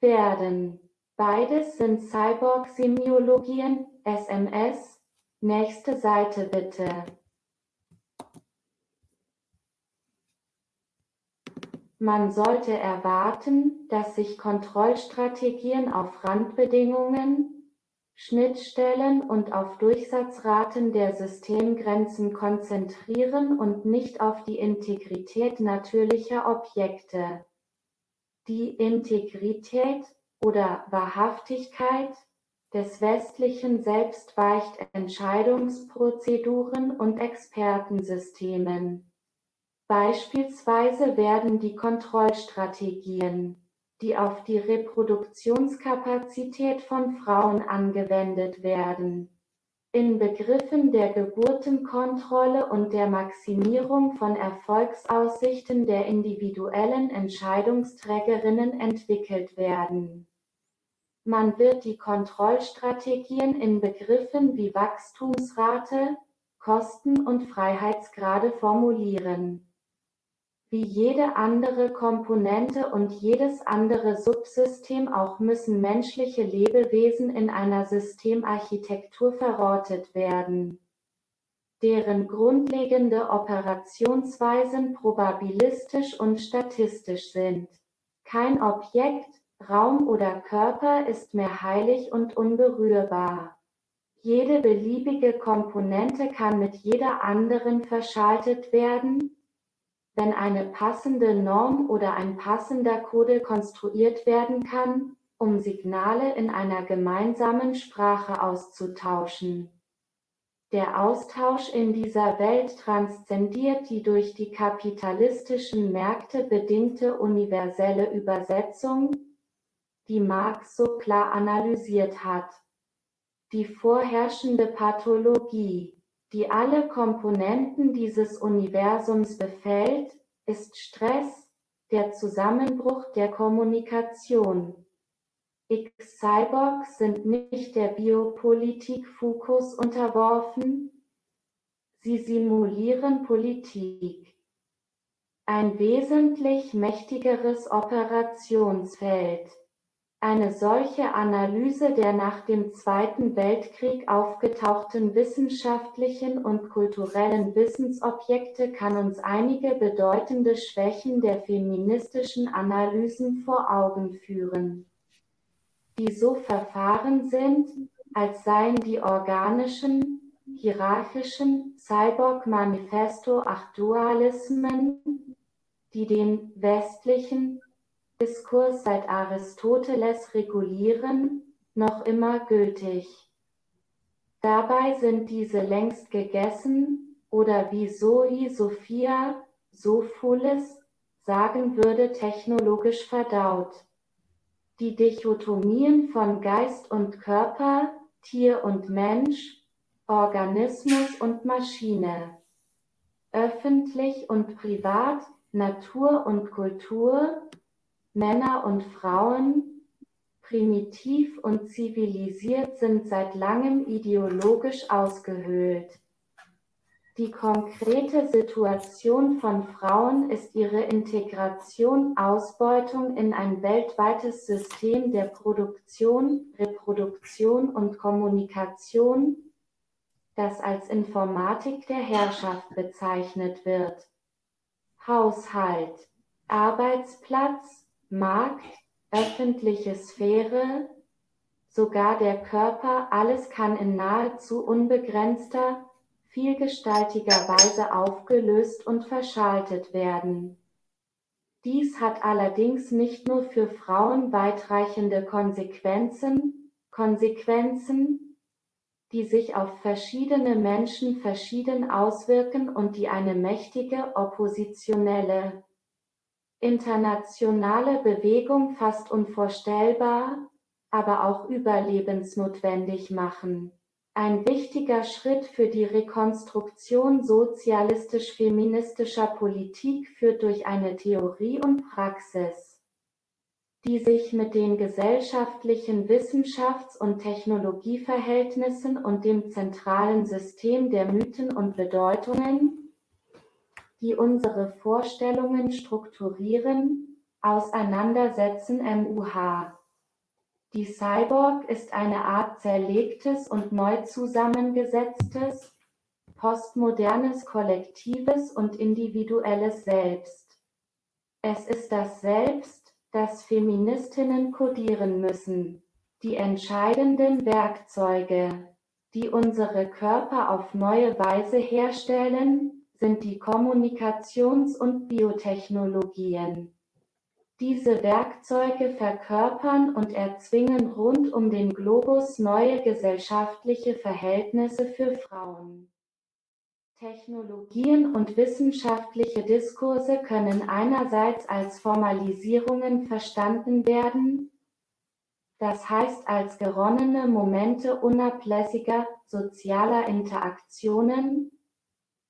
werden. Beides sind Cyborg-Semiologien, SMS. Nächste Seite bitte. Man sollte erwarten, dass sich Kontrollstrategien auf Randbedingungen Schnittstellen und auf Durchsatzraten der Systemgrenzen konzentrieren und nicht auf die Integrität natürlicher Objekte. Die Integrität oder Wahrhaftigkeit des westlichen Selbst weicht Entscheidungsprozeduren und Expertensystemen. Beispielsweise werden die Kontrollstrategien die auf die Reproduktionskapazität von Frauen angewendet werden. In Begriffen der Geburtenkontrolle und der Maximierung von Erfolgsaussichten der individuellen Entscheidungsträgerinnen entwickelt werden. Man wird die Kontrollstrategien in Begriffen wie Wachstumsrate, Kosten und Freiheitsgrade formulieren wie jede andere Komponente und jedes andere Subsystem auch müssen menschliche Lebewesen in einer Systemarchitektur verortet werden, deren grundlegende Operationsweisen probabilistisch und statistisch sind. Kein Objekt, Raum oder Körper ist mehr heilig und unberührbar. Jede beliebige Komponente kann mit jeder anderen verschaltet werden, wenn eine passende Norm oder ein passender Code konstruiert werden kann, um Signale in einer gemeinsamen Sprache auszutauschen. Der Austausch in dieser Welt transzendiert die durch die kapitalistischen Märkte bedingte universelle Übersetzung, die Marx so klar analysiert hat. Die vorherrschende Pathologie, die alle Komponenten dieses Universums befällt, ist Stress, der Zusammenbruch der Kommunikation. X-Cyborgs sind nicht der Biopolitik Foucaults unterworfen, sie simulieren Politik. Ein wesentlich mächtigeres Operationsfeld. Eine solche Analyse der nach dem Zweiten Weltkrieg aufgetauchten wissenschaftlichen und kulturellen Wissensobjekte kann uns einige bedeutende Schwächen der feministischen Analysen vor Augen führen die so verfahren sind, als seien die organischen, hierarchischen Cyborg-Manifesto-Achtualismen, die den westlichen Diskurs seit Aristoteles regulieren, noch immer gültig. Dabei sind diese längst gegessen oder wie Zoe Sophia Sophulis sagen würde technologisch verdaut die Dichotomien von Geist und Körper, Tier und Mensch, Organismus und Maschine, öffentlich und privat, Natur und Kultur, Männer und Frauen, primitiv und zivilisiert sind seit langem ideologisch ausgehöhlt. Die konkrete Situation von Frauen ist ihre Integration, Ausbeutung in ein weltweites System der Produktion, Reproduktion und Kommunikation, das als Informatik der Herrschaft bezeichnet wird. Haushalt, Arbeitsplatz, Markt, öffentliche Sphäre, sogar der Körper, alles kann in nahezu unbegrenzter vielgestaltiger Weise aufgelöst und verschaltet werden. Dies hat allerdings nicht nur für Frauen weitreichende Konsequenzen, Konsequenzen, die sich auf verschiedene Menschen verschieden auswirken und die eine mächtige oppositionelle internationale Bewegung fast unvorstellbar, aber auch überlebensnotwendig machen. Ein wichtiger Schritt für die Rekonstruktion sozialistisch-feministischer Politik führt durch eine Theorie und Praxis, die sich mit den gesellschaftlichen Wissenschafts- und Technologieverhältnissen und dem zentralen System der Mythen und Bedeutungen, die unsere Vorstellungen strukturieren, auseinandersetzen. MUH die Cyborg ist eine Art zerlegtes und neu zusammengesetztes, postmodernes kollektives und individuelles Selbst. Es ist das Selbst, das Feministinnen kodieren müssen, die entscheidenden Werkzeuge, die unsere Körper auf neue Weise herstellen, sind die Kommunikations- und Biotechnologien. Diese Werkzeuge verkörpern und erzwingen rund um den Globus neue gesellschaftliche Verhältnisse für Frauen. Technologien und wissenschaftliche Diskurse können einerseits als Formalisierungen verstanden werden, das heißt als geronnene Momente unablässiger sozialer Interaktionen,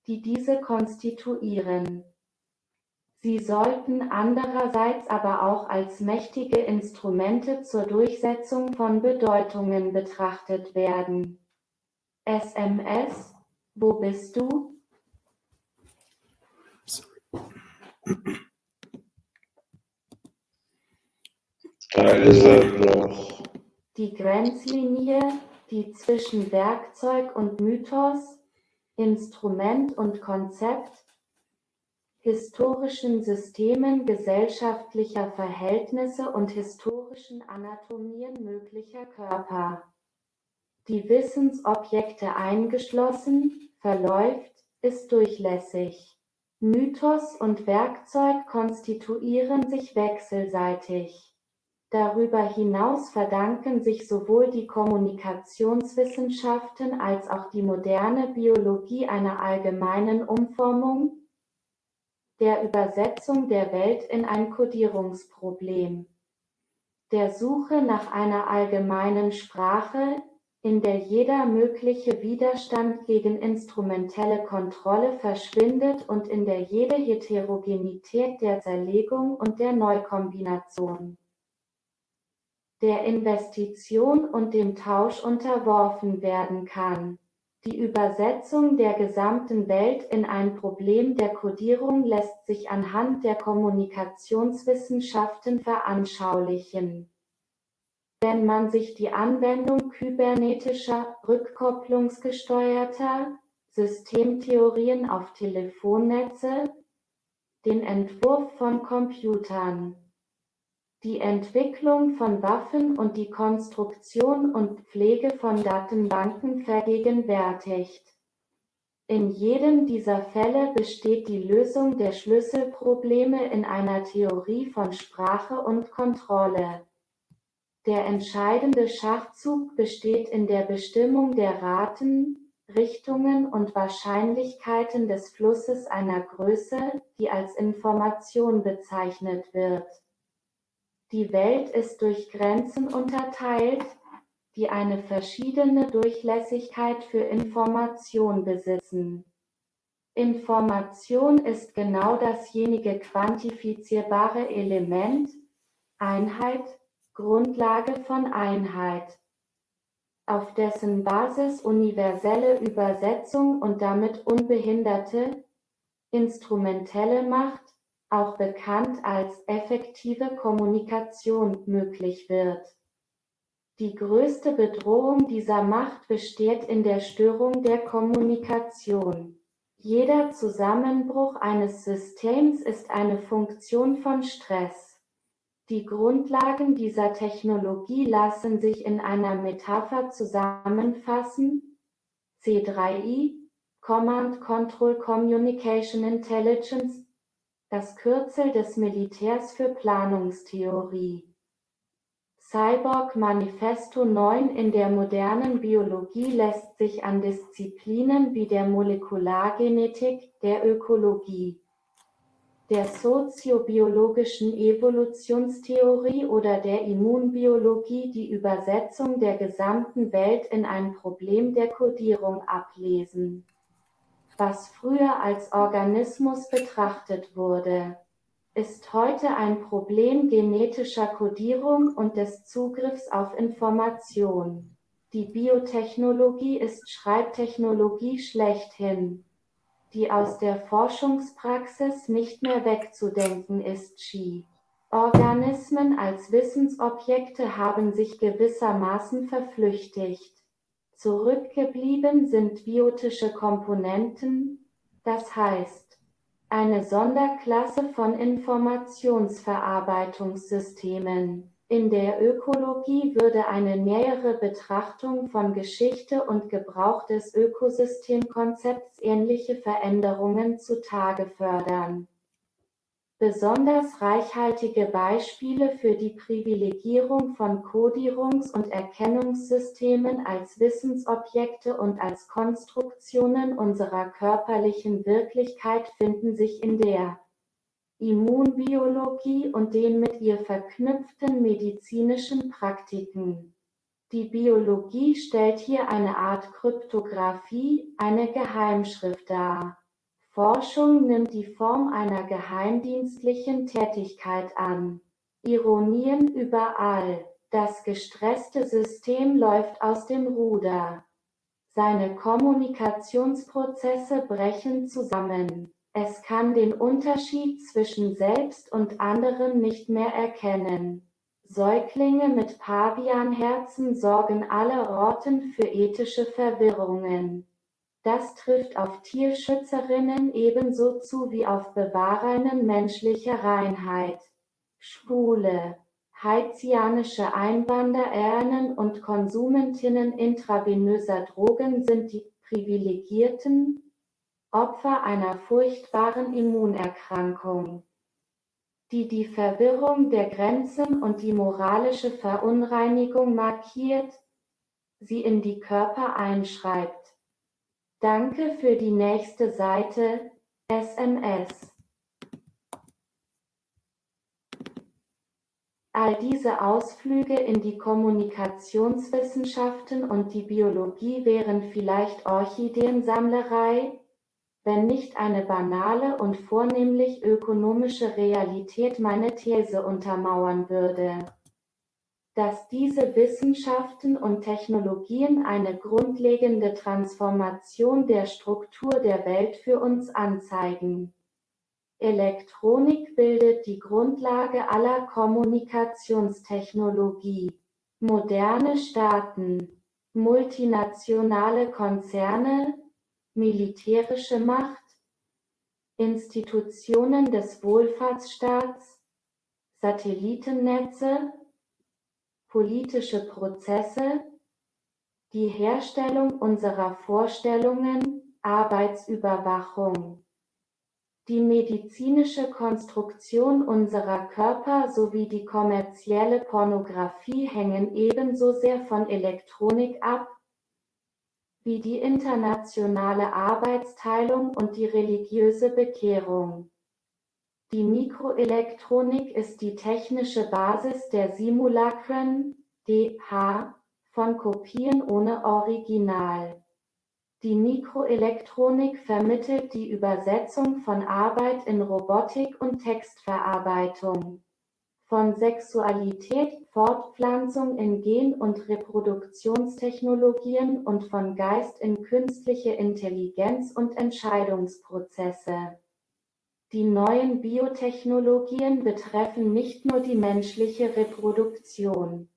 die diese konstituieren. Sie sollten andererseits aber auch als mächtige Instrumente zur Durchsetzung von Bedeutungen betrachtet werden. SMS, wo bist du? Da ist er noch. Die Grenzlinie, die zwischen Werkzeug und Mythos, Instrument und Konzept, historischen Systemen gesellschaftlicher Verhältnisse und historischen Anatomien möglicher Körper. Die Wissensobjekte eingeschlossen, verläuft, ist durchlässig. Mythos und Werkzeug konstituieren sich wechselseitig. Darüber hinaus verdanken sich sowohl die Kommunikationswissenschaften als auch die moderne Biologie einer allgemeinen Umformung der Übersetzung der Welt in ein Kodierungsproblem, der Suche nach einer allgemeinen Sprache, in der jeder mögliche Widerstand gegen instrumentelle Kontrolle verschwindet und in der jede Heterogenität der Zerlegung und der Neukombination der Investition und dem Tausch unterworfen werden kann. Die Übersetzung der gesamten Welt in ein Problem der Kodierung lässt sich anhand der Kommunikationswissenschaften veranschaulichen. Wenn man sich die Anwendung kybernetischer, rückkopplungsgesteuerter Systemtheorien auf Telefonnetze, den Entwurf von Computern die Entwicklung von Waffen und die Konstruktion und Pflege von Datenbanken vergegenwärtigt. In jedem dieser Fälle besteht die Lösung der Schlüsselprobleme in einer Theorie von Sprache und Kontrolle. Der entscheidende Schachzug besteht in der Bestimmung der Raten, Richtungen und Wahrscheinlichkeiten des Flusses einer Größe, die als Information bezeichnet wird die Welt ist durch Grenzen unterteilt, die eine verschiedene Durchlässigkeit für Information besitzen. Information ist genau dasjenige quantifizierbare Element, Einheit, Grundlage von Einheit, auf dessen Basis universelle Übersetzung und damit unbehinderte, instrumentelle Macht auch bekannt als effektive Kommunikation, möglich wird. Die größte Bedrohung dieser Macht besteht in der Störung der Kommunikation. Jeder Zusammenbruch eines Systems ist eine Funktion von Stress. Die Grundlagen dieser Technologie lassen sich in einer Metapher zusammenfassen. C3I Command Control Communication Intelligence das Kürzel des Militärs für Planungstheorie. Cyborg Manifesto 9 In der modernen Biologie lässt sich an Disziplinen wie der Molekulargenetik, der Ökologie, der soziobiologischen Evolutionstheorie oder der Immunbiologie die Übersetzung der gesamten Welt in ein Problem der Kodierung ablesen was früher als Organismus betrachtet wurde, ist heute ein Problem genetischer Kodierung und des Zugriffs auf Information. Die Biotechnologie ist Schreibtechnologie schlechthin, die aus der Forschungspraxis nicht mehr wegzudenken ist. Ski. Organismen als Wissensobjekte haben sich gewissermaßen verflüchtigt. Zurückgeblieben sind biotische Komponenten, das heißt, eine Sonderklasse von Informationsverarbeitungssystemen. In der Ökologie würde eine nähere Betrachtung von Geschichte und Gebrauch des Ökosystemkonzepts ähnliche Veränderungen zutage fördern Besonders reichhaltige Beispiele für die Privilegierung von Kodierungs- und Erkennungssystemen als Wissensobjekte und als Konstruktionen unserer körperlichen Wirklichkeit finden sich in der Immunbiologie und den mit ihr verknüpften medizinischen Praktiken. Die Biologie stellt hier eine Art Kryptographie, eine Geheimschrift dar Forschung nimmt die Form einer geheimdienstlichen Tätigkeit an. Ironien überall. Das gestresste System läuft aus dem Ruder. Seine Kommunikationsprozesse brechen zusammen. Es kann den Unterschied zwischen selbst und anderen nicht mehr erkennen. Säuglinge mit Pavianherzen sorgen alle Orten für ethische Verwirrungen. Das trifft auf Tierschützerinnen ebenso zu wie auf Bewahrerinnen menschlicher Reinheit. Schwule, haitianische Einwandererinnen und Konsumentinnen intravenöser Drogen sind die privilegierten Opfer einer furchtbaren Immunerkrankung. die die Verwirrung der Grenzen und die moralische Verunreinigung markiert, sie in die Körper einschreibt. Danke für die nächste Seite, SMS. All diese Ausflüge in die Kommunikationswissenschaften und die Biologie wären vielleicht Orchideensammlerei, wenn nicht eine banale und vornehmlich ökonomische Realität meine These untermauern würde. Dass diese Wissenschaften und Technologien eine grundlegende Transformation der Struktur der Welt für uns anzeigen. Elektronik bildet die Grundlage aller Kommunikationstechnologie. Moderne Staaten, multinationale Konzerne, militärische Macht, Institutionen des Wohlfahrtsstaats, Satellitennetze, politische Prozesse, die Herstellung unserer Vorstellungen, Arbeitsüberwachung die medizinische Konstruktion unserer Körper sowie die kommerzielle Pornografie hängen ebenso sehr von Elektronik ab, wie die internationale Arbeitsteilung und die religiöse Bekehrung. Die Mikroelektronik ist die technische Basis der Simulacren (DH) von Kopien ohne Original die Mikroelektronik vermittelt die Übersetzung von Arbeit in Robotik und Textverarbeitung, von Sexualität, Fortpflanzung in Gen- und Reproduktionstechnologien und von Geist in künstliche Intelligenz und Entscheidungsprozesse. Die neuen Biotechnologien betreffen nicht nur die menschliche Reproduktion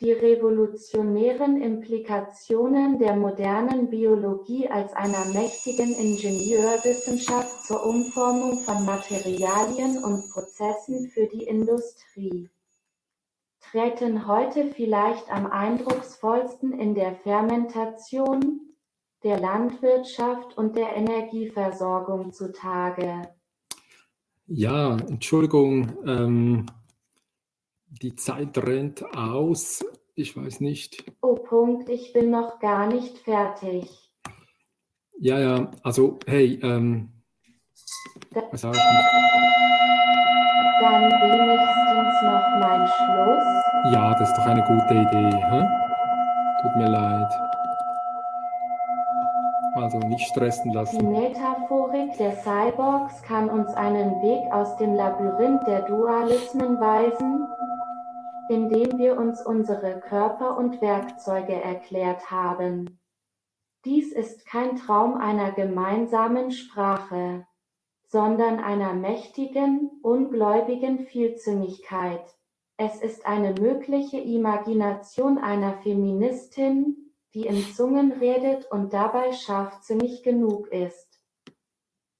die revolutionären Implikationen der modernen Biologie als einer mächtigen Ingenieurwissenschaft zur Umformung von Materialien und Prozessen für die Industrie treten heute vielleicht am eindrucksvollsten in der Fermentation, der Landwirtschaft und der Energieversorgung zutage. Ja, Entschuldigung, ähm, die Zeit rennt aus. Ich weiß nicht. Oh Punkt, ich bin noch gar nicht fertig. Ja, ja, also hey, ähm, da, was sag ich? Dann wenigstens noch mein Schluss. Ja, das ist doch eine gute Idee. Hä? Tut mir leid. Also nicht stressen lassen. Die Metaphorik der Cyborgs kann uns einen Weg aus dem Labyrinth der Dualismen weisen, indem wir uns unsere Körper und Werkzeuge erklärt haben. Dies ist kein Traum einer gemeinsamen Sprache, sondern einer mächtigen, ungläubigen Vielzüngigkeit. Es ist eine mögliche Imagination einer Feministin, die in Zungen redet und dabei scharfsinnig genug ist,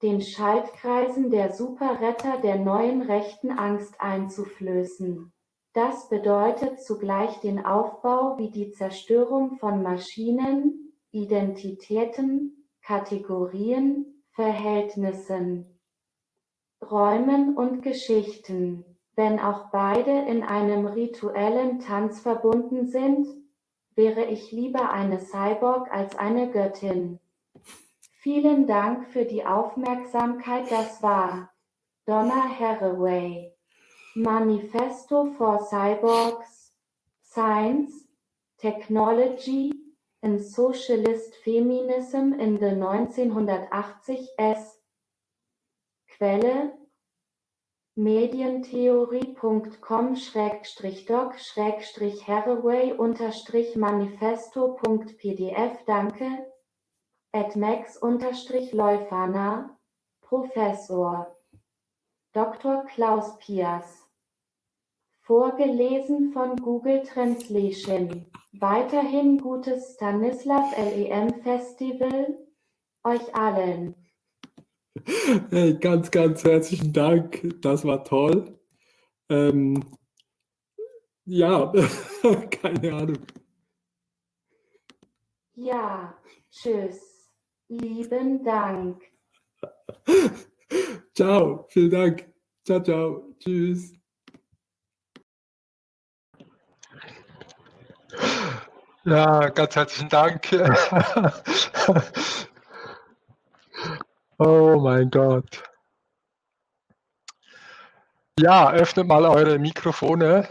den Schaltkreisen der Superretter der neuen rechten Angst einzuflößen. Das bedeutet zugleich den Aufbau wie die Zerstörung von Maschinen, Identitäten, Kategorien, Verhältnissen, Räumen und Geschichten. Wenn auch beide in einem rituellen Tanz verbunden sind, wäre ich lieber eine Cyborg als eine Göttin. Vielen Dank für die Aufmerksamkeit. Das war Donna Haraway. Manifesto for Cyborgs, Science, Technology and Socialist Feminism in the 1980s Quelle medientheorie.com-doc-haraway-manifesto.pdf Danke at max-leufana Professor Dr. Klaus Pias Vorgelesen von Google Translation. Weiterhin gutes Stanislav LEM Festival euch allen. Hey, ganz, ganz herzlichen Dank. Das war toll. Ähm, ja, keine Ahnung. Ja, tschüss. Lieben Dank. Ciao, vielen Dank. Ciao. Ciao, ciao. Tschüss. Ja, ganz herzlichen Dank. oh mein Gott. Ja, öffnet mal eure Mikrofone.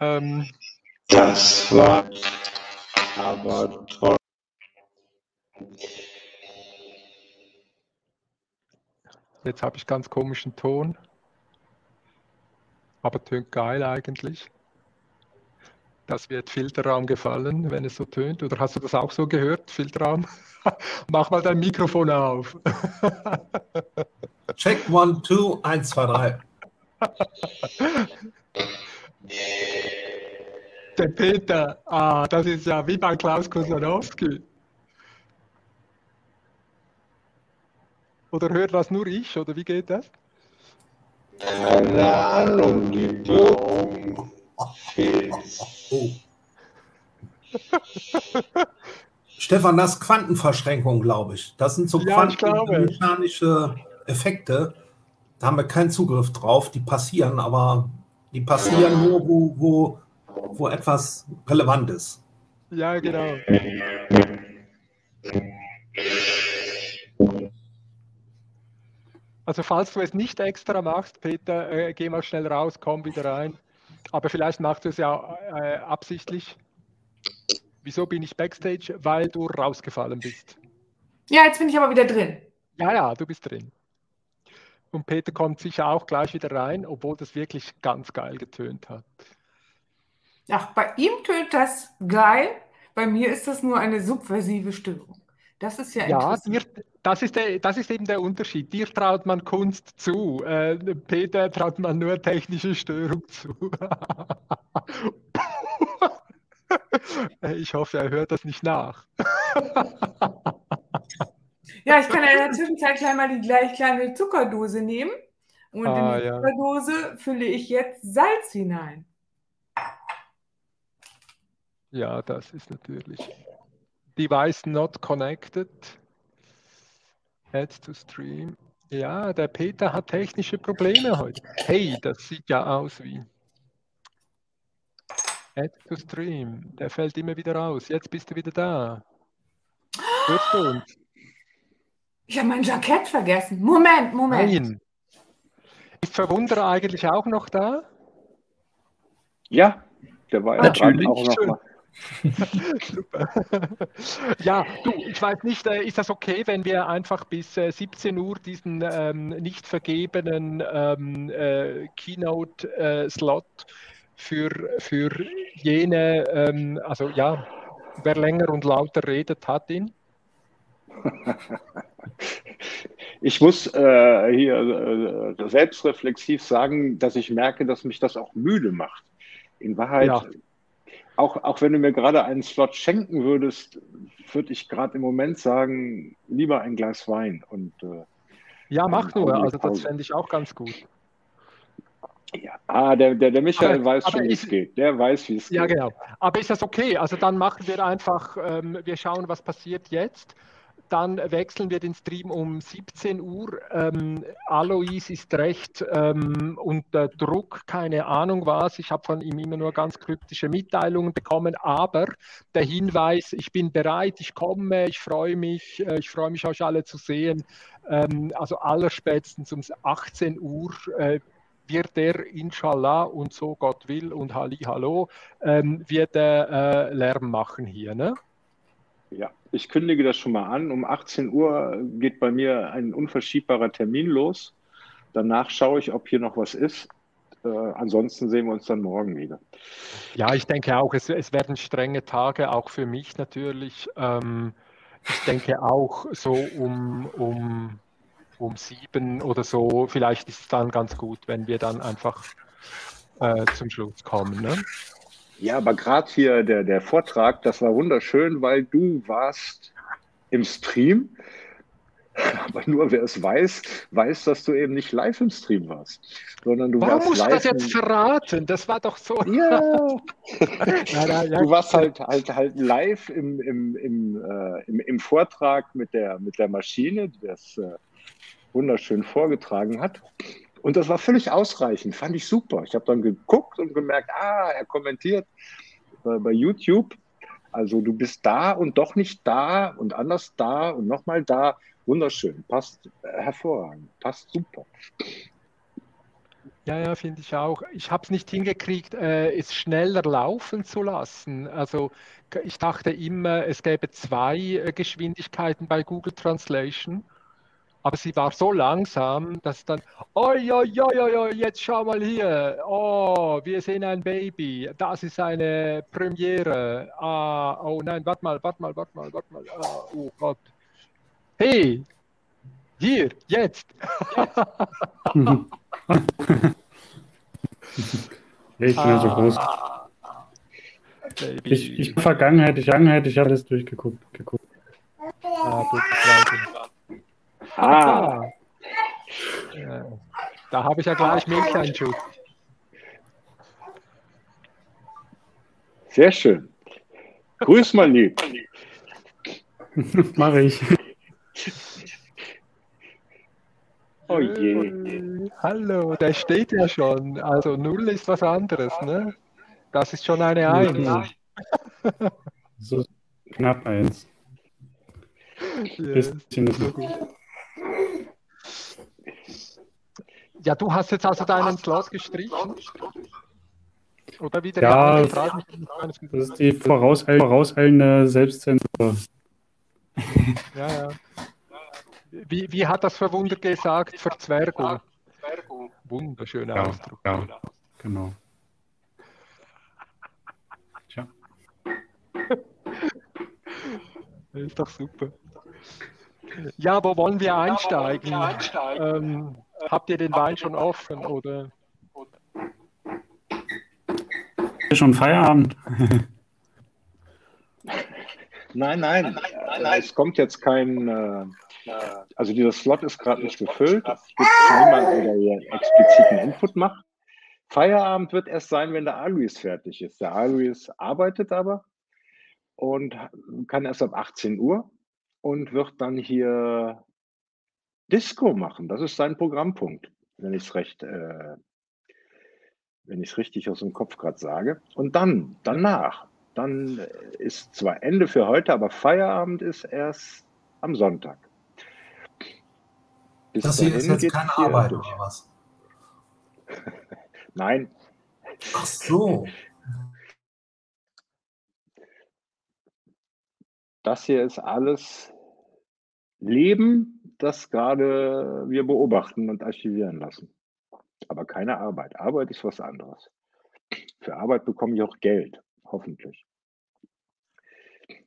Ähm, das war aber toll. Jetzt habe ich ganz komischen Ton. Aber tönt geil eigentlich. Das wird Filterraum gefallen, wenn es so tönt. Oder hast du das auch so gehört, Filterraum? Mach mal dein Mikrofon auf. Check one, two, eins, zwei, drei. Der Peter, ah, das ist ja wie bei Klaus Kosanowski. Oder hört das nur ich, oder wie geht das? Keine Ahnung, die fehlt. Oh. Stefan, das ist Quantenverschränkung, glaube ich. Das sind so Ja, quantenmechanische Effekte. Da haben wir keinen Zugriff drauf. Die passieren, aber die passieren nur, wo, wo, wo etwas relevant ist. Ja, genau. Also falls du es nicht extra machst, Peter, äh, geh mal schnell raus, komm wieder rein. Aber vielleicht machst du es ja äh, absichtlich. Wieso bin ich backstage? Weil du rausgefallen bist. Ja, jetzt bin ich aber wieder drin. Ja, ja, du bist drin. Und Peter kommt sicher auch gleich wieder rein, obwohl das wirklich ganz geil getönt hat. Ach, bei ihm tönt das geil. Bei mir ist das nur eine subversive Störung. Das ist ja, Ja, interessant. dir, das, ist der, das ist eben der Unterschied. Dir traut man Kunst zu. Äh, Peter traut man nur technische Störung zu. ich hoffe, er hört das nicht nach. Ja, ich kann ja in der Zwischenzeit gleich mal die gleich kleine Zuckerdose nehmen. Und Ah, in die ja. Zuckerdose fülle ich jetzt Salz hinein. Ja, das ist natürlich. Device not connected. Add to stream. Ja, der Peter hat technische Probleme heute. Hey, das sieht ja aus wie. Add to stream. Der fällt immer wieder raus. Jetzt bist du wieder da. Hörst du uns? Ich habe mein Jackett vergessen. Moment, Moment. Nein. Ist Verwunderer eigentlich auch noch da? Ja, der war ja Natürlich, auch noch schön. mal. Super. Ja, du, ich weiß nicht, äh, ist das okay, wenn wir einfach bis äh, 17 Uhr diesen ähm, nicht vergebenen ähm, äh, Keynote-Slot für, für jene, ähm, also ja, wer länger und lauter redet, hat ihn. Ich muss äh, hier äh, selbstreflexiv sagen, dass ich merke, dass mich das auch müde macht. In Wahrheit, Ja. Auch, auch wenn du mir gerade einen Slot schenken würdest, würde ich gerade im Moment sagen, lieber ein Glas Wein. Und äh, Ja, mach nur, also das fände ich auch ganz gut. ja, ah, der, der, der Michael Aber- weiß aber schon, wie es geht. Der weiß, wie es Ja, geht. genau. Aber ist das okay? Also dann machen wir einfach, ähm, wir schauen, was passiert jetzt. Dann wechseln wir den Stream um 17 Uhr. Ähm, Alois ist recht ähm, unter Druck, keine Ahnung was. Ich habe von ihm immer nur ganz kryptische Mitteilungen bekommen, aber der Hinweis, ich bin bereit, ich komme, ich freue mich, äh, ich freue mich, euch alle zu sehen. Ähm, also allerspätestens um 18 Uhr äh, wird er inshallah und so Gott will und Halli Hallo, ähm, wird er äh, Lärm machen hier. Ne? Ja, ich kündige das schon mal an. Um 18 Uhr geht bei mir ein unverschiebbarer Termin los. Danach schaue ich, ob hier noch was ist. Äh, ansonsten sehen wir uns dann morgen wieder. Ja, ich denke auch, es, es werden strenge Tage, auch für mich natürlich. Ähm, ich denke auch so um, um, um sieben oder so, vielleicht ist es dann ganz gut, wenn wir dann einfach äh, zum Schluss kommen. Ne? Ja, aber gerade hier der, der Vortrag, das war wunderschön, weil du warst im Stream. Aber nur wer es weiß, weiß, dass du eben nicht live im Stream warst, sondern du Warum warst musst du live. das jetzt verraten? Das war doch so. Ja. Du warst halt, halt, halt live im, im, im, äh, im, im Vortrag mit der, mit der Maschine, die das äh, wunderschön vorgetragen hat. Und das war völlig ausreichend, fand ich super. Ich habe dann geguckt und gemerkt, ah, er kommentiert bei, bei YouTube. Also du bist da und doch nicht da und anders da und nochmal da. Wunderschön, passt hervorragend, passt super. Ja, ja, finde ich auch. Ich habe es nicht hingekriegt, äh, es schneller laufen zu lassen. Also ich dachte immer, es gäbe zwei äh, Geschwindigkeiten bei Google Translation. Aber sie war so langsam, dass dann, oi, oi, oi, oi, jetzt schau mal hier, oh, wir sehen ein Baby, das ist eine Premiere. Ah, oh nein, warte mal, warte mal, warte mal, warte mal, ah, oh Gott. Hey, hier, jetzt. ich bin ah, so groß. Baby. Ich, ich Vergangenheit, ich Vergangenheit, ich habe alles durchgeguckt. Geguckt. Ah, ah. Ja, da habe ich ja gleich Milcheinschutz. Sehr schön. Grüß mal lieb. Mache ich. Oh je. Hallo, der steht ja schon. Also null ist was anderes, ne? Das ist schon eine Eins. so knapp eins. Bisschen so gut. Ja, du hast jetzt also deinen Slot gestrichen? Oder wieder ja, das ist die vorauseilende Selbstzensur. ja, ja. Wie, wie hat das Verwunder gesagt? Verzwergung. Wunderschöner ja, Ausdruck. Ja, genau. Tja. ist doch super. Ja, wo wollen wir einsteigen? Ja, wollen wir einsteigen? Ähm, habt ihr den Wein schon offen oder? Schon Feierabend. Nein, nein, nein, nein, nein, es kommt jetzt kein, äh, also dieser Slot ist gerade nicht gefüllt. Es gibt niemanden, der hier expliziten Input macht. Feierabend wird erst sein, wenn der Alois fertig ist. Der Alois arbeitet aber und kann erst ab 18 Uhr und wird dann hier Disco machen. Das ist sein Programmpunkt, wenn ich es recht, äh, wenn ich es richtig aus dem Kopf gerade sage. Und dann, danach, dann ist zwar Ende für heute, aber Feierabend ist erst am Sonntag. Bis das hier ist jetzt keine Arbeit durch. oder was? Nein. Ach so. Das hier ist alles Leben, das gerade wir beobachten und archivieren lassen. Aber keine Arbeit. Arbeit ist was anderes. Für Arbeit bekomme ich auch Geld, hoffentlich.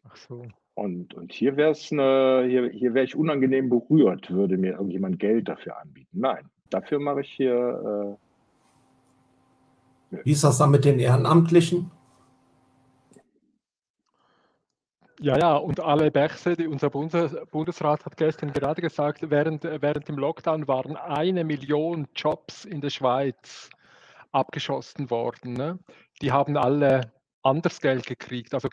Ach so. Und, und hier wäre es hier, hier wäre ich unangenehm berührt, würde mir irgendjemand Geld dafür anbieten. Nein, dafür mache ich hier. Äh, Wie ist das dann mit den Ehrenamtlichen? Ja, ja, und alle Bechse, unser Bundes Bundesrat hat gestern gerade gesagt, während, während dem Lockdown waren eine Million Jobs in der Schweiz abgeschossen worden. Ne? Die haben alle anders Geld gekriegt. Also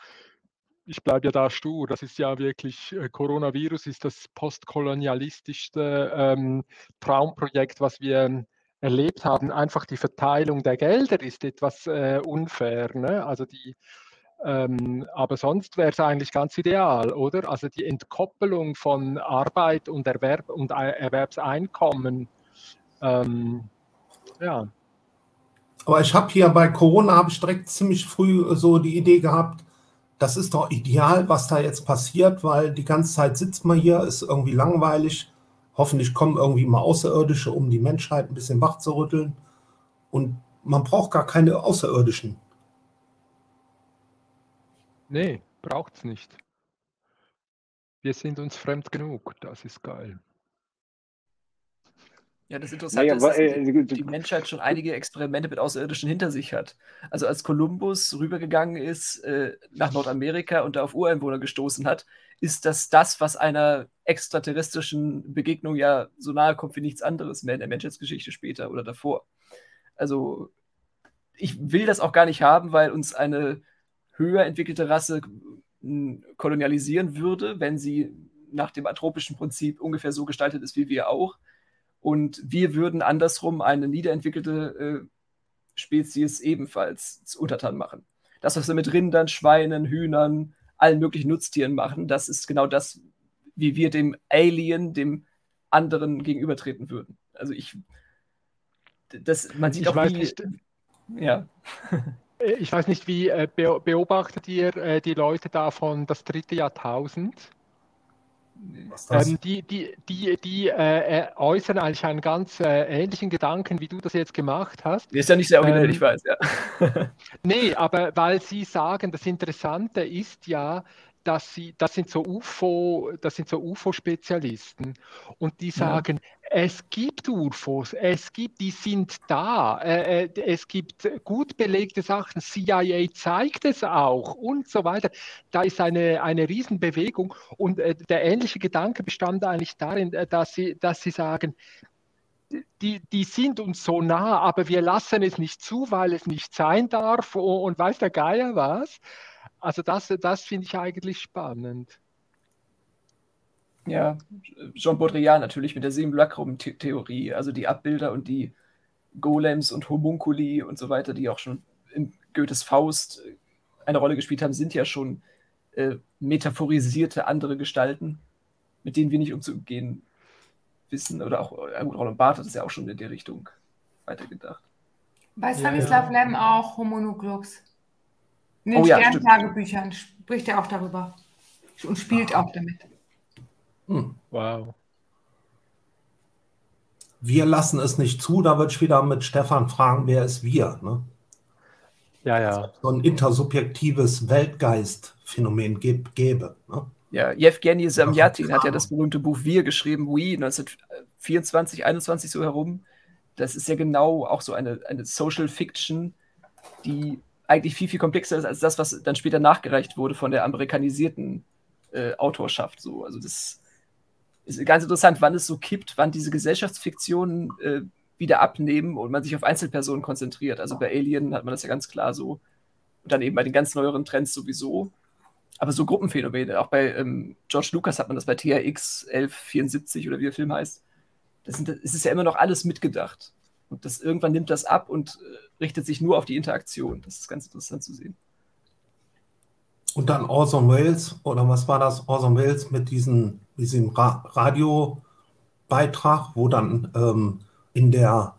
ich bleibe ja da stur. Das ist ja wirklich, äh, Coronavirus ist das postkolonialistischste ähm, Traumprojekt, was wir ähm, erlebt haben. Einfach die Verteilung der Gelder ist etwas äh, unfair. Ne? Also die, ähm, aber sonst wäre es eigentlich ganz ideal, oder? Also die Entkoppelung von Arbeit und, Erwerb und Erwerbseinkommen. Ähm, ja. Aber ich habe hier bei Corona ich direkt ziemlich früh so die Idee gehabt, das ist doch ideal, was da jetzt passiert, weil die ganze Zeit sitzt man hier, ist irgendwie langweilig. Hoffentlich kommen irgendwie mal Außerirdische, um die Menschheit ein bisschen wach zu rütteln. Und man braucht gar keine Außerirdischen. Nee, braucht's nicht. Wir sind uns fremd genug, das ist geil. Ja, das Interessante naja, ist, dass äh, die, die, Menschheit schon einige Experimente mit Außerirdischen hinter sich hat. Also als Kolumbus rübergegangen ist äh, nach Nordamerika und da auf Ureinwohner gestoßen hat, ist das das, was einer extraterrestrischen Begegnung ja so nahe kommt wie nichts anderes mehr in der Menschheitsgeschichte später oder davor. Also ich will das auch gar nicht haben, weil uns eine höher entwickelte Rasse kolonialisieren würde, wenn sie nach dem atropischen Prinzip ungefähr so gestaltet ist wie wir auch und wir würden andersrum eine niederentwickelte äh, Spezies ebenfalls untertan machen. Das, was wir mit Rindern, Schweinen, Hühnern, allen möglichen Nutztieren machen, das ist genau das, wie wir dem Alien, dem anderen gegenübertreten würden. Also ich, das, man sieht ich auch, wie, nicht, ja. Äh, ich weiß nicht, wie äh, beobachtet ihr äh, die Leute da von das dritte Jahrtausend? Ähm, die die, die, die äh, äußern eigentlich einen ganz äh, ähnlichen Gedanken, wie du das jetzt gemacht hast. Ist ja nicht sehr originell, ähm, ich weiß, ja. nee, aber weil sie sagen, das Interessante ist ja, dass sie, das sind so UFO, das sind so UFO-Spezialisten und die sagen, ja. es gibt UFOs, es gibt, die sind da, äh, äh es gibt gut belegte Sachen, CIA zeigt es auch und so weiter. Da ist eine, eine Riesenbewegung und äh, der ähnliche Gedanke bestand eigentlich darin, äh, dass sie, dass sie sagen, die, die sind uns so nah, aber wir lassen es nicht zu, weil es nicht sein darf und, und weiß der Geier was. Also das, das finde ich eigentlich spannend. Ja, Jean Baudrillard natürlich mit der Simulacrum-Theorie, also die Abbilder und die Golems und Homunculi und so weiter, die auch schon in Goethes Faust eine Rolle gespielt haben, sind ja schon äh, metaphorisierte andere Gestalten, mit denen wir nicht umzugehen wissen. Oder auch, ja gut, Roland Barth hat es ja auch schon in die Richtung weitergedacht. Bei Stanislav ja, ja. Lem auch Homonuklux. In den oh, ja, Sterntagebüchern spricht er auch darüber und spielt auch damit. Hm. Wow. Wir lassen es nicht zu, da wird ich wieder mit Stefan fragen, wer ist wir? Ne? Ja, ja. So ein intersubjektives Weltgeistphänomen gäbe. Ne? Ja, Yevgeny Samyatin hat ja das berühmte Buch Wir geschrieben, We, 1924, 21 so herum. Das ist ja genau auch so eine, eine Social Fiction, die eigentlich viel, viel komplexer ist als das, was dann später nachgereicht wurde von der amerikanisierten äh, Autorschaft. So. Also das ist ganz interessant, wann es so kippt, wann diese Gesellschaftsfiktionen äh, wieder abnehmen und man sich auf Einzelpersonen konzentriert. Also bei Alien hat man das ja ganz klar so. Und dann eben bei den ganz neueren Trends sowieso. Aber so Gruppenphänomene, auch bei ähm, George Lucas hat man das bei THX 1174 oder wie der Film heißt. Das, sind, das ist ja immer noch alles mitgedacht. Und das irgendwann nimmt das ab und äh, richtet sich nur auf die Interaktion. Das ist ganz interessant zu sehen. Und dann Orson Welles, oder was war das? Orson Welles mit diesem, diesem Ra Radiobeitrag, wo dann ähm, in der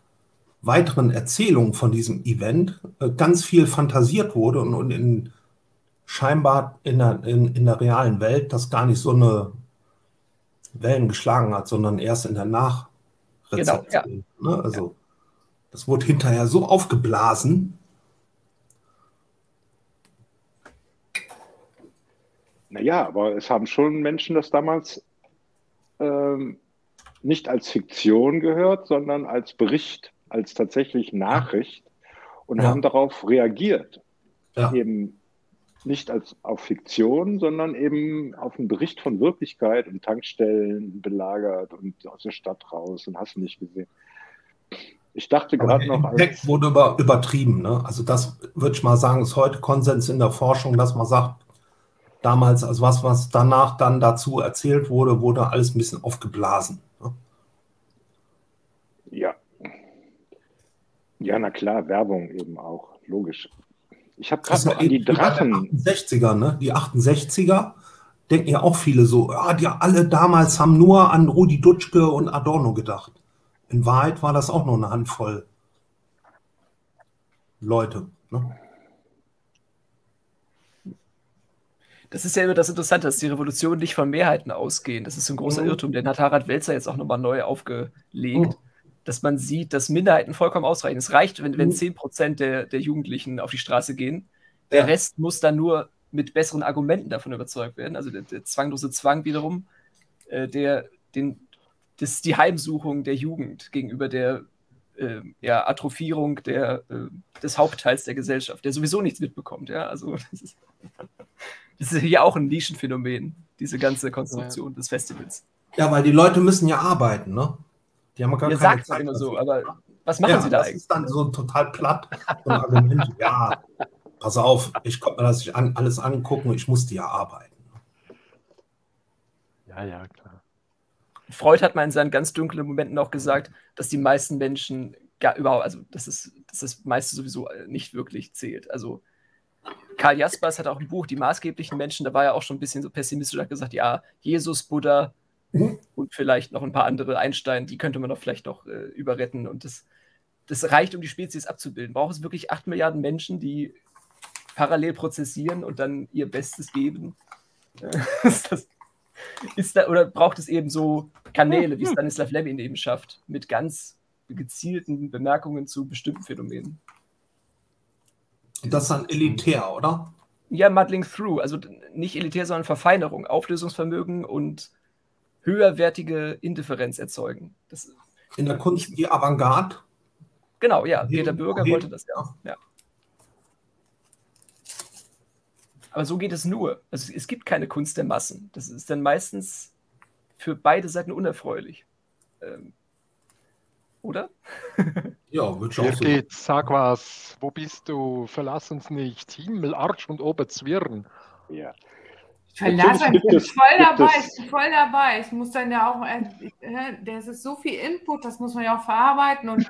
weiteren Erzählung von diesem Event äh, ganz viel fantasiert wurde und, und in, scheinbar in der, in, in der realen Welt das gar nicht so eine Wellen geschlagen hat, sondern erst in der Nachrezeption. Genau, ja. ne? Also ja. Das wurde hinterher so aufgeblasen. Naja, aber es haben schon Menschen das damals ähm, nicht als Fiktion gehört, sondern als Bericht, als tatsächlich Nachricht und ja. haben darauf reagiert. Ja. Eben nicht als auf Fiktion, sondern eben auf einen Bericht von Wirklichkeit und Tankstellen belagert und aus der Stadt raus und hast du nicht gesehen. Ich dachte gerade noch. Der Impact wurde über, übertrieben. Ne? Also, das würde ich mal sagen, ist heute Konsens in der Forschung, dass man sagt, damals, also was, was danach dann dazu erzählt wurde, wurde alles ein bisschen aufgeblasen. Ne? Ja. Ja, na klar, Werbung eben auch, logisch. Ich habe gerade noch an die Drachen. Die 68er, ne? Die 68er denken ja auch viele so, ja, die alle damals haben nur an Rudi Dutschke und Adorno gedacht. In Wahrheit war das auch nur eine Handvoll Leute. Ne? Das ist ja immer das Interessante, dass die Revolutionen nicht von Mehrheiten ausgehen. Das ist ein großer mhm. Irrtum, den hat Harald Welzer jetzt auch nochmal neu aufgelegt, mhm. dass man sieht, dass Minderheiten vollkommen ausreichen. Es reicht, wenn, wenn 10% mhm. der, der Jugendlichen auf die Straße gehen. Der ja. Rest muss dann nur mit besseren Argumenten davon überzeugt werden. Also der, der zwanglose Zwang wiederum, äh, der den das ist die Heimsuchung der Jugend gegenüber der äh, ja, Atrophierung der, äh, des Hauptteils der Gesellschaft, der sowieso nichts mitbekommt. Ja? Also, das ist, das ist hier auch ein Nischenphänomen, diese ganze Konstruktion ja. des Festivals. Ja, weil die Leute müssen ja arbeiten, ne? Die haben gar Ihr keine sagt Zeit. immer so, aber was machen ja, sie da das eigentlich? Das ist dann so total platt. So ein Argument, ja, pass auf, ich konnte mir das an, alles angucken, ich musste ja arbeiten. Ja, ja, klar. Freud hat mal in seinen ganz dunklen Momenten auch gesagt, dass die meisten Menschen gar überhaupt, also dass, es, dass das meiste sowieso nicht wirklich zählt. Also Karl Jaspers hat auch ein Buch, Die maßgeblichen Menschen, da war er auch schon ein bisschen so pessimistisch, hat gesagt, ja, Jesus, Buddha mhm. und vielleicht noch ein paar andere, Einstein, die könnte man doch vielleicht noch äh, überretten und das, das reicht, um die Spezies abzubilden. Braucht es wirklich acht Milliarden Menschen, die parallel prozessieren und dann ihr Bestes geben? das, ist da, oder braucht es eben so Kanäle, wie Stanislav Levin eben schafft, mit ganz gezielten Bemerkungen zu bestimmten Phänomenen? Das ist dann elitär, oder? Ja, Muddling Through. Also nicht elitär, sondern Verfeinerung, Auflösungsvermögen und höherwertige Indifferenz erzeugen. Das, In der Kunst die Avantgarde? Genau, ja. Peter Bürger wollte das ja. ja. Aber so geht es nur. Also es gibt keine Kunst der Massen. Das ist dann meistens für beide Seiten unerfreulich. Ähm, oder? Ja, wird schon Hier so. geht's, sag was. Wo bist du? Verlass uns nicht. Himmel, Arsch und Oberzwirn. Ja. Verlass uns, ich bin voll dabei, ich bin voll dabei. Ich muss dann ja auch, äh, das ist so viel Input, das muss man ja auch verarbeiten und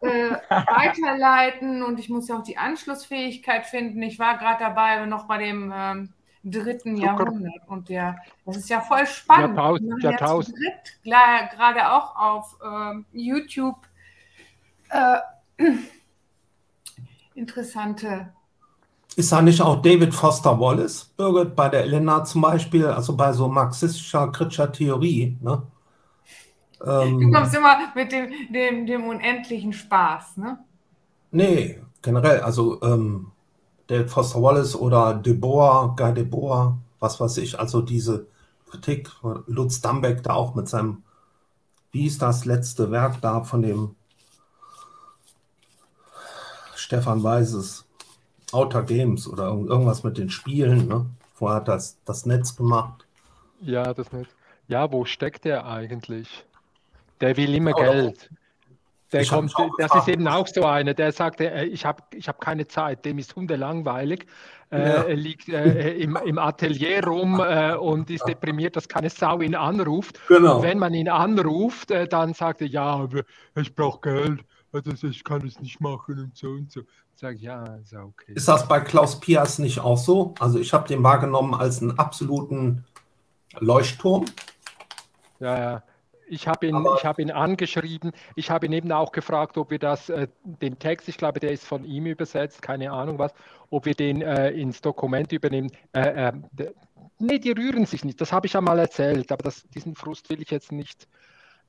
äh, weiterleiten und ich muss ja auch die Anschlussfähigkeit finden. Ich war gerade dabei, noch bei dem ähm, dritten. Jahrhundert. Und der, das ist ja voll spannend. Jahrtausend. Jahrtausend. Gerade auch auf äh, YouTube äh, interessante. Ist da nicht auch David Foster Wallace, Birgit, bei der Elena zum Beispiel, also bei so marxistischer, kritischer Theorie? Ne? Ähm, du kommst immer mit dem, dem, dem unendlichen Spaß, ne? Nee, generell, also ähm, David Foster Wallace oder Deboer, Guy Deboer, was weiß ich, also diese Kritik, Lutz Dambeck da auch mit seinem, wie ist das letzte Werk da von dem Stefan Weises, Outer Games oder irgendwas mit den Spielen, ne? Vorher hat das, das Netz gemacht. Ja, das Netz. Ja, wo steckt der eigentlich? Der will immer oh, Geld. Der kommt, das ist eben auch so einer, der sagt, äh, ich habe ich hab keine Zeit, dem ist hundelangweilig, äh, ja. äh, liegt äh, im, im, Atelier rum äh, und ist deprimiert, dass keine Sau ihn anruft. Genau. Und wenn man ihn anruft, äh, dann sagt er, ja, ich brauche Geld, also ich kann es nicht machen und so und so. Sag ja, ist okay. Ist das bei Klaus Pias nicht auch so? Also ich habe den wahrgenommen als einen absoluten Leuchtturm. Ja, ja. Ich habe ihn, hab ihn angeschrieben. Ich habe ihn eben auch gefragt, ob wir das, äh, den Text, ich glaube, der ist von ihm übersetzt, keine Ahnung was, ob wir den äh, ins Dokument übernehmen. Äh, äh, nee, die rühren sich nicht. Das habe ich ja mal erzählt, aber das, diesen Frust will ich jetzt nicht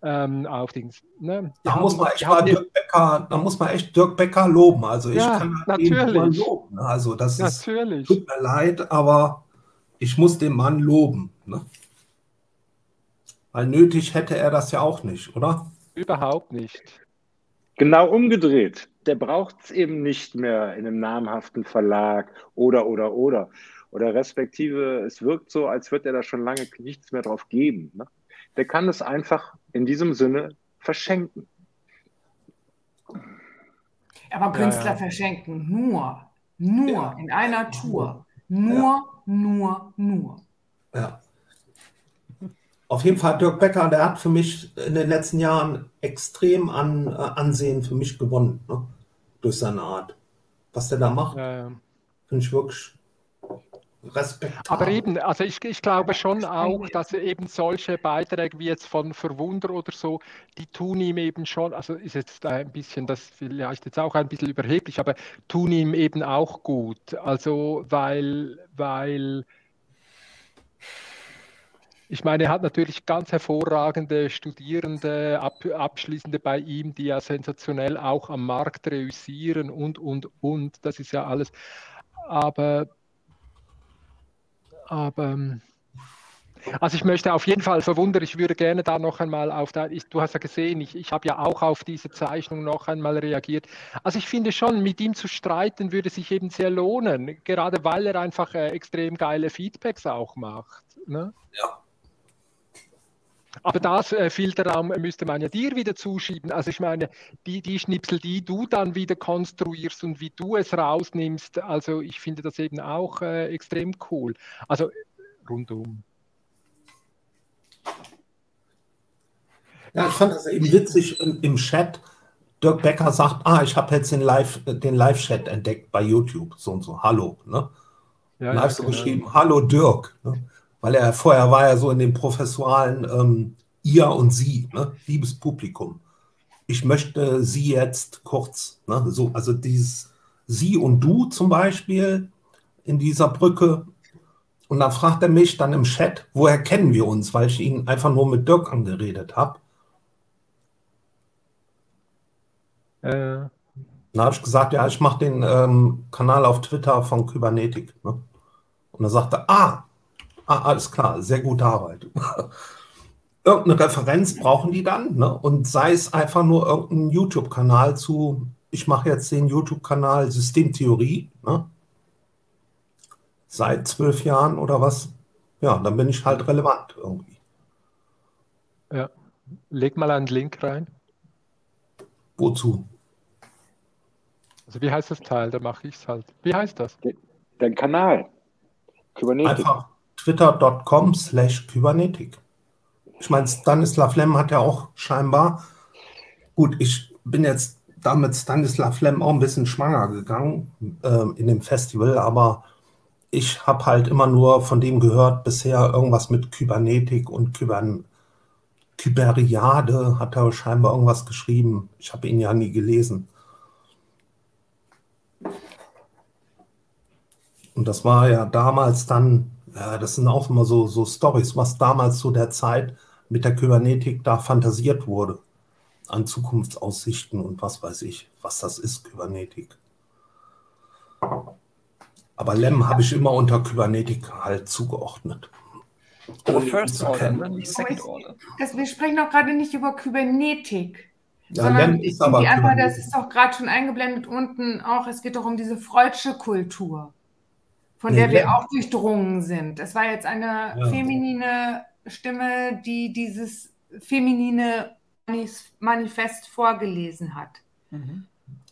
ähm, auf Dings. Ne? Da, haben, muss man echt mal Dirk Becker, da muss man echt Dirk Becker loben. Also ich ja, kann natürlich. loben. Ne? Also das natürlich. Ist, tut mir leid, aber ich muss den Mann loben. Ne? Weil nötig hätte er das ja auch nicht, oder? Überhaupt nicht. Genau umgedreht. Der braucht es eben nicht mehr in einem namhaften Verlag oder, oder, oder. Oder respektive, es wirkt so, als würde er da schon lange nichts mehr drauf geben. Ne? Der kann es einfach in diesem Sinne verschenken. Aber Künstler ja, ja. verschenken nur, nur ja. in einer Tour. Nur, nur, nur. Ja. Auf jeden Fall, Dirk Becker, der hat für mich in den letzten Jahren extrem an äh, Ansehen für mich gewonnen, ne? durch seine Art. Was der da macht, ja, ja. finde ich wirklich Respekt. Aber eben, also ich, ich glaube schon auch, dass eben solche Beiträge wie jetzt von Verwunder oder so, die tun ihm eben schon, also ist jetzt ein bisschen, das vielleicht jetzt auch ein bisschen überheblich, aber tun ihm eben auch gut. Also weil, weil ich meine, er hat natürlich ganz hervorragende Studierende, Ab Abschließende bei ihm, die ja sensationell auch am Markt reüssieren und, und, und. Das ist ja alles. Aber, aber also ich möchte auf jeden Fall verwundern, ich würde gerne da noch einmal auf, da, ich, du hast ja gesehen, ich, ich habe ja auch auf diese Zeichnung noch einmal reagiert. Also ich finde schon, mit ihm zu streiten würde sich eben sehr lohnen, gerade weil er einfach äh, extrem geile Feedbacks auch macht. Ne? Ja. Aber das äh, Filterraum müsste man ja dir wieder zuschieben. Also ich meine, die, die Schnipsel, die du dann wieder konstruierst und wie du es rausnimmst, also ich finde das eben auch äh, extrem cool. Also rundum. Ja, ich fand das eben witzig im, im Chat. Dirk Becker sagt, ah, ich habe jetzt den Live, den Live-Chat entdeckt bei YouTube, so und so, hallo. Ne? Ja, und ja, habe so genau. geschrieben, hallo Dirk. Ne? Weil er vorher war ja so in dem professoralen ähm, ihr und sie, ne? liebes Publikum. Ich möchte sie jetzt kurz, ne? so, also dieses sie und du zum Beispiel in dieser Brücke. Und dann fragt er mich dann im Chat, woher kennen wir uns, weil ich ihn einfach nur mit Dirk angeredet habe. Äh, Dann habe ich gesagt, ja, ich mache den ähm, Kanal auf Twitter von Kybernetik. Ne? Und er sagte, ah, ah, alles klar, sehr gute Arbeit. Irgendeine Referenz brauchen die dann, ne? Und sei es einfach nur irgendein YouTube-Kanal zu, ich mache jetzt den YouTube-Kanal Systemtheorie, ne? Seit zwölf Jahren oder was. Ja, dann bin ich halt relevant irgendwie. ja. Leg mal einen Link rein. Wozu? Also wie heißt das Teil? Da mache ich es halt. Wie heißt das? Dein Kanal. Kybernetik. Einfach twitter.com slash Kybernetik. Ich meine, Stanislav Lem hat ja auch scheinbar, gut, ich bin jetzt damit Stanislav Lem auch ein bisschen schwanger gegangen ähm, in dem Festival, aber ich habe halt immer nur von dem gehört, bisher irgendwas mit Kybernetik und Kybern Kyberiade hat er scheinbar irgendwas geschrieben. Ich habe ihn ja nie gelesen. Und das war ja damals dann, ja, das sind auch immer so, so Stories, was damals zu der Zeit mit der Kybernetik da fantasiert wurde. An Zukunftsaussichten und was weiß ich, was das ist, Kybernetik. Aber Lem habe ich immer unter Kybernetik halt zugeordnet. Aber ihn First zu Order, kennen. nicht Second Order. Das, wir sprechen doch gerade nicht über Kybernetik. Ja, sondern Lem ist aber die einfach, das ist doch gerade schon eingeblendet unten auch, es geht doch um diese freudsche Kultur, von der wir Lem. auch durchdrungen sind. Es war jetzt eine Ja. feminine Stimme, die dieses feminine Manifest vorgelesen hat.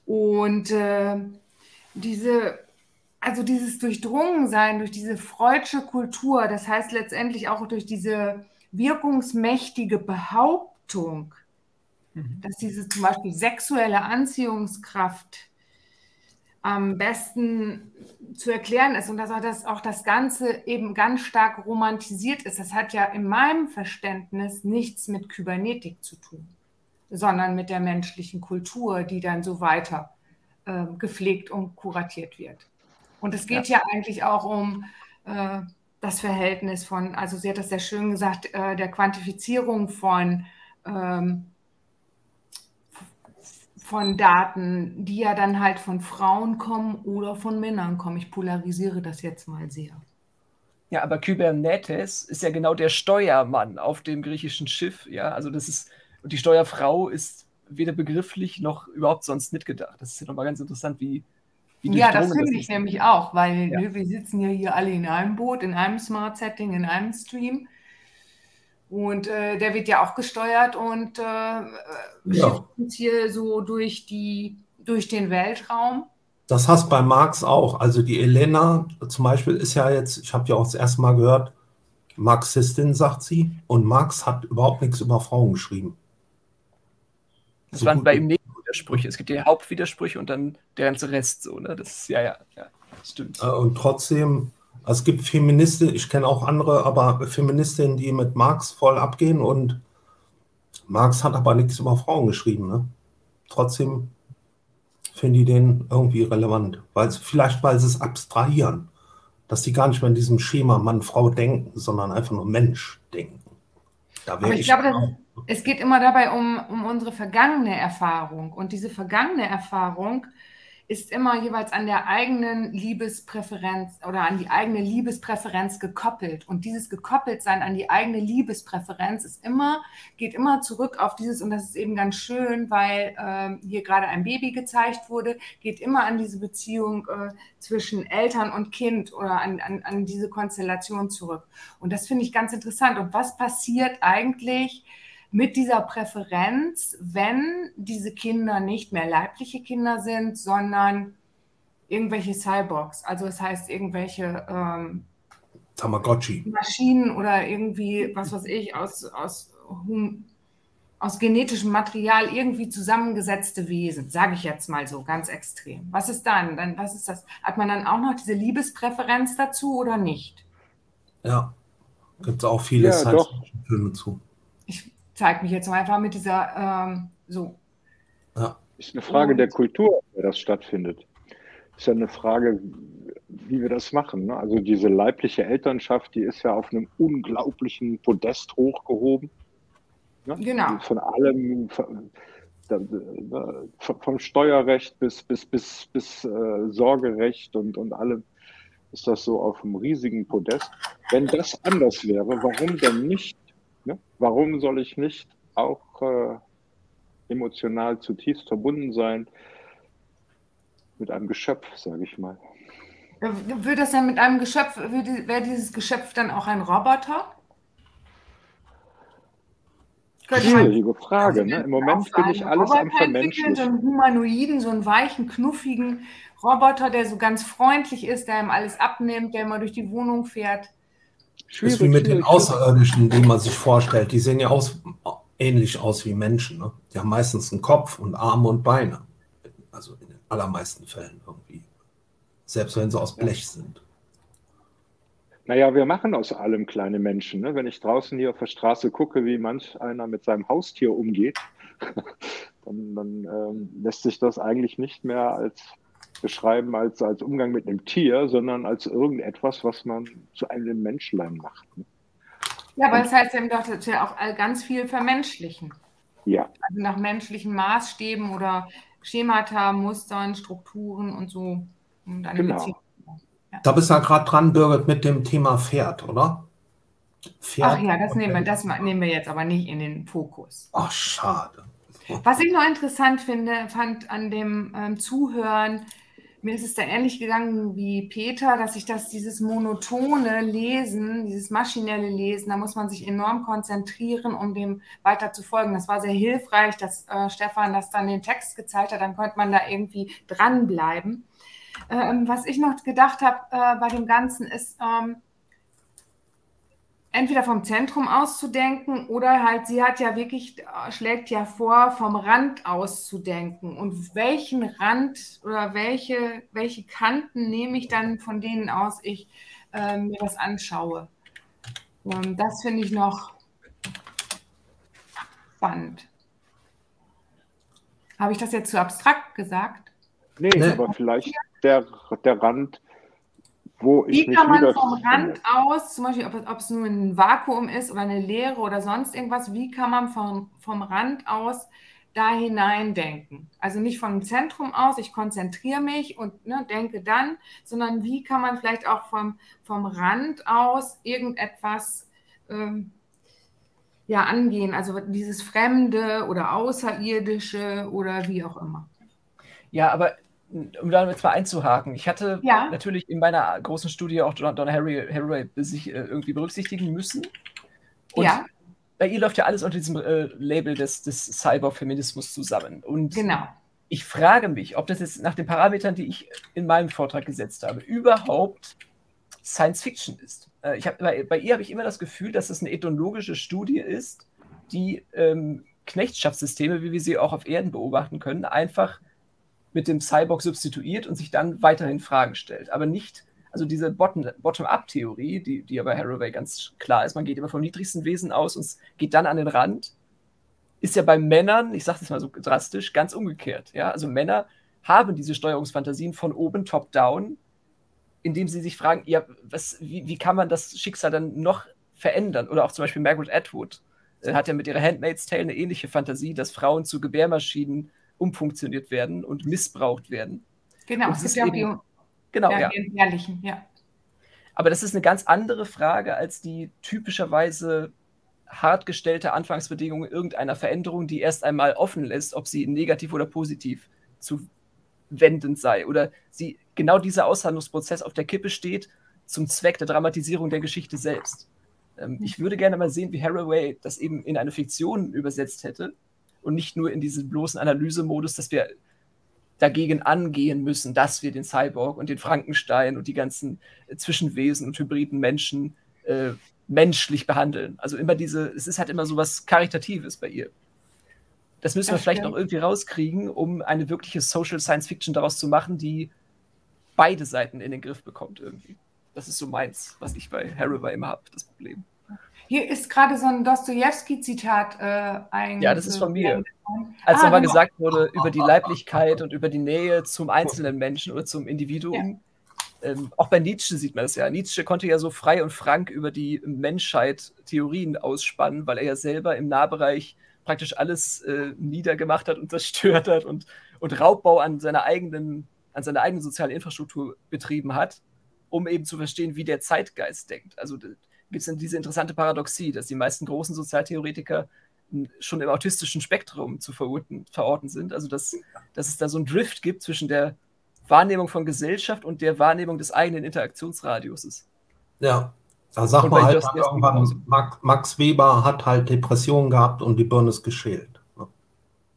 Und äh, diese, also dieses Durchdrungensein durch diese freudsche Kultur, das heißt letztendlich auch durch diese wirkungsmächtige Behauptung, dass diese zum Beispiel sexuelle Anziehungskraft am besten zu erklären ist und dass auch das, auch das Ganze eben ganz stark romantisiert ist. Das hat ja in meinem Verständnis nichts mit Kybernetik zu tun, sondern mit der menschlichen Kultur, die dann so weiter äh, gepflegt und kuratiert wird. Und es geht ja, eigentlich auch um äh, das Verhältnis von, also sie hat das sehr schön gesagt, äh, der Quantifizierung von ähm, von Daten, die ja dann halt von Frauen kommen oder von Männern kommen. Ich polarisiere das jetzt mal sehr. Ja, aber Kybernetes ist ja genau der Steuermann auf dem griechischen Schiff. Ja, also das ist, und die Steuerfrau ist weder begrifflich noch überhaupt sonst mitgedacht. Das ist ja nochmal ganz interessant, wie, wie Ja, das finde ich nämlich auch, weil Ja. ne, wir sitzen ja hier alle in einem Boot, in einem Smart Setting, in einem Stream. Und äh, der wird ja auch gesteuert und äh, Ja. schifft uns hier so durch, die, durch den Weltraum. Das hast bei Marx auch. Also die Elena zum Beispiel ist ja jetzt, ich habe ja auch das erste Mal gehört, Marxistin, sagt sie. Und Marx hat überhaupt nichts über Frauen geschrieben. Das So waren bei ihm Nebenwidersprüche. Es gibt ja Hauptwidersprüche und dann der ganze Rest so, ne? Das ist, ja, ja, ja, stimmt. Äh, Und trotzdem, es gibt Feministinnen, ich kenne auch andere, aber Feministinnen, die mit Marx voll abgehen und Marx hat aber nichts über Frauen geschrieben. Ne? Trotzdem finde ich den irgendwie relevant. Weil, vielleicht, weil sie es abstrahieren. Dass sie gar nicht mehr in diesem Schema Mann-Frau denken, sondern einfach nur Mensch denken. Aber ich ich. glaube, das, es geht immer dabei um, um unsere vergangene Erfahrung. Und diese vergangene Erfahrung ist immer jeweils an der eigenen Liebespräferenz oder an die eigene Liebespräferenz gekoppelt. Und dieses Gekoppeltsein an die eigene Liebespräferenz ist immer, geht immer zurück auf dieses, und das ist eben ganz schön, weil ähm, hier gerade ein Baby gezeigt wurde, geht immer an diese Beziehung äh, zwischen Eltern und Kind oder an, an, an diese Konstellation zurück. Und das finde ich ganz interessant. Und was passiert eigentlich mit dieser Präferenz, wenn diese Kinder nicht mehr leibliche Kinder sind, sondern irgendwelche Cyborgs? Also das heißt irgendwelche ähm, Tamagotchi. Maschinen oder irgendwie, was weiß ich, aus, aus, aus genetischem Material irgendwie zusammengesetzte Wesen, sage ich jetzt mal so ganz extrem. Was ist dann? dann? Was ist das? Hat man dann auch noch diese Liebespräferenz dazu oder nicht? Ja, gibt es auch viele Ja, Science-Fiction-Filme zu. Ich zeige mich jetzt mal einfach mit dieser ähm, so. Ja. Ist eine Frage der Kultur, der das stattfindet. Ist ja eine Frage, wie wir das machen. Ne? Also diese leibliche Elternschaft, die ist ja auf einem unglaublichen Podest hochgehoben. Ne? Genau. Von allem, von, da- da- vom Steuerrecht bis, bis, bis, bis äh, Sorgerecht und, und allem ist das so auf einem riesigen Podest. Wenn das anders wäre, warum denn nicht? Ne? Warum soll ich nicht auch äh, emotional zutiefst verbunden sein mit einem Geschöpf, sage ich mal? Würde das dann mit einem Geschöpf, wäre dieses Geschöpf dann auch ein Roboter? Schwierige Frage. Ne? Im Moment bin ich alles am Roboter so Vermenschlichen. einen Humanoiden, so einen weichen, knuffigen Roboter, der so ganz freundlich ist, der ihm alles abnimmt, der immer durch die Wohnung fährt. Das ist wie mit den Außerirdischen, die man sich vorstellt. Die sehen ja aus, ähnlich aus wie Menschen. Ne? Die haben meistens einen Kopf und Arme und Beine. Also in den allermeisten Fällen irgendwie. Selbst wenn sie aus Blech sind. Naja, wir machen aus allem kleine Menschen. Ne? Wenn ich draußen hier auf der Straße gucke, wie manch einer mit seinem Haustier umgeht, dann, dann ähm, lässt sich das eigentlich nicht mehr als beschreiben als, als Umgang mit einem Tier, sondern als irgendetwas, was man zu einem Menschlein macht. Ja, aber das heißt eben doch, dass wir auch all- ganz viel vermenschlichen. Ja, Also nach menschlichen Maßstäben oder Schemata, Mustern, Strukturen und so. Und eine Genau. Beziehung. Da bist du ja gerade dran, Birgit, mit dem Thema Pferd, oder? Pferd. Ach ja, das nehmen, wir, das nehmen wir jetzt aber nicht in den Fokus. Ach, schade. Was ich noch interessant finde, fand an dem ähm, Zuhören, mir ist es da ähnlich gegangen wie Peter, dass ich das, dieses monotone Lesen, dieses maschinelle Lesen, da muss man sich enorm konzentrieren, um dem weiter zu folgen. Das war sehr hilfreich, dass äh, Stefan das dann den Text gezeigt hat, dann konnte man da irgendwie dranbleiben. Ähm, was ich noch gedacht habe äh, bei dem Ganzen ist, ähm, entweder vom Zentrum aus zu denken oder halt, sie hat ja wirklich, äh, schlägt ja vor, vom Rand aus zu denken. Und welchen Rand oder welche, welche Kanten nehme ich dann von denen aus, ich äh, mir das anschaue? Ähm, das finde ich noch spannend. Habe ich das jetzt zu abstrakt gesagt? nee, aber vielleicht der, der Rand, wo ich Wie mich kann man vom Rand aus, zum Beispiel, ob, es- ob es nur ein Vakuum ist oder eine Leere oder sonst irgendwas, wie kann man vom, vom Rand aus da hineindenken? Also nicht vom Zentrum aus, ich konzentriere mich und ne, denke dann, sondern wie kann man vielleicht auch vom, vom Rand aus irgendetwas ähm, ja, angehen? Also dieses Fremde oder Außerirdische oder wie auch immer. Ja, aber um da jetzt mal einzuhaken, ich hatte Ja. natürlich in meiner großen Studie auch Don, Don Harry, Haraway sich äh, irgendwie berücksichtigen müssen. Und Ja. bei ihr läuft ja alles unter diesem äh, Label des, des Cyber-Feminismus zusammen. Und Genau. ich frage mich, ob das jetzt nach den Parametern, die ich in meinem Vortrag gesetzt habe, überhaupt Science Fiction ist. Äh, ich hab, bei, bei ihr habe ich immer das Gefühl, dass es eine ethnologische Studie ist, die ähm, Knechtschaftsysteme, wie wir sie auch auf Erden beobachten können, einfach mit dem Cyborg substituiert und sich dann weiterhin Fragen stellt. Aber nicht, also diese Bottom- Bottom-up-Theorie, die, die ja bei Haraway ganz klar ist, man geht immer vom niedrigsten Wesen aus und geht dann an den Rand, ist ja bei Männern, ich sage das mal so drastisch, ganz umgekehrt. Ja? Also Männer haben diese Steuerungsfantasien von oben top-down, indem sie sich fragen, ja, was, wie, wie kann man das Schicksal dann noch verändern? Oder auch zum Beispiel Margaret Atwood äh, hat ja mit ihrer Handmaid's Tale eine ähnliche Fantasie, dass Frauen zu Gebärmaschinen umfunktioniert werden und missbraucht werden. Genau, Und es ist ja eben- die, Genau, ja, ja. die Entbehrlichen, ja. Aber das ist eine ganz andere Frage als die typischerweise hart gestellte Anfangsbedingung irgendeiner Veränderung, die erst einmal offen lässt, ob sie negativ oder positiv zu wendend sei oder sie genau dieser Aushandlungsprozess auf der Kippe steht zum Zweck der Dramatisierung der Geschichte selbst. Ähm, ich würde gerne mal sehen, wie Haraway das eben in eine Fiktion übersetzt hätte und nicht nur in diesen bloßen Analysemodus, dass wir dagegen angehen müssen, dass wir den Cyborg und den Frankenstein und die ganzen äh, Zwischenwesen und hybriden Menschen äh, menschlich behandeln. Also immer diese, es ist halt immer so was Karitatives bei ihr. Das müssen das wir vielleicht stimmt. noch irgendwie rauskriegen, um eine wirkliche Social Science Fiction daraus zu machen, die beide Seiten in den Griff bekommt irgendwie. Das ist so meins, was ich bei Harriver immer habe, das Problem. Hier ist gerade so ein Dostoevsky-Zitat äh, ein. Ja, das ist von mir. Als ah, nochmal genau. gesagt wurde über die Leiblichkeit und über die Nähe zum einzelnen Menschen oder zum Individuum. Ja. Ähm, auch bei Nietzsche sieht man das ja. Nietzsche konnte ja so frei und frank über die Menschheit Theorien ausspannen, weil er ja selber im Nahbereich praktisch alles äh, niedergemacht hat und zerstört hat und, und Raubbau an seiner eigenen, an seiner eigenen sozialen Infrastruktur betrieben hat, um eben zu verstehen, wie der Zeitgeist denkt. Also gibt es dann diese interessante Paradoxie, dass die meisten großen Sozialtheoretiker schon im autistischen Spektrum zu verorten, verorten sind. Also dass, dass es da so einen Drift gibt zwischen der Wahrnehmung von Gesellschaft und der Wahrnehmung des eigenen Interaktionsradiuses. Ja, da sagt man halt irgendwann, Max Weber hat halt Depressionen gehabt und die Birne ist geschält.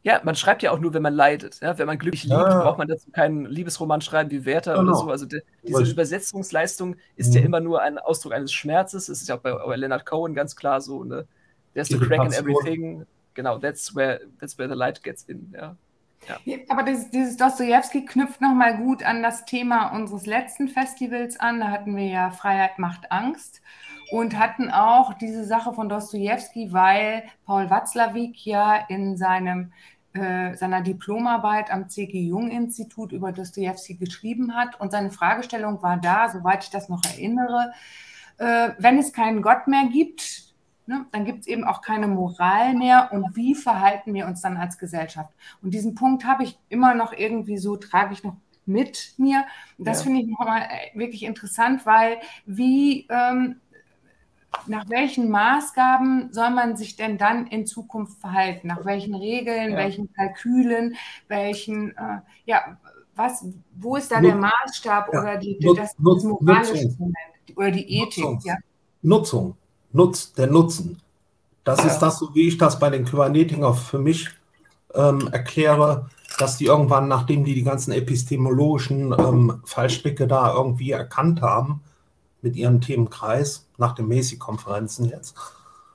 Ja, man schreibt ja auch nur, wenn man leidet. Ja? Wenn man glücklich liebt, ja. braucht man dazu keinen Liebesroman schreiben wie Werther genau. oder so. Also de, diese Richtig. Übersetzungsleistung ist mhm. ja immer nur ein Ausdruck eines Schmerzes. Das ist ja auch bei, bei Leonard Cohen ganz klar so. Ne? There's the crack in everything. Genau, that's where, that's where the light gets in. Ja. Ja. Aber das, dieses Dostoevsky knüpft nochmal gut an das Thema unseres letzten Festivals an. Da hatten wir ja Freiheit macht Angst und hatten auch diese Sache von Dostoevsky, weil Paul Watzlawick ja in seinem, äh, seiner Diplomarbeit am C.G. Jung-Institut über Dostoevsky geschrieben hat. Und seine Fragestellung war da, soweit ich das noch erinnere, äh, wenn es keinen Gott mehr gibt, ne, dann gibt es eben auch keine Moral mehr. Und wie verhalten wir uns dann als Gesellschaft? Und diesen Punkt habe ich immer noch irgendwie so, trage ich noch mit mir. Das ja. finde ich nochmal äh, wirklich interessant, weil wie ähm, nach welchen Maßgaben soll man sich denn dann in Zukunft verhalten? Nach welchen Regeln, ja. welchen Kalkülen, welchen, äh, ja, was, wo ist da Nut der Maßstab ja. oder die, die, das, das moralische Moment oder die Ethik? Ja? Nutzung, Nutz, der Nutzen. Das ist das, so wie ich das bei den Kybernetiker für mich ähm, erkläre, dass die irgendwann, nachdem die die ganzen epistemologischen ähm, Fallstricke da irgendwie erkannt haben, mit ihrem Themenkreis, nach den Macy-Konferenzen jetzt,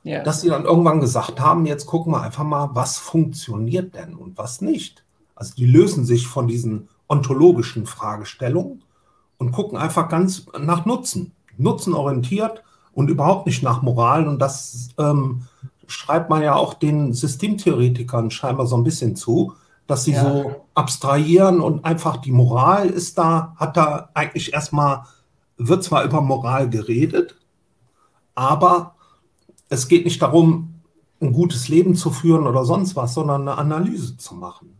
ja. dass sie dann irgendwann gesagt haben, jetzt gucken wir einfach mal, was funktioniert denn und was nicht. Also die lösen sich von diesen ontologischen Fragestellungen und gucken einfach ganz nach Nutzen, nutzenorientiert und überhaupt nicht nach Moral. Und das ähm, schreibt man ja auch den Systemtheoretikern scheinbar so ein bisschen zu, dass sie ja. so abstrahieren und einfach die Moral ist da, hat da eigentlich erstmal wird zwar über Moral geredet, aber es geht nicht darum, ein gutes Leben zu führen oder sonst was, sondern eine Analyse zu machen.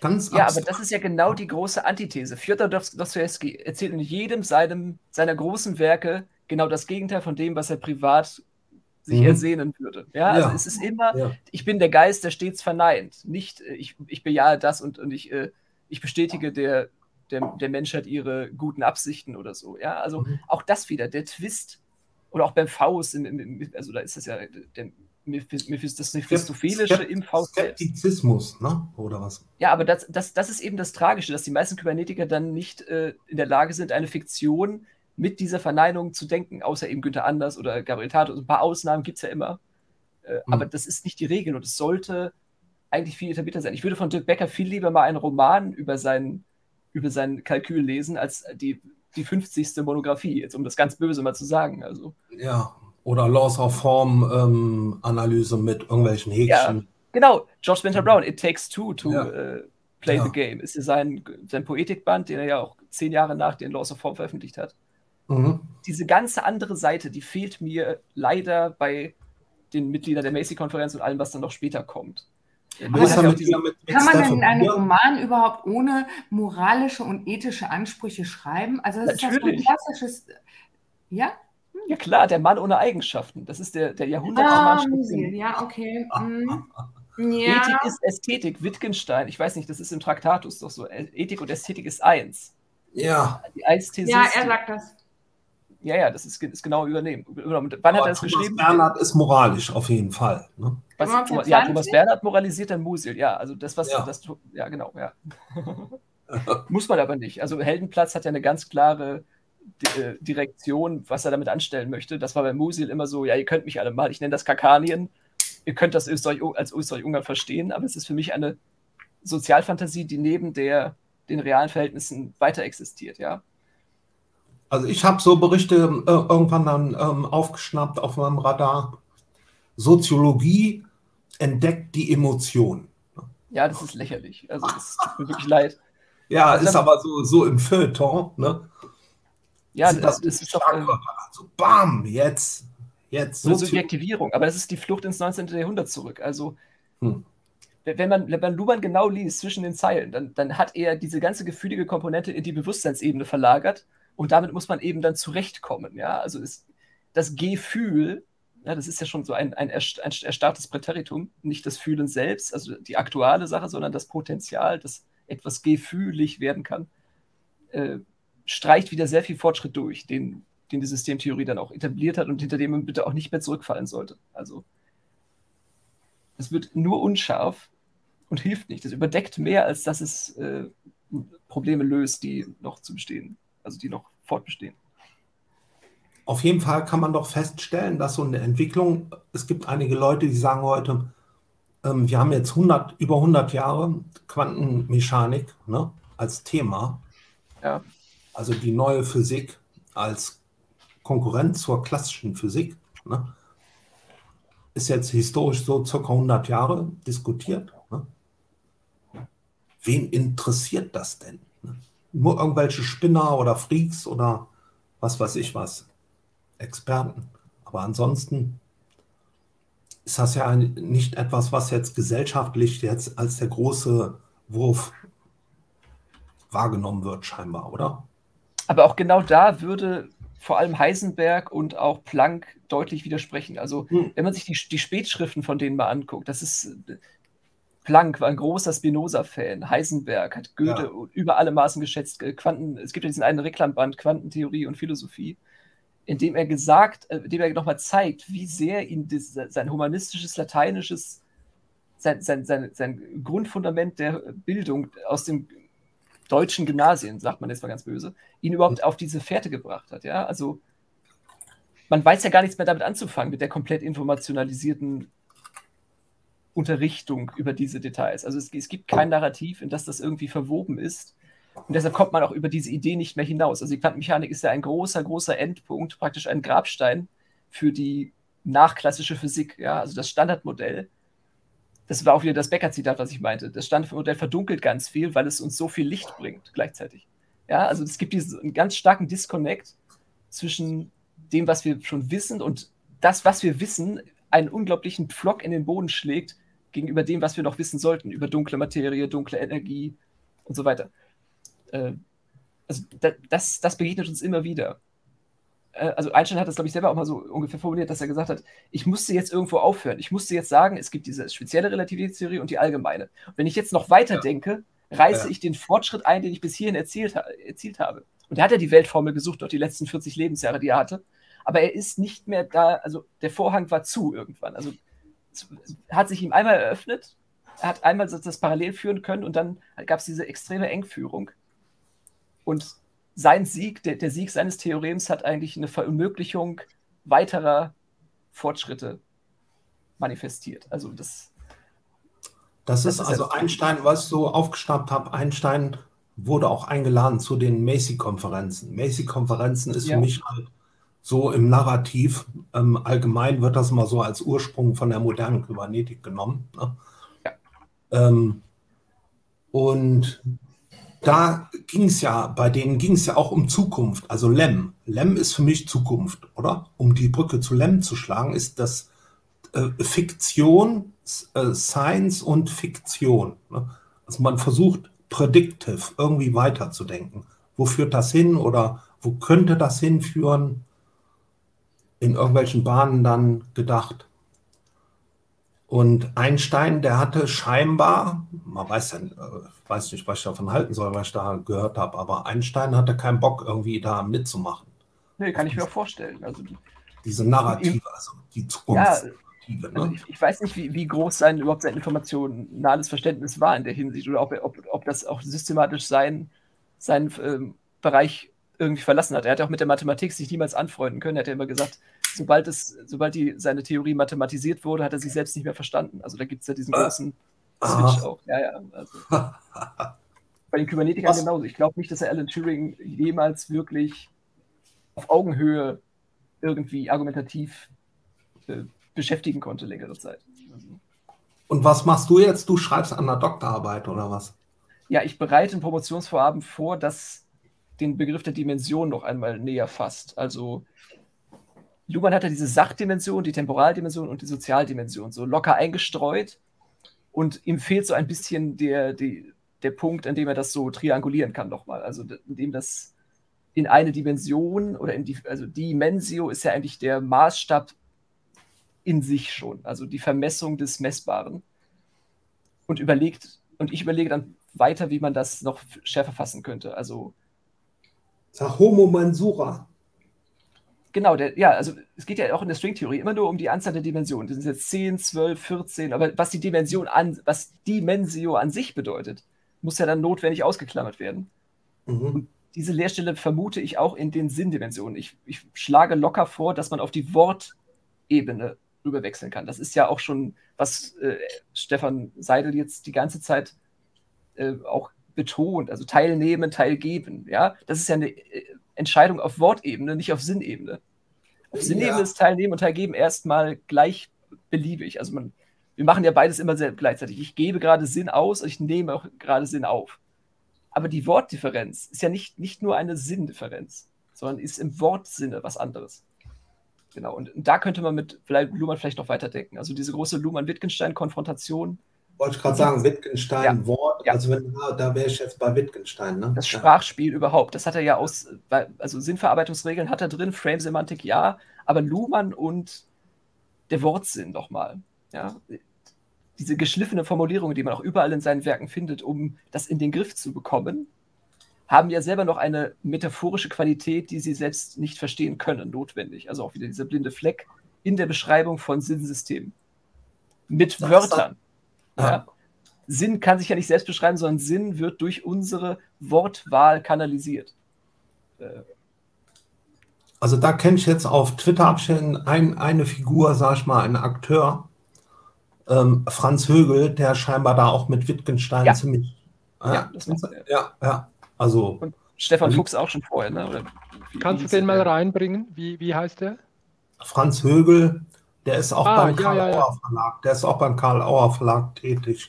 Ganz ja, abstrakt. aber das ist ja genau die große Antithese. Fjodor Dostoevsky erzählt in jedem seinem, seiner großen Werke genau das Gegenteil von dem, was er privat sich mhm. ersehnen würde. Ja, also ja. es ist immer, ja. ich bin der Geist, der stets verneint. Nicht, äh, ich, ich bejahe das und, und ich, äh, ich bestätige der, der, der Menschheit ihre guten Absichten oder so. Ja, also mhm. auch das wieder, der Twist, oder auch beim Faust, im, im, also da ist das ja der Mephist, das Mephistophelische im Faust. Skeptizismus, ne? Oder was? Ja, aber das, das, das ist eben das Tragische, dass die meisten Kybernetiker dann nicht äh, in der Lage sind, eine Fiktion mit dieser Verneinung zu denken, außer eben Günther Anders oder Gabriel Tato. Ein paar Ausnahmen gibt es ja immer. Äh, mhm. Aber das ist nicht die Regel und es sollte eigentlich viel etablierter sein. Ich würde von Dirk Becker viel lieber mal einen Roman über seinen über sein Kalkül lesen, als die, die 50. Monographie, jetzt um das ganz böse mal zu sagen. Also. Ja, oder Laws of Form ähm, Analyse mit irgendwelchen Häkchen. Ja, genau, George Spencer Brown, It Takes Two to ja. uh, Play ja. the Game, ist ja sein, sein Poetikband, den er ja auch zehn Jahre nach den Laws of Form veröffentlicht hat. Mhm. Diese ganze andere Seite, die fehlt mir leider bei den Mitgliedern der Macy-Konferenz und allem, was dann noch später kommt. Also, kann man denn einen Roman überhaupt ohne moralische und ethische Ansprüche schreiben? Also das Natürlich. ist das ein klassisches. Ja? Ja klar, der Mann ohne Eigenschaften. Das ist der, der Jahrhundertroman. Ah, ja, okay. Mhm. Ja. Ethik ist Ästhetik. Wittgenstein, ich weiß nicht, das ist im Traktatus doch so. Ethik und Ästhetik ist eins. Ja. Die ja, er sagt das. Ja, ja, das ist, ist genau übernehmen. Wann Aber hat er das Thomas geschrieben? Bernhard ist moralisch auf jeden Fall. Ne? Was, Thomas, ja, Thomas Bernhard moralisiert dann Musil. Ja, also das, was ja, das, ja genau, ja. Muss man aber nicht. Also Heldenplatz hat ja eine ganz klare äh, Direktion, was er damit anstellen möchte. Das war bei Musil immer so, ja, ihr könnt mich alle mal, ich nenne das Kakanien. ihr könnt das Österreich, als Österreich-Ungarn verstehen, aber es ist für mich eine Sozialfantasie, die neben der, den realen Verhältnissen weiter existiert, ja. Also ich habe so Berichte äh, irgendwann dann ähm, aufgeschnappt auf meinem Radar. Soziologie entdeckt die Emotion. Ja, das ist lächerlich. Also es tut mir wirklich leid. Ja, ist aber so, so im Feuilleton. Ne? Ja, das, das ist doch äh, Also bam, jetzt, jetzt. so Subjektivierung, aber das ist die Flucht ins 19. Jahrhundert zurück. Also Hm. wenn man, wenn man Luhmann genau liest zwischen den Zeilen, dann, dann hat er diese ganze gefühlige Komponente in die Bewusstseinsebene verlagert und damit muss man eben dann zurechtkommen. Ja? Also ist das Gefühl, ja, das ist ja schon so ein, ein, ein erstarrtes Präteritum, nicht das Fühlen selbst, also die aktuelle Sache, sondern das Potenzial, dass etwas gefühlig werden kann, äh, streicht wieder sehr viel Fortschritt durch, den, den die Systemtheorie dann auch etabliert hat und hinter dem man bitte auch nicht mehr zurückfallen sollte. Also es wird nur unscharf und hilft nicht. Es überdeckt mehr, als dass es äh, Probleme löst, die noch zu bestehen, also die noch fortbestehen. Auf jeden Fall kann man doch feststellen, dass so eine Entwicklung, es gibt einige Leute, die sagen heute, ähm, wir haben jetzt 100, über 100 Jahre Quantenmechanik ne, als Thema, Ja. also die neue Physik als Konkurrent zur klassischen Physik, ne, ist jetzt historisch so circa 100 Jahre diskutiert. Ne? Wen interessiert das denn? Nur irgendwelche Spinner oder Freaks oder was weiß ich was, Experten. Aber ansonsten ist das ja ein, nicht etwas, was jetzt gesellschaftlich jetzt als der große Wurf wahrgenommen wird, scheinbar, oder? Aber auch genau da würde vor allem Heisenberg und auch Planck deutlich widersprechen. Also, wenn man sich die, die Spätschriften von denen mal anguckt, das ist. Planck war ein großer Spinoza-Fan. Heisenberg hat Goethe Ja. über alle Maßen geschätzt. Äh, Quanten, es gibt ja diesen einen Reklamband, Quantentheorie und Philosophie, in dem er gesagt, äh, in dem er nochmal zeigt, wie sehr ihn das, sein humanistisches, lateinisches, sein, sein, sein, sein Grundfundament der Bildung aus dem deutschen Gymnasien, sagt man jetzt mal ganz böse, ihn überhaupt auf diese Fährte gebracht hat. Ja, also man weiß ja gar nichts mehr damit anzufangen, mit der komplett informationalisierten Unterrichtung über diese Details. Also es, es gibt kein Narrativ, in das das irgendwie verwoben ist. Und deshalb kommt man auch über diese Idee nicht mehr hinaus. Also die Quantenmechanik ist ja ein großer, großer Endpunkt, praktisch ein Grabstein für die nachklassische Physik. Ja? Also das Standardmodell. Das war auch wieder das Becker-Zitat, was ich meinte. Das Standardmodell verdunkelt ganz viel, weil es uns so viel Licht bringt gleichzeitig. Ja, also es gibt diesen ganz starken Disconnect zwischen dem, was wir schon wissen und das, was wir wissen, einen unglaublichen Pflock in den Boden schlägt gegenüber dem, was wir noch wissen sollten, über dunkle Materie, dunkle Energie und so weiter. Äh, also da, das, das begegnet uns immer wieder. Äh, also Einstein hat das, glaube ich, selber auch mal so ungefähr formuliert, dass er gesagt hat, ich musste jetzt irgendwo aufhören. Ich musste jetzt sagen, es gibt diese spezielle Relativitätstheorie und die allgemeine. Und wenn ich jetzt noch weiter denke, reiße Ja. ich den Fortschritt ein, den ich bis hierhin erzielt, ha erzielt habe. Und er hat ja die Weltformel gesucht, durch die letzten 40 Lebensjahre, die er hatte. Aber er ist nicht mehr da, also der Vorhang war zu irgendwann. Also hat sich ihm einmal eröffnet, er hat einmal so das parallel führen können und dann gab es diese extreme Engführung. Und sein Sieg, der, der Sieg seines Theorems hat eigentlich eine Verunmöglichung weiterer Fortschritte manifestiert. Also das, Das, Das ist ist also Einstein, was ich so aufgeschnappt habe. Einstein wurde auch eingeladen zu den Macy-Konferenzen. Macy-Konferenzen ist Ja. für mich halt so im Narrativ. Ähm, allgemein wird das mal so als Ursprung von der modernen Kybernetik genommen. Ne? Ähm, und da ging es ja, bei denen ging es ja auch um Zukunft, also LEM. LEM ist für mich Zukunft, oder? Um die Brücke zu LEM zu schlagen, ist das äh, Fiktion, äh, Science und Fiktion. Ne? Also man versucht predictive irgendwie weiterzudenken. Wo führt das hin oder wo könnte das hinführen? In irgendwelchen Bahnen dann gedacht. Und Einstein, der hatte scheinbar, man weiß ja, äh, weiß nicht, was ich davon halten soll, was ich da gehört habe, aber Einstein hatte keinen Bock, irgendwie da mitzumachen. nee, kann ich mir auch vorstellen. Also, die- Diese Narrative, also die Zukunftsnarrative. also ne? ich, ich weiß nicht, wie, wie groß sein überhaupt sein informationales Verständnis war in der Hinsicht oder ob, ob, ob das auch systematisch sein, seinen ähm, Bereich irgendwie verlassen hat. Er hat ja auch mit der Mathematik sich niemals anfreunden können. Er hat ja immer gesagt, sobald, es, sobald die, seine Theorie mathematisiert wurde, hat er sich selbst nicht mehr verstanden. Also da gibt es ja diesen großen Aha. Switch auch. Ja, ja. Also. Bei den Kybernetikern genauso. Ich glaube nicht, dass er Alan Turing jemals wirklich auf Augenhöhe irgendwie argumentativ äh, beschäftigen konnte längere Zeit. Also. Und was machst du jetzt? Du schreibst an der Doktorarbeit oder was? Ja, ich bereite ein Promotionsvorhaben vor, das den Begriff der Dimension noch einmal näher fasst. Also Luhmann hat ja diese Sachdimension, die Temporaldimension und die Sozialdimension so locker eingestreut und ihm fehlt so ein bisschen der, die, der Punkt, an dem er das so triangulieren kann nochmal. Also indem das in eine Dimension oder in die, also Dimensio ist ja eigentlich der Maßstab in sich schon, also die Vermessung des Messbaren. Und überlegt, und ich überlege dann weiter, wie man das noch schärfer fassen könnte. Also Homo Mansura. Genau, der, ja, also es geht ja auch in der Stringtheorie immer nur um die Anzahl der Dimensionen. Das sind jetzt 10, 12, 14, aber was die Dimension an, was Dimensio an sich bedeutet, muss ja dann notwendig ausgeklammert werden. Mhm. diese Leerstelle vermute ich auch in den Sinndimensionen. Ich, ich schlage locker vor, dass man auf die Wortebene rüberwechseln kann. Das ist ja auch schon, was äh, Stefan Seidel jetzt die ganze Zeit äh, auch betont, also teilnehmen, teilgeben. Ja, das ist ja eine äh, Entscheidung auf Wortebene, nicht auf Sinnebene. Auf Sinnebene ja. ist Teilnehmen und Teilgeben erstmal gleich beliebig. Also man, wir machen ja beides immer sehr gleichzeitig. Ich gebe gerade Sinn aus und ich nehme auch gerade Sinn auf. Aber die Wortdifferenz ist ja nicht, nicht nur eine Sinndifferenz, sondern ist im Wortsinne was anderes. Genau, und, und da könnte man mit vielleicht Luhmann vielleicht noch weiterdenken. Also diese große Luhmann-Wittgenstein-Konfrontation wollte ich gerade sagen, Wittgenstein, ja. Wort, ja. also wenn, da wäre ich jetzt bei Wittgenstein. Ne? Das Sprachspiel überhaupt, das hat er ja aus, also Sinnverarbeitungsregeln hat er drin, Frame-Semantik ja, aber Luhmann und der Wortsinn nochmal. Ja? Diese geschliffene Formulierung, die man auch überall in seinen Werken findet, um das in den Griff zu bekommen, haben ja selber noch eine metaphorische Qualität, die sie selbst nicht verstehen können, notwendig. Also auch wieder dieser blinde Fleck in der Beschreibung von Sinnsystemen. Mit das Wörtern. Ja. Sinn kann sich ja nicht selbst beschreiben, sondern Sinn wird durch unsere Wortwahl kanalisiert. Äh. Also da kenne ich jetzt auf Twitter ein, eine Figur, sag ich mal, einen Akteur, ähm, Franz Högel, der scheinbar da auch mit Wittgenstein ja. ziemlich. Äh, ja, das macht er. ja, ja. Also. Und Stefan Fuchs auch schon vorher, ne? Oder wie, Kannst wie du den mal reinbringen? Wie, wie heißt der? Franz Högel, der ist auch ah, beim ja, Karl ja, Auer Verlag. Der ist auch beim Karl Auer Verlag tätig.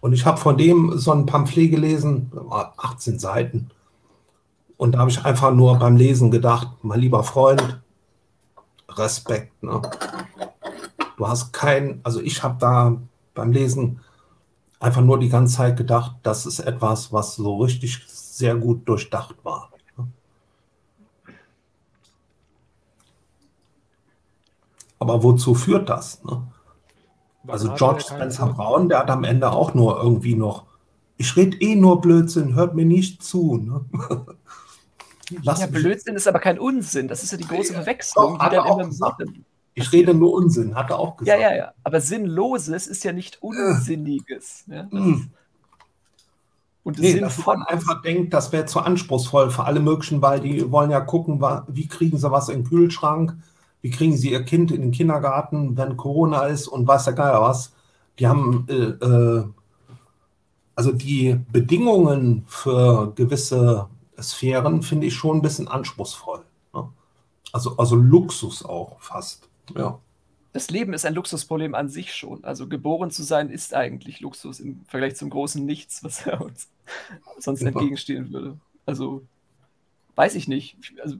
Und ich habe von dem so ein Pamphlet gelesen, 18 Seiten. Und da habe ich einfach nur beim Lesen gedacht, mein lieber Freund, Respekt. Ne? Du hast kein, also ich habe da beim Lesen einfach nur die ganze Zeit gedacht, das ist etwas, was so richtig sehr gut durchdacht war. Aber wozu führt das? Ne? Also George Spencer Brown, der hat am Ende auch nur irgendwie noch, ich rede eh nur Blödsinn, hört mir nicht zu. Ne? ja, Blödsinn ist aber kein Unsinn, das ist ja die große Verwechslung, Doch, die dann immer im Ich rede nur Unsinn, hat er auch gesagt. Ja, ja, ja. Aber Sinnloses ist ja nicht Unsinniges. Ja, hm. Und nee, dass man einfach denkt, das wäre zu anspruchsvoll für alle möglichen, weil die wollen ja gucken, wie kriegen sie was in den Kühlschrank, wie kriegen sie ihr Kind in den Kindergarten, wenn Corona ist und weiß der Geier was. Die haben, äh, äh, also die Bedingungen für gewisse Sphären finde ich schon ein bisschen anspruchsvoll. Ne? Also, also Luxus auch fast. Ja. Das Leben ist ein Luxusproblem an sich schon. Also geboren zu sein ist eigentlich Luxus im Vergleich zum großen Nichts, was uns sonst entgegenstehen würde. Also weiß ich nicht. Also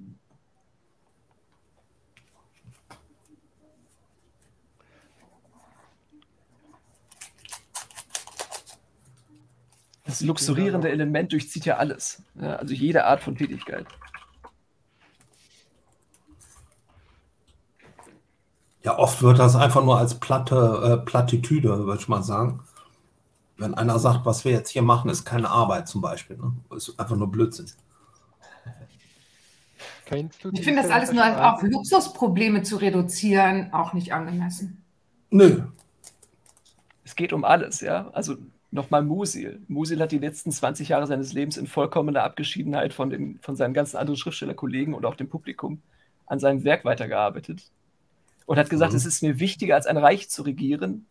Das luxurierende Element durchzieht ja alles. Ja, also jede Art von Tätigkeit. Ja, oft wird das einfach nur als platte äh, Plattitüde, würde ich mal sagen. Wenn einer sagt, was wir jetzt hier machen, ist keine Arbeit zum Beispiel. Ne? Ist einfach nur Blödsinn. Ich finde das alles nur auf Luxusprobleme zu reduzieren auch nicht angemessen. Nö. Es geht um alles, ja. Also nochmal Musil. Musil hat die letzten 20 Jahre seines Lebens in vollkommener Abgeschiedenheit von, den, von seinen ganzen anderen Schriftstellerkollegen und auch dem Publikum an seinem Werk weitergearbeitet und hat gesagt, mhm. es ist mir wichtiger, als ein Reich zu regieren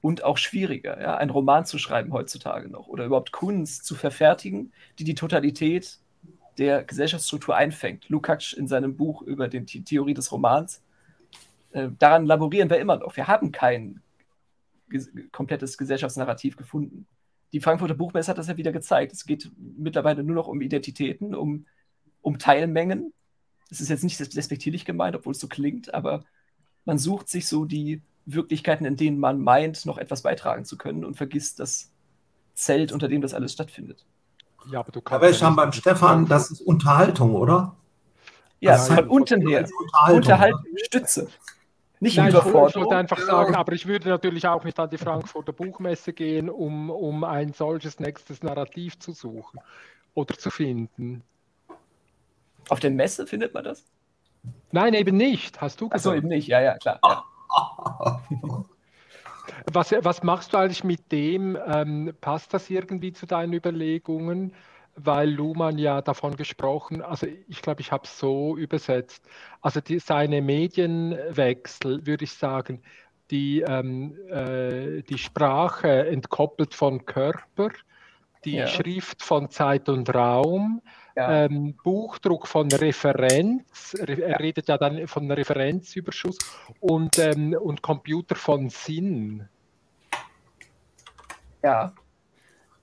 und auch schwieriger, ja, einen Roman zu schreiben heutzutage noch oder überhaupt Kunst zu verfertigen, die die Totalität der Gesellschaftsstruktur einfängt. Lukács in seinem Buch über die Theorie des Romans. Äh, daran laborieren wir immer noch. Wir haben kein ges komplettes Gesellschaftsnarrativ gefunden. Die Frankfurter Buchmesse hat das ja wieder gezeigt. Es geht mittlerweile nur noch um Identitäten, um, um Teilmengen. Das ist jetzt nicht despektierlich gemeint, obwohl es so klingt, aber man sucht sich so die Wirklichkeiten, in denen man meint, noch etwas beitragen zu können und vergisst das Zelt, unter dem das alles stattfindet. Ja, aber du kannst. Aber ich habe beim Stefan, das ist Unterhaltung, oder? Ja, von halt unten her. Unterhaltung, Unterhaltung Stütze. Nicht Nein, Überforderung. Ich wollte einfach sagen, aber ich würde natürlich auch nicht an die Frankfurter Buchmesse gehen, um, um ein solches nächstes Narrativ zu suchen oder zu finden. Auf der Messe findet man das? Nein, eben nicht. Hast du gesagt? Achso, eben nicht. Ja, ja, klar. Ja. Was, was machst du eigentlich mit dem? Ähm, passt das irgendwie zu deinen Überlegungen? Weil Luhmann ja davon gesprochen, also ich glaube, ich habe es so übersetzt. Also die, seine Medienwechsel, würde ich sagen, die, ähm, äh, die Sprache entkoppelt von Körper, die ja. Schrift von Zeit und Raum, ja. ähm, Buchdruck von Referenz, er redet ja dann von Referenzüberschuss und, ähm, und Computer von Sinn. Ja.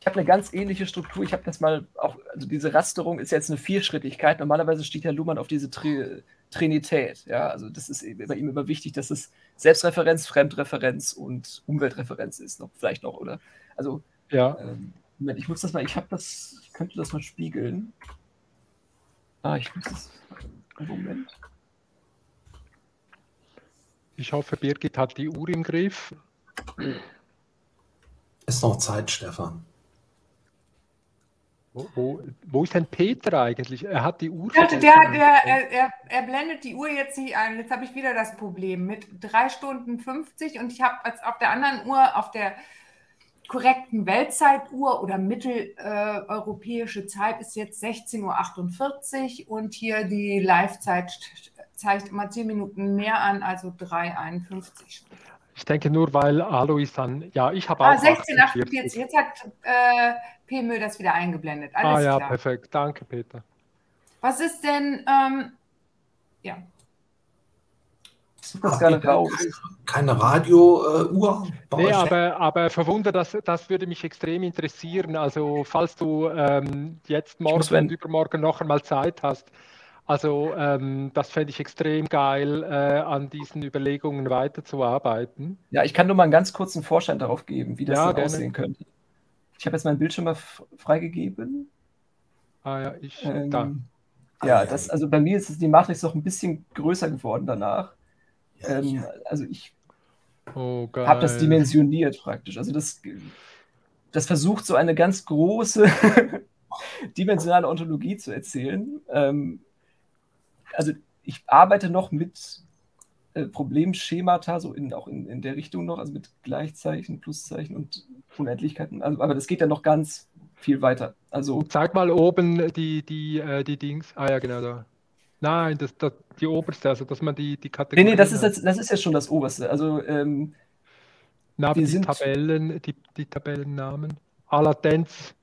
Ich habe eine ganz ähnliche Struktur. Ich habe das mal auch, also diese Rasterung ist jetzt eine Vierschrittigkeit. Normalerweise steht Herr Luhmann auf diese Tri Trinität. Ja, also das ist bei ihm immer wichtig, dass es Selbstreferenz, Fremdreferenz und Umweltreferenz ist, noch vielleicht noch, oder? Also, ja. Ähm, Moment, ich muss das mal, ich habe das, ich könnte das mal spiegeln. Ah, ich muss das. Moment. Ich hoffe, Birgit hat die Uhr im Griff. Ist noch Zeit, Stefan. Wo, wo, wo, ist denn Peter eigentlich? Er hat die Uhr. Ja, der, der, er, er, blendet die Uhr jetzt nicht ein. Jetzt habe ich wieder das Problem mit 3 Stunden 50 und ich habe als auf der anderen Uhr, auf der korrekten Weltzeituhr oder mitteleuropäische äh, Zeit ist jetzt 16.48 Uhr und hier die Live-Zeit zeigt immer 10 Minuten mehr an, also 3,51 Ich denke nur, weil Alois dann, ja, ich habe ah, auch. 1648, jetzt hat äh, PMÖ das wieder eingeblendet. Alles ah ja, klar. perfekt. Danke, Peter. Was ist denn, ähm, ja. Das raus. Keine Radiouhr? Äh, nee, aber, aber verwundert, das, das würde mich extrem interessieren. Also, falls du ähm, jetzt morgen und übermorgen noch einmal Zeit hast, also ähm, das fände ich extrem geil, äh, an diesen Überlegungen weiterzuarbeiten. Ja, ich kann nur mal einen ganz kurzen Vorschein darauf geben, wie das ja, aussehen könnte. Ich habe jetzt meinen Bildschirm mal freigegeben. Ah ja, ich ähm, da. Ja, das, also bei mir ist die Matrix noch ein bisschen größer geworden danach. Ja, ähm, ja. Also ich oh, habe das dimensioniert praktisch. Also das, das versucht so eine ganz große dimensionale Ontologie zu erzählen. Ähm, also ich arbeite noch mit äh, Problemschemata, so in, auch in, in der Richtung noch, also mit Gleichzeichen, Pluszeichen und Unendlichkeiten. Also, aber das geht ja noch ganz viel weiter. Also, Zeig mal oben die, die, äh, die Dings. Ah ja, genau da. Nein, das, das, die oberste, also dass man die, die Kategorie. Nee, nee, das ist, jetzt, das ist ja schon das oberste. Also, ähm, Na, die sind, Tabellen, die, die Tabellennamen. A Latenz.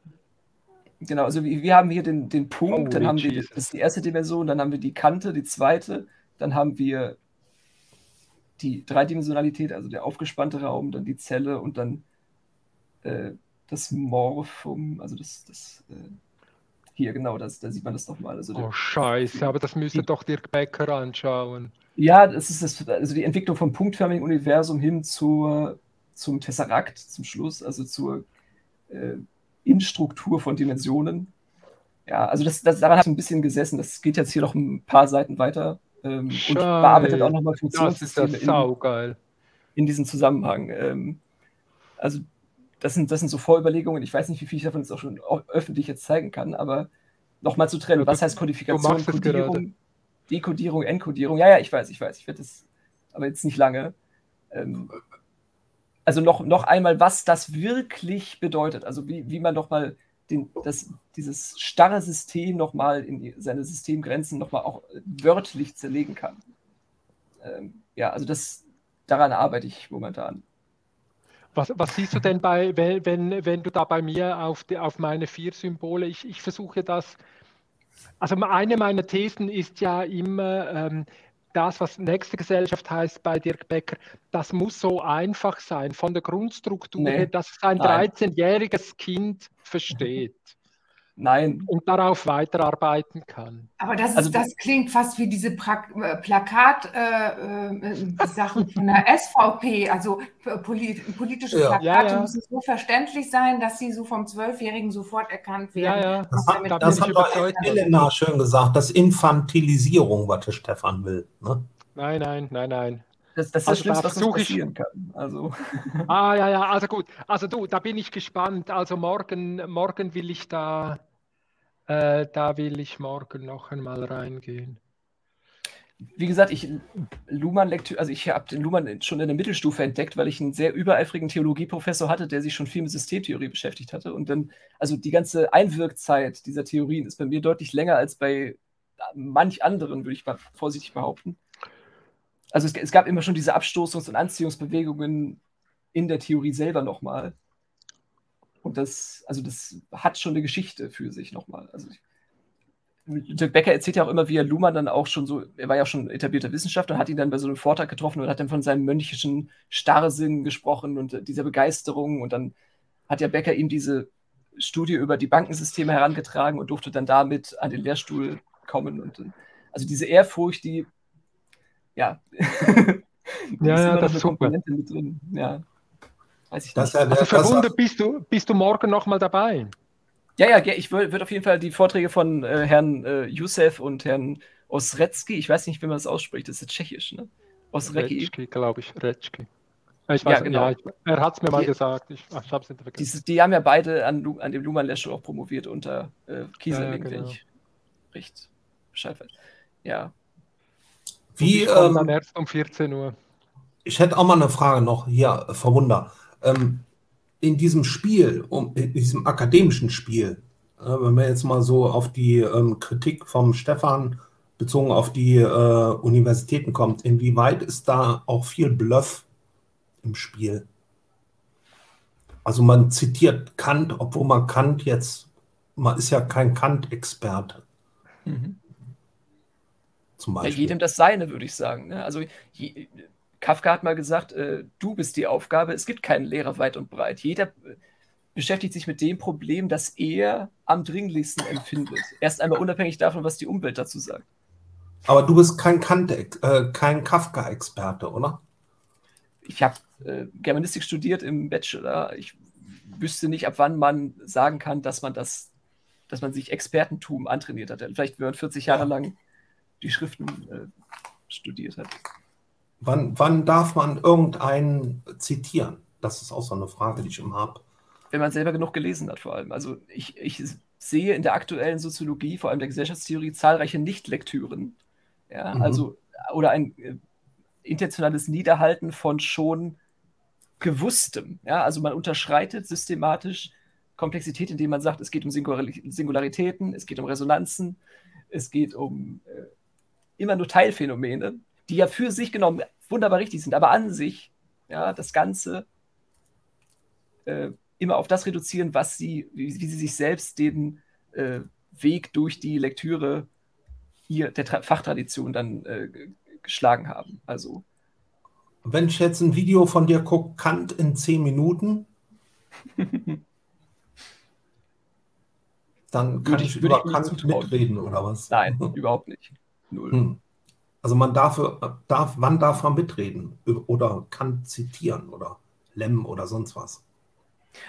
Genau, also wir, wir haben hier den, den Punkt, oh, dann haben Jesus. wir, das ist die erste Dimension, dann haben wir die Kante, die zweite, dann haben wir die Dreidimensionalität, also der aufgespannte Raum, dann die Zelle und dann äh, das Morphum, also das, das äh, hier, genau, das, da sieht man das nochmal. Also oh, Scheiße, aber das müsste die, doch Dirk Becker anschauen. Ja, das ist das, also die Entwicklung vom punktförmigen Universum hin zur, zum Tesseract zum Schluss, also zur äh, Instruktur von Dimensionen. Ja, also das, das, daran hat ein bisschen gesessen. Das geht jetzt hier noch ein paar Seiten weiter ähm, und bearbeitet auch nochmal Funktionssysteme das ist das in, in diesem Zusammenhang. Ähm, also das sind, das sind so Vorüberlegungen. Ich weiß nicht, wie viel ich davon jetzt auch schon öffentlich jetzt zeigen kann, aber nochmal zu trennen. Was heißt Kodifikation, Kodierung, Dekodierung, Enkodierung? Ja, ja, ich weiß, ich weiß. Ich werde das aber jetzt nicht lange. Ähm, also noch, noch einmal, was das wirklich bedeutet. Also wie, wie man nochmal den, das, dieses starre System nochmal in seine Systemgrenzen nochmal auch wörtlich zerlegen kann. Ähm, ja, also das, daran arbeite ich momentan. Was, was, siehst du denn bei, wenn, wenn, wenn du da bei mir auf, die, auf meine vier Symbole, ich, ich versuche das, also eine meiner Thesen ist ja immer, ähm, das, was nächste Gesellschaft heißt bei Dirk Becker, das muss so einfach sein, von der Grundstruktur nee, her, dass es ein 13-jähriges Kind versteht. Nein. Und darauf weiterarbeiten kann. Aber das, also, das klingt fast wie diese äh, Plakat-Sachen äh, äh, von der SVP. Also polit politische ja. Plakate ja, ja. müssen so verständlich sein, dass sie so vom Zwölfjährigen sofort erkannt werden. Ja, ja. Das, hat, da das hat doch Elena schön gesagt, das Infantilisierung, was der Stefan will. Ne? Nein, nein, nein, nein. Das, das ist also das Schlimmste, was passieren ich... kann. Also. Ah, ja, ja, also gut. Also du, da bin ich gespannt. Also morgen, morgen will ich da, äh, da will ich morgen noch einmal reingehen. Wie gesagt, ich Luhmann Lektüre, also ich habe den Luhmann schon in der Mittelstufe entdeckt, weil ich einen sehr übereifrigen Theologieprofessor hatte, der sich schon viel mit Systemtheorie beschäftigt hatte. Und dann, also die ganze Einwirkzeit dieser Theorien ist bei mir deutlich länger als bei manch anderen, würde ich mal vorsichtig behaupten also es, es, gab immer schon diese Abstoßungs- und Anziehungsbewegungen in der Theorie selber nochmal. Und das, also das hat schon eine Geschichte für sich nochmal. Also Dirk Becker erzählt ja auch immer, wie er Luhmann dann auch schon so, er war ja schon etablierter Wissenschaftler, hat ihn dann bei so einem Vortrag getroffen und hat dann von seinem mönchischen Starrsinn gesprochen und dieser Begeisterung. Und dann hat ja Becker ihm diese Studie über die Bankensysteme herangetragen und durfte dann damit an den Lehrstuhl kommen. Und also diese Ehrfurcht, die ja. ja, ja, das ist super. Mit drin. Ja. Weiß ich das nicht. also verwundert, bist du, bist du morgen nochmal dabei? Ja, ja, ich würde auf jeden Fall die Vorträge von äh, Herrn äh, Youssef und Herrn Osrecki, ich weiß nicht, wie man das ausspricht, das ist tschechisch, ne? Osrecki. glaube ich, Retschki. Ich weiß, ja, genau. Ja, ich, er hat es mir die, mal gesagt. Ich, ach, ich hab's nicht vergessen. Die, die, haben ja beide an, an dem luhmann lehrstuhl auch promoviert unter äh, Kieseling, ja, genau. wenn ich recht Bescheid weiß. Ja, wie, ähm, dann erst um 14 Uhr. Ich hätte auch mal eine Frage noch hier, Verwunder. Ähm, in diesem Spiel, um, in diesem akademischen Spiel, äh, wenn man jetzt mal so auf die ähm, Kritik vom Stefan bezogen auf die äh, Universitäten kommt, inwieweit ist da auch viel Bluff im Spiel? Also man zitiert Kant, obwohl man Kant jetzt, man ist ja kein Kant-Experte. Mhm zum Beispiel. Ja, jedem das Seine, würde ich sagen. Ne? Also je, Kafka hat mal gesagt, äh, du bist die Aufgabe, es gibt keinen Lehrer weit und breit. Jeder äh, beschäftigt sich mit dem Problem, das er am dringlichsten empfindet. Erst einmal unabhängig davon, was die Umwelt dazu sagt. Aber du bist kein, äh, kein Kafka-Experte, oder? Ich habe äh, Germanistik studiert im Bachelor. Ich wüsste nicht, ab wann man sagen kann, dass man das, dass man sich Expertentum antrainiert hat. Vielleicht, wenn man 40 Jahre lang die Schriften äh, studiert hat. Wann, wann darf man irgendeinen zitieren? Das ist auch so eine Frage, die ich immer habe. Wenn man selber genug gelesen hat, vor allem. Also ich, ich sehe in der aktuellen Soziologie, vor allem der Gesellschaftstheorie, zahlreiche Nichtlektüren. Ja, mhm. also, oder ein äh, intentionales Niederhalten von schon gewusstem. Ja, also man unterschreitet systematisch Komplexität, indem man sagt, es geht um Singularitäten, es geht um Resonanzen, es geht um äh, immer nur Teilphänomene, die ja für sich genommen wunderbar richtig sind, aber an sich ja, das Ganze äh, immer auf das reduzieren, was sie, wie, wie sie sich selbst den äh, Weg durch die Lektüre hier der Tra Fachtradition dann äh, geschlagen haben. Also wenn ich jetzt ein Video von dir gucke, Kant in zehn Minuten, dann kann ich, ich über Kant mitreden oder was? Nein, überhaupt nicht. Null. Hm. Also man darf, darf, wann darf man mitreden oder kann zitieren oder Lem oder sonst was?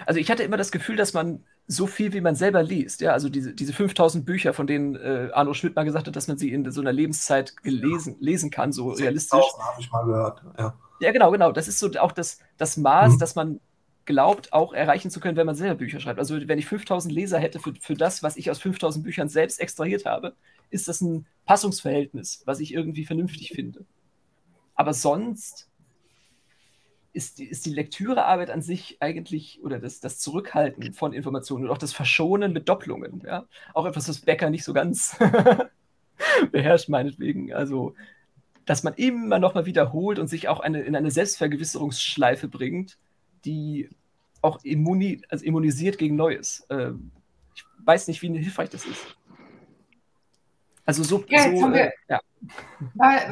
Also ich hatte immer das Gefühl, dass man so viel, wie man selber liest, ja, also diese, diese 5000 Bücher, von denen äh, Arno Schmidt mal gesagt hat, dass man sie in so einer Lebenszeit gelesen, lesen kann, so realistisch. habe ich mal gehört, ja. Ja, genau, genau. Das ist so auch das, das Maß, mhm. dass man glaubt, auch erreichen zu können, wenn man selber Bücher schreibt. Also wenn ich 5000 Leser hätte für, für das, was ich aus 5000 Büchern selbst extrahiert habe, ist das ein Passungsverhältnis, was ich irgendwie vernünftig finde. Aber sonst ist die, ist die Lektürearbeit an sich eigentlich oder das, das Zurückhalten von Informationen und auch das Verschonen mit Doppelungen, ja, auch etwas, was Becker nicht so ganz beherrscht, meinetwegen. Also, dass man immer noch mal wiederholt und sich auch eine, in eine Selbstvergewisserungsschleife bringt, die auch immuni also immunisiert gegen Neues. Ähm, ich weiß nicht, wie hilfreich das ist. Also so, ja, so wir, äh, ja.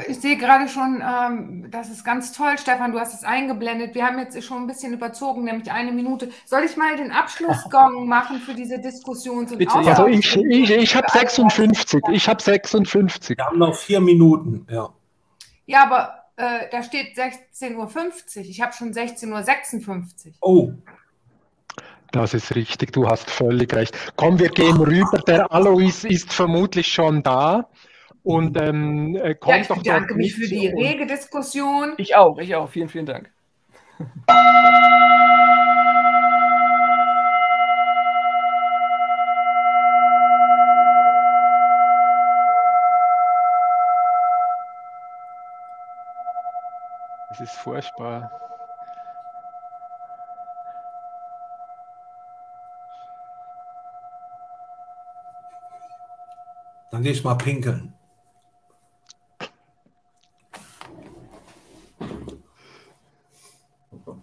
Ich sehe gerade schon, ähm, das ist ganz toll, Stefan, du hast es eingeblendet. Wir haben jetzt schon ein bisschen überzogen, nämlich eine Minute. Soll ich mal den Abschlussgong machen für diese Diskussions- und Bitte, Also ich, ich, ich habe 56, ich habe 56. Wir haben noch vier Minuten, ja. Ja, aber äh, da steht 16.50 Uhr. Ich habe schon 16.56 Uhr. Oh. Das ist richtig, du hast völlig recht. Komm, wir gehen rüber. Der Alois ist vermutlich schon da. Und ähm, kommt ja, ich doch bedanke mich für die rege Diskussion. Ich auch, ich auch. Vielen, vielen Dank. furchtbar. Dann gehe ich mal pinkeln.